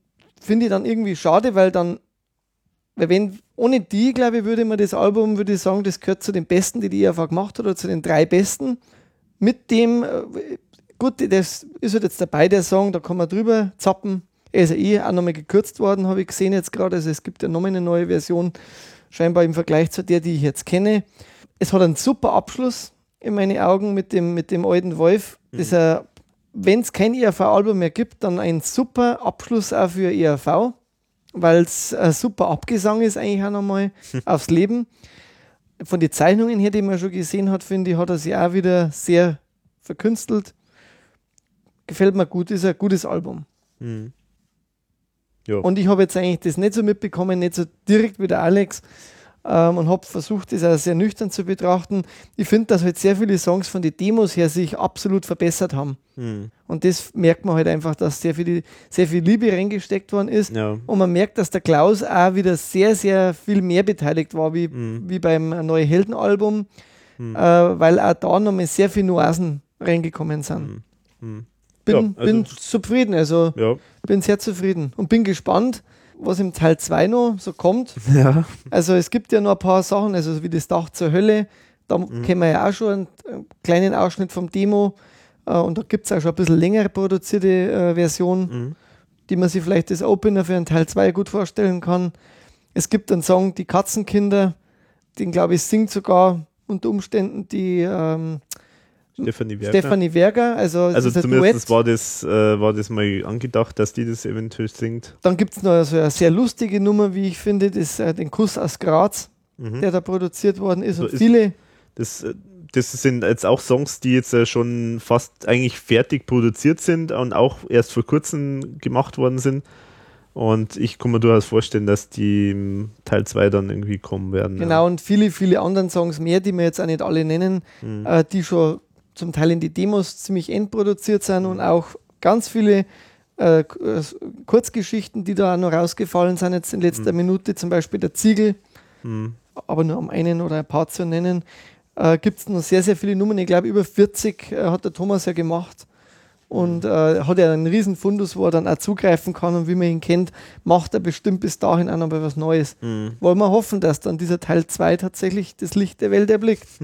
finde ich dann irgendwie schade, weil dann, weil wenn, ohne die, glaube ich, würde man das Album, würde ich sagen, das gehört zu den besten, die die ERV gemacht hat, oder zu den drei besten. Mit dem, äh, gut, das ist halt jetzt dabei, der Song, da kann man drüber zappen. Er ist ja eh auch nochmal gekürzt worden, habe ich gesehen jetzt gerade. Also es gibt ja nochmal eine neue Version, scheinbar im Vergleich zu der, die ich jetzt kenne. Es hat einen super Abschluss in meinen Augen mit dem, mit dem alten Wolf, mhm. das er wenn es kein ERV-Album mehr gibt, dann ein super Abschluss auch für ERV, weil es ein super Abgesang ist eigentlich auch nochmal aufs Leben. Von den Zeichnungen her, die man schon gesehen hat, finde ich, hat er sich auch wieder sehr verkünstelt. Gefällt mir gut, ist ein gutes Album. Mhm. Und ich habe jetzt eigentlich das nicht so mitbekommen, nicht so direkt wie der Alex, ähm, und habe versucht, das auch sehr nüchtern zu betrachten. Ich finde, dass halt sehr viele Songs von den Demos her sich absolut verbessert haben. Mhm. Und das merkt man halt einfach, dass sehr viel, sehr viel Liebe reingesteckt worden ist. Ja. Und man merkt, dass der Klaus auch wieder sehr, sehr viel mehr beteiligt war, wie, mhm. wie beim Neue Helden-Album, mhm. äh, weil auch da nochmal sehr viele Nuancen reingekommen sind. Mhm. Mhm. Bin, ja, also bin zufrieden, also ja. bin sehr zufrieden und bin gespannt, was im Teil 2 noch so kommt. Ja. Also es gibt ja noch ein paar Sachen, also wie das Dach zur Hölle, da mhm. kennen wir ja auch schon einen kleinen Ausschnitt vom Demo äh, und da gibt es auch schon ein bisschen längere produzierte äh, Version, mhm. die man sich vielleicht als Opener für einen Teil 2 gut vorstellen kann. Es gibt einen Song, Die Katzenkinder, den glaube ich singt sogar unter Umständen die ähm, Stefanie Werger. Stefanie Werger, also, also zumindest war das, äh, war das mal angedacht, dass die das eventuell singt. Dann gibt es noch so eine sehr lustige Nummer, wie ich finde, das, äh, den Kuss aus Graz, mhm. der da produziert worden ist. So und ist viele. Das, äh, das sind jetzt auch Songs, die jetzt äh, schon fast eigentlich fertig produziert sind und auch erst vor kurzem gemacht worden sind. Und ich kann mir durchaus vorstellen, dass die Teil 2 dann irgendwie kommen werden. Genau, ja. und viele, viele anderen Songs mehr, die wir jetzt auch nicht alle nennen, mhm. äh, die schon zum Teil in die Demos ziemlich endproduziert sind und auch ganz viele äh, äh, Kurzgeschichten, die da noch rausgefallen sind, jetzt in letzter mhm. Minute, zum Beispiel der Ziegel, mhm. aber nur um einen oder ein paar zu nennen, äh, gibt es noch sehr, sehr viele Nummern. Ich glaube, über 40 äh, hat der Thomas ja gemacht und äh, hat ja einen riesen Fundus, wo er dann auch zugreifen kann und wie man ihn kennt, macht er bestimmt bis dahin auch noch was Neues. Mhm. Wollen wir hoffen, dass dann dieser Teil 2 tatsächlich das Licht der Welt erblickt.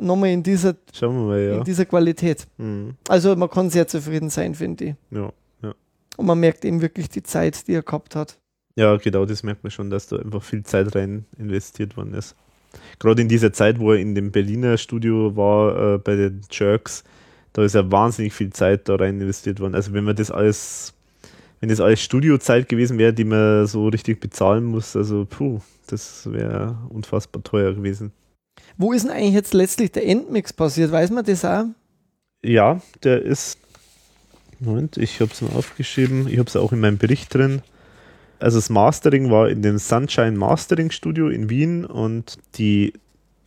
Nochmal in dieser, mal, ja. in dieser Qualität. Mhm. Also man kann sehr zufrieden sein, finde ich. Ja, ja. Und man merkt eben wirklich die Zeit, die er gehabt hat. Ja, genau, das merkt man schon, dass da einfach viel Zeit rein investiert worden ist. Gerade in dieser Zeit, wo er in dem Berliner Studio war, äh, bei den Jerks, da ist ja wahnsinnig viel Zeit da rein investiert worden. Also wenn man das alles, wenn das alles Studiozeit gewesen wäre, die man so richtig bezahlen muss, also puh, das wäre unfassbar teuer gewesen. Wo ist denn eigentlich jetzt letztlich der Endmix passiert? Weiß man das auch? Ja, der ist. Moment, ich habe es mal aufgeschrieben. Ich habe es auch in meinem Bericht drin. Also das Mastering war in dem Sunshine Mastering Studio in Wien und die,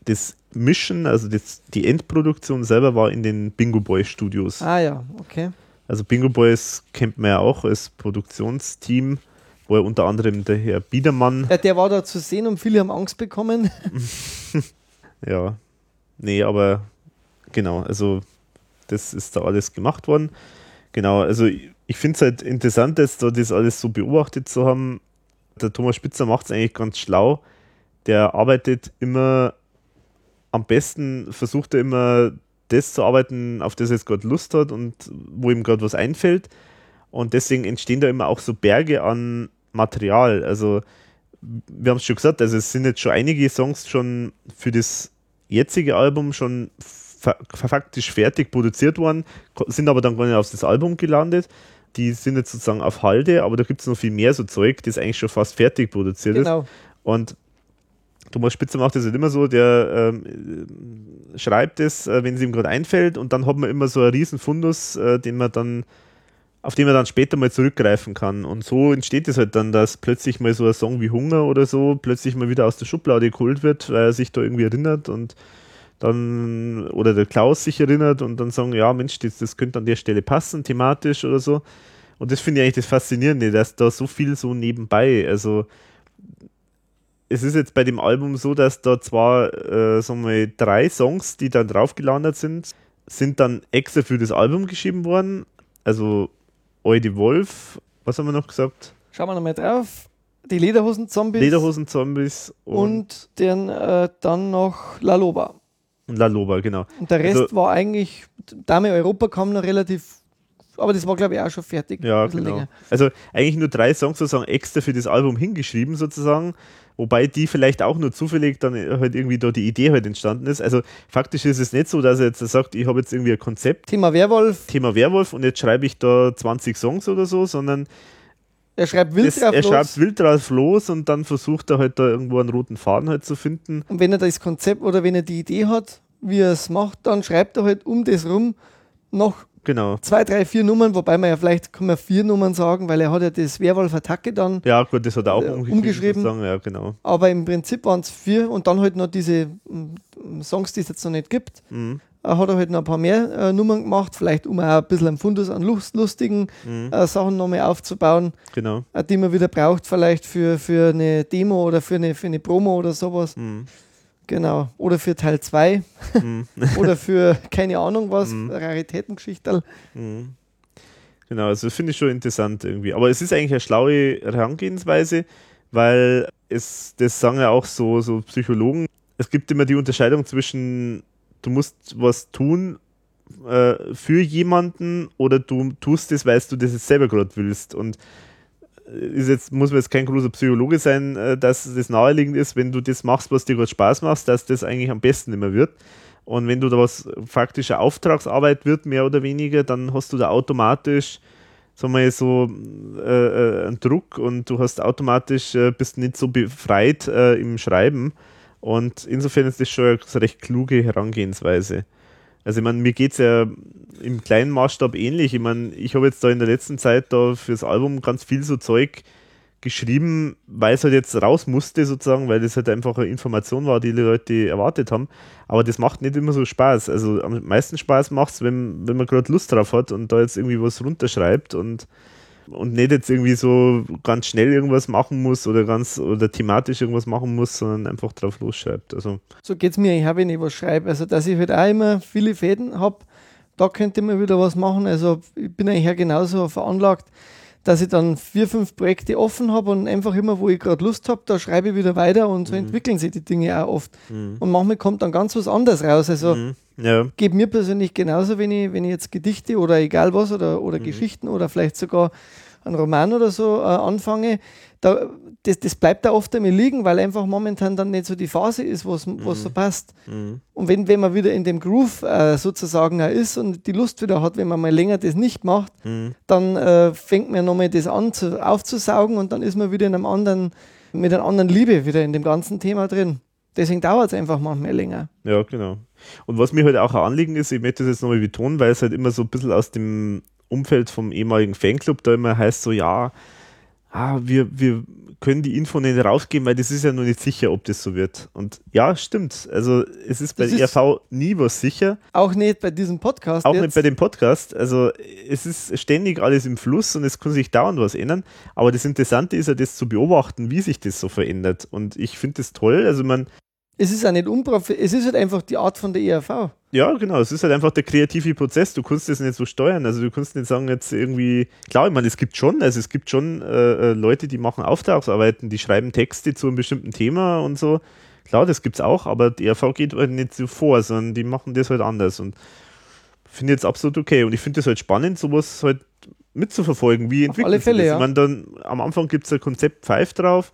das Mischen, also das, die Endproduktion selber war in den Bingo Boy Studios. Ah ja, okay. Also Bingo Boys kennt man ja auch als Produktionsteam, wo er unter anderem der Herr Biedermann. Ja, der war da zu sehen und viele haben Angst bekommen. ja, nee, aber genau, also das ist da alles gemacht worden. Genau, also ich, ich finde es halt interessant, jetzt da das alles so beobachtet zu haben. Der Thomas Spitzer macht es eigentlich ganz schlau. Der arbeitet immer am besten, versucht er immer das zu arbeiten, auf das er jetzt gerade Lust hat und wo ihm gerade was einfällt. Und deswegen entstehen da immer auch so Berge an Material. Also wir haben es schon gesagt, also es sind jetzt schon einige Songs schon für das jetzige Album schon faktisch fertig produziert worden, sind aber dann gar nicht auf das Album gelandet. Die sind jetzt sozusagen auf Halde, aber da gibt es noch viel mehr so Zeug, das eigentlich schon fast fertig produziert genau. ist. Und Thomas Spitzer macht das halt immer so, der ähm, schreibt es, äh, wenn es ihm gerade einfällt, und dann hat man immer so einen riesen Fundus, äh, den man dann auf den man dann später mal zurückgreifen kann. Und so entsteht es halt dann, dass plötzlich mal so ein Song wie Hunger oder so plötzlich mal wieder aus der Schublade geholt wird, weil er sich da irgendwie erinnert und dann, oder der Klaus sich erinnert und dann sagen, ja Mensch, das, das könnte an der Stelle passen, thematisch oder so. Und das finde ich eigentlich das Faszinierende, dass da so viel so nebenbei, also es ist jetzt bei dem Album so, dass da zwar, äh, sagen wir, drei Songs, die dann drauf gelandet sind, sind dann extra für das Album geschrieben worden. Also Eudi Wolf, was haben wir noch gesagt? Schauen wir nochmal drauf. Die Lederhosen-Zombies. Lederhosen-Zombies. Und, und den, äh, dann noch La Loba. Und La Loba, genau. Und der Rest also, war eigentlich, Dame Europa kam noch relativ, aber das war glaube ich auch schon fertig. Ja, genau. Länger. Also eigentlich nur drei Songs sozusagen extra für das Album hingeschrieben sozusagen. Wobei die vielleicht auch nur zufällig dann halt irgendwie da die Idee halt entstanden ist. Also faktisch ist es nicht so, dass er jetzt sagt, ich habe jetzt irgendwie ein Konzept. Thema Werwolf. Thema Werwolf und jetzt schreibe ich da 20 Songs oder so, sondern er schreibt wild das, drauf er los. schreibt wild drauf los und dann versucht er halt da irgendwo einen roten Faden halt zu finden. Und wenn er das Konzept oder wenn er die Idee hat, wie er es macht, dann schreibt er halt um das rum noch Genau. Zwei, drei, vier Nummern, wobei man ja vielleicht kann man vier Nummern sagen, weil er hat ja das Werwolf-Attacke dann ja, gut, das hat er auch äh, umgeschrieben. Ja, genau. Aber im Prinzip waren es vier und dann halt noch diese mm, Songs, die es jetzt noch nicht gibt. Mhm. Hat er halt noch ein paar mehr äh, Nummern gemacht, vielleicht um auch ein bisschen einen Fundus an Lust, lustigen mhm. äh, Sachen nochmal aufzubauen, genau. äh, die man wieder braucht, vielleicht für, für eine Demo oder für eine, für eine Promo oder sowas. Mhm. Genau. Oder für Teil 2. Mhm. Oder für keine Ahnung was, mhm. Raritätengeschichte. Mhm. Genau, also finde ich schon interessant irgendwie. Aber es ist eigentlich eine schlaue Herangehensweise, weil es, das sagen ja auch so, so Psychologen, es gibt immer die Unterscheidung zwischen, du musst was tun äh, für jemanden oder du tust es, weil du das jetzt selber gerade willst. Und ist jetzt, muss man jetzt kein großer Psychologe sein, äh, dass das naheliegend ist, wenn du das machst, was dir gerade Spaß macht, dass das eigentlich am besten immer wird. Und wenn du da was faktische Auftragsarbeit wird, mehr oder weniger, dann hast du da automatisch, sagen wir so, äh, äh, einen Druck und du hast automatisch, äh, bist nicht so befreit äh, im Schreiben. Und insofern ist das schon eine recht kluge Herangehensweise. Also ich meine, mir geht es ja im kleinen Maßstab ähnlich. Ich meine, ich habe jetzt da in der letzten Zeit da fürs Album ganz viel so Zeug geschrieben, weil es halt jetzt raus musste, sozusagen, weil das halt einfach eine Information war, die die Leute erwartet haben. Aber das macht nicht immer so Spaß. Also am meisten Spaß macht es, wenn, wenn man gerade Lust drauf hat und da jetzt irgendwie was runterschreibt und, und nicht jetzt irgendwie so ganz schnell irgendwas machen muss oder ganz oder thematisch irgendwas machen muss, sondern einfach drauf losschreibt. Also. So geht es mir eigentlich auch, wenn ich was schreibe. Also, dass ich halt auch immer viele Fäden habe, da könnte man wieder was machen. Also, ich bin eigentlich ja genauso veranlagt dass ich dann vier, fünf Projekte offen habe und einfach immer, wo ich gerade Lust habe, da schreibe ich wieder weiter und so mhm. entwickeln sich die Dinge auch oft. Mhm. Und manchmal kommt dann ganz was anderes raus. Also mhm. ja. geht mir persönlich genauso, wenn ich, wenn ich jetzt Gedichte oder egal was oder, oder mhm. Geschichten oder vielleicht sogar einen Roman oder so äh, anfange, da, das, das bleibt da oft einmal liegen, weil einfach momentan dann nicht so die Phase ist, was mhm. so passt. Mhm. Und wenn, wenn man wieder in dem Groove äh, sozusagen ist und die Lust wieder hat, wenn man mal länger das nicht macht, mhm. dann äh, fängt man nochmal das an zu, aufzusaugen und dann ist man wieder in einem anderen, mit einer anderen Liebe wieder in dem ganzen Thema drin. Deswegen dauert es einfach manchmal länger. Ja, genau. Und was mir heute halt auch ein Anliegen ist, ich möchte das jetzt nochmal betonen, weil es halt immer so ein bisschen aus dem Umfeld vom ehemaligen Fanclub da immer heißt so, ja, ah, wir, wir können die Info nicht rausgeben, weil das ist ja noch nicht sicher, ob das so wird. Und ja, stimmt. Also es ist bei das ERV nie was sicher. Auch nicht bei diesem Podcast. Auch jetzt. nicht bei dem Podcast. Also es ist ständig alles im Fluss und es kann sich dauernd was ändern. Aber das Interessante ist ja, das zu beobachten, wie sich das so verändert. Und ich finde das toll. Also man, es ist auch nicht unprofessionell, es ist halt einfach die Art von der ERV. Ja, genau, es ist halt einfach der kreative Prozess. Du kannst das nicht so steuern. Also du kannst nicht sagen, jetzt irgendwie, klar, ich meine, es gibt schon, also es gibt schon äh, äh Leute, die machen Auftragsarbeiten, die schreiben Texte zu einem bestimmten Thema und so. Klar, das gibt's auch, aber die ERV geht halt nicht so vor, sondern die machen das halt anders und finde jetzt absolut okay. Und ich finde das halt spannend, sowas halt mitzuverfolgen, wie entwickelt sich das. Ja. Ich meine, dann am Anfang gibt es ein Konzept Pfeif drauf,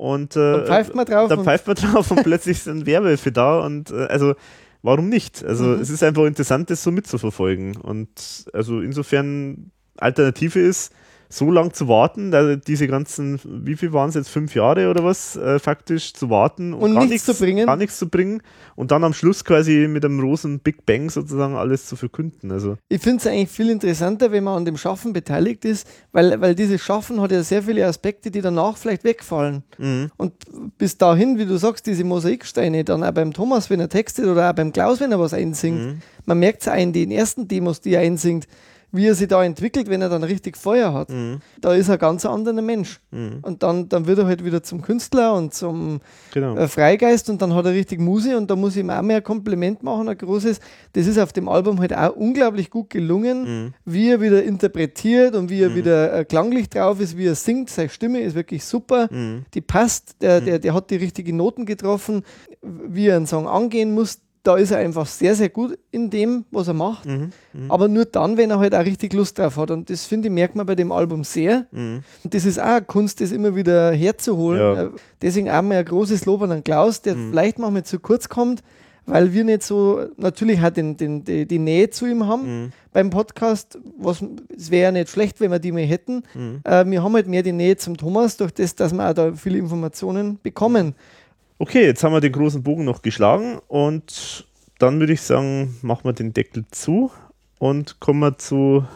und äh, dann pfeift man drauf. Dann pfeift man drauf und plötzlich sind Werwölfe da und äh, also warum nicht? Also mhm. es ist einfach interessant, das so mitzuverfolgen. Und also insofern Alternative ist, so lang zu warten, diese ganzen, wie viel waren es jetzt, fünf Jahre oder was, äh, faktisch zu warten und, und gar, nichts, zu bringen. gar nichts zu bringen und dann am Schluss quasi mit einem großen Big Bang sozusagen alles zu verkünden. Also. Ich finde es eigentlich viel interessanter, wenn man an dem Schaffen beteiligt ist, weil, weil dieses Schaffen hat ja sehr viele Aspekte, die danach vielleicht wegfallen. Mhm. Und bis dahin, wie du sagst, diese Mosaiksteine, dann auch beim Thomas, wenn er textet oder auch beim Klaus, wenn er was einsingt, mhm. man merkt es auch in den ersten Demos, die er einsingt, wie er sich da entwickelt, wenn er dann richtig Feuer hat. Mhm. Da ist er ganz ein anderer Mensch. Mhm. Und dann, dann wird er halt wieder zum Künstler und zum genau. äh, Freigeist und dann hat er richtig Muse und da muss ich ihm auch mehr Kompliment machen, ein großes. Das ist auf dem Album halt auch unglaublich gut gelungen, mhm. wie er wieder interpretiert und wie er mhm. wieder äh, klanglich drauf ist, wie er singt. Seine Stimme ist wirklich super. Mhm. Die passt, der, der, mhm. der hat die richtigen Noten getroffen, wie er einen Song angehen muss da ist er einfach sehr, sehr gut in dem, was er macht. Mhm, mh. Aber nur dann, wenn er halt auch richtig Lust drauf hat. Und das finde ich, merkt man bei dem Album sehr. Mhm. Und das ist auch eine Kunst, das immer wieder herzuholen. Ja. Äh, deswegen auch mal ein großes Lob an den Klaus, der mhm. vielleicht manchmal zu kurz kommt, weil wir nicht so natürlich halt den, den, die, die Nähe zu ihm haben mhm. beim Podcast. Was, es wäre ja nicht schlecht, wenn wir die mehr hätten. Mhm. Äh, wir haben halt mehr die Nähe zum Thomas, durch das, dass wir auch da viele Informationen bekommen. Okay, jetzt haben wir den großen Bogen noch geschlagen und dann würde ich sagen, machen wir den Deckel zu und kommen wir zu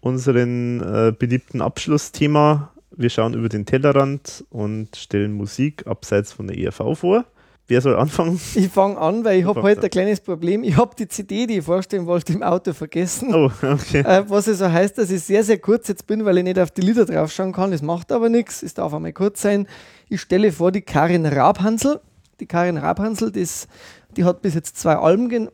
unserem äh, beliebten Abschlussthema. Wir schauen über den Tellerrand und stellen Musik abseits von der ERV vor. Wer soll anfangen? Ich fange an, weil ich habe heute ein kleines Problem. Ich habe die CD, die ich vorstellen wollte, im Auto vergessen. Oh, okay. Äh, was also heißt, dass ich sehr, sehr kurz jetzt bin, weil ich nicht auf die Lieder draufschauen kann. Das macht aber nichts. Es darf einmal kurz sein. Ich stelle vor die Karin Rabhansel. Die Karin Rabhansel, das, die hat bis jetzt zwei Alben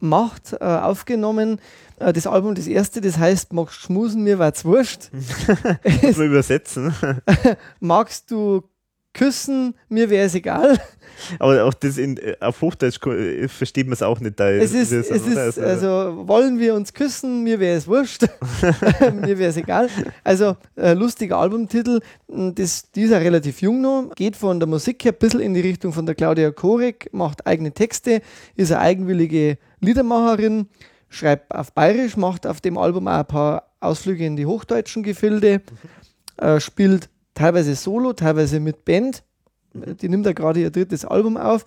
gemacht, äh, aufgenommen. Äh, das Album, das erste, das heißt Magst schmusen, mir war's wurscht. Man übersetzen. Magst du küssen, mir wäre es egal. Aber auch das in, äh, auf Hochdeutsch äh, versteht man es auch nicht. Da es ist, es ist also, wollen wir uns küssen, mir wäre es wurscht, mir wäre es egal. Also äh, lustiger Albumtitel, hm, das, die ist ja relativ jung noch, geht von der Musik her ein bisschen in die Richtung von der Claudia Korek, macht eigene Texte, ist eine eigenwillige Liedermacherin, schreibt auf Bayerisch, macht auf dem Album auch ein paar Ausflüge in die hochdeutschen Gefilde, äh, spielt teilweise solo, teilweise mit Band die nimmt da gerade ihr drittes Album auf.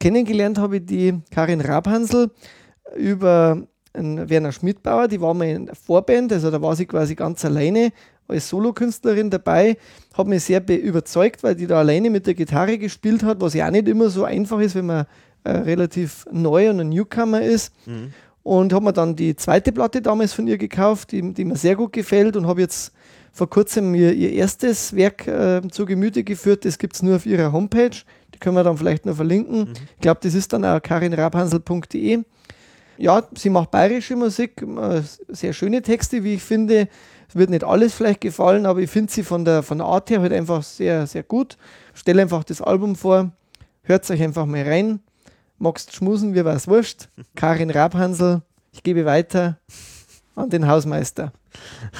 Kennengelernt habe ich die Karin Rabhansel über Werner Schmidbauer, die war mal in der Vorband, also da war sie quasi ganz alleine als Solokünstlerin dabei, hat mich sehr überzeugt, weil die da alleine mit der Gitarre gespielt hat, was ja auch nicht immer so einfach ist, wenn man äh, relativ neu und ein Newcomer ist. Mhm. Und habe mir dann die zweite Platte damals von ihr gekauft, die, die mir sehr gut gefällt und habe jetzt vor kurzem mir ihr erstes Werk äh, zu Gemüte geführt. Das gibt es nur auf ihrer Homepage. Die können wir dann vielleicht noch verlinken. Mhm. Ich glaube, das ist dann auch karinrabhansel.de. Ja, sie macht bayerische Musik, äh, sehr schöne Texte, wie ich finde. Es wird nicht alles vielleicht gefallen, aber ich finde sie von der, von der Art her halt einfach sehr, sehr gut. Stelle einfach das Album vor, hört euch einfach mal rein magst schmusen, wie war es wurscht. Karin Rabhansel, ich gebe weiter an den Hausmeister.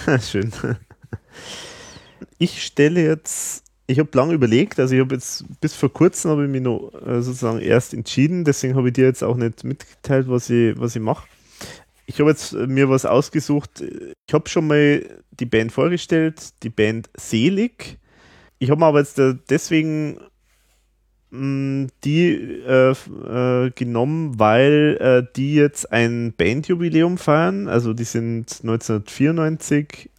Schön. Ich stelle jetzt, ich habe lange überlegt, also ich habe jetzt bis vor kurzem habe ich mich noch äh, sozusagen erst entschieden, deswegen habe ich dir jetzt auch nicht mitgeteilt, was ich, was ich mache. Ich habe jetzt mir was ausgesucht. Ich habe schon mal die Band vorgestellt, die Band Selig. Ich habe mir aber jetzt äh, deswegen Mm, die äh, äh, genommen, weil äh, die jetzt ein Bandjubiläum feiern. Also die sind 1994,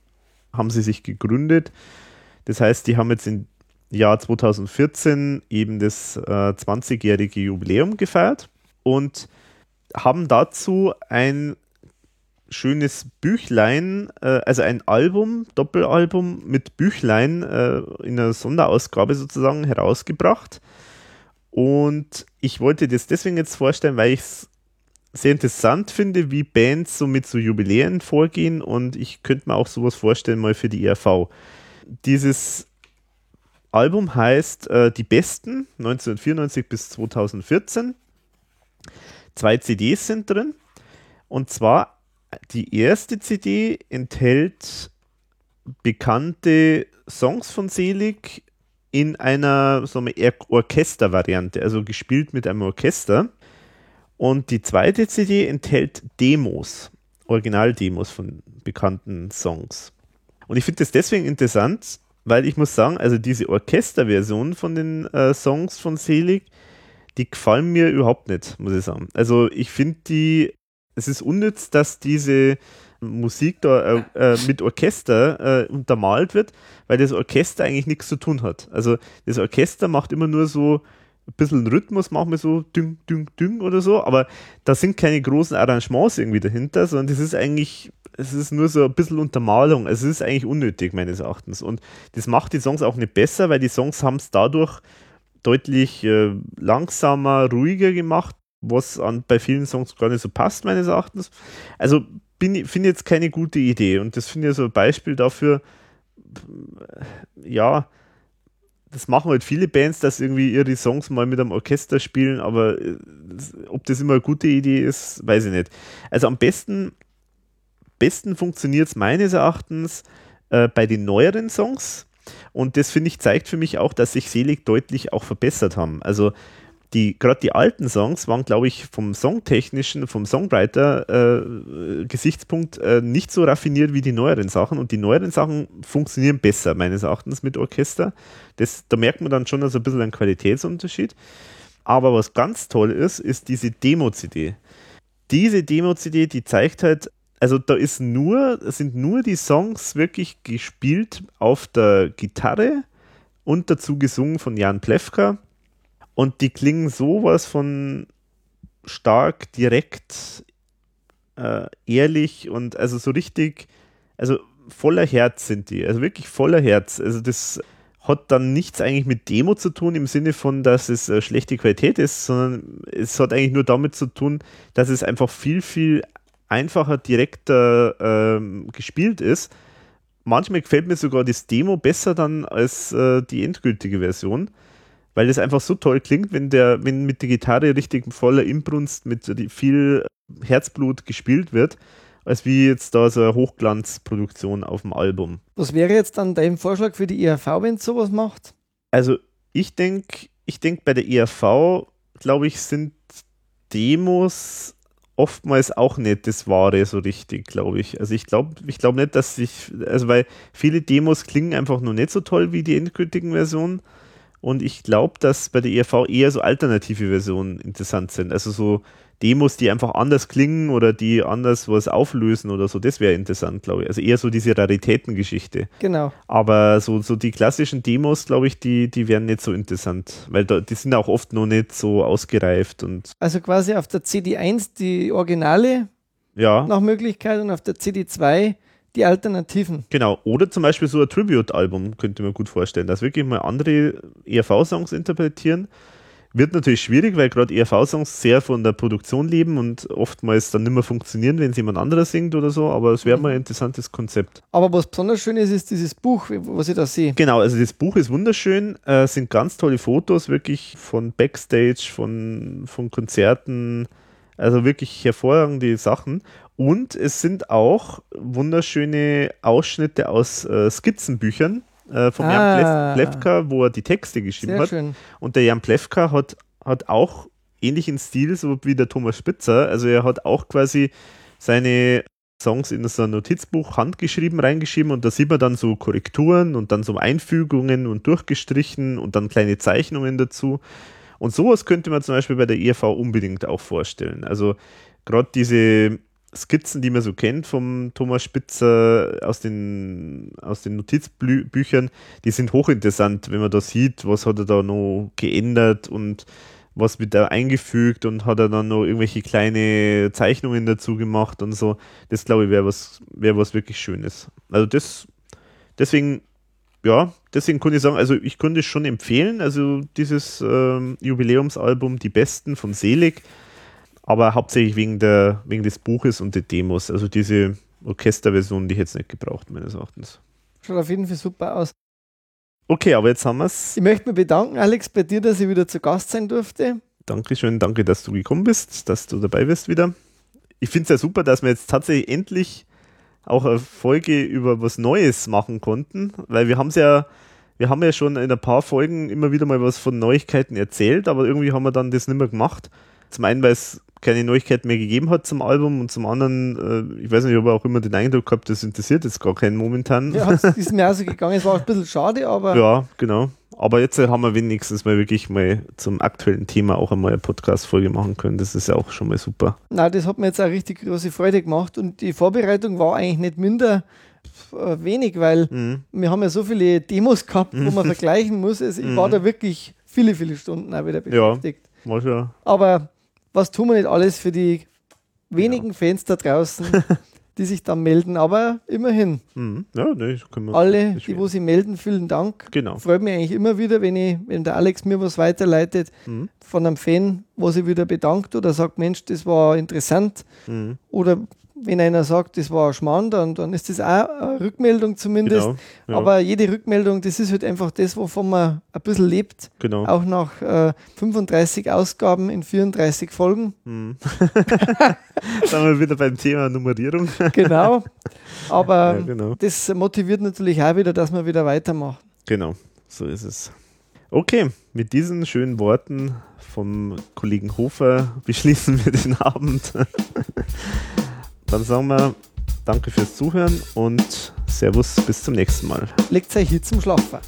haben sie sich gegründet. Das heißt, die haben jetzt im Jahr 2014 eben das 20-jährige äh, Jubiläum gefeiert und haben dazu ein schönes Büchlein, äh, also ein Album, Doppelalbum mit Büchlein äh, in einer Sonderausgabe sozusagen herausgebracht und ich wollte das deswegen jetzt vorstellen, weil ich es sehr interessant finde, wie Bands so mit so Jubiläen vorgehen und ich könnte mir auch sowas vorstellen mal für die ERV. Dieses Album heißt äh, Die Besten 1994 bis 2014. Zwei CDs sind drin und zwar die erste CD enthält bekannte Songs von Selig in einer so eine Orchestervariante, also gespielt mit einem Orchester. Und die zweite CD enthält Demos, Originaldemos von bekannten Songs. Und ich finde das deswegen interessant, weil ich muss sagen, also diese Orchesterversion von den äh, Songs von Selig, die gefallen mir überhaupt nicht, muss ich sagen. Also ich finde die, es ist unnütz, dass diese Musik da äh, äh, mit Orchester äh, untermalt wird, weil das Orchester eigentlich nichts zu tun hat. Also das Orchester macht immer nur so ein bisschen Rhythmus, manchmal so düng, düng, düng oder so, aber da sind keine großen Arrangements irgendwie dahinter, sondern das ist eigentlich, es ist nur so ein bisschen Untermalung. Es ist eigentlich unnötig, meines Erachtens. Und das macht die Songs auch nicht besser, weil die Songs haben es dadurch deutlich äh, langsamer, ruhiger gemacht, was an, bei vielen Songs gar nicht so passt, meines Erachtens. Also finde jetzt keine gute Idee. Und das finde ich so ein Beispiel dafür, ja, das machen halt viele Bands, dass irgendwie ihre Songs mal mit einem Orchester spielen, aber äh, ob das immer eine gute Idee ist, weiß ich nicht. Also am besten, besten funktioniert es meines Erachtens äh, bei den neueren Songs. Und das finde ich zeigt für mich auch, dass sich Selig deutlich auch verbessert haben. Also die, gerade die alten Songs waren, glaube ich, vom Songtechnischen, vom Songwriter-Gesichtspunkt äh, äh, nicht so raffiniert wie die neueren Sachen. Und die neueren Sachen funktionieren besser, meines Erachtens, mit Orchester. Das, da merkt man dann schon also ein bisschen einen Qualitätsunterschied. Aber was ganz toll ist, ist diese Demo-CD. Diese Demo-CD, die zeigt halt, also da ist nur, sind nur die Songs wirklich gespielt auf der Gitarre und dazu gesungen von Jan Plewka und die klingen sowas von stark, direkt, äh, ehrlich und also so richtig, also voller Herz sind die, also wirklich voller Herz. Also das hat dann nichts eigentlich mit Demo zu tun im Sinne von, dass es äh, schlechte Qualität ist, sondern es hat eigentlich nur damit zu tun, dass es einfach viel, viel einfacher, direkter ähm, gespielt ist. Manchmal gefällt mir sogar das Demo besser dann als äh, die endgültige Version weil das einfach so toll klingt, wenn der, wenn mit der Gitarre richtig voller Inbrunst mit viel Herzblut gespielt wird, als wie jetzt da so eine Hochglanzproduktion auf dem Album. Was wäre jetzt dann dein Vorschlag für die ERV, wenn es sowas macht? Also ich denke, ich denke bei der ERV, glaube ich, sind Demos oftmals auch nicht das Wahre so richtig, glaube ich. Also ich glaube ich glaube nicht, dass sich, also weil viele Demos klingen einfach nur nicht so toll wie die endgültigen Versionen. Und ich glaube, dass bei der ERV eher so alternative Versionen interessant sind. Also so Demos, die einfach anders klingen oder die anders was auflösen oder so, das wäre interessant, glaube ich. Also eher so diese Raritätengeschichte. Genau. Aber so, so die klassischen Demos, glaube ich, die, die wären nicht so interessant, weil da, die sind auch oft noch nicht so ausgereift und Also quasi auf der CD1 die Originale ja. nach Möglichkeit und auf der CD2 die Alternativen. Genau, oder zum Beispiel so ein Tribute-Album könnte man gut vorstellen, dass wirklich mal andere ERV-Songs interpretieren. Wird natürlich schwierig, weil gerade ERV-Songs sehr von der Produktion leben und oftmals dann nicht mehr funktionieren, wenn es jemand anderer singt oder so, aber es wäre mal ein interessantes Konzept. Aber was besonders schön ist, ist dieses Buch, was ich da sehe. Genau, also das Buch ist wunderschön, äh, sind ganz tolle Fotos, wirklich von Backstage, von, von Konzerten, also wirklich hervorragende Sachen. Und es sind auch wunderschöne Ausschnitte aus äh, Skizzenbüchern äh, von Ah. Jan Plef Plewka, wo er die Texte geschrieben Sehr hat. schön. Und der Jan Plewka hat, hat auch ähnlichen Stil, so wie der Thomas Spitzer. Also er hat auch quasi seine Songs in so ein Notizbuch handgeschrieben reingeschrieben und da sieht man dann so Korrekturen und dann so Einfügungen und durchgestrichen und dann kleine Zeichnungen dazu. Und sowas könnte man zum Beispiel bei der ERV unbedingt auch vorstellen. Also gerade diese Skizzen, die man so kennt vom Thomas Spitzer aus den, aus den Notizbüchern, die sind hochinteressant, wenn man da sieht, was hat er da noch geändert und was wird da eingefügt und hat er dann noch irgendwelche kleine Zeichnungen dazu gemacht und so. Das glaube ich wäre was, wäre was wirklich Schönes. Also das, deswegen, ja, deswegen konnte ich sagen, also ich konnte es schon empfehlen, also dieses ähm, Jubiläumsalbum Die Besten von Selig, aber hauptsächlich wegen, der, wegen des Buches und der Demos. Also diese Orchesterversion, die hätte es nicht gebraucht, meines Erachtens. Schaut auf jeden Fall super aus. Okay, aber jetzt haben wir es. Ich möchte mich bedanken, Alex, bei dir, dass ich wieder zu Gast sein durfte. Dankeschön, danke, dass du gekommen bist, dass du dabei bist wieder. Ich finde es ja super, dass wir jetzt tatsächlich endlich auch eine Folge über was Neues machen konnten, weil wir haben es ja, wir haben ja schon in ein paar Folgen immer wieder mal was von Neuigkeiten erzählt, aber irgendwie haben wir dann das nicht mehr gemacht. Zum einen, weil es keine Neuigkeiten mehr gegeben hat zum Album und zum anderen, äh, ich weiß nicht, ich habe auch immer den Eindruck gehabt, das interessiert jetzt gar keinen momentan. Ja, es ist mir auch so gegangen. Es war ein bisschen schade, aber Ja, genau. Aber jetzt äh, haben wir wenigstens mal wirklich mal zum aktuellen Thema auch einmal eine Podcast-Folge machen können. Das ist ja auch schon mal super. na, das hat mir jetzt auch richtig große Freude gemacht. Und die Vorbereitung war eigentlich nicht minder äh, wenig, weil Mhm. wir haben ja so viele Demos gehabt, wo man vergleichen muss. Also ich war Mhm. da wirklich viele, viele Stunden auch wieder Ja. beschäftigt. War schon. Aber was tun wir nicht alles für die wenigen Fans da draußen, die sich dann melden? Aber immerhin, Mhm. Ja, ne, wir alle, die wo sich melden, vielen Dank. Genau. Freut mich eigentlich immer wieder, wenn, ich, wenn der Alex mir was weiterleitet Mhm. von einem Fan, wo sich wieder bedankt oder sagt, Mensch, das war interessant. Mhm. Oder wenn einer sagt, das war ein Schmarrn, dann, dann ist das auch eine Rückmeldung zumindest. Genau. Ja, Aber jede Rückmeldung, das ist halt einfach das, wovon man ein bisschen lebt. genau. Auch nach äh, 35 Ausgaben in 34 Folgen. Mhm. Dann wir wieder beim Thema Nummerierung. Genau. Aber ja, genau. das motiviert natürlich auch wieder, dass man wieder weitermacht. Genau, so ist es. Okay, mit diesen schönen Worten vom Kollegen Hofer beschließen wir den Abend. Dann sagen wir Danke fürs Zuhören und Servus, bis zum nächsten Mal. Legt euch hier zum Schlafen.